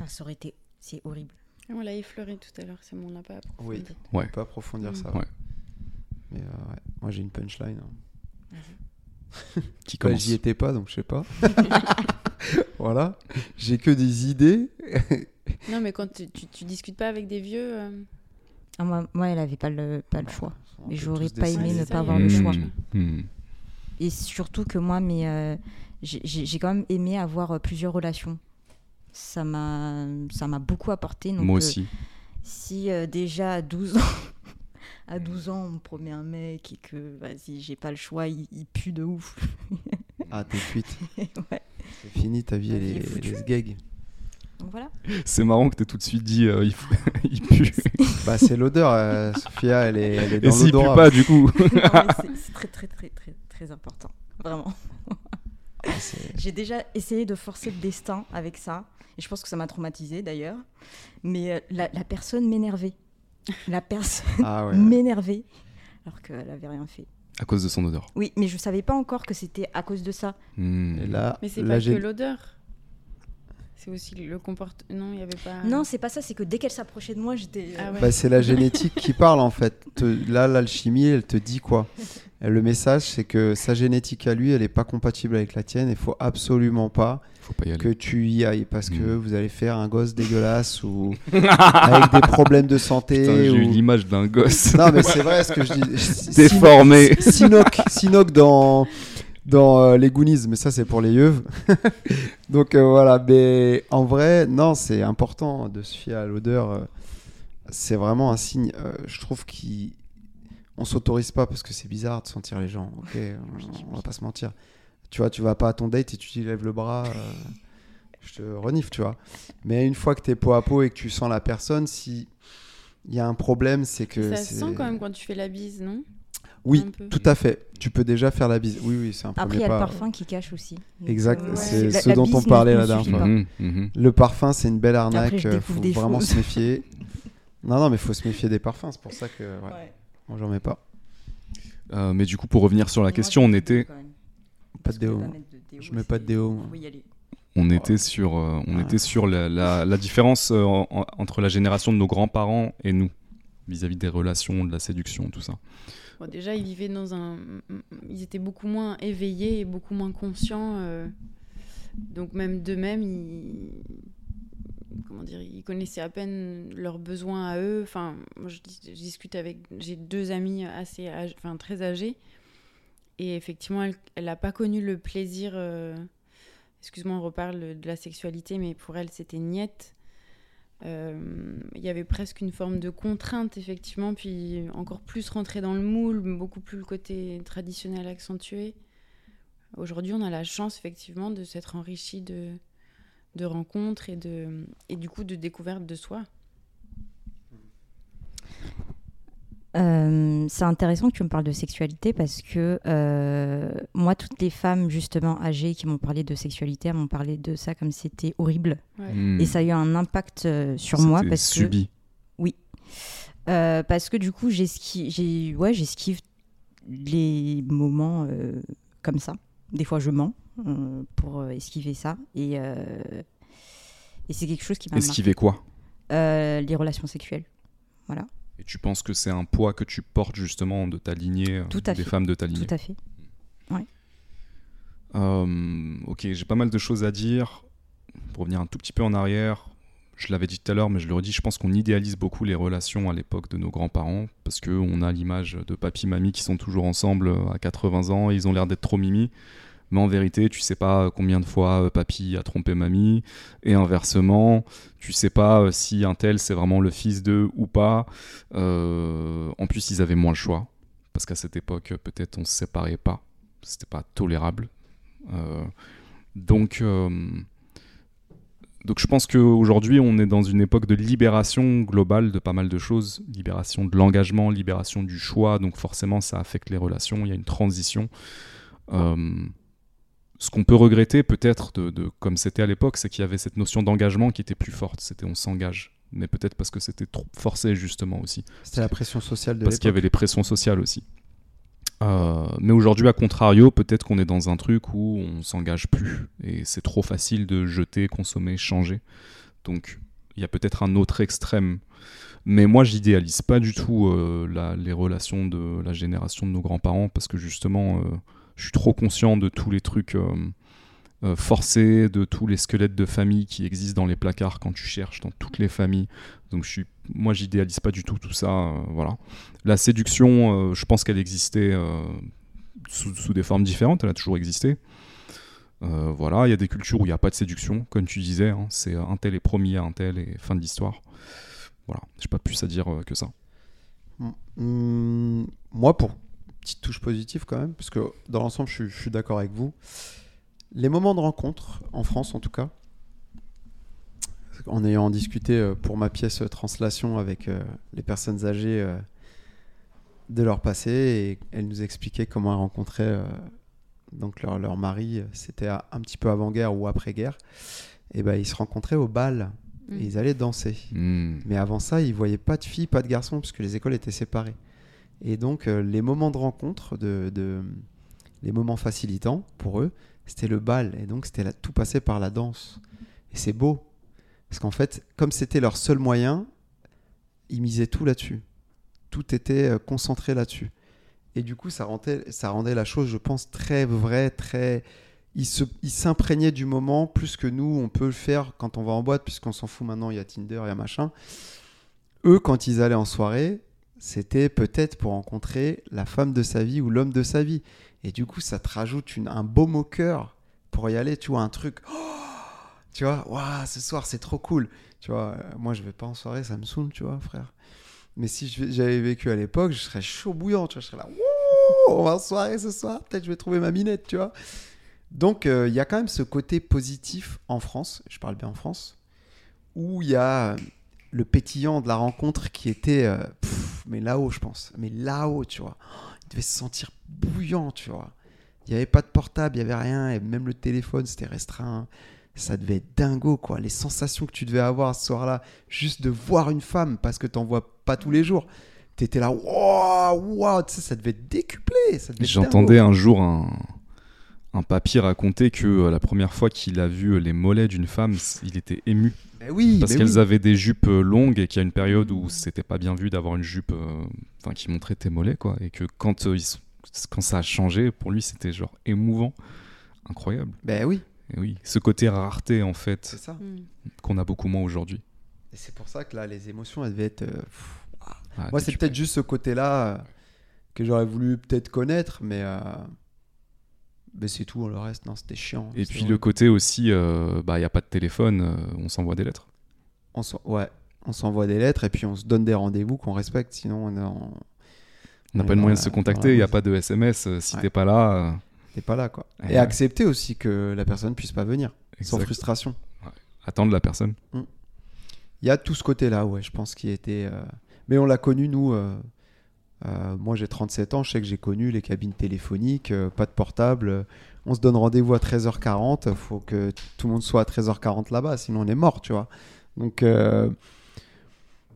Ah, ça aurait été. C'est horrible. On l'a effleuré tout à l'heure, c'est bon, on l'a pas approfondi. Oui. Ouais. On peut approfondir ça. Ouais. Mais euh, ouais. moi j'ai une punchline. hein. Qui Bah, commence J'y étais pas donc je sais pas. <laughs> voilà. J'ai que des idées. <laughs> Non, mais quand tu, tu, tu discutes pas avec des vieux. euh, Ah, moi, moi, elle avait pas le, pas le choix. Peut j'aurais pas aimé ne pas avoir le Hmm. choix. Hmm. Et surtout que moi, mais euh, j'ai quand même aimé avoir plusieurs relations. Ça m'a ça m'a beaucoup apporté. Donc, Moi euh, aussi. si euh, déjà à 12 ans, <laughs> à 12 ans, on me promet un mec et que vas-y, j'ai pas le choix, il, il pue de ouf. Ah t'es cuite. <laughs> Ouais. C'est fini ta vie elle est, est sgeg. Donc voilà. C'est marrant que tu tout de suite dit euh, il, faut- <laughs> il pue. Bah c'est l'odeur. euh, Sophia elle est, elle est Et dans s'il pue l'odorat. pas, du coup c'est- très très très très très important. Vraiment. Ah, J'ai déjà essayé de forcer le destin avec ça. Et je pense que ça m'a traumatisé d'ailleurs. Mais euh, la, la personne m'énervait. La personne Ah ouais. <laughs> m'énervait alors qu'elle avait rien fait. À cause de son odeur. Oui, mais je savais pas encore que c'était à cause de ça. Hmm. Et là, Mais c'est pas que l'odeur. C'est aussi le comportement. Non, il y avait pas. Non, c'est pas ça, c'est que dès qu'elle s'approchait de moi, j'étais. euh, Ah ouais. Bah, c'est la génétique qui parle en fait. Te- là, l'alchimie, elle te dit quoi? <laughs> Le message, c'est que sa génétique à lui, elle n'est pas compatible avec la tienne. Il faut absolument pas Faut que tu y ailles parce que Mm. vous allez faire un gosse dégueulasse ou <laughs> avec des problèmes de santé. J'ai eu l'image d'un gosse Non, mais c'est vrai ce que je dis. <laughs> déformé. Sinoc, Sinoc dans, dans euh, les Goonies, mais ça c'est pour les yeux. <laughs> Donc euh, voilà, mais en vrai, non, c'est important de se fier à l'odeur. euh, c'est vraiment un signe, je trouve qu'on s'autorise pas parce que c'est bizarre de sentir les gens. Ok, <laughs> on, on va pas se mentir. Tu vois, tu vas pas à ton date et tu te lèves le bras. euh, je te renifle, tu vois. Mais une fois que tu es peau à peau et que tu sens la personne, si il y a un problème, c'est que Ça se sent quand même quand tu fais la bise, non? Oui, tout à fait. Tu peux déjà faire la bise. Oui, oui, c'est un Après, il y a le parfum qui cache aussi. Exact, c'est ce la dont on parlait la dernière fois. pas. Mhm, mhm. Le parfum, c'est une belle arnaque. je euh, faut des vraiment choses. se méfier. Non, non, mais faut se méfier des parfums. C'est pour ça que ouais, Ouais. Moi, j'en mets pas. Euh, mais du coup, pour revenir sur la Moi, question, on était. pas de déo. Je mets pas de déo. moi. Allez. On était sur, euh, on Ouais. était sur la, la- la différence euh, en- en- entre la génération de nos grands-parents et nous, vis-à-vis des relations, de la séduction, tout ça. Bon, déjà, ils vivaient dans un. Ils étaient beaucoup moins éveillés et beaucoup moins conscients. euh, Donc, même d'eux-mêmes, ils. Comment dire Ils connaissaient à peine leurs besoins à eux. Enfin, je, dis- je discute avec. J'ai deux amies assez. Enfin, très âgées. Et effectivement, elle n'a pas connu le plaisir. euh, Excuse-moi, on reparle de la sexualité, mais pour elle, c'était niette. Euh, Il y avait presque une forme de contrainte, effectivement, puis encore plus rentrer dans le moule, beaucoup plus le côté traditionnel accentué. Aujourd'hui, on a la chance, effectivement, de s'être enrichi de, de rencontres et, de, et du coup de découvertes de soi. Euh, c'est intéressant que tu me parles de sexualité parce que euh, moi, toutes les femmes justement âgées qui m'ont parlé de sexualité, elles m'ont parlé de ça comme c'était horrible. Ouais. Hmm. Et ça a eu un impact euh, sur moi parce que. Euh, parce que du coup, j'esquive, j'ai, ouais, j'esquive les moments euh, comme ça. Des fois, je mens pour euh, esquiver ça. Et, euh, et c'est quelque chose qui m'a. Esquiver quoi? Euh, les relations sexuelles. Voilà, Et tu penses que c'est un poids que tu portes justement de ta lignée, euh, Tout à des fait. femmes de ta lignée? Tout à fait. Euh, ok, j'ai pas mal de choses à dire. Pour revenir un tout petit peu en arrière, je l'avais dit tout à l'heure, mais je le redis, je pense qu'on idéalise beaucoup les relations à l'époque de nos grands-parents, parce qu'on a l'image de papy, mamie qui sont toujours ensemble euh, à 80 ans, et ils ont l'air d'être trop mimi. Mais en vérité, tu sais pas combien de fois euh, papy a trompé mamie, et inversement, tu sais pas euh, si un tel c'est vraiment le fils d'eux ou pas. Euh, en plus, ils avaient moins le choix, parce qu'à cette époque, peut-être on se séparait pas, c'était pas tolérable. Donc, donc je pense qu'aujourd'hui, on est dans une époque de libération globale de pas mal de choses. Libération de l'engagement, libération du choix. Donc forcément, ça affecte les relations. Il y a une transition. Ce qu'on peut regretter peut-être, de, de- comme c'était à l'époque, c'est qu'il y avait cette notion d'engagement qui était plus forte. C'était on s'engage. Mais peut-être parce que c'était trop forcé justement aussi C'était la pression sociale de parce qu'il y avait les pressions sociales aussi. Euh, mais aujourd'hui, à contrario, peut-être qu'on est dans un truc où on s'engage plus et c'est trop facile de jeter, consommer, changer. Donc, il y a peut-être un autre extrême. Mais moi, j'idéalise pas du tout euh, la- les relations de la génération de nos grands-parents parce que justement, euh, je suis trop conscient de tous les trucs euh, euh, forcés, de tous les squelettes de famille qui existent dans les placards quand tu cherches dans toutes les familles. Donc, je suis, moi, j'idéalise pas du tout tout ça. euh, voilà. La séduction, je pense qu'elle existait sous, des formes différentes, elle a toujours existé. Voilà, il y a des cultures où il n'y a pas de séduction, comme tu disais, hein, c'est un tel est promis à un tel et fin de l'histoire. Voilà, j'ai pas plus à dire que ça. Hmm, moi, pour petite touche positive quand même, parce que dans l'ensemble, je, suis- je suis d'accord avec vous. Les moments de rencontre, en France en tout cas, en ayant discuté euh, pour ma pièce euh, Translation avec euh, les personnes âgées de leur passé, et elles nous expliquaient comment elles rencontraient donc leur, leur mari, c'était un petit peu avant-guerre ou après-guerre, et ben ils se rencontraient au bal, Mm. et ils allaient danser. Hmm. Mais avant ça, ils voyaient pas de filles, pas de garçons, puisque les écoles étaient séparées. Et donc, euh, les moments de rencontre, de, les moments facilitants pour eux, c'était le bal. Et donc, c'était tout passé par la danse. Et c'est beau. Parce qu'en fait, comme c'était leur seul moyen, ils misaient tout là-dessus. Tout était euh, concentré là-dessus. Et du coup, ça rendait, ça rendait la chose, je pense, très vraie, très. Ils s'imprégnaient du moment plus que nous, on peut le faire quand on va en boîte, puisqu'on s'en fout maintenant, il y a Tinder, il y a machin. Eux, quand ils allaient en soirée, c'était peut-être pour rencontrer la femme de sa vie ou l'homme de sa vie. Et du coup, ça te rajoute un baume au cœur pour y aller, tu vois, un truc. <gasps> tu vois, waouh, ce soir, c'est trop cool. Tu vois, euh, moi, je vais pas en soirée, ça me saoule, tu vois, frère. Mais si j'avais vécu à l'époque, je serais chaud bouillant, tu vois, je serais là, on va en soirée ce soir, peut-être je vais trouver ma minette, tu vois. Donc, euh, il y a quand même ce côté positif en France, je parle bien en France, où il y a le pétillant de la rencontre qui était, euh, mais là-haut, je pense, mais là-haut, tu vois. Il devait se sentir bouillant, tu vois. Il n'y avait pas de portable, il n'y avait rien, et même le téléphone, c'était restreint. Ça devait être dingo, quoi. Les sensations que tu devais avoir ce soir-là, juste de voir une femme, parce que t'en vois pas tous les jours. T'étais là, waouh, waouh, ça devait être décuplé. J'entendais un jour un, un papy racontait que euh, la première fois qu'il a vu euh, les mollets d'une femme, il était ému Mais oui, parce mais qu'elles oui. avaient des jupes euh, longues et qu'il y a une période où c'était pas bien vu d'avoir une jupe euh, qui montrait tes mollets quoi et que quand euh, ils quand ça a changé pour lui c'était genre émouvant incroyable Ben oui, et oui ce côté rareté en fait. Mm. qu'on a beaucoup moins aujourd'hui Et c'est pour ça que là, les émotions, elles devaient être. euh. Ah, Moi, c'est peut-être juste ce côté-là que j'aurais voulu peut-être connaître, mais. Mais c'est tout, le reste, non, c'était chiant. Et puis vrai. le côté aussi, euh, bah il y a pas de téléphone, euh, on s'envoie des lettres. On ouais, on s'envoie des lettres et puis on se donne des rendez-vous qu'on respecte, sinon on en- n'a pas de moyen de se contacter, il n'y a pas de SMS. euh, si Ouais. t'es pas là, euh, t'es pas là, quoi. Et accepter aussi que la personne puisse pas venir, sans frustration. attendre la personne. Il y a tout ce côté-là, ouais, je pense, qui était. Mais on l'a connu, nous. Euh, moi, j'ai 37 ans, je sais que j'ai connu les cabines téléphoniques, euh, pas de portable. On se donne rendez-vous à 13h40, faut que tout le monde soit à 13h40 là-bas, sinon on est mort, tu vois. Donc, euh,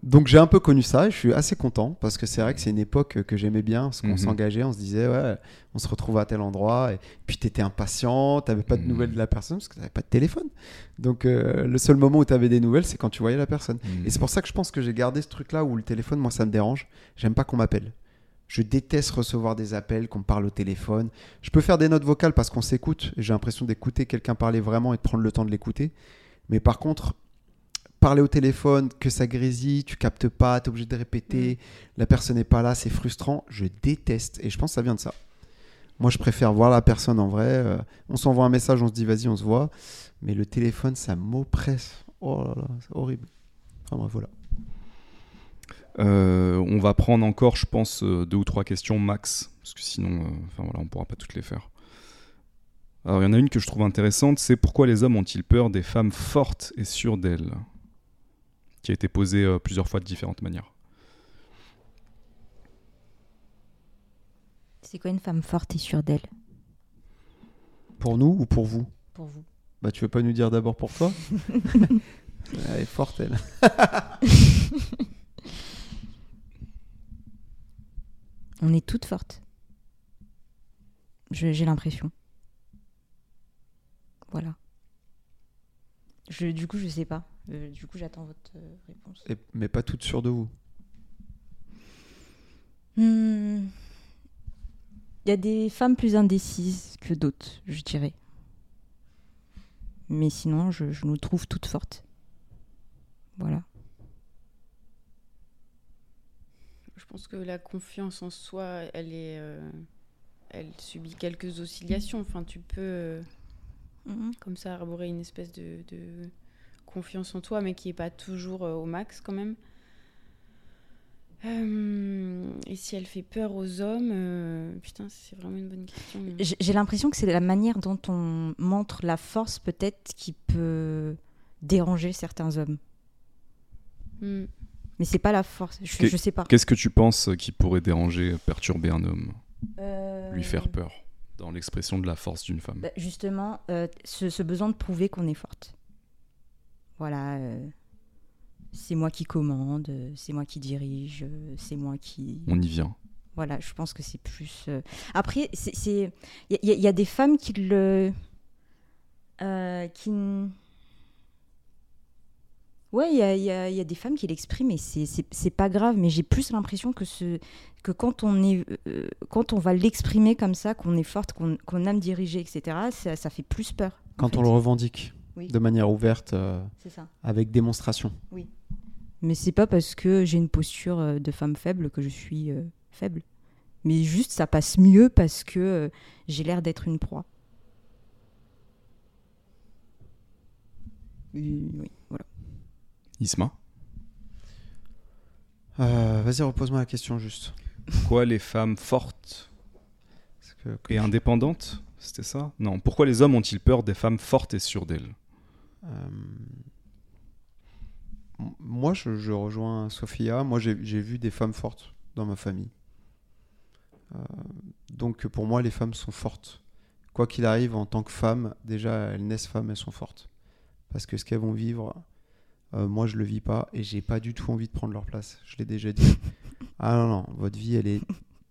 donc j'ai un peu connu ça et je suis assez content parce que c'est vrai que c'est une époque que j'aimais bien parce qu'on Mhm. s'engageait, on se disait, ouais, on se retrouve à tel endroit et puis t'étais impatient, t'avais pas de Mhm. nouvelles de la personne parce que t'avais pas de téléphone. Donc euh, le seul moment où t'avais des nouvelles, c'est quand tu voyais la personne. Mm. Et c'est pour ça que je pense que j'ai gardé ce truc-là où le téléphone, moi, ça me dérange. J'aime pas qu'on m'appelle. Je déteste recevoir des appels, qu'on me parle au téléphone. Je peux faire des notes vocales parce qu'on s'écoute. et J'ai l'impression d'écouter quelqu'un parler vraiment et de prendre le temps de l'écouter. Mais par contre, parler au téléphone, que ça grésille, tu captes pas, tu es obligé de répéter, la personne n'est pas là, c'est frustrant. Je déteste. Et je pense que ça vient de ça. Moi, je préfère voir la personne en vrai. euh, on s'envoie un message, on se dit vas-y, on se voit. Mais le téléphone, ça m'oppresse. Oh là là, c'est horrible. Enfin bref, voilà. Euh, on va prendre encore, je pense, euh, deux ou trois questions max, parce que sinon, euh, enfin voilà, on pourra pas toutes les faire. Alors, il y en a une que je trouve intéressante, c'est pourquoi les hommes ont-ils peur des femmes fortes et sûres d'elles? Qui a été posée euh, plusieurs fois de différentes manières. C'est quoi une femme forte et sûre d'elle? Pour nous ou pour vous? Pour vous Bah, tu veux pas nous dire d'abord pour toi? <laughs> Elle est forte, elle. On est toutes fortes. Je- J'ai l'impression. Voilà. Je, du coup, je sais pas. Euh, du coup, j'attends votre euh, réponse. Et- mais pas toutes sûres de vous. Hmm. Il y a des femmes plus indécises que d'autres, je dirais. Mais sinon, je, je nous trouve toutes fortes. Voilà. Je pense que la confiance en soi, elle est, euh, elle subit quelques oscillations. Enfin, tu peux euh, comme ça arborer une espèce de, de confiance en toi, mais qui est pas toujours euh, au max quand même. Euh, et si elle fait peur aux hommes, euh, putain, c'est vraiment une bonne question. J'ai j'ai l'impression que c'est la manière dont on montre la force, peut-être, qui peut déranger certains hommes. Hmm. Mais c'est pas la force. Je, sais pas. Qu'est-ce que tu penses qui pourrait déranger, perturber un homme, Euh, lui faire peur, dans l'expression de la force d'une femme bah, Justement, euh, ce, ce besoin de prouver qu'on est forte. Voilà. euh, c'est moi qui commande, euh, c'est moi qui dirige, euh, c'est moi qui. On y vient. Voilà, je pense que c'est plus. euh, Après, c'est- il y, a- il y a des femmes qui le, euh, qui. Ouais, il y a, il y a- il y a des femmes qui l'expriment et c'est- c'est c'est pas grave, mais j'ai plus l'impression que ce que quand on est euh, quand on va l'exprimer comme ça, qu'on est forte, qu'on qu'on aime diriger, etc. Ça, ça fait plus peur. Quand fait. on le revendique Oui. de manière ouverte, euh, ça. avec démonstration. Mais c'est pas parce que j'ai une posture euh, de femme faible que je suis euh, faible. Mais juste, ça passe mieux parce que euh, j'ai l'air d'être une proie. Euh, oui, voilà. Isma? Euh, Vas-y, repose-moi la question juste. Pourquoi les femmes fortes que- et indépendantes? C'était ça? Non. Pourquoi les hommes ont-ils peur des femmes fortes et sûres d'elles? Moi, je, je rejoins Sophia. Moi, j'ai vu des femmes fortes dans ma famille. Euh, donc, pour moi, les femmes sont fortes. Quoi qu'il arrive, en tant que femme, déjà, elles naissent femmes, elles sont fortes. Parce que ce qu'elles vont vivre, euh, moi, je le vis pas et j'ai pas du tout envie de prendre leur place. Je l'ai déjà dit. <laughs> ah non, non, votre vie, elle est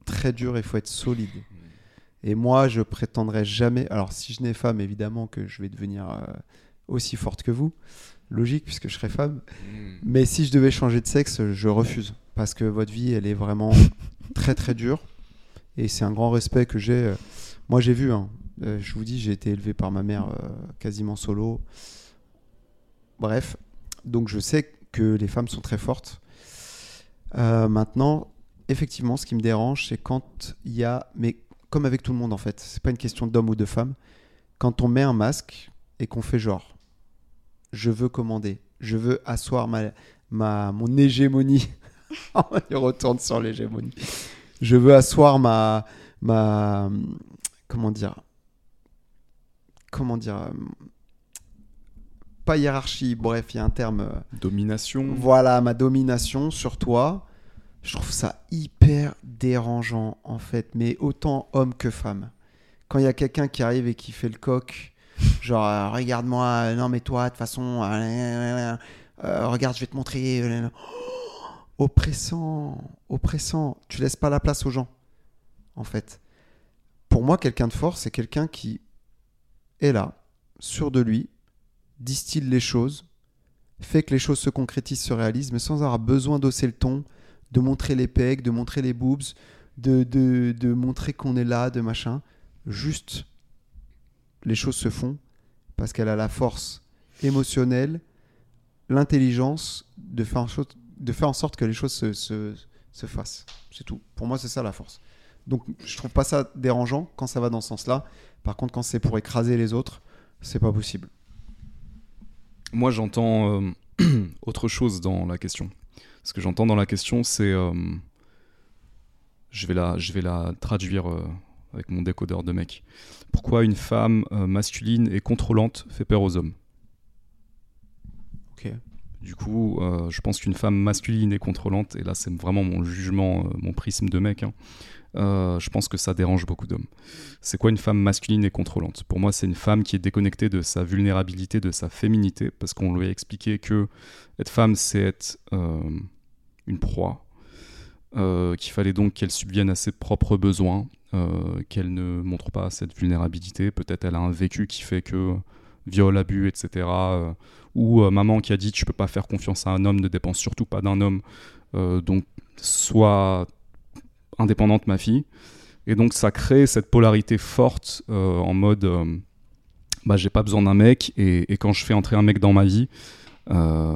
très dure et il faut être solide. Et moi, je prétendrai jamais. Alors, si je n'ai femme, évidemment que je vais devenir euh, aussi forte que vous. Logique, puisque je serai femme. Mais si je devais changer de sexe, je refuse. Parce que votre vie, elle est vraiment <laughs> très, très dure. Et c'est un grand respect que j'ai. euh, Moi, j'ai vu, hein. Euh, je vous dis, j'ai été élevé par ma mère euh, quasiment solo. Bref, donc je sais que les femmes sont très fortes. Euh, maintenant, effectivement, ce qui me dérange, c'est quand il y a, mais comme avec tout le monde en fait, c'est pas une question d'homme ou de femme, quand on met un masque et qu'on fait genre, je veux commander, je veux asseoir ma, ma mon hégémonie, <laughs> il retourne sur l'hégémonie, je veux asseoir ma, ma, comment dire, comment dire, pas hiérarchie, bref, il y a un terme. euh, Domination. voilà ma domination sur toi. Je trouve ça hyper dérangeant en fait, mais autant homme que femme. Quand il y a quelqu'un qui arrive et qui fait le coq, genre euh, regarde-moi, euh, non mais toi de toute façon, euh, regarde je vais te montrer. oh, oppressant, oppressant. Tu laisses pas la place aux gens en fait. Pour moi, quelqu'un de fort, c'est quelqu'un qui est là, sûr de lui, distille les choses, fait que les choses se concrétisent, se réalisent, mais sans avoir besoin d'osser le ton, de montrer les pecs, de montrer les boobs, de, de montrer qu'on est là, de machin. Juste, les choses se font parce qu'elle a la force émotionnelle, l'intelligence de faire en sorte, que les choses se, se, se fassent. C'est tout. Pour moi, c'est ça la force. Donc, je trouve pas ça dérangeant quand ça va dans ce sens-là. Par contre, quand c'est pour écraser les autres, c'est pas possible. Moi, j'entends euh, <clears throat> autre chose dans la question. Ce que j'entends dans la question, c'est. euh, je, vais la, je vais la traduire euh, avec mon décodeur de mec. Pourquoi une femme euh, masculine et contrôlante fait peur aux hommes? Ok. Du coup, euh, je pense qu'une femme masculine et contrôlante, et là c'est vraiment mon jugement, euh, mon prisme de mec, hein, je pense que ça dérange beaucoup d'hommes. C'est quoi une femme masculine et contrôlante? Pour moi, c'est une femme qui est déconnectée de sa vulnérabilité, de sa féminité, parce qu'on lui a expliqué que être femme, c'est être une proie, qu'il fallait donc qu'elle subvienne à ses propres besoins, qu'elle ne montre pas cette vulnérabilité. Peut-être elle a un vécu qui fait que viol, abus, etc. euh, ou euh, maman qui a dit tu peux pas faire confiance à un homme, ne dépend surtout pas d'un homme, euh, donc sois indépendante ma fille. Et donc ça crée cette polarité forte euh, en mode euh, bah j'ai pas besoin d'un mec et, quand je fais entrer un mec dans ma vie, euh,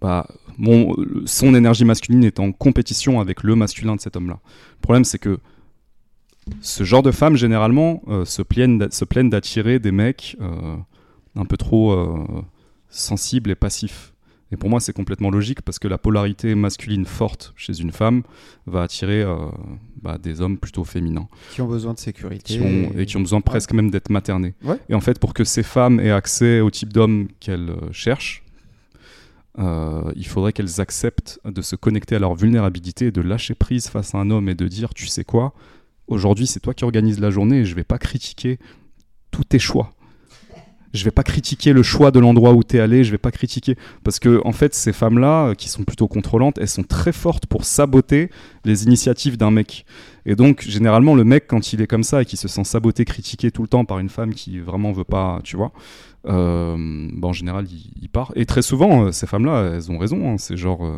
bah mon, son énergie masculine est en compétition avec le masculin de cet homme-là. Le problème c'est que ce genre de femmes généralement euh, se plaignent d'attirer des mecs euh, un peu trop euh, sensibles et passifs. Et pour moi, c'est complètement logique parce que la polarité masculine forte chez une femme va attirer bah, des hommes plutôt féminins Qui ont besoin de sécurité. qui ont, et qui ont besoin presque même d'être maternés. Ouais. Et en fait, pour que ces femmes aient accès au type d'homme qu'elles cherchent, euh, il faudrait qu'elles acceptent de se connecter à leur vulnérabilité, de lâcher prise face à un homme et de dire, tu sais quoi, aujourd'hui c'est toi qui organise la journée et je vais pas critiquer tous tes choix. Je vais pas critiquer le choix de l'endroit où tu es allé, je vais pas critiquer parce que en fait ces femmes-là euh, qui sont plutôt contrôlantes, elles sont très fortes pour saboter les initiatives d'un mec. Et donc généralement le mec quand il est comme ça et qui se sent saboté, critiqué tout le temps par une femme qui vraiment veut pas, tu vois, euh, bah, en général il, part. Et très souvent euh, ces femmes-là, elles ont raison. hein. c'est genre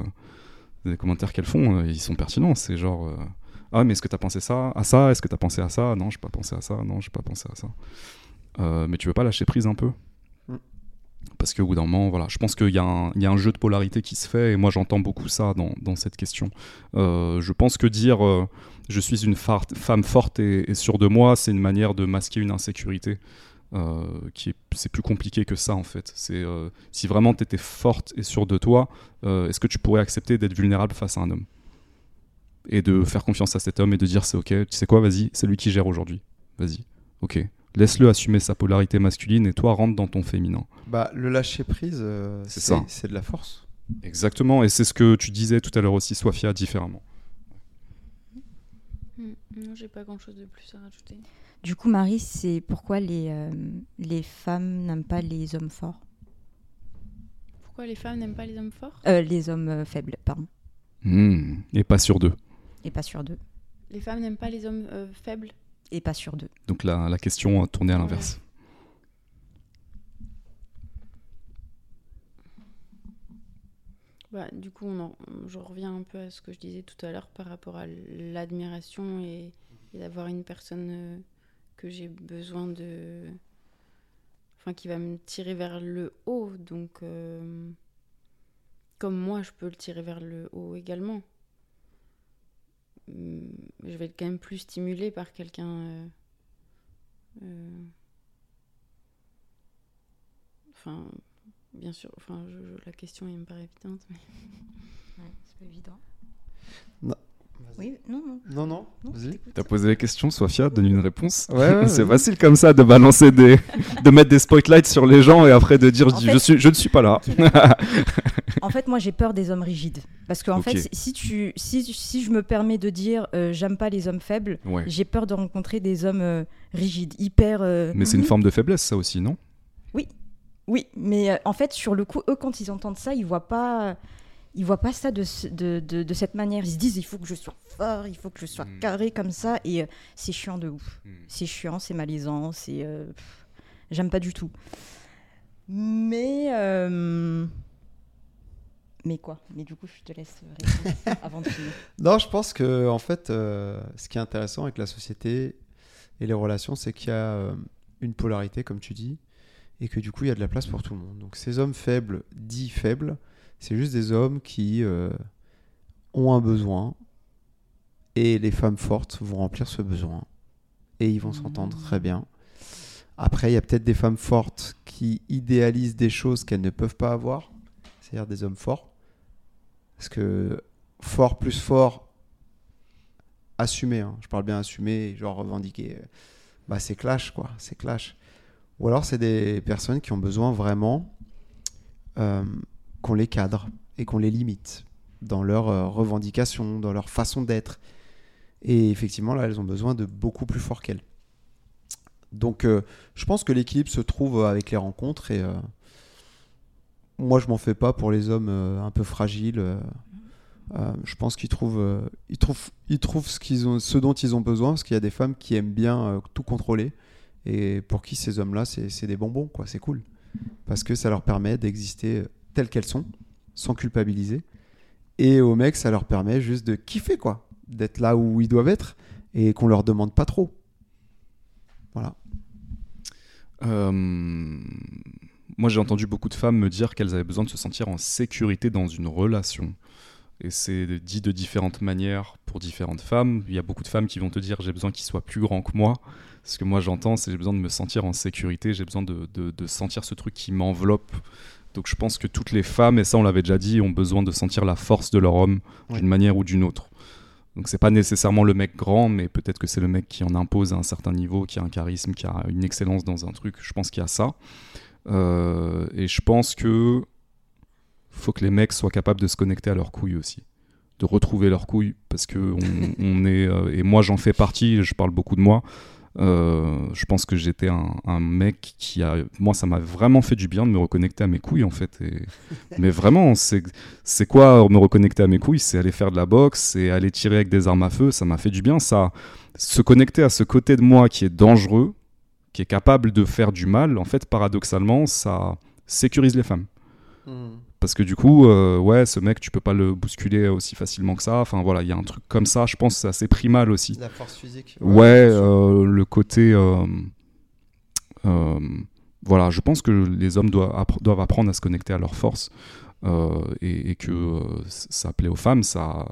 les commentaires qu'elles font, ils sont pertinents. C'est genre ah mais est-ce que t'as pensé ça à ça? Est-ce que t'as pensé à ça? Non, j'ai pas pensé à ça. Non, j'ai pas pensé à ça. Euh, mais tu veux pas lâcher prise un peu? Mm. Parce qu'au bout d'un moment, voilà, je pense qu'il y, a un- il y a un jeu de polarité qui se fait, et moi j'entends beaucoup ça dans, dans cette question. Euh, je pense que dire euh, je suis une femme forte et, et sûre de moi, c'est une manière de masquer une insécurité. qui est, c'est plus compliqué que ça en fait. C'est si vraiment tu étais forte et sûre de toi, est-ce que tu pourrais accepter d'être vulnérable face à un homme? Et de faire confiance à cet homme et de dire c'est ok, tu sais quoi, vas-y, c'est lui qui gère aujourd'hui, vas-y, ok, laisse-le assumer sa polarité masculine et toi rentre dans ton féminin. Bah, le lâcher prise, euh, C'est c'est ça. c'est de la force. Exactement, et c'est ce que tu disais tout à l'heure aussi, Sofia, différemment. Mm, Non, j'ai pas grand chose de plus à rajouter. Du coup, Marie, c'est pourquoi les, euh, les femmes n'aiment pas les hommes forts? Pourquoi les femmes n'aiment pas les hommes forts? Euh, Les hommes euh, faibles, pardon. Hmm, Et pas sur deux. Et pas sur deux. Les femmes n'aiment pas les hommes euh, faibles Et pas sur deux. Donc la, la question euh, tournée à l'inverse. Bah, du coup, on en- je reviens un peu à ce que je disais tout à l'heure par rapport à l'admiration et, et d'avoir une personne euh, que j'ai besoin de. Enfin, qui va me tirer vers le haut. Donc, euh, comme moi, je peux le tirer vers le haut également. Hum, Je vais être quand même plus stimulée par quelqu'un. euh, euh, Enfin, bien sûr, enfin, je- la question elle me paraît évidente. mais- c'est pas évident. Oui, non, non. Non, non, non, vas-y. T'as posé la question, Sophia, donne une réponse. Ouais, ouais, <laughs> c'est facile comme ça de balancer des, <laughs> de mettre des spotlights sur les gens et après de dire En je, dis, fait- je suis, je ne suis pas là. <laughs> En fait, moi, j'ai peur des hommes rigides. Parce qu'en Ok. fait, si, tu, si, si je me permets de dire euh, j'aime pas les hommes faibles, ouais. j'ai peur de rencontrer des hommes euh, rigides, hyper. euh, Mais c'est une mhm. forme de faiblesse, ça aussi, non? Oui, mais euh, en fait, sur le coup, eux, quand ils entendent ça, ils voient pas, ils voient pas ça de, de, de, de cette manière. Ils se disent, il faut que je sois fort, il faut que je sois Mm. carré comme ça, et euh, c'est chiant de ouf. Hmm. C'est chiant, c'est malaisant, c'est, euh, j'aime pas du tout. Mais, euh, mais quoi? Mais du coup, je te laisse répondre avant de finir. <laughs> Non, je pense que en fait, euh, ce qui est intéressant avec la société et les relations, c'est qu'il y a euh, une polarité, comme tu dis, et que du coup, il y a de la place pour tout le monde. Donc, ces hommes faibles, dits faibles, c'est juste des hommes qui euh, ont un besoin, et les femmes fortes vont remplir ce besoin, et ils vont s'entendre très bien. Après, il y a peut-être des femmes fortes qui idéalisent des choses qu'elles ne peuvent pas avoir, c'est-à-dire des hommes forts. Parce que fort plus fort, assumé, hein, je parle bien assumé, genre revendiquer, euh, bah c'est clash quoi, c'est clash. Ou alors c'est des personnes qui ont besoin vraiment euh, qu'on les cadre et qu'on les limite dans leurs euh, revendications, dans leur façon d'être. Et effectivement, là, elles ont besoin de beaucoup plus fort qu'elles. Donc, euh, je pense que l'équilibre se trouve avec les rencontres et euh, moi, je m'en fais pas pour les hommes un peu fragiles. je pense qu'ils trouvent, ils trouvent, ils trouvent ce, qu'ils ont, ce dont ils ont besoin, parce qu'il y a des femmes qui aiment bien tout contrôler, et pour qui ces hommes-là, c'est, c'est des bonbons, quoi. C'est cool, parce que ça leur permet d'exister telles qu'elles sont, sans culpabiliser, et aux mecs, ça leur permet juste de kiffer, quoi, d'être là où ils doivent être, et qu'on leur demande pas trop. Voilà. Euh, moi, j'ai entendu beaucoup de femmes me dire qu'elles avaient besoin de se sentir en sécurité dans une relation. Et c'est dit de différentes manières pour différentes femmes. Il y a beaucoup de femmes qui vont te dire j'ai besoin qu'il soit plus grand que moi. Ce que moi j'entends, c'est j'ai besoin de me sentir en sécurité, j'ai besoin de, de- de sentir ce truc qui m'enveloppe. Donc je pense que toutes les femmes, et ça on l'avait déjà dit, ont besoin de sentir la force de leur homme d'une manière ou d'une autre. Donc c'est pas nécessairement le mec grand, mais peut-être que c'est le mec qui en impose à un certain niveau, qui a un charisme, qui a une excellence dans un truc. Je pense qu'il y a ça. Euh, et je pense que faut que les mecs soient capables de se connecter à leurs couilles aussi, de retrouver leurs couilles, parce que on, <laughs> on est euh, et moi j'en fais partie. Je parle beaucoup de moi. Euh, je pense que j'étais un, un mec qui a, moi ça m'a vraiment fait du bien de me reconnecter à mes couilles en fait. Et... <laughs> Mais vraiment, c'est quoi me reconnecter à mes couilles? C'est aller faire de la boxe, c'est aller tirer avec des armes à feu. Ça m'a fait du bien. Ça, se connecter à ce côté de moi qui est dangereux, qui est capable de faire du mal. En fait, paradoxalement, ça sécurise les femmes. Parce que du coup, euh, ouais, ce mec, tu peux pas le bousculer aussi facilement que ça. Enfin voilà, il y a un truc comme ça. Je pense que c'est assez primal aussi. La force physique. Ouais, euh, le côté. euh, voilà, je pense que les hommes doivent, appre- doivent apprendre à se connecter à leur force euh, et, et que ça plaît aux femmes. Ça,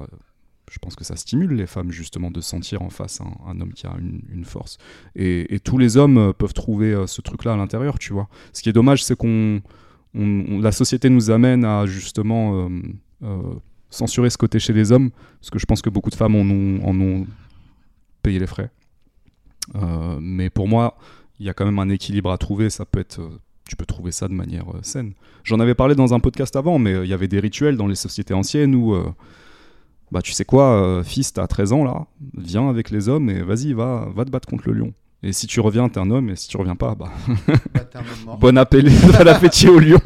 je pense que ça stimule les femmes justement de sentir en face un, un homme qui a une, une force. Et, et tous les hommes peuvent trouver ce truc-là à l'intérieur, tu vois. Ce qui est dommage, c'est qu'on. La société nous amène à justement euh, euh, censurer ce côté chez les hommes, parce que je pense que beaucoup de femmes en ont, payé les frais. Euh, mais pour moi, il y a quand même un équilibre à trouver. Ça peut être, tu peux trouver ça de manière saine. J'en avais parlé dans un podcast avant, mais il y avait des rituels dans les sociétés anciennes où, bah tu sais quoi, fils, t'as 13 ans là, viens avec les hommes et vas-y, va, va te battre contre le lion. Et si tu reviens, t'es un homme, et si tu reviens pas, bah, Bah, <laughs> bon appel, <laughs> bon appétit au lion.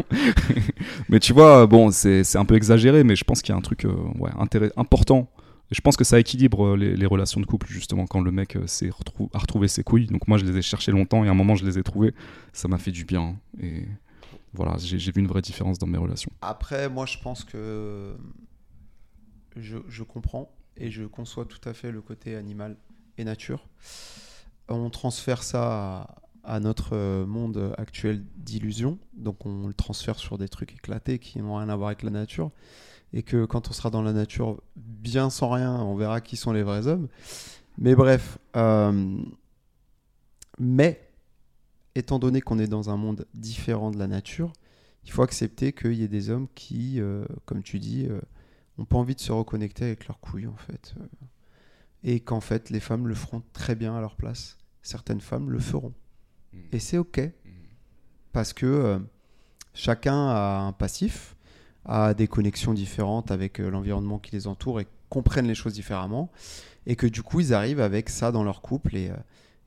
<laughs> mais tu vois, bon, c'est un peu exagéré, mais je pense qu'il y a un truc euh, ouais, important Et je pense que ça équilibre euh, les, les relations de couple, justement, quand le mec euh, s'est retrou- a retrouvé ses couilles. Donc moi, je les ai cherchées longtemps et à un moment, je les ai trouvées. Ça m'a fait du bien. Et voilà, j'ai j'ai vu une vraie différence dans mes relations. Après, moi, je pense que je, je comprends et je conçois tout à fait le côté animal et nature. On transfère ça à, notre euh, monde actuel d'illusion. Donc, on le transfère sur des trucs éclatés qui n'ont rien à voir avec la nature. Et que quand on sera dans la nature, bien sans rien, on verra qui sont les vrais hommes. Mais bref. euh, mais, étant donné qu'on est dans un monde différent de la nature, il faut accepter qu'il y ait des hommes qui, euh, comme tu dis, euh, ont pas envie de se reconnecter avec leurs couilles, en fait. Et qu'en fait, les femmes le feront très bien à leur place. Certaines femmes le feront. Et c'est OK. Parce que euh, chacun a un passif, a des connexions différentes avec euh, l'environnement qui les entoure et comprennent les choses différemment. Et que du coup, ils arrivent avec ça dans leur couple. Et, euh,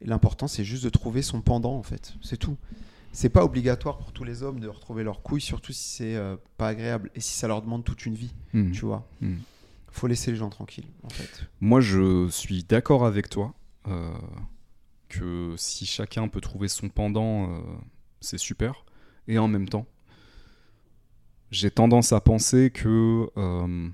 et l'important, c'est juste de trouver son pendant, en fait. C'est tout c'est pas obligatoire pour tous les hommes de retrouver leurs couilles, surtout si c'est pas agréable et si ça leur demande toute une vie, Mhm. tu vois. Faut laisser les gens tranquilles, en fait. Moi, je suis d'accord avec toi euh, que si chacun peut trouver son pendant, euh, c'est super. Et en même temps, j'ai tendance à penser que euh,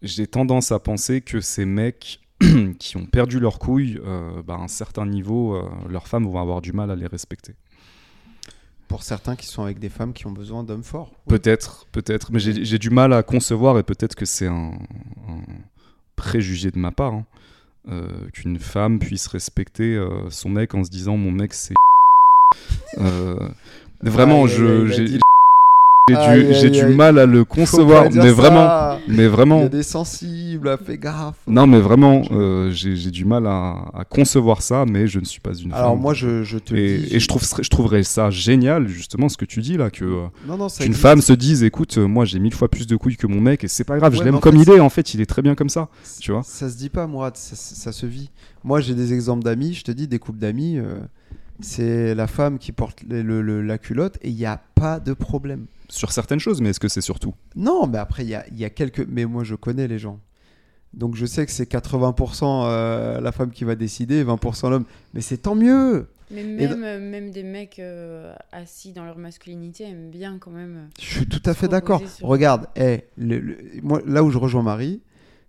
j'ai tendance à penser que ces mecs <clears throat> qui ont perdu leurs couilles, euh, bah, à un certain niveau, euh, leurs femmes vont avoir du mal à les respecter. Pour certains qui sont avec des femmes qui ont besoin d'hommes forts. Peut-être, peut-être, mais j'ai j'ai du mal à concevoir et peut-être que c'est un, un préjugé de ma part hein, euh, qu'une femme puisse respecter euh, son mec en se disant mon mec c'est <laughs> Euh, vraiment, je j'ai du, j'ai mal à le concevoir, mais ça. vraiment, mais Il y vraiment. a des sensibles, fais gaffe. Non, mais vraiment, euh, j'ai j'ai du mal à, à concevoir ça, mais je ne suis pas une Alors femme. moi, je, je te et, dis. et je, trouve, je trouverais ça génial, justement, ce que tu dis là, que euh, non, non, ça qu'une existe. femme se dise écoute, euh, moi j'ai mille fois plus de couilles que mon mec et c'est pas grave, je Ouais, l'aime comme fait, il est, en fait, il est très bien comme ça, tu vois. Ça se dit pas, Mourad, ça, ça se vit. Moi, j'ai des exemples d'amis, je te dis, des couples d'amis, euh, c'est la femme qui porte le- le- le- la culotte et il n'y a pas de problème. Sur certaines choses, mais est-ce que c'est surtout? Non, mais après, il y a, il y a quelques. Mais moi, je connais les gens. Donc, je sais que c'est 80% euh, la femme qui va décider, 20% l'homme. Mais c'est tant mieux Mais même, euh, même des mecs euh, assis dans leur masculinité aiment bien quand même. Je suis tout à fait d'accord. sur- Regarde, eh, le- le- moi, là où je rejoins Marie,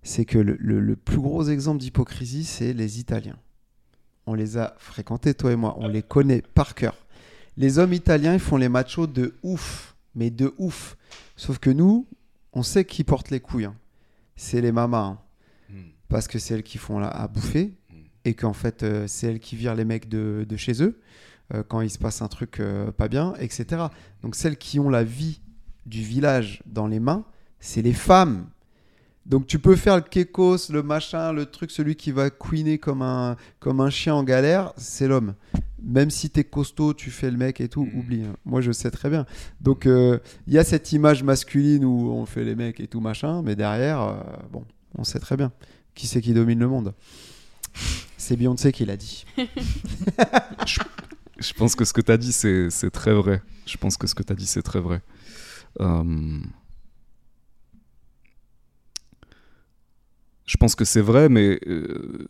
c'est que le, le- le plus gros exemple d'hypocrisie, c'est les Italiens. On les a fréquentés, toi et moi. On les connaît par cœur. Les hommes italiens, ils font les machos de ouf. Mais de ouf. Sauf que nous, on sait qui porte les couilles. hein. C'est les mamas. hein. Parce que c'est elles qui font la, à bouffer. Et qu'en fait, euh, c'est elles qui virent les mecs de, de chez eux. euh, quand il se passe un truc euh, pas bien, etc. Donc celles qui ont la vie du village dans les mains, c'est les femmes. Donc tu peux faire le kekos, le machin, le truc, celui qui va couiner comme un, comme un chien en galère, c'est l'homme. Même si t'es costaud, tu fais le mec et tout, Mhm. oublie. hein. Moi je sais très bien. Donc euh, il y a cette image masculine où on fait les mecs et tout machin, mais derrière, euh, bon, on sait très bien qui c'est qui domine le monde. C'est Beyoncé qui l'a dit. <laughs> Je pense que ce que tu as dit, c'est c'est très vrai. Je pense que ce que tu as dit, c'est très vrai. Euh, Je pense que c'est vrai, mais euh,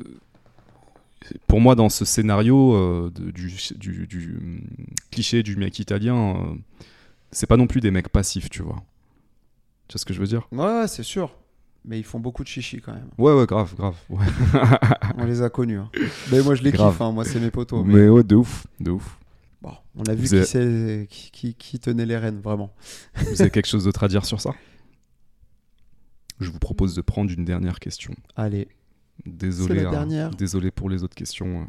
pour moi, dans ce scénario euh, du, du- du, hum, cliché du mec italien, euh, c'est pas non plus des mecs passifs, tu vois. Tu vois ce que je veux dire? Ouais, c'est sûr. Mais ils font beaucoup de chichi quand même. Ouais, ouais, grave, grave. ouais. <laughs> On les a connus. hein. Mais moi je les Grave. kiffe, hein. moi c'est mes potos. Mais... Mais ouais, de ouf, de ouf. Bon, on a vu qui, qui- qui tenait les rênes, vraiment. Vous avez quelque chose d'autre à dire sur ça? <laughs> Je vous propose de prendre une dernière question. Allez, Désolé, la hein, dernière. désolé pour les autres questions.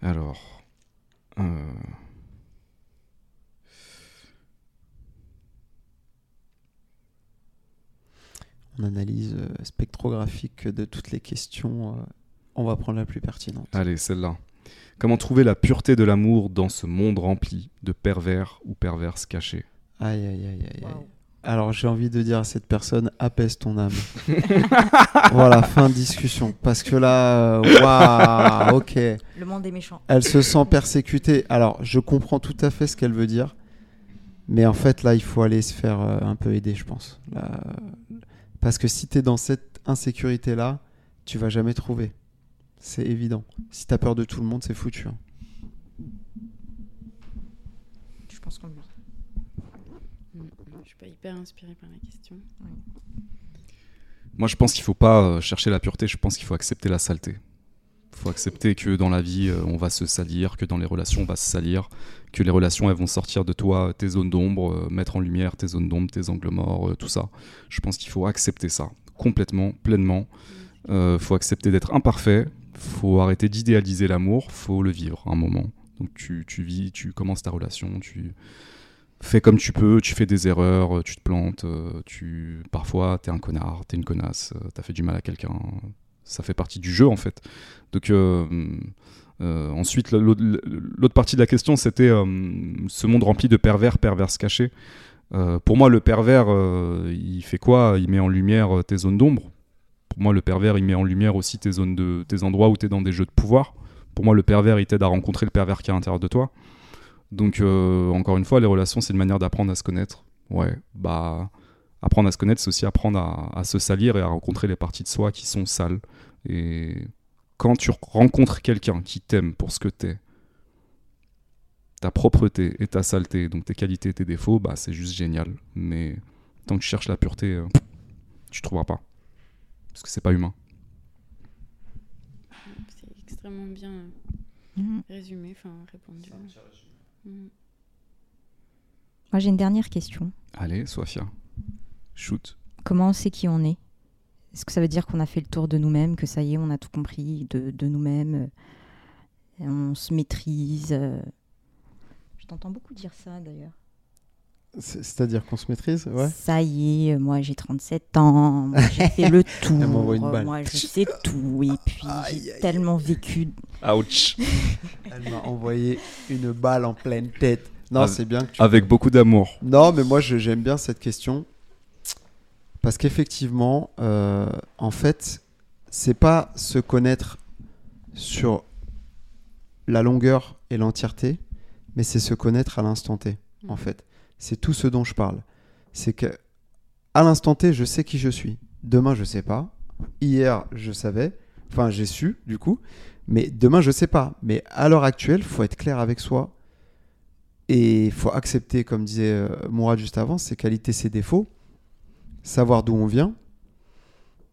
Alors, euh, on analyse euh, spectrographique de toutes les questions. euh, on va prendre la plus pertinente. allez, celle-là. Comment trouver la pureté de l'amour dans ce monde rempli de pervers ou perverses cachés? Aïe, aïe, aïe, aïe. aïe. Alors j'ai envie de dire à cette personne, apaise ton âme. <laughs> <laughs> voilà, fin de discussion. Parce que là, euh, waouh, ok. Le monde est méchant. Elle se sent persécutée. Alors, je comprends tout à fait ce qu'elle veut dire. Mais en fait, là, il faut aller se faire euh, un peu aider, je pense. Là, parce que si tu es dans cette insécurité-là, tu vas jamais trouver. C'est évident. Si tu as peur de tout le monde, c'est foutu. hein. Je pense comme lui. Je suis pas hyper inspirée par la question. Moi, je pense qu'il faut pas euh, chercher la pureté, je pense qu'il faut accepter la saleté. Il faut accepter que dans la vie, euh, on va se salir, que dans les relations, on va se salir, que les relations, elles vont sortir de toi tes zones d'ombre, euh, mettre en lumière tes zones d'ombre, tes angles morts, euh, tout ça. Je pense qu'il faut accepter ça, complètement, pleinement. Il faut accepter d'être imparfait, faut arrêter d'idéaliser l'amour, faut le vivre un moment. Donc tu, tu vis, tu commences ta relation, tu fais comme tu peux, tu fais des erreurs, euh, tu te plantes, euh, tu parfois t'es un connard, t'es une connasse, euh, t'as fait du mal à quelqu'un. Ça fait partie du jeu en fait. Donc ensuite l'autre partie de la question c'était ce monde rempli de pervers, pervers cachés. Pour moi le pervers il fait quoi? Il met en lumière tes zones d'ombre. Pour moi le pervers il met en lumière aussi tes zones de tes endroits où tu es dans des jeux de pouvoir. Pour moi le pervers il t'aide à rencontrer le pervers qui est à l'intérieur de toi. Donc, euh, encore une fois, les relations, c'est une manière d'apprendre à se connaître. Ouais, bah, apprendre à se connaître, c'est aussi apprendre à, à se salir et à rencontrer les parties de soi qui sont sales. Et quand tu rencontres quelqu'un qui t'aime pour ce que t'es, ta propreté et ta saleté, donc tes qualités et tes défauts, bah, c'est juste génial. Mais tant que tu cherches la pureté, euh, tu trouveras pas. Parce que c'est pas humain. C'est extrêmement bien euh, Mhm. résumé, enfin répondu. Mm. Moi, j'ai une dernière question. Allez, Sofia, shoot. Comment on sait qui on est? Est-ce que ça veut dire qu'on a fait le tour de nous-mêmes, que ça y est, on a tout compris de, de nous-mêmes euh, On se maîtrise euh? Je t'entends beaucoup dire ça d'ailleurs. C'est- C'est-à-dire qu'on se maîtrise Ouais. Ça y est, moi j'ai 37 ans, j'ai fait le <laughs> tour, Elle m'envoie une balle. moi je sais tout, et puis Aïe, j'ai tellement vécu. Ouch <laughs> Elle m'a envoyé une balle en pleine tête. Non, Avec- c'est bien que tu Avec beaucoup d'amour. Non, mais moi je- j'aime bien cette question parce qu'effectivement, euh, en fait, c'est pas se connaître sur la longueur et l'entièreté, mais c'est se connaître à l'instant T. En fait, c'est tout ce dont je parle. C'est que à l'instant T, je sais qui je suis. Demain, je sais pas. Hier, je savais. Enfin, j'ai su du coup. Mais demain, je sais pas. Mais à l'heure actuelle, faut être clair avec soi. Et il faut accepter, comme disait euh, Mourad juste avant, ses qualités, ses défauts, savoir d'où on vient,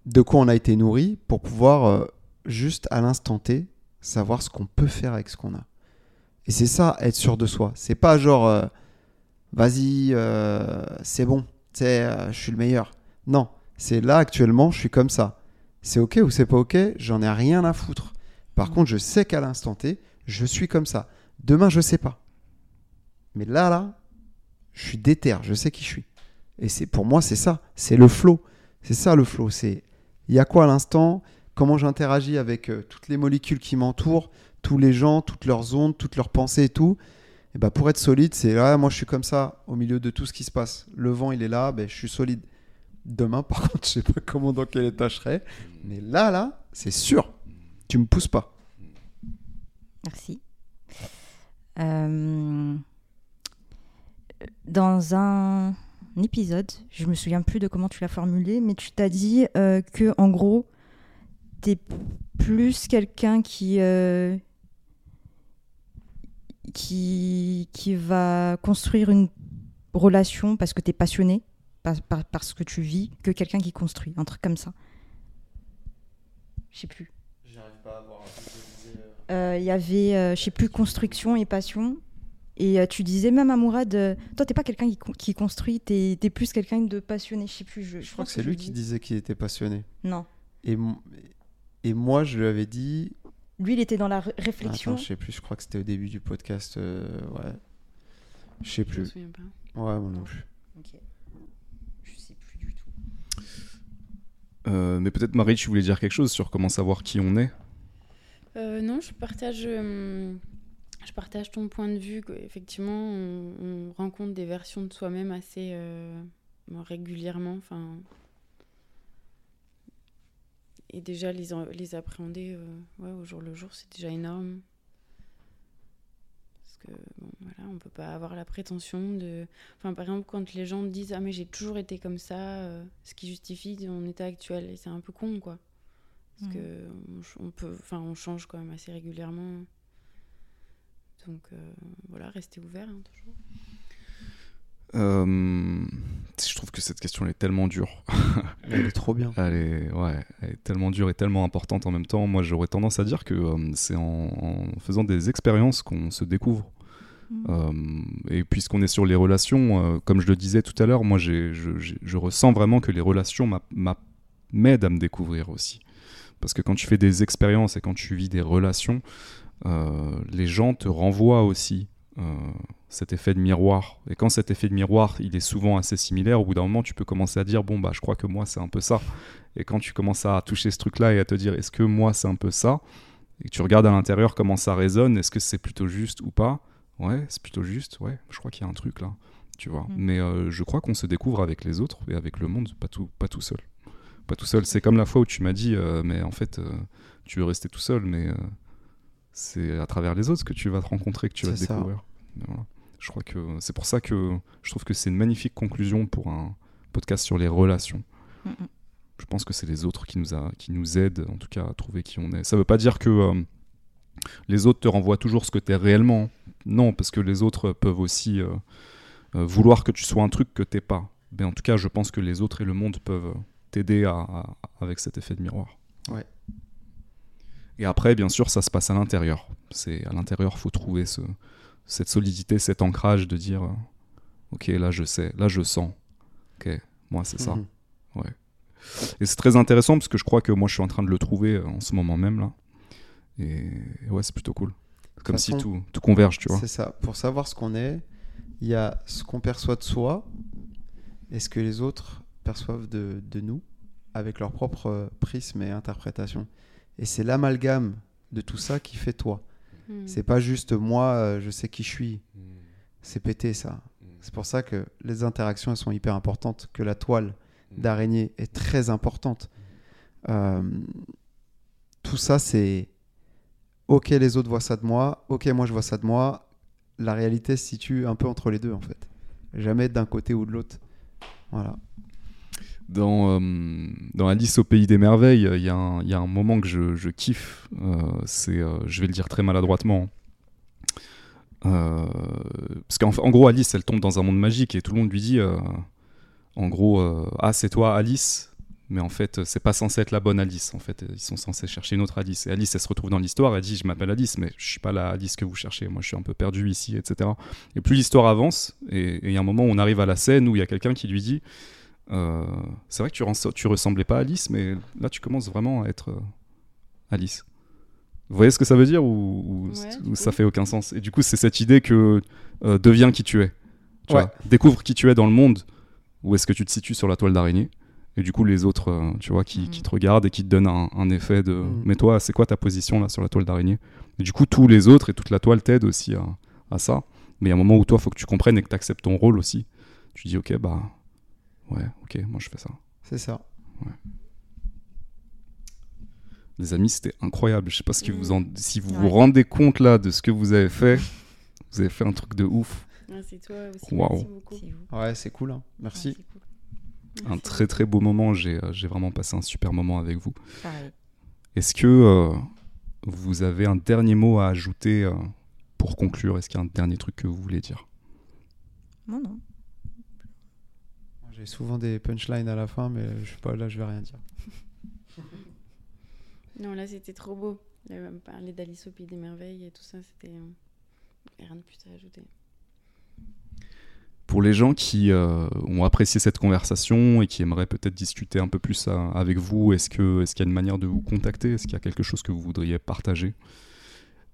de quoi on a été nourri, pour pouvoir euh, juste à l'instant T savoir ce qu'on peut faire avec ce qu'on a. Et c'est ça, être sûr de soi. C'est pas genre, euh, vas-y, euh, c'est bon, euh, je suis le meilleur. Non, c'est là actuellement, je suis comme ça. C'est ok ou c'est pas ok, j'en ai rien à foutre. Par contre, je sais qu'à l'instant T, je suis comme ça. Demain, je sais pas. Mais là, là, je suis déter, je sais qui je suis. Et c'est pour moi, c'est ça, c'est le flow. C'est ça le flow. C'est il y a quoi à l'instant, comment j'interagis avec euh, toutes les molécules qui m'entourent, tous les gens, toutes leurs ondes, toutes leurs pensées et tout? Et bah pour être solide, c'est moi je suis comme ça au milieu de tout ce qui se passe. Le vent il est là, ben, je suis solide. Demain, par <laughs> contre, je sais pas comment dans quel état je serai, mais là, là, c'est sûr, tu me pousses pas. Merci. Euh, dans un épisode, je me souviens plus de comment tu l'as formulé, mais tu t'as dit euh, que en gros, t'es plus quelqu'un qui euh, qui qui va construire une relation parce que t'es passionné, par, par- parce que tu vis, que quelqu'un qui construit, un truc comme ça. Je sais plus. Euh, Il y avait, euh, je sais plus, construction et passion. Et euh, tu disais même à Mourad, euh, toi, t'es pas quelqu'un qui, con- qui construit, t'es es plus quelqu'un de passionné. Je sais plus. Je, Je crois que c'est lui qui dis. disait qu'il était passionné. Non. Et, et moi, je lui avais dit. Lui, il était dans la ré- réflexion. Attends, je sais plus, je crois que c'était au début du podcast. euh, ouais. Je sais Je me plus. souviens pas. Ouais, moi non plus. Ok. Je sais plus du tout. Euh, mais peut-être Marie, tu voulais dire quelque chose sur comment savoir qui on est? Euh, non, je partage, euh, je partage ton point de vue. Effectivement, on, on rencontre des versions de soi-même assez euh, régulièrement. Enfin, et déjà les, les appréhender euh, ouais, au jour le jour, c'est déjà énorme. Parce que bon, voilà, on peut pas avoir la prétention de. Enfin, par exemple, quand les gens disent Ah, mais j'ai toujours été comme ça, euh, ce qui justifie mon état actuel. Et c'est un peu con, quoi. Parce Mhm. que on, peut. Enfin, on change quand même assez régulièrement. Donc, euh, voilà, rester ouvert, hein, toujours. Euh, je trouve que cette question elle est tellement dure. <laughs> Elle est trop bien. Elle est, ouais, elle est tellement dure et tellement importante en même temps. Moi, j'aurais tendance à dire que euh, c'est en, en faisant des expériences qu'on se découvre. Mhm. Euh, et puisqu'on est sur les relations, euh, comme je le disais tout à l'heure, moi, j'ai- je, j'ai- je ressens vraiment que les relations m'a- m'a- m'aident à me découvrir aussi. Parce que quand tu fais des expériences et quand tu vis des relations, euh, les gens te renvoient aussi euh, cet effet de miroir. Et quand cet effet de miroir, il est souvent assez similaire, au bout d'un moment, tu peux commencer à dire, bon, bah, je crois que moi, c'est un peu ça. Et quand tu commences à toucher ce truc-là et à te dire, est-ce que moi, c'est un peu ça? Et que tu regardes à l'intérieur comment ça résonne, est-ce que c'est plutôt juste ou pas? Ouais, c'est plutôt juste, ouais, je crois qu'il y a un truc là, tu vois. Mm. Mais euh, je crois qu'on se découvre avec les autres et avec le monde, pas tout, pas tout seul. Pas tout seul. C'est comme la fois où tu m'as dit, euh, mais en fait, euh, tu veux rester tout seul, mais euh, c'est à travers les autres que tu vas te rencontrer, que tu vas te découvrir. Voilà. Je crois que c'est pour ça que je trouve que c'est une magnifique conclusion pour un podcast sur les relations. Mm, mm. Je pense que c'est les autres qui nous, a, qui nous aident, en tout cas, à trouver qui on est. Ça veut pas dire que euh, les autres te renvoient toujours ce que tu es réellement. Non, parce que les autres peuvent aussi euh, euh, vouloir que tu sois un truc que t'es pas. Mais en tout cas, je pense que les autres et le monde peuvent t'aider à, à- avec cet effet de miroir. Ouais. Et après, bien sûr, ça se passe à l'intérieur. C'est à l'intérieur, faut trouver ce, cette solidité, cet ancrage de dire, euh, ok, là je sais, là je sens. Ok, moi c'est ça. Mhm. Et c'est très intéressant parce que je crois que moi je suis en train de le trouver euh, en ce moment même là. Et ouais, c'est plutôt cool. Comme si tout, tout converge, tu vois. C'est ça. Pour savoir ce qu'on est, il y a ce qu'on perçoit de soi et ce que les autres perçoivent de, de nous avec leur propre euh, prisme et interprétation. Et c'est l'amalgame de tout ça qui fait toi. Hmm. C'est pas juste moi, euh, je sais qui je suis. C'est pété ça. C'est pour ça que les interactions elles sont hyper importantes, que la toile d'araignée est très importante. Euh, tout ça, c'est ok, les autres voient ça de moi, ok, moi je vois ça de moi. La réalité se situe un peu entre les deux en fait. Jamais d'un côté ou de l'autre. Voilà. Dans, euh, dans Alice au pays des merveilles, il y, a un- moment que je, kiffe. euh, c'est, euh, je vais le dire très maladroitement. Euh, parce qu'en en gros, Alice, elle tombe dans un monde magique et tout le monde lui dit, en gros, ah c'est toi Alice, mais en fait c'est pas censé être la bonne Alice. En fait, ils sont censés chercher une autre Alice. Et Alice, elle se retrouve dans l'histoire, elle dit, je m'appelle Alice, mais je suis pas la Alice que vous cherchez. Moi, je suis un peu perdu ici, etc. Et plus l'histoire avance, et il y a un moment où on arrive à la scène où il y a quelqu'un qui lui dit. Euh, c'est vrai que tu, ressemblais pas à Alice, mais là tu commences vraiment à être euh, Alice. Vous voyez ce que ça veut dire ou, ou- Ouais, ou du ça fait aucun sens? Et du coup, c'est cette idée que euh, deviens qui tu es. Tu Ouais. vois, découvre qui tu es dans le monde. Où est-ce que tu te situes sur la toile d'araignée Et du coup, les autres, euh, tu vois, qui, qui te regardent et qui te donnent un, un effet de. Mhm. Mais toi, c'est quoi ta position là sur la toile d'araignée? Et du coup, tous les autres et toute la toile t'aident aussi à, à ça. Mais il y a un moment où toi, faut que tu comprennes et que tu acceptes ton rôle aussi. Tu dis, ok, bah. Ouais, ok, moi je fais ça. C'est ça. Les amis, c'était incroyable. Je sais pas ce que vous en, si vous vous rendez compte là de ce que vous avez fait. Vous avez fait un truc de ouf. Ah, c'est toi aussi. Merci. Ouais, c'est cool. hein. Merci. Ouais, c'est cool. Un Merci. très très beau moment. J'ai euh, j'ai vraiment passé un super moment avec vous. Pareil. Est-ce que euh, vous avez un dernier mot à ajouter euh, pour conclure? Est-ce qu'il y a un dernier truc que vous voulez dire? Non, non. J'ai souvent des punchlines à la fin, mais je sais pas, là je vais rien dire. <laughs> Non, là, c'était trop beau. Là, on parlait d'Alice au Pays des Merveilles et tout ça, c'était. euh, Rien de plus à ajouter. Pour les gens qui euh, ont apprécié cette conversation et qui aimeraient peut-être discuter un peu plus avec vous, est-ce que est-ce qu'il y a une manière de vous contacter? Est-ce qu'il y a quelque chose que vous voudriez partager?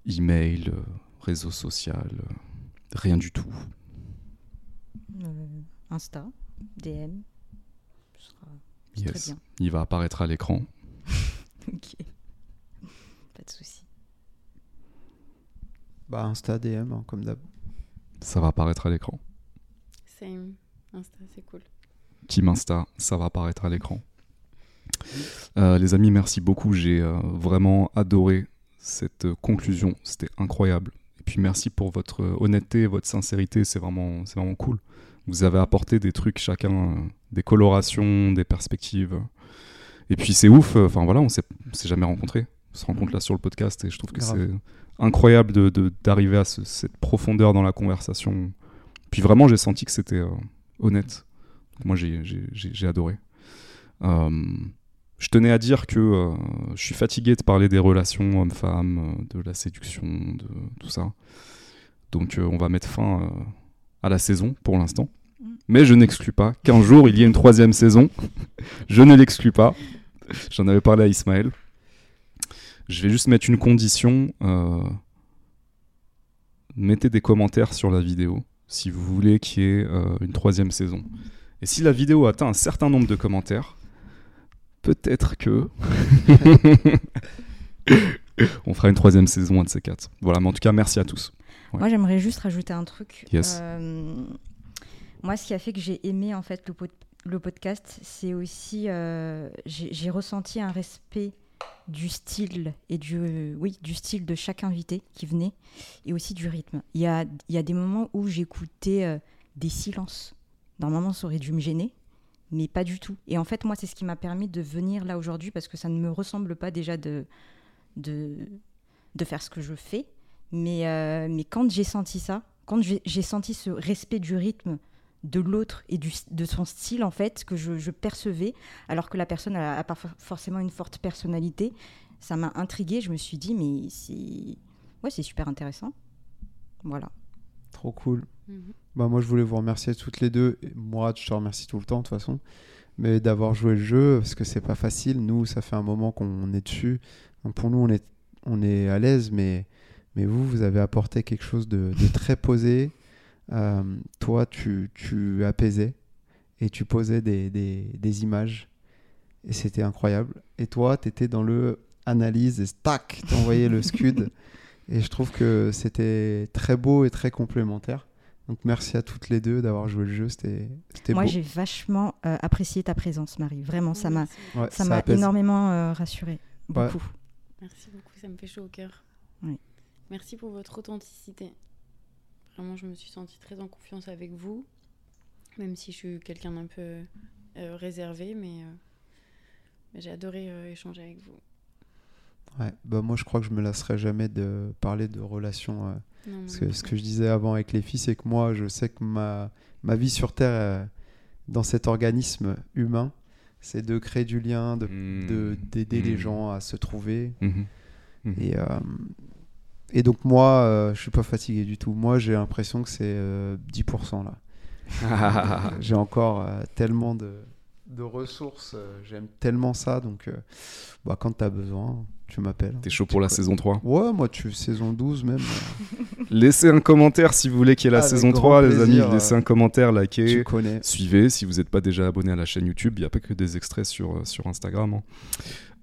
Email, euh, réseau social, euh, rien du tout. Euh, Insta, DM. Ce sera c'est Yes. très bien. Il va apparaître à l'écran. <laughs> Ok. Pas de souci. Bah, Insta, DM, hein, comme d'hab. Ça va apparaître à l'écran. Same. Insta, c'est cool. Team Insta, ça va apparaître à l'écran. Euh, les amis, merci beaucoup. J'ai euh, vraiment adoré cette euh, conclusion. C'était incroyable. Et puis merci pour votre honnêteté, votre sincérité, c'est vraiment, c'est vraiment cool. Vous avez apporté des trucs chacun, euh, des colorations, des perspectives. Et puis c'est ouf, euh, enfin voilà, on s'est jamais rencontrés. On se rencontre là sur le podcast et je trouve que c'est incroyable de- de- d'arriver à ce- cette profondeur dans la conversation. Puis vraiment, j'ai senti que c'était euh, honnête. Moi, j'ai- adoré. Euh, je tenais à dire que euh, je suis fatigué de parler des relations hommes-femmes, de la séduction, de tout ça. Donc on va mettre fin à la saison pour l'instant. Mais je n'exclus pas qu'un jour il y ait une troisième saison. <laughs> je ne l'exclus pas. J'en avais parlé à Ismaël. Je vais juste mettre une condition. euh, mettez des commentaires sur la vidéo si vous voulez qu'il y ait euh, une troisième saison. Et si la vidéo atteint un certain nombre de commentaires, peut-être que <laughs> on fera une troisième saison, un de ces quatre. Voilà, mais en tout cas, merci à tous. Ouais. Moi, j'aimerais juste rajouter un truc. Yes. Euh, moi, ce qui a fait que j'ai aimé en fait le, pod- le podcast, c'est aussi euh, j'ai ressenti un respect du style et du euh, oui du style de chaque invité qui venait et aussi du rythme. Il y a il y a des moments où j'écoutais euh, des silences. Normalement, ça aurait dû me gêner, mais pas du tout. Et en fait, moi, c'est ce qui m'a permis de venir là aujourd'hui parce que ça ne me ressemble pas déjà de de de faire ce que je fais. Mais, euh, mais quand j'ai senti ça, quand j'ai senti ce respect du rythme de l'autre et du, de son style, en fait, que je, je percevais, alors que la personne n'a pas for- forcément une forte personnalité, ça m'a intriguée. Je me suis dit, mais c'est ouais, super intéressant. Voilà. Trop cool. Mhm. Bah, moi, je voulais vous remercier toutes les deux. Et Mourad, je te remercie tout le temps, de toute façon. Mais d'avoir joué le jeu, parce que c'est pas facile. Nous, ça fait un moment qu'on est dessus. Donc, pour nous, on est, on est à l'aise, mais, mais vous, vous avez apporté quelque chose de, de très posé. Euh, toi, tu, tu apaisais et tu posais des, des, des images. Et c'était incroyable. Et toi, tu étais dans le analyse et tac, tu envoyais le scud. <laughs> Et je trouve que c'était très beau et très complémentaire. Donc merci à toutes les deux d'avoir joué le jeu, c'était c'était Moi, j'ai vachement euh, apprécié ta présence, Marie. Vraiment, ça m'a Merci. Ouais, ça m'a apaise. énormément euh, rassurée. Ouais. Beaucoup. Merci beaucoup, ça me fait chaud au cœur. Merci pour votre authenticité. Vraiment, je me suis sentie très en confiance avec vous, même si je suis quelqu'un d'un peu euh, réservé, mais, euh, mais j'ai adoré euh, échanger avec vous. Ouais, bah moi je crois que je me lasserai jamais de parler de relations. euh, Non, parce que ce que je disais avant avec les filles, c'est que moi je sais que ma, ma vie sur Terre, euh, dans cet organisme humain, c'est de créer du lien, de de- d'aider les Mm. gens à se trouver. Mhm. Mhm. Et, euh, et donc moi, euh, je suis pas fatigué du tout. Moi j'ai l'impression que c'est euh, 10% là. <laughs> J'ai encore euh, tellement de, de ressources, euh, j'aime tellement ça, donc euh, bah, quand tu as besoin, tu m'appelles. T'es chaud pour la saison 3 Ouais, moi tu saison 12 même, <laughs> Laissez un commentaire si vous voulez qu'il y ait la saison grand 3, les amis. Laissez un commentaire, tu likez. connais. Suivez si vous n'êtes pas déjà abonné à la chaîne YouTube. Il n'y a pas que des extraits sur, sur Instagram. hein.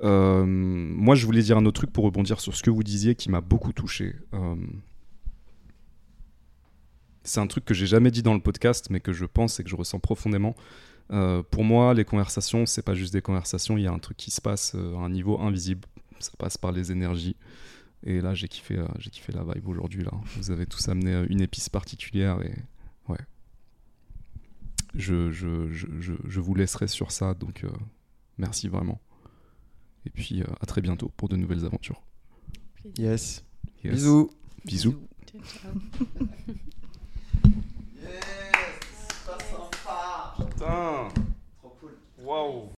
Euh, moi, je voulais dire un autre truc pour rebondir sur ce que vous disiez qui m'a beaucoup touché. Euh, c'est un truc que j'ai jamais dit dans le podcast, mais que je pense et que je ressens profondément. Euh, pour moi, les conversations, c'est pas juste des conversations. Il y a un truc qui se passe à un niveau invisible. Ça passe par les énergies. Et là, j'ai kiffé, j'ai kiffé la vibe aujourd'hui. Là, vous avez tous amené une épice particulière et ouais. Je, je, je, je, vous laisserai sur ça. Donc, merci vraiment. Et puis euh, à très bientôt pour de nouvelles aventures. Yes. Bisous. Bisous. Ciao, ciao. yes, pas. Putain. Trop cool. Waouh.